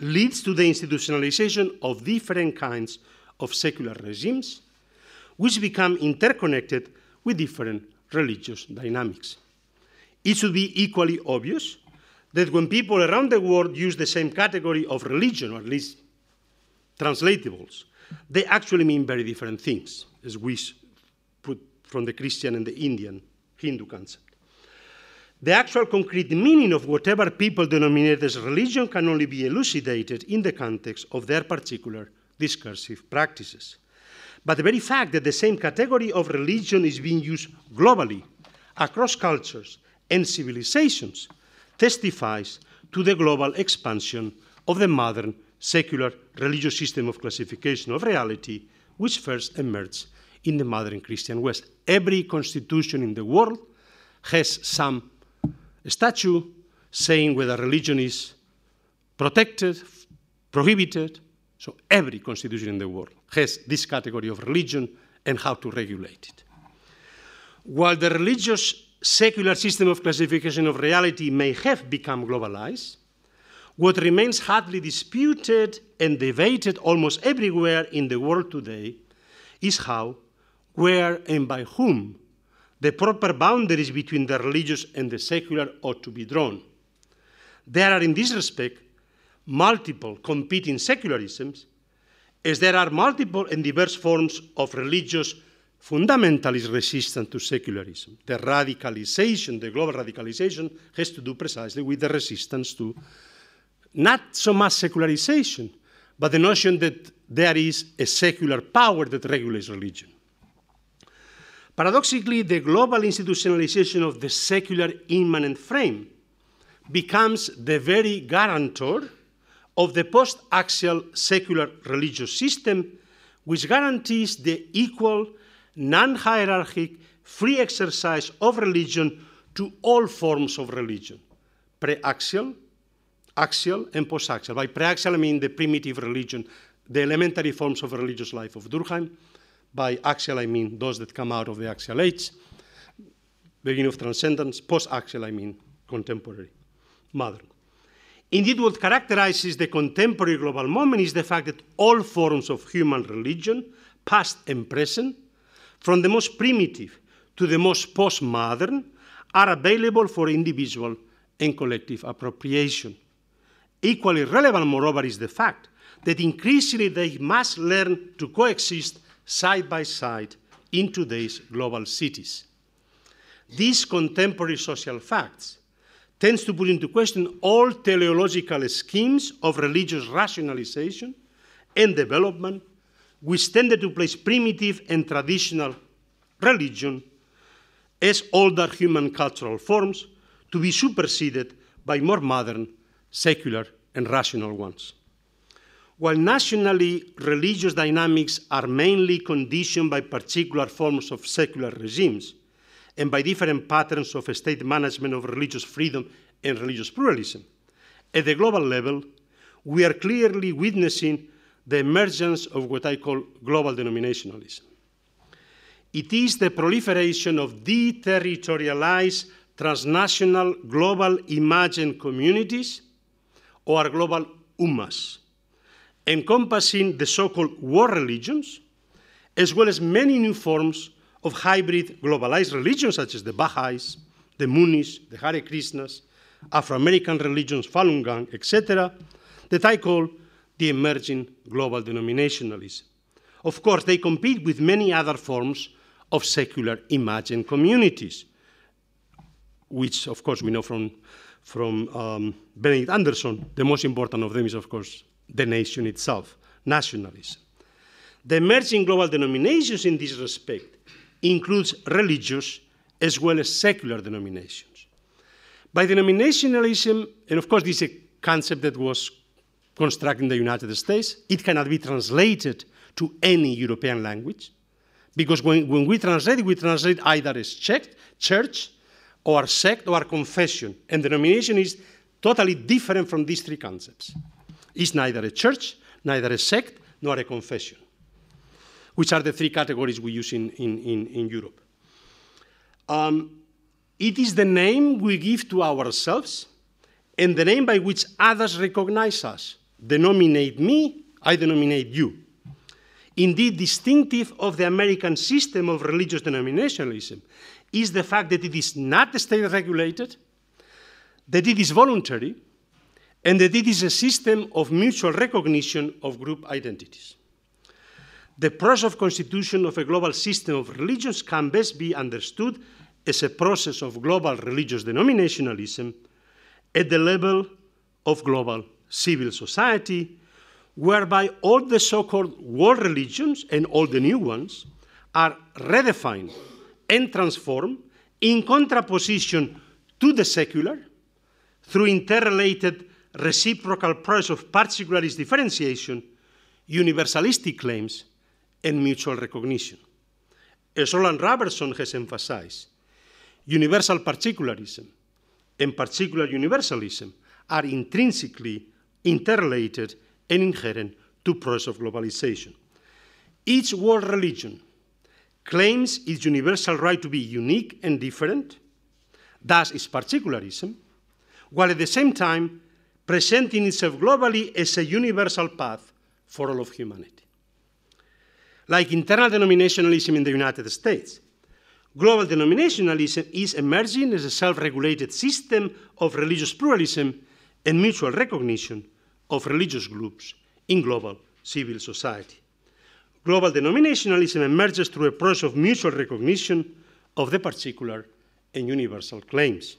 leads to the institutionalization of different kinds of secular regimes, which become interconnected with different religious dynamics it should be equally obvious that when people around the world use the same category of religion, or at least translatables, they actually mean very different things, as we put from the Christian and the Indian Hindu concept. The actual concrete meaning of whatever people denominate as religion can only be elucidated in the context of their particular discursive practices. But the very fact that the same category of religion is being used globally across cultures and civilizations testifies to the global expansion of the modern secular religious system of classification of reality, which first emerged in the modern Christian West. Every constitution in the world has some statute saying whether religion is protected, prohibited. So every constitution in the world has this category of religion and how to regulate it. While the religious secular system of classification of reality may have become globalized, what remains hotly disputed and debated almost everywhere in the world today is how, where, and by whom the proper boundaries between the religious and the secular ought to be drawn. There are, in this respect, multiple competing secularisms, as there are multiple and diverse forms of religious fundamentalist resistance to secularism. The radicalization, the global radicalization, has to do precisely with the resistance to not so much secularization, but the notion that there is a secular power that regulates religion. Paradoxically, the global institutionalization of the secular immanent frame becomes the very guarantor of the post axial secular religious system, which guarantees the equal, non hierarchic, free exercise of religion to all forms of religion pre axial, and post axial. By pre axial, I mean the primitive religion, the elementary forms of religious life of Durkheim by axial, I mean those that come out of the axial age, beginning of transcendence. Post axial, I mean contemporary, modern. Indeed, what characterizes the contemporary global moment is the fact that all forms of human religion, past and present, from the most primitive to the most postmodern, are available for individual and collective appropriation. Equally relevant, moreover, is the fact that increasingly they must learn to coexist side by side in today's global cities. These contemporary social facts tends to put into question all teleological schemes of religious rationalization and development, which tended to place primitive and traditional religion as older human cultural forms to be superseded by more modern, secular, and rational ones. While nationally religious dynamics are mainly conditioned by particular forms of secular regimes and by different patterns of state management of religious freedom and religious pluralism, at the global level, we are clearly witnessing the emergence of what I call global denominationalism. It is the proliferation of deterritorialized transnational global imagined communities or global ummas encompassing the so called war religions, as well as many new forms of hybrid globalized religions, such as the Baha'is, the Munis, the Hare Krishnas, Afro American religions, Falun Gong, etc., that I call the emerging global denominationalism. Of course, they compete with many other forms of secular imagined communities, which, of course, we know from, from um, Benedict Anderson. The most important of them is, of course, the nation itself, nationalism. The emerging global denominations in this respect includes religious as well as secular denominations. By denominationalism, and of course this is a concept that was constructed in the United States, it cannot be translated to any European language, because when, when we translate, we translate either as church or sect or confession, and denomination is totally different from these three concepts is neither a church, neither a sect, nor a confession, which are the three categories we use in, in, in, in Europe. Um, it is the name we give to ourselves and the name by which others recognize us. Denominate me, I denominate you. Indeed, distinctive of the American system of religious denominationalism is the fact that it is not state regulated, that it is voluntary, and that it is a system of mutual recognition of group identities. The process of constitution of a global system of religions can best be understood as a process of global religious denominationalism at the level of global civil society, whereby all the so called world religions and all the new ones are redefined and transformed in contraposition to the secular through interrelated reciprocal process of particularist differentiation, universalistic claims, and mutual recognition. As Roland Robertson has emphasized, universal particularism and particular universalism are intrinsically interrelated and inherent to process of globalization. Each world religion claims its universal right to be unique and different, thus its particularism, while at the same time presenting itself globally as a universal path for all of humanity. Like internal denominationalism in the United States, global denominationalism is emerging as a self regulated system of religious pluralism and mutual recognition of religious groups in global civil society. Global denominationalism emerges through a process of mutual recognition of the particular and universal claims.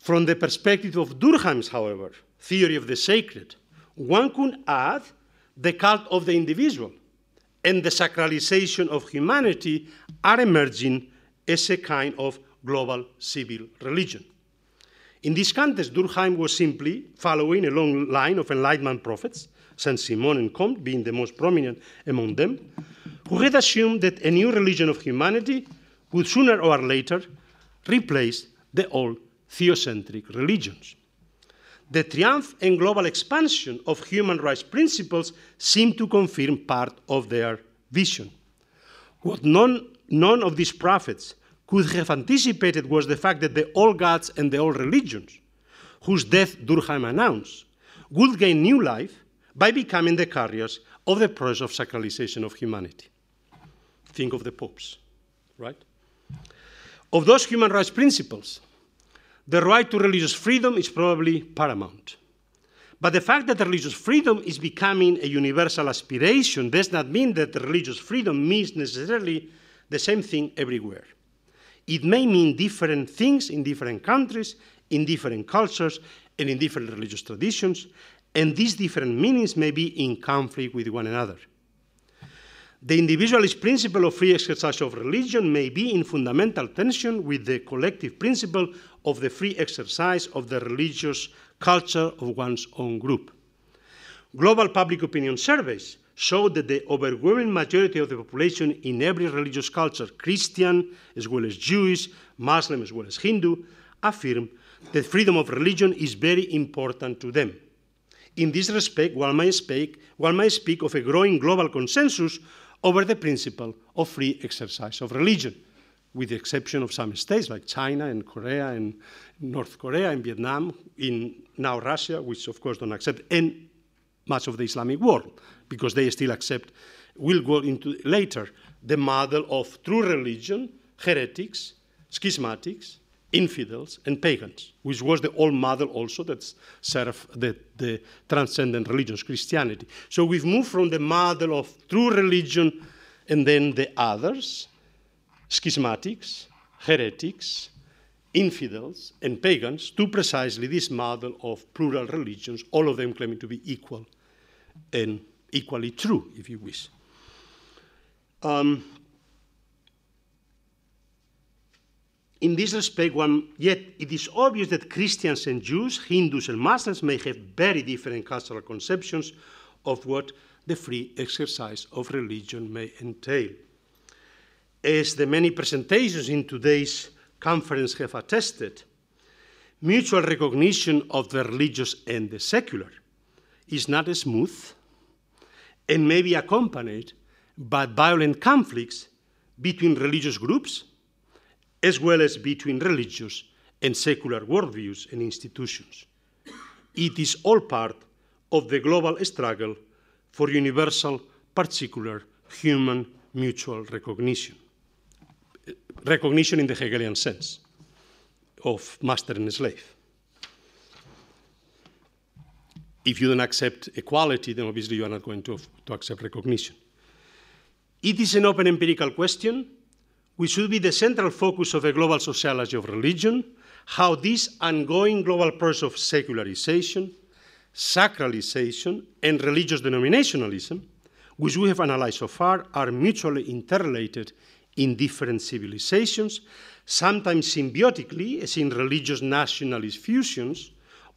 From the perspective of Durkheim's, however, theory of the sacred, one could add the cult of the individual and the sacralization of humanity are emerging as a kind of global civil religion. In this context, Durkheim was simply following a long line of Enlightenment prophets, Saint Simon and Comte being the most prominent among them, who had assumed that a new religion of humanity would sooner or later replace the old theocentric religions. The triumph and global expansion of human rights principles seem to confirm part of their vision. What none, none of these prophets could have anticipated was the fact that the old gods and the old religions, whose death Durkheim announced, would gain new life by becoming the carriers of the process of sacralization of humanity. Think of the popes, right? Of those human rights principles, the right to religious freedom is probably paramount. But the fact that religious freedom is becoming a universal aspiration does not mean that religious freedom means necessarily the same thing everywhere. It may mean different things in different countries, in different cultures, and in different religious traditions, and these different meanings may be in conflict with one another. The individualist principle of free exercise of religion may be in fundamental tension with the collective principle of the free exercise of the religious culture of one's own group. Global public opinion surveys show that the overwhelming majority of the population in every religious culture, Christian as well as Jewish, Muslim as well as Hindu, affirm that freedom of religion is very important to them. In this respect, one might speak, one speak of a growing global consensus over the principle of free exercise of religion, with the exception of some states like China and Korea and North Korea and Vietnam, in now Russia, which of course don't accept, and much of the Islamic world, because they still accept, we'll go into later, the model of true religion, heretics, schismatics, infidels, and pagans, which was the old model also that served the, the transcendent religions, Christianity. So we've moved from the model of true religion and then the others, schismatics, heretics, infidels, and pagans, to precisely this model of plural religions, all of them claiming to be equal and equally true, if you wish. Um, in this respect, one, yet it is obvious that Christians and Jews, Hindus and Muslims may have very different cultural conceptions of what the free exercise of religion may entail. As the many presentations in today's conference have attested, mutual recognition of the religious and the secular is not smooth and may be accompanied by violent conflicts between religious groups as well as between religious and secular worldviews and institutions. It is all part of the global struggle for universal, particular, human mutual recognition. Recognition in the Hegelian sense of master and slave. If you don't accept equality, then obviously you are not going to, to accept recognition. It is an open empirical question which should be the central focus of a global sociology of religion, how this ongoing global process of secularization, sacralization, and religious denominationalism, which we have analyzed so far, are mutually interrelated in different civilizations, sometimes symbiotically, as in religious nationalist fusions,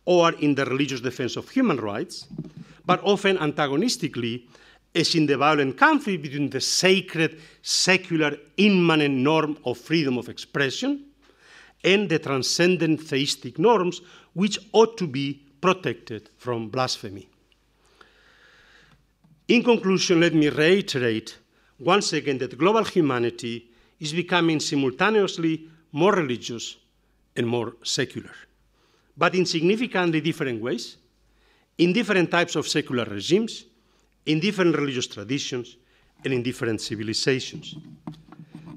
or in the religious defense of human rights, but often antagonistically, as in the violent conflict between the sacred, secular, immanent norm of freedom of expression and the transcendent theistic norms which ought to be protected from blasphemy. In conclusion, let me reiterate once again that global humanity is becoming simultaneously more religious and more secular, but in significantly different ways, in different types of secular regimes, in different religious traditions, and in different civilizations.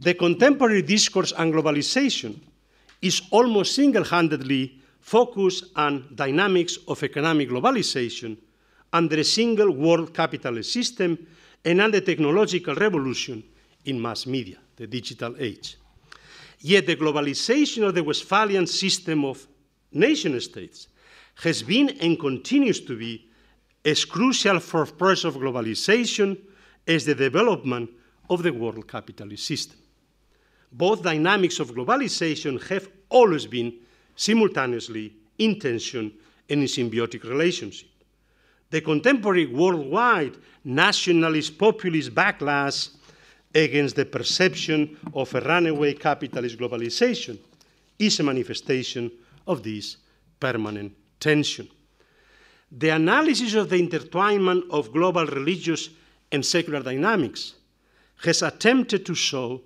The contemporary discourse on globalization is almost single handedly focused on dynamics of economic globalization under a single world capitalist system and on the technological revolution in mass media, the digital age. Yet the globalization of the Westphalian system of nation states has been and continues to be as crucial for the process of globalization as the development of the world capitalist system. Both dynamics of globalization have always been simultaneously in tension and in symbiotic relationship. The contemporary worldwide nationalist populist backlash against the perception of a runaway capitalist globalization is a manifestation of this permanent tension. The analysis of the intertwinement of global religious and secular dynamics has attempted to show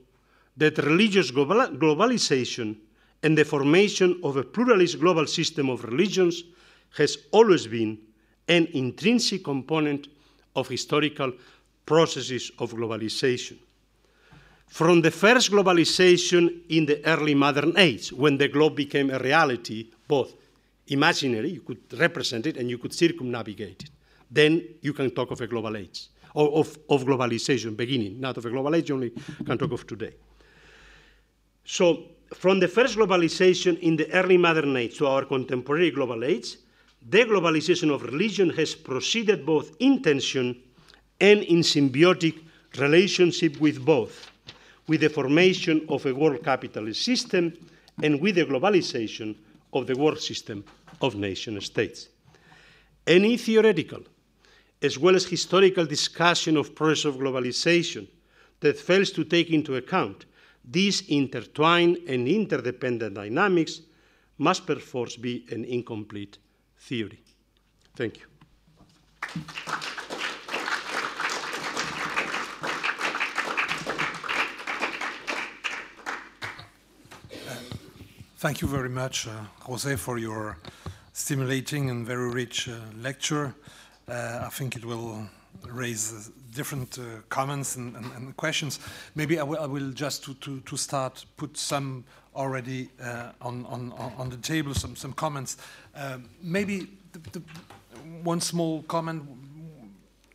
that religious globalization and the formation of a pluralist global system of religions has always been an intrinsic component of historical processes of globalization. From the first globalization in the early modern age, when the globe became a reality, both imaginary, you could represent it and you could circumnavigate it, then you can talk of a global age, or of, of globalization beginning, not of a global age, only can talk of today. So, from the first globalization in the early modern age to our contemporary global age, the globalization of religion has proceeded both in tension and in symbiotic relationship with both, with the formation of a world capitalist system and with the globalization of the world system of nation states. Any theoretical as well as historical discussion of process of globalization that fails to take into account these intertwined and interdependent dynamics must perforce be an incomplete theory. Thank you. Thank you very much, uh, Jose, for your stimulating and very rich uh, lecture. Uh, I think it will raise different uh, comments and, and, and, questions. Maybe I, I will just to, to, to, start put some already uh, on, on, on the table, some, some comments. Maybe the, the one small comment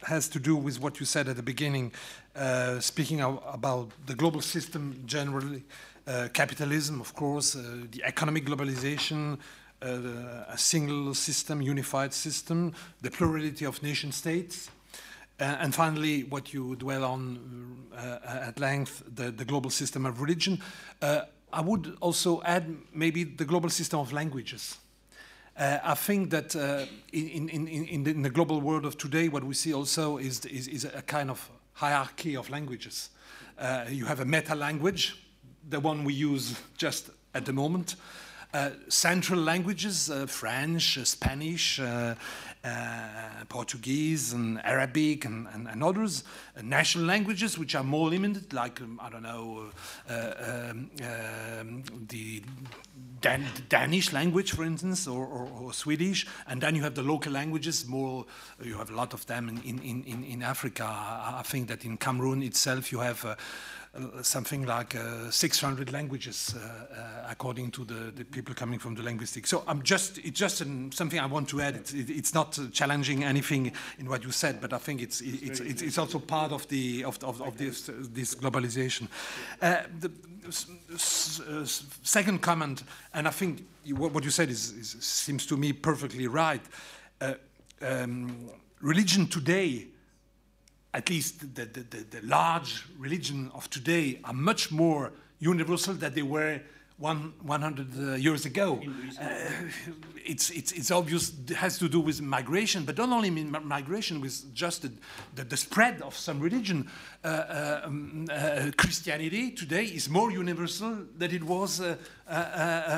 has to do with what you said at the beginning, uh, speaking of, about the global system generally, uh, capitalism, of course, uh, the economic globalization, uh, a single system, unified system, the plurality of nation states, uh, and finally, what you dwell on uh, at length, the, the, global system of religion. Uh, I would also add maybe the global system of languages. Uh, I think that uh, in, in, in, the, in, the, global world of today, what we see also is, is, is a kind of hierarchy of languages. Uh, you have a meta language, the one we use just at the moment. Uh, central languages, uh, French, uh, Spanish, uh, Portuguese and Arabic and, and, and others, uh, national languages which are more limited, like, um, I don't know, uh, um, um, the Dan Danish language, for instance, or, or, or, Swedish, and then you have the local languages, more, you have a lot of them in, in, in, in Africa. I think that in Cameroon itself you have uh, something like uh, 600 languages, uh, according to the, the, people coming from the linguistics. So I'm just, it's just an, something I want to add. It, it, it's not challenging anything in what you said, but I think it's, it's, it's, it's also part of, the, of, of, of this, this globalization. the second comment, and I think what you said is, is, seems to me perfectly right. Um, religion today at least the, the, the, the, large religion of today are much more universal than they were one, 100 uh, years ago. Uh, it's, it's, it's obvious it has to do with migration, but not only migration, with just the, the, the spread of some religion. Uh, uh um, uh, Christianity today is more universal than it was uh,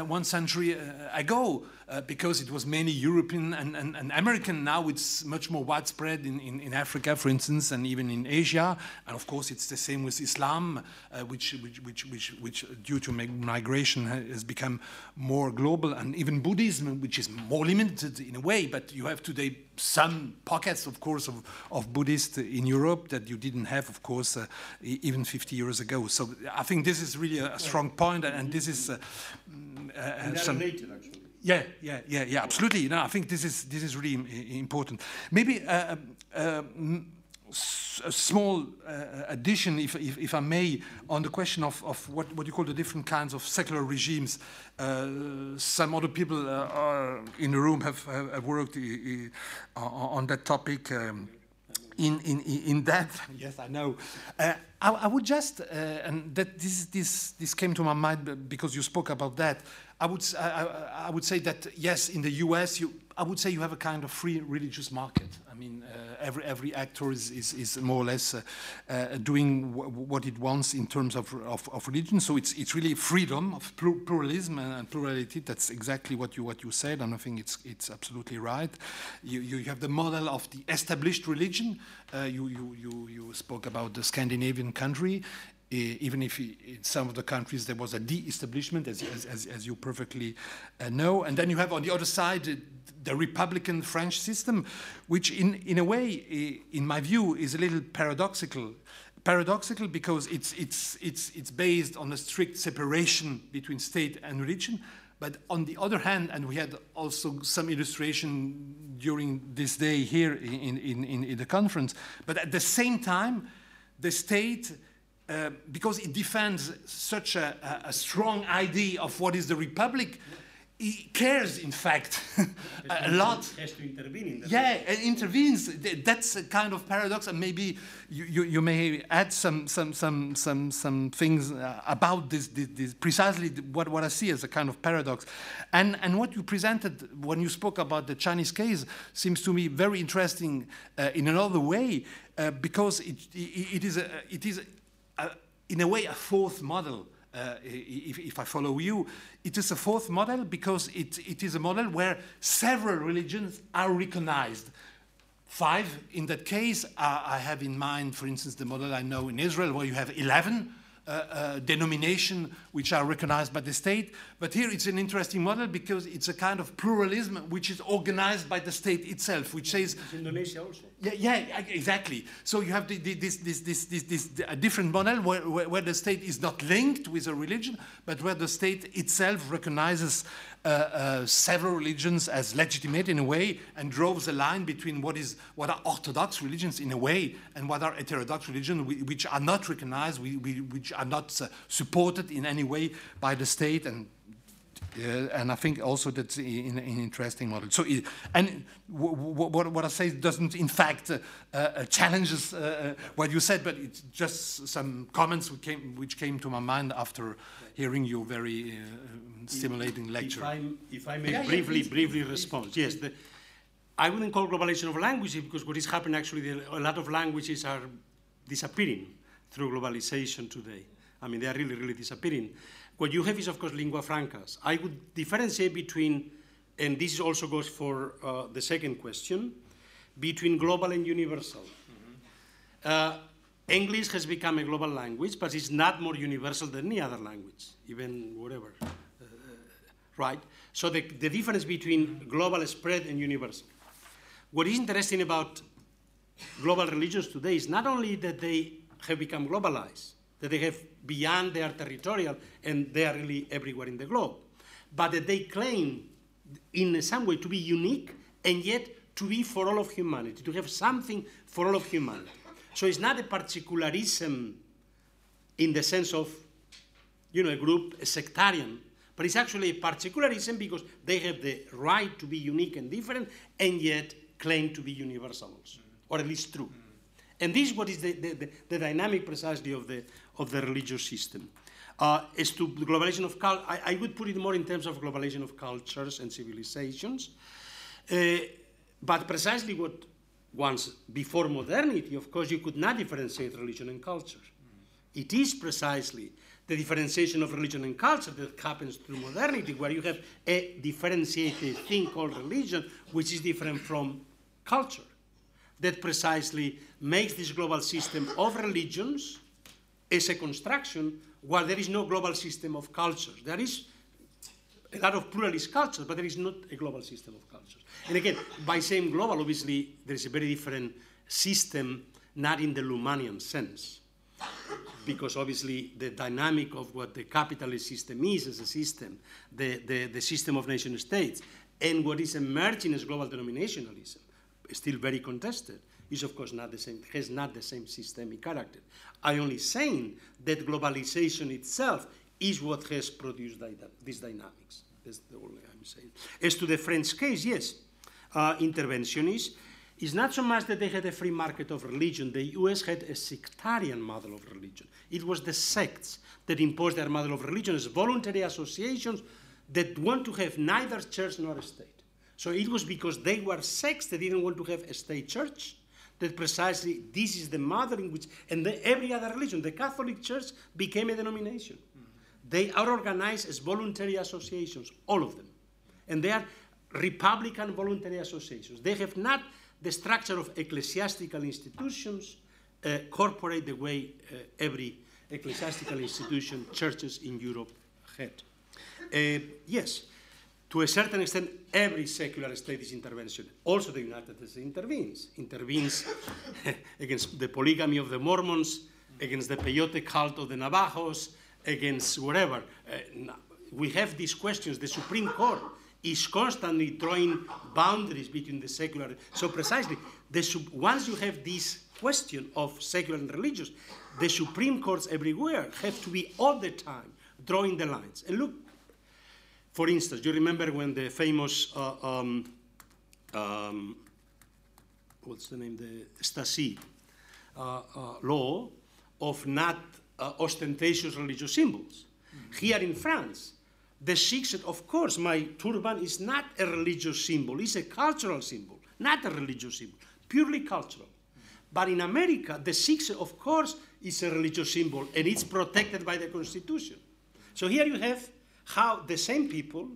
one century ago. Uh, because it was mainly European and, and, and, American. Now it's much more widespread in, in, in, Africa, for instance, and even in Asia. And of course, it's the same with Islam, uh, which, which, which, which, which, due to migration, has become more global. And even Buddhism, which is more limited in a way, but you have today some pockets, of course, of, of Buddhists in Europe that you didn't have, of course, uh, even 50 years ago. So I think this is really a, a strong point, and, and this is uh, uh, some. Related, yeah, yeah, yeah, yeah, absolutely. No, I think this is this is really important. Maybe uh, uh, a small uh, addition, if, if, if, I may, on the question of, of what, what you call the different kinds of secular regimes. Uh, some other people uh, in the room have, have, worked on that topic. Um, in, in, in that, [laughs] yes, I know. Uh, I, I, would just, uh, and that this, this, this came to my mind because you spoke about that. I would, I, I, would say that, yes, in the US, you, I would say you have a kind of free religious market. I mean, uh, every, every actor is, is, is more or less uh, uh, doing what it wants in terms of, of, of, religion. So it's, it's really freedom of pluralism and, and, plurality. That's exactly what you, what you said, and I think it's, it's absolutely right. You, you have the model of the established religion. Uh, you, you, you, you spoke about the Scandinavian country even if in some of the countries there was a de-establishment, as, as, as, you perfectly uh, know. And then you have on the other side the Republican French system, which in, in a way, in my view, is a little paradoxical. Paradoxical because it's, it's, it's, it's based on a strict separation between state and religion. But on the other hand, and we had also some illustration during this day here in, in, in, in the conference, but at the same time, the state uh, because it defends such a, a, strong idea of what is the republic, he cares, in fact, [laughs] a lot. Has to intervene in that. Yeah, it intervenes. That's a kind of paradox, and maybe you, you, you may add some some some some some things uh, about this, this, this, precisely what, what I see as a kind of paradox, and and what you presented when you spoke about the Chinese case seems to me very interesting uh, in another way uh, because it, it, it is a, it is a, in a way, a fourth model. Uh, if, if, I follow you, it is a fourth model because it, it is a model where several religions are recognized. Five, in that case, uh, I have in mind, for instance, the model I know in Israel, where you have 11 uh, uh, denomination which are recognized by the state. But here it's an interesting model because it's a kind of pluralism which is organized by the state itself, which says. It's Indonesia also. Yeah, yeah, exactly. So you have the, the, this, this, this, this, this a different model where, where, where, the state is not linked with a religion, but where the state itself recognizes uh, uh, several religions as legitimate in a way and draws a line between what is what are orthodox religions in a way and what are heterodox religions which are not recognized, which are not uh, supported in any way by the state and and I think also that's an, interesting model. So, and what, what I say doesn't, in fact, uh, uh, challenges uh, what you said, but it's just some comments which came, which came to my mind after hearing your very stimulating lecture. If, i if I may yeah, briefly, yeah, briefly respond. Yes, the, I wouldn't call globalization of language because what is happening actually, a lot of languages are disappearing through globalization today. I mean, they are really, really disappearing. What you have is, of course, lingua francas. I would differentiate between, and this also goes for uh, the second question, between global and universal. Mm-hmm. Uh, English has become a global language, but it's not more universal than any other language, even whatever right? So the, the difference between global spread and universal. What is interesting about global religions today is not only that they have become globalized, that they have beyond their territorial and they are really everywhere in the globe. But that they claim in some way to be unique and yet to be for all of humanity, to have something for all of humanity. So it's not a particularism in the sense of, you know, a group, a sectarian, but it's actually a particularism because they have the right to be unique and different and yet claim to be universal also, or at least true. Mm-hmm. And this is what is the, the, the, the dynamic precisely of the, of the religious system. Uh, as to the globalization of culture, I, I, would put it more in terms of globalization of cultures and civilizations. Uh, but precisely what once before modernity, of course, you could not differentiate religion and culture. It is precisely the differentiation of religion and culture that happens through modernity, where you have a differentiated thing called religion, which is different from culture, that precisely makes this global system of religions as a construction while there is no global system of cultures. There is a lot of pluralist cultures, but there is not a global system of cultures. And again, by saying global, obviously, there is a very different system, not in the Lumanian sense. Because obviously, the dynamic of what the capitalist system is as a system, the, the, the system of nation states, and what is emerging as global denominationalism, still very contested, is of course not the same, has not the same systemic character. I only saying that globalization itself is what has produced these dynamics. That's the only I'm saying. As to the French case, yes, uh, interventionists, it's not so much that they had a free market of religion. The US had a sectarian model of religion. It was the sects that imposed their model of religion as voluntary associations that want to have neither church nor state. So it was because they were sects that didn't want to have a state church that precisely this is the mother in which, and the, every other religion, the Catholic Church became a denomination. They are organized as voluntary associations, all of them. And they are Republican voluntary associations. They have not the structure of ecclesiastical institutions, uh, corporate the way uh, every ecclesiastical institution, churches in Europe had. Uh, yes, to a certain extent, every secular state is intervention. Also, the United States intervenes, intervenes [laughs] against the polygamy of the Mormons, against the peyote cult of the Navajos, against whatever. Uh, we have these questions. The Supreme Court is constantly drawing boundaries between the secular. So precisely, once you have this question of secular and religious, the Supreme Courts everywhere have to be all the time drawing the lines. And look, for instance, you remember when the famous, uh, um, um, what's the name, the Stasi uh, uh, law of not uh, ostentatious religious symbols. Mm-hmm. Here in France, the Sikhs said, of course, my turban is not a religious symbol, it's a cultural symbol, not a religious symbol, purely cultural. But in America, the Sikhs, of course, is a religious symbol and it's protected by the Constitution. So here you have how the same people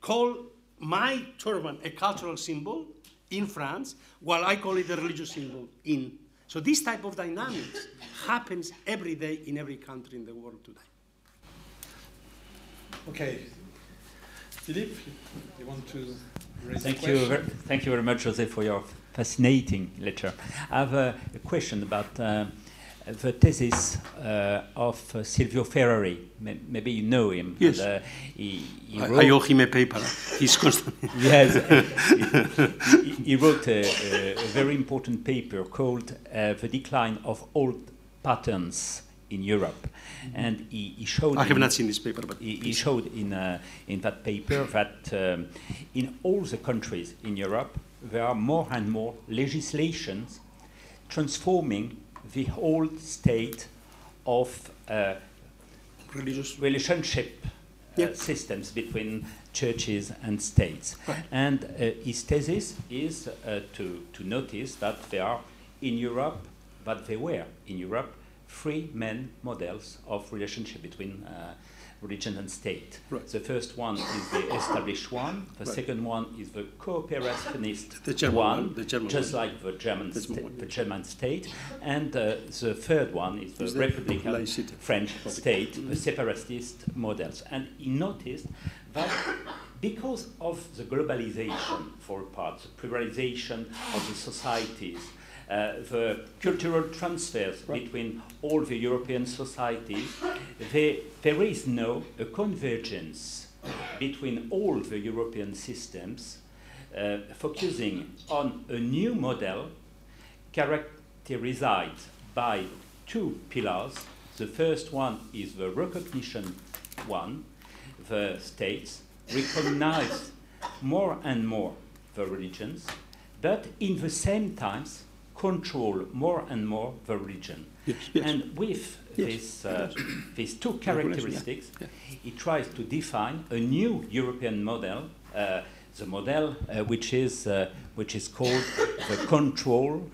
call my turban a cultural symbol in France, while I call it a religious symbol in so this type of dynamics happens every day in every country in the world today. Okay. Philippe, you want to raise thank a you, thank you very much, Jose, for your fascinating lecture. I have a, a question about uh, the thesis uh, of uh, Silvio Ferrari. Maybe you know him. Yes. And, uh, he, he I, I, owe him a paper. He's constant. [laughs] yes. he, he, wrote a, a, very important paper called uh, "The Decline of Old Patterns." In Europe, mm-hmm. and he, he, showed. I have not seen this paper, but he, he showed in uh, in that paper that um, in all the countries in Europe there are more and more legislations transforming the whole state of uh, religious relationship uh, systems between churches and states. Right. And uh, his thesis is uh, to, to notice that there are in Europe, that there were in Europe, three main models of relationship between uh, religion and state. Right. The first one is the established one. The right. second one is the cooperationist the German one, one the German just one. like the German, the, sta- one, the German state. And uh, the third one is the is Republican. French state, mm-hmm. the separatist models. And he noticed that because of the globalization, for a part, the pluralization of the societies, uh, the cultural transfers between all the European societies, there, there is no a convergence between all the European systems, uh, focusing on a new model characterized by two pillars. The first one is the recognition one. The states recognize more and more the religions, but in the same times control more and more the region. Yes, yes. And with Yes, this, uh, these two Recognition, yeah, characteristics, he tries to define a new European model, uh, the model uh, which, is, uh, which is called the control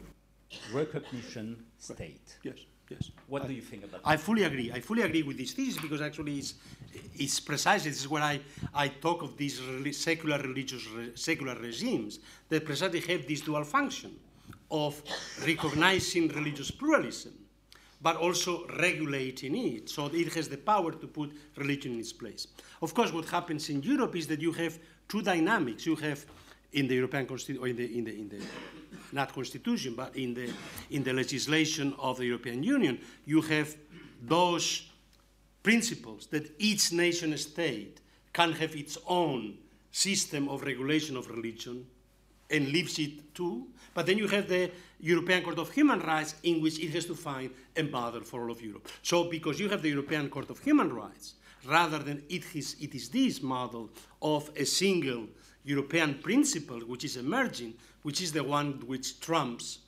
recognition state. Yes, yes. What do you think about I that? fully agree. I fully agree with this thesis because actually it's, it's precisely this is where I, I talk of these reli- secular religious re- secular regimes that precisely have this dual function of recognizing religious pluralism, but also regulating it. So it has the power to put religion in its place. Of course, what happens in Europe is that you have two dynamics. You have in the European Constitution, or in the, in the, in the not constitution, but in the, in the legislation of the European Union, you have those principles that each nation state can have its own system of regulation of religion and leaves it to. But then you have the European Court of Human Rights in which it has to find a model for all of Europe. So because you have the European Court of Human Rights, rather than it is, it is this model of a single European principle which is emerging, which is the one which trumps,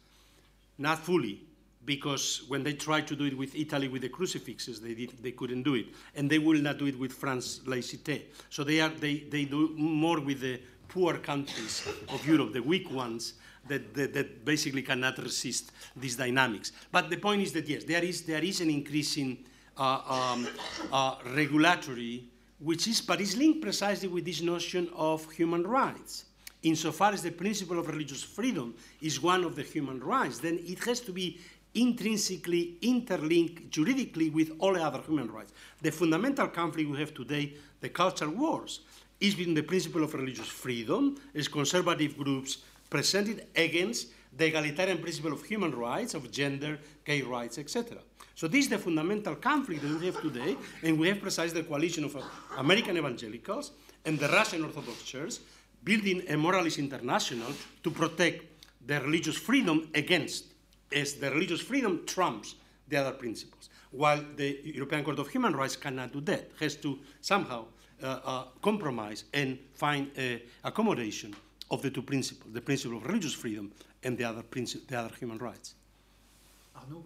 not fully, because when they tried to do it with Italy with the crucifixes, they, did, they couldn't do it. And they will not do it with France laïcité. So they, are, they, they do more with the poor countries of Europe, the weak ones, that, that, that basically cannot resist these dynamics. But the point is that, yes, there is, there is an increasing uh, um, uh, regulatory, which is, but is linked precisely with this notion of human rights. Insofar as the principle of religious freedom is one of the human rights, then it has to be intrinsically interlinked juridically with all other human rights. The fundamental conflict we have today, the culture wars, is between the principle of religious freedom as conservative groups presented against the egalitarian principle of human rights, of gender, gay rights, etc. So this is the fundamental conflict that we have today, and we have precisely the coalition of American evangelicals and the Russian Orthodox Church building a moralist international to protect the religious freedom against, as the religious freedom trumps the other principles. While the European Court of Human Rights cannot do that, has to somehow uh, uh, compromise and find uh, accommodation of the two principles, the principle of religious freedom and the other, princi- the other human rights. Arnaud?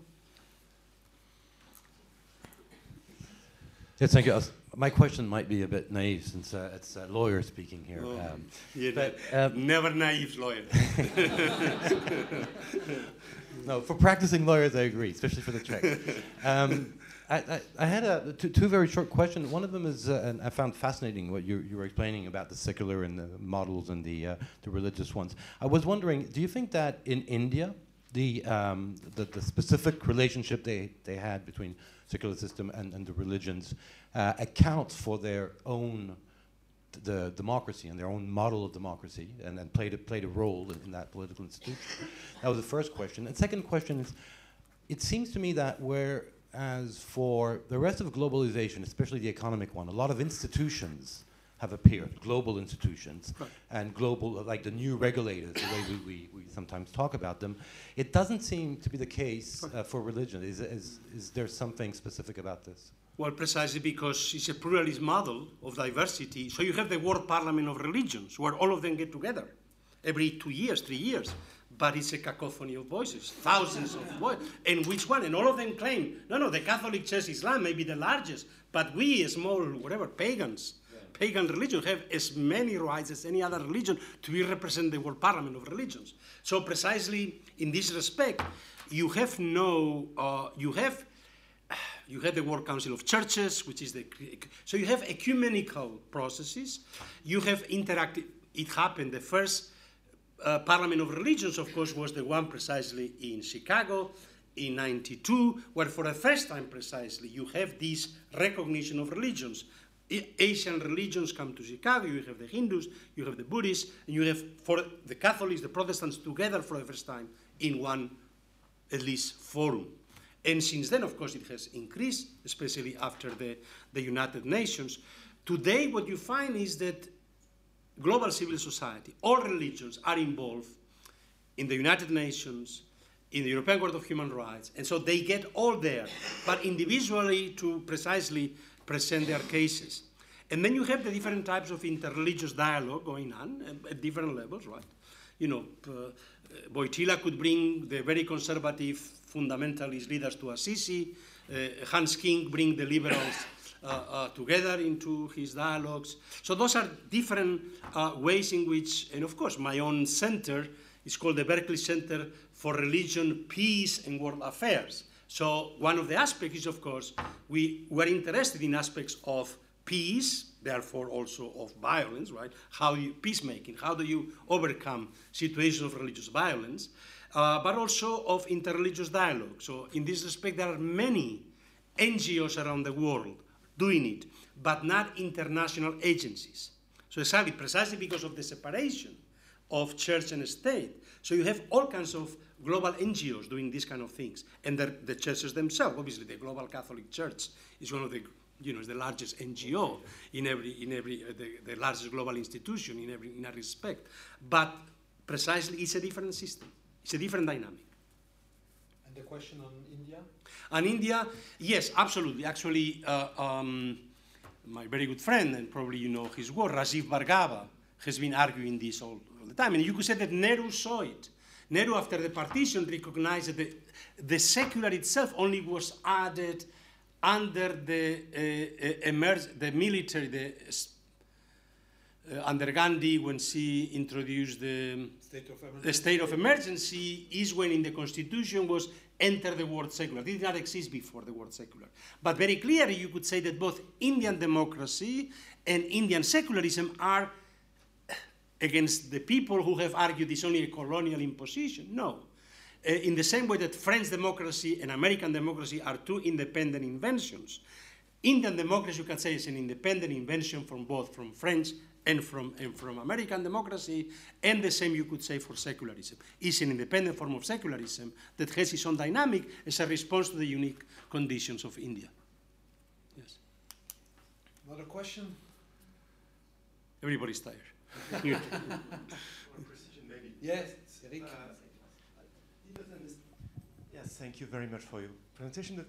Yes, thank you. My question might be a bit naive since uh, it's a lawyer speaking here. Oh, um, yeah, but, never naive lawyer. [laughs] no, for practicing lawyers, I agree, especially for the Czech. Um, I, I, I had a, two, two very short questions. One of them is, uh, and I found fascinating what you, you were explaining about the secular and the models and the, uh, the religious ones. I was wondering, do you think that in India, the, um, the, the specific relationship they, they had between secular system and, and the religions uh, accounts for their own the democracy and their own model of democracy and, and played, a, played a role in, in that political institution? That was the first question. And second question is, it seems to me that whereas for the rest of globalization, especially the economic one, a lot of institutions have appeared, global institutions, and global, like the new regulators, the way we, we, we sometimes talk about them. It doesn't seem to be the case uh, for religion. Is, is, is there something specific about this? Well, precisely because it's a pluralist model of diversity. So you have the World Parliament of Religions, where all of them get together every two years, three years. But it's a cacophony of voices, thousands of voices. And which one? And all of them claim, no, no, the Catholic Church Islam may be the largest, but we, small, whatever, pagans, pagan religion have as many rights as any other religion to be represented in the World Parliament of Religions. So precisely in this respect, you have no, uh, you have [sighs] you have the World Council of Churches, which is the so you have ecumenical processes. You have interactive. It happened. The first uh, Parliament of Religions, of course, was the one precisely in Chicago in '92, where for the first time precisely you have this recognition of religions. Asian religions come to Chicago. You have the Hindus, you have the Buddhists, and you have for the Catholics, the Protestants together for the first time in one at least forum. And since then, of course, it has increased, especially after the, the United Nations. Today, what you find is that global civil society, all religions are involved in the United Nations, in the European Court of Human Rights, and so they get all there, but individually to precisely present their cases. And then you have the different types of interreligious dialogue going on at, different levels, right? You know, uh, Wojtyla could bring the very conservative fundamentalist leaders to Assisi, uh, Hans King bring the liberals together into his dialogues. So those are different uh, ways in which, and of course, my own center is called the Berkeley Center for Religion, Peace, and World Affairs. So one of the aspects is, of course, we were interested in aspects of peace, therefore also of violence, right? How you peacemaking? How do you overcome situations of religious violence? Uh, but also of interreligious dialogue. So in this respect, there are many NGOs around the world doing it, but not international agencies. So exactly, precisely because of the separation of church and state. So you have all kinds of global NGOs doing these kind of things, and the, the churches themselves. Obviously, the Global Catholic Church is one of the you know, is the largest NGO in every, in every uh, the, the largest global institution in every in a respect. But precisely, it's a different system. It's a different dynamic. The question on India? On India, yes, absolutely. Actually, uh, um, my very good friend, and probably you know his work, Rajiv Bhargava, has been arguing this all, all the time. And you could say that Nehru saw it. Nehru, after the partition, recognized that the, the secular itself only was added under the uh, uh, emerge, the military, the uh, under Gandhi, when she introduced the state of emergency, the state of emergency, is when in the constitution was enter the word secular. It did not exist before the word secular. But very clearly, you could say that both Indian democracy and Indian secularism are against the people who have argued it's only a colonial imposition. No. Uh, in the same way that French democracy and American democracy are two independent inventions, Indian democracy, you can say, is an independent invention from both from French and from, and from American democracy, and the same you could say for secularism. It's an independent form of secularism that has its own dynamic as a response to the unique conditions of India. Yes. Another question? Everybody's tired. [laughs] yes, Eric. Uh, yes, thank you very much for your presentation.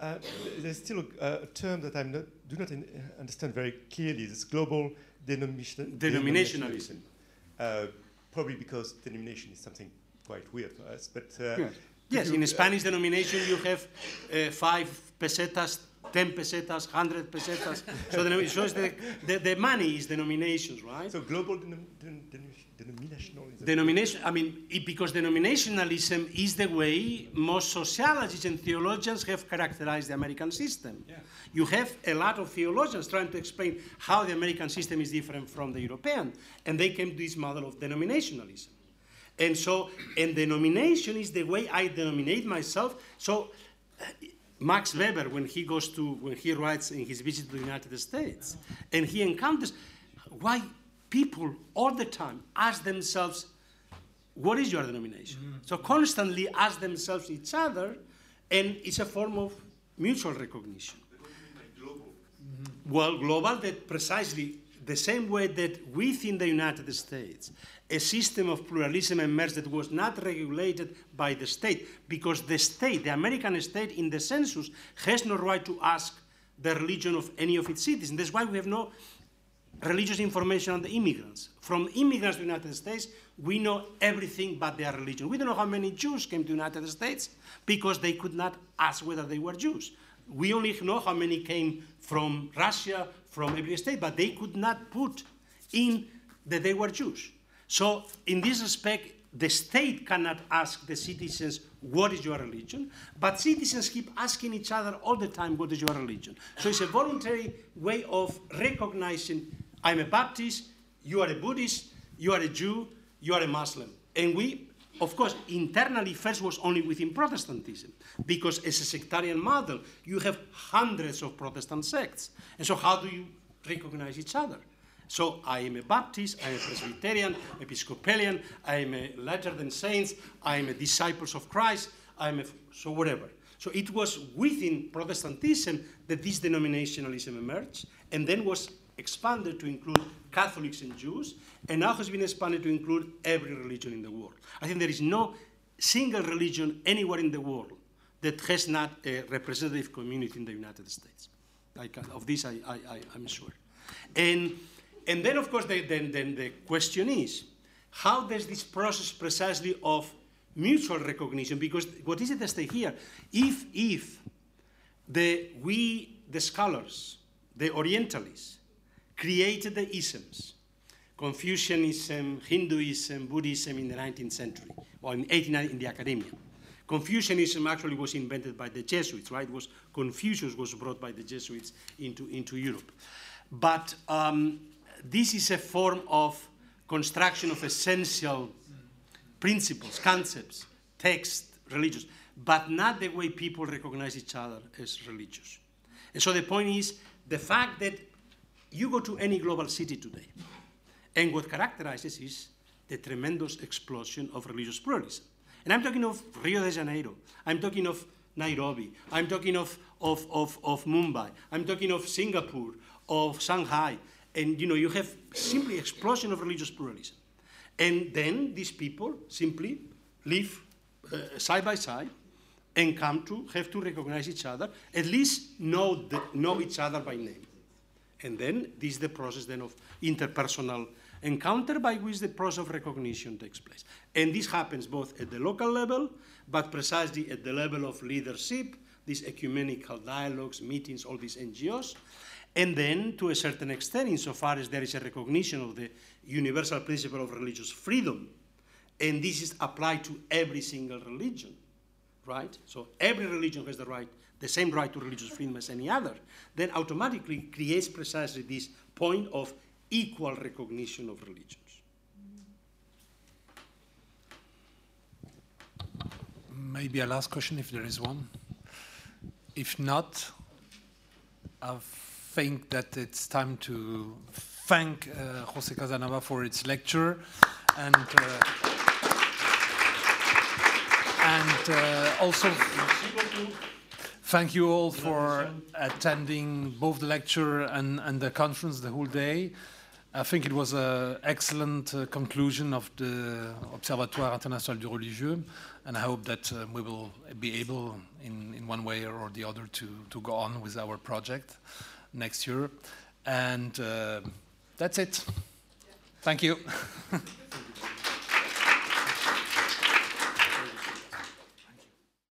Uh, there's still a, a, term that I do not in, uh, understand very clearly. This global denomination, denominationalism. Uh, probably because denomination is something quite weird for us. But uh, yes, yes in Spanish denomination you have uh, five pesetas, 10 pesetas, 100 pesetas. so the, shows the, the, the, money is denominations, right? So global denom den denominationalism. Denomination, I mean, it, because denominationalism is the way most sociologists and theologians have characterized the American system. Yeah. You have a lot of theologians trying to explain how the American system is different from the European, and they came to this model of denominationalism. And so, and denomination is the way I denominate myself. So, Max Weber, when he goes to, when he writes in his visit to the United States, and he encounters why people all the time ask themselves, what is your denomination? Mm-hmm. So constantly ask themselves each other, and it's a form of mutual recognition. Global. Mm-hmm. Well, global, that precisely the same way that within the United States, a system of pluralism emerged that was not regulated by the state, because the state, the American state in the census, has no right to ask the religion of any of its citizens. That's why we have no religious information on the immigrants. From immigrants to the United States, we know everything but their religion. We don't know how many Jews came to the United States because they could not ask whether they were Jews. We only know how many came from Russia, from every state, but they could not put in that they were Jews. So, in this respect, the state cannot ask the citizens, What is your religion? But citizens keep asking each other all the time, What is your religion? So, it's a voluntary way of recognizing I'm a Baptist, you are a Buddhist, you are a Jew, you are a Muslim. And we, of course, internally first was only within Protestantism, because as a sectarian model, you have hundreds of Protestant sects. And so, how do you recognize each other? So I am a Baptist, I am a Presbyterian, Episcopalian, I am a Latter than Saints, I am a Disciples of Christ, I'm a, so whatever. So it was within Protestantism that this denominationalism emerged and then was expanded to include Catholics and Jews, and now has been expanded to include every religion in the world. I think there is no single religion anywhere in the world that has not a representative community in the United States. Can, of this, I, I, I, am sure. And, and then, of course, the, then, then the question is, how does this process precisely of mutual recognition, because what is it at stake here? If, if the, we, the scholars, the Orientalists, created the isms, Confucianism, Hinduism, Buddhism in the 19th century, or in 1890 in the academia. Confucianism actually was invented by the Jesuits, right? Was Confucius was brought by the Jesuits into, into Europe. But um, this is a form of construction of essential principles, concepts, text, religious, but not the way people recognize each other as religious. And so the point is the fact that you go to any global city today, and what characterizes is the tremendous explosion of religious pluralism. And I'm talking of Rio de Janeiro, I'm talking of Nairobi, I'm talking of, of, of, of Mumbai, I'm talking of Singapore, of Shanghai, and you know, you have simply explosion of religious pluralism. And then these people simply live uh, side by side and come to have to recognize each other, at least know, the, know each other by name. And then this is the process then of interpersonal encounter by which the process of recognition takes place. And this happens both at the local level, but precisely at the level of leadership, these ecumenical dialogues, meetings, all these NGOs, and then to a certain extent, insofar as there is a recognition of the universal principle of religious freedom, and this is applied to every single religion, right? So every religion has the right, the same right to religious freedom as any other, then automatically creates precisely this point of equal recognition of religions. Maybe a last question, if there is one. If not, I've think that it's time to thank uh, Jose Casanova for its lecture and uh, and uh, also thank you all for attending both the lecture and, and the conference the whole day. I think it was an excellent uh, conclusion of the Observatoire International du Religieux, and I hope that uh, we will be able, in, in one way or the other, to, to go on with our project next year. And uh, that's it. Thank you. [laughs]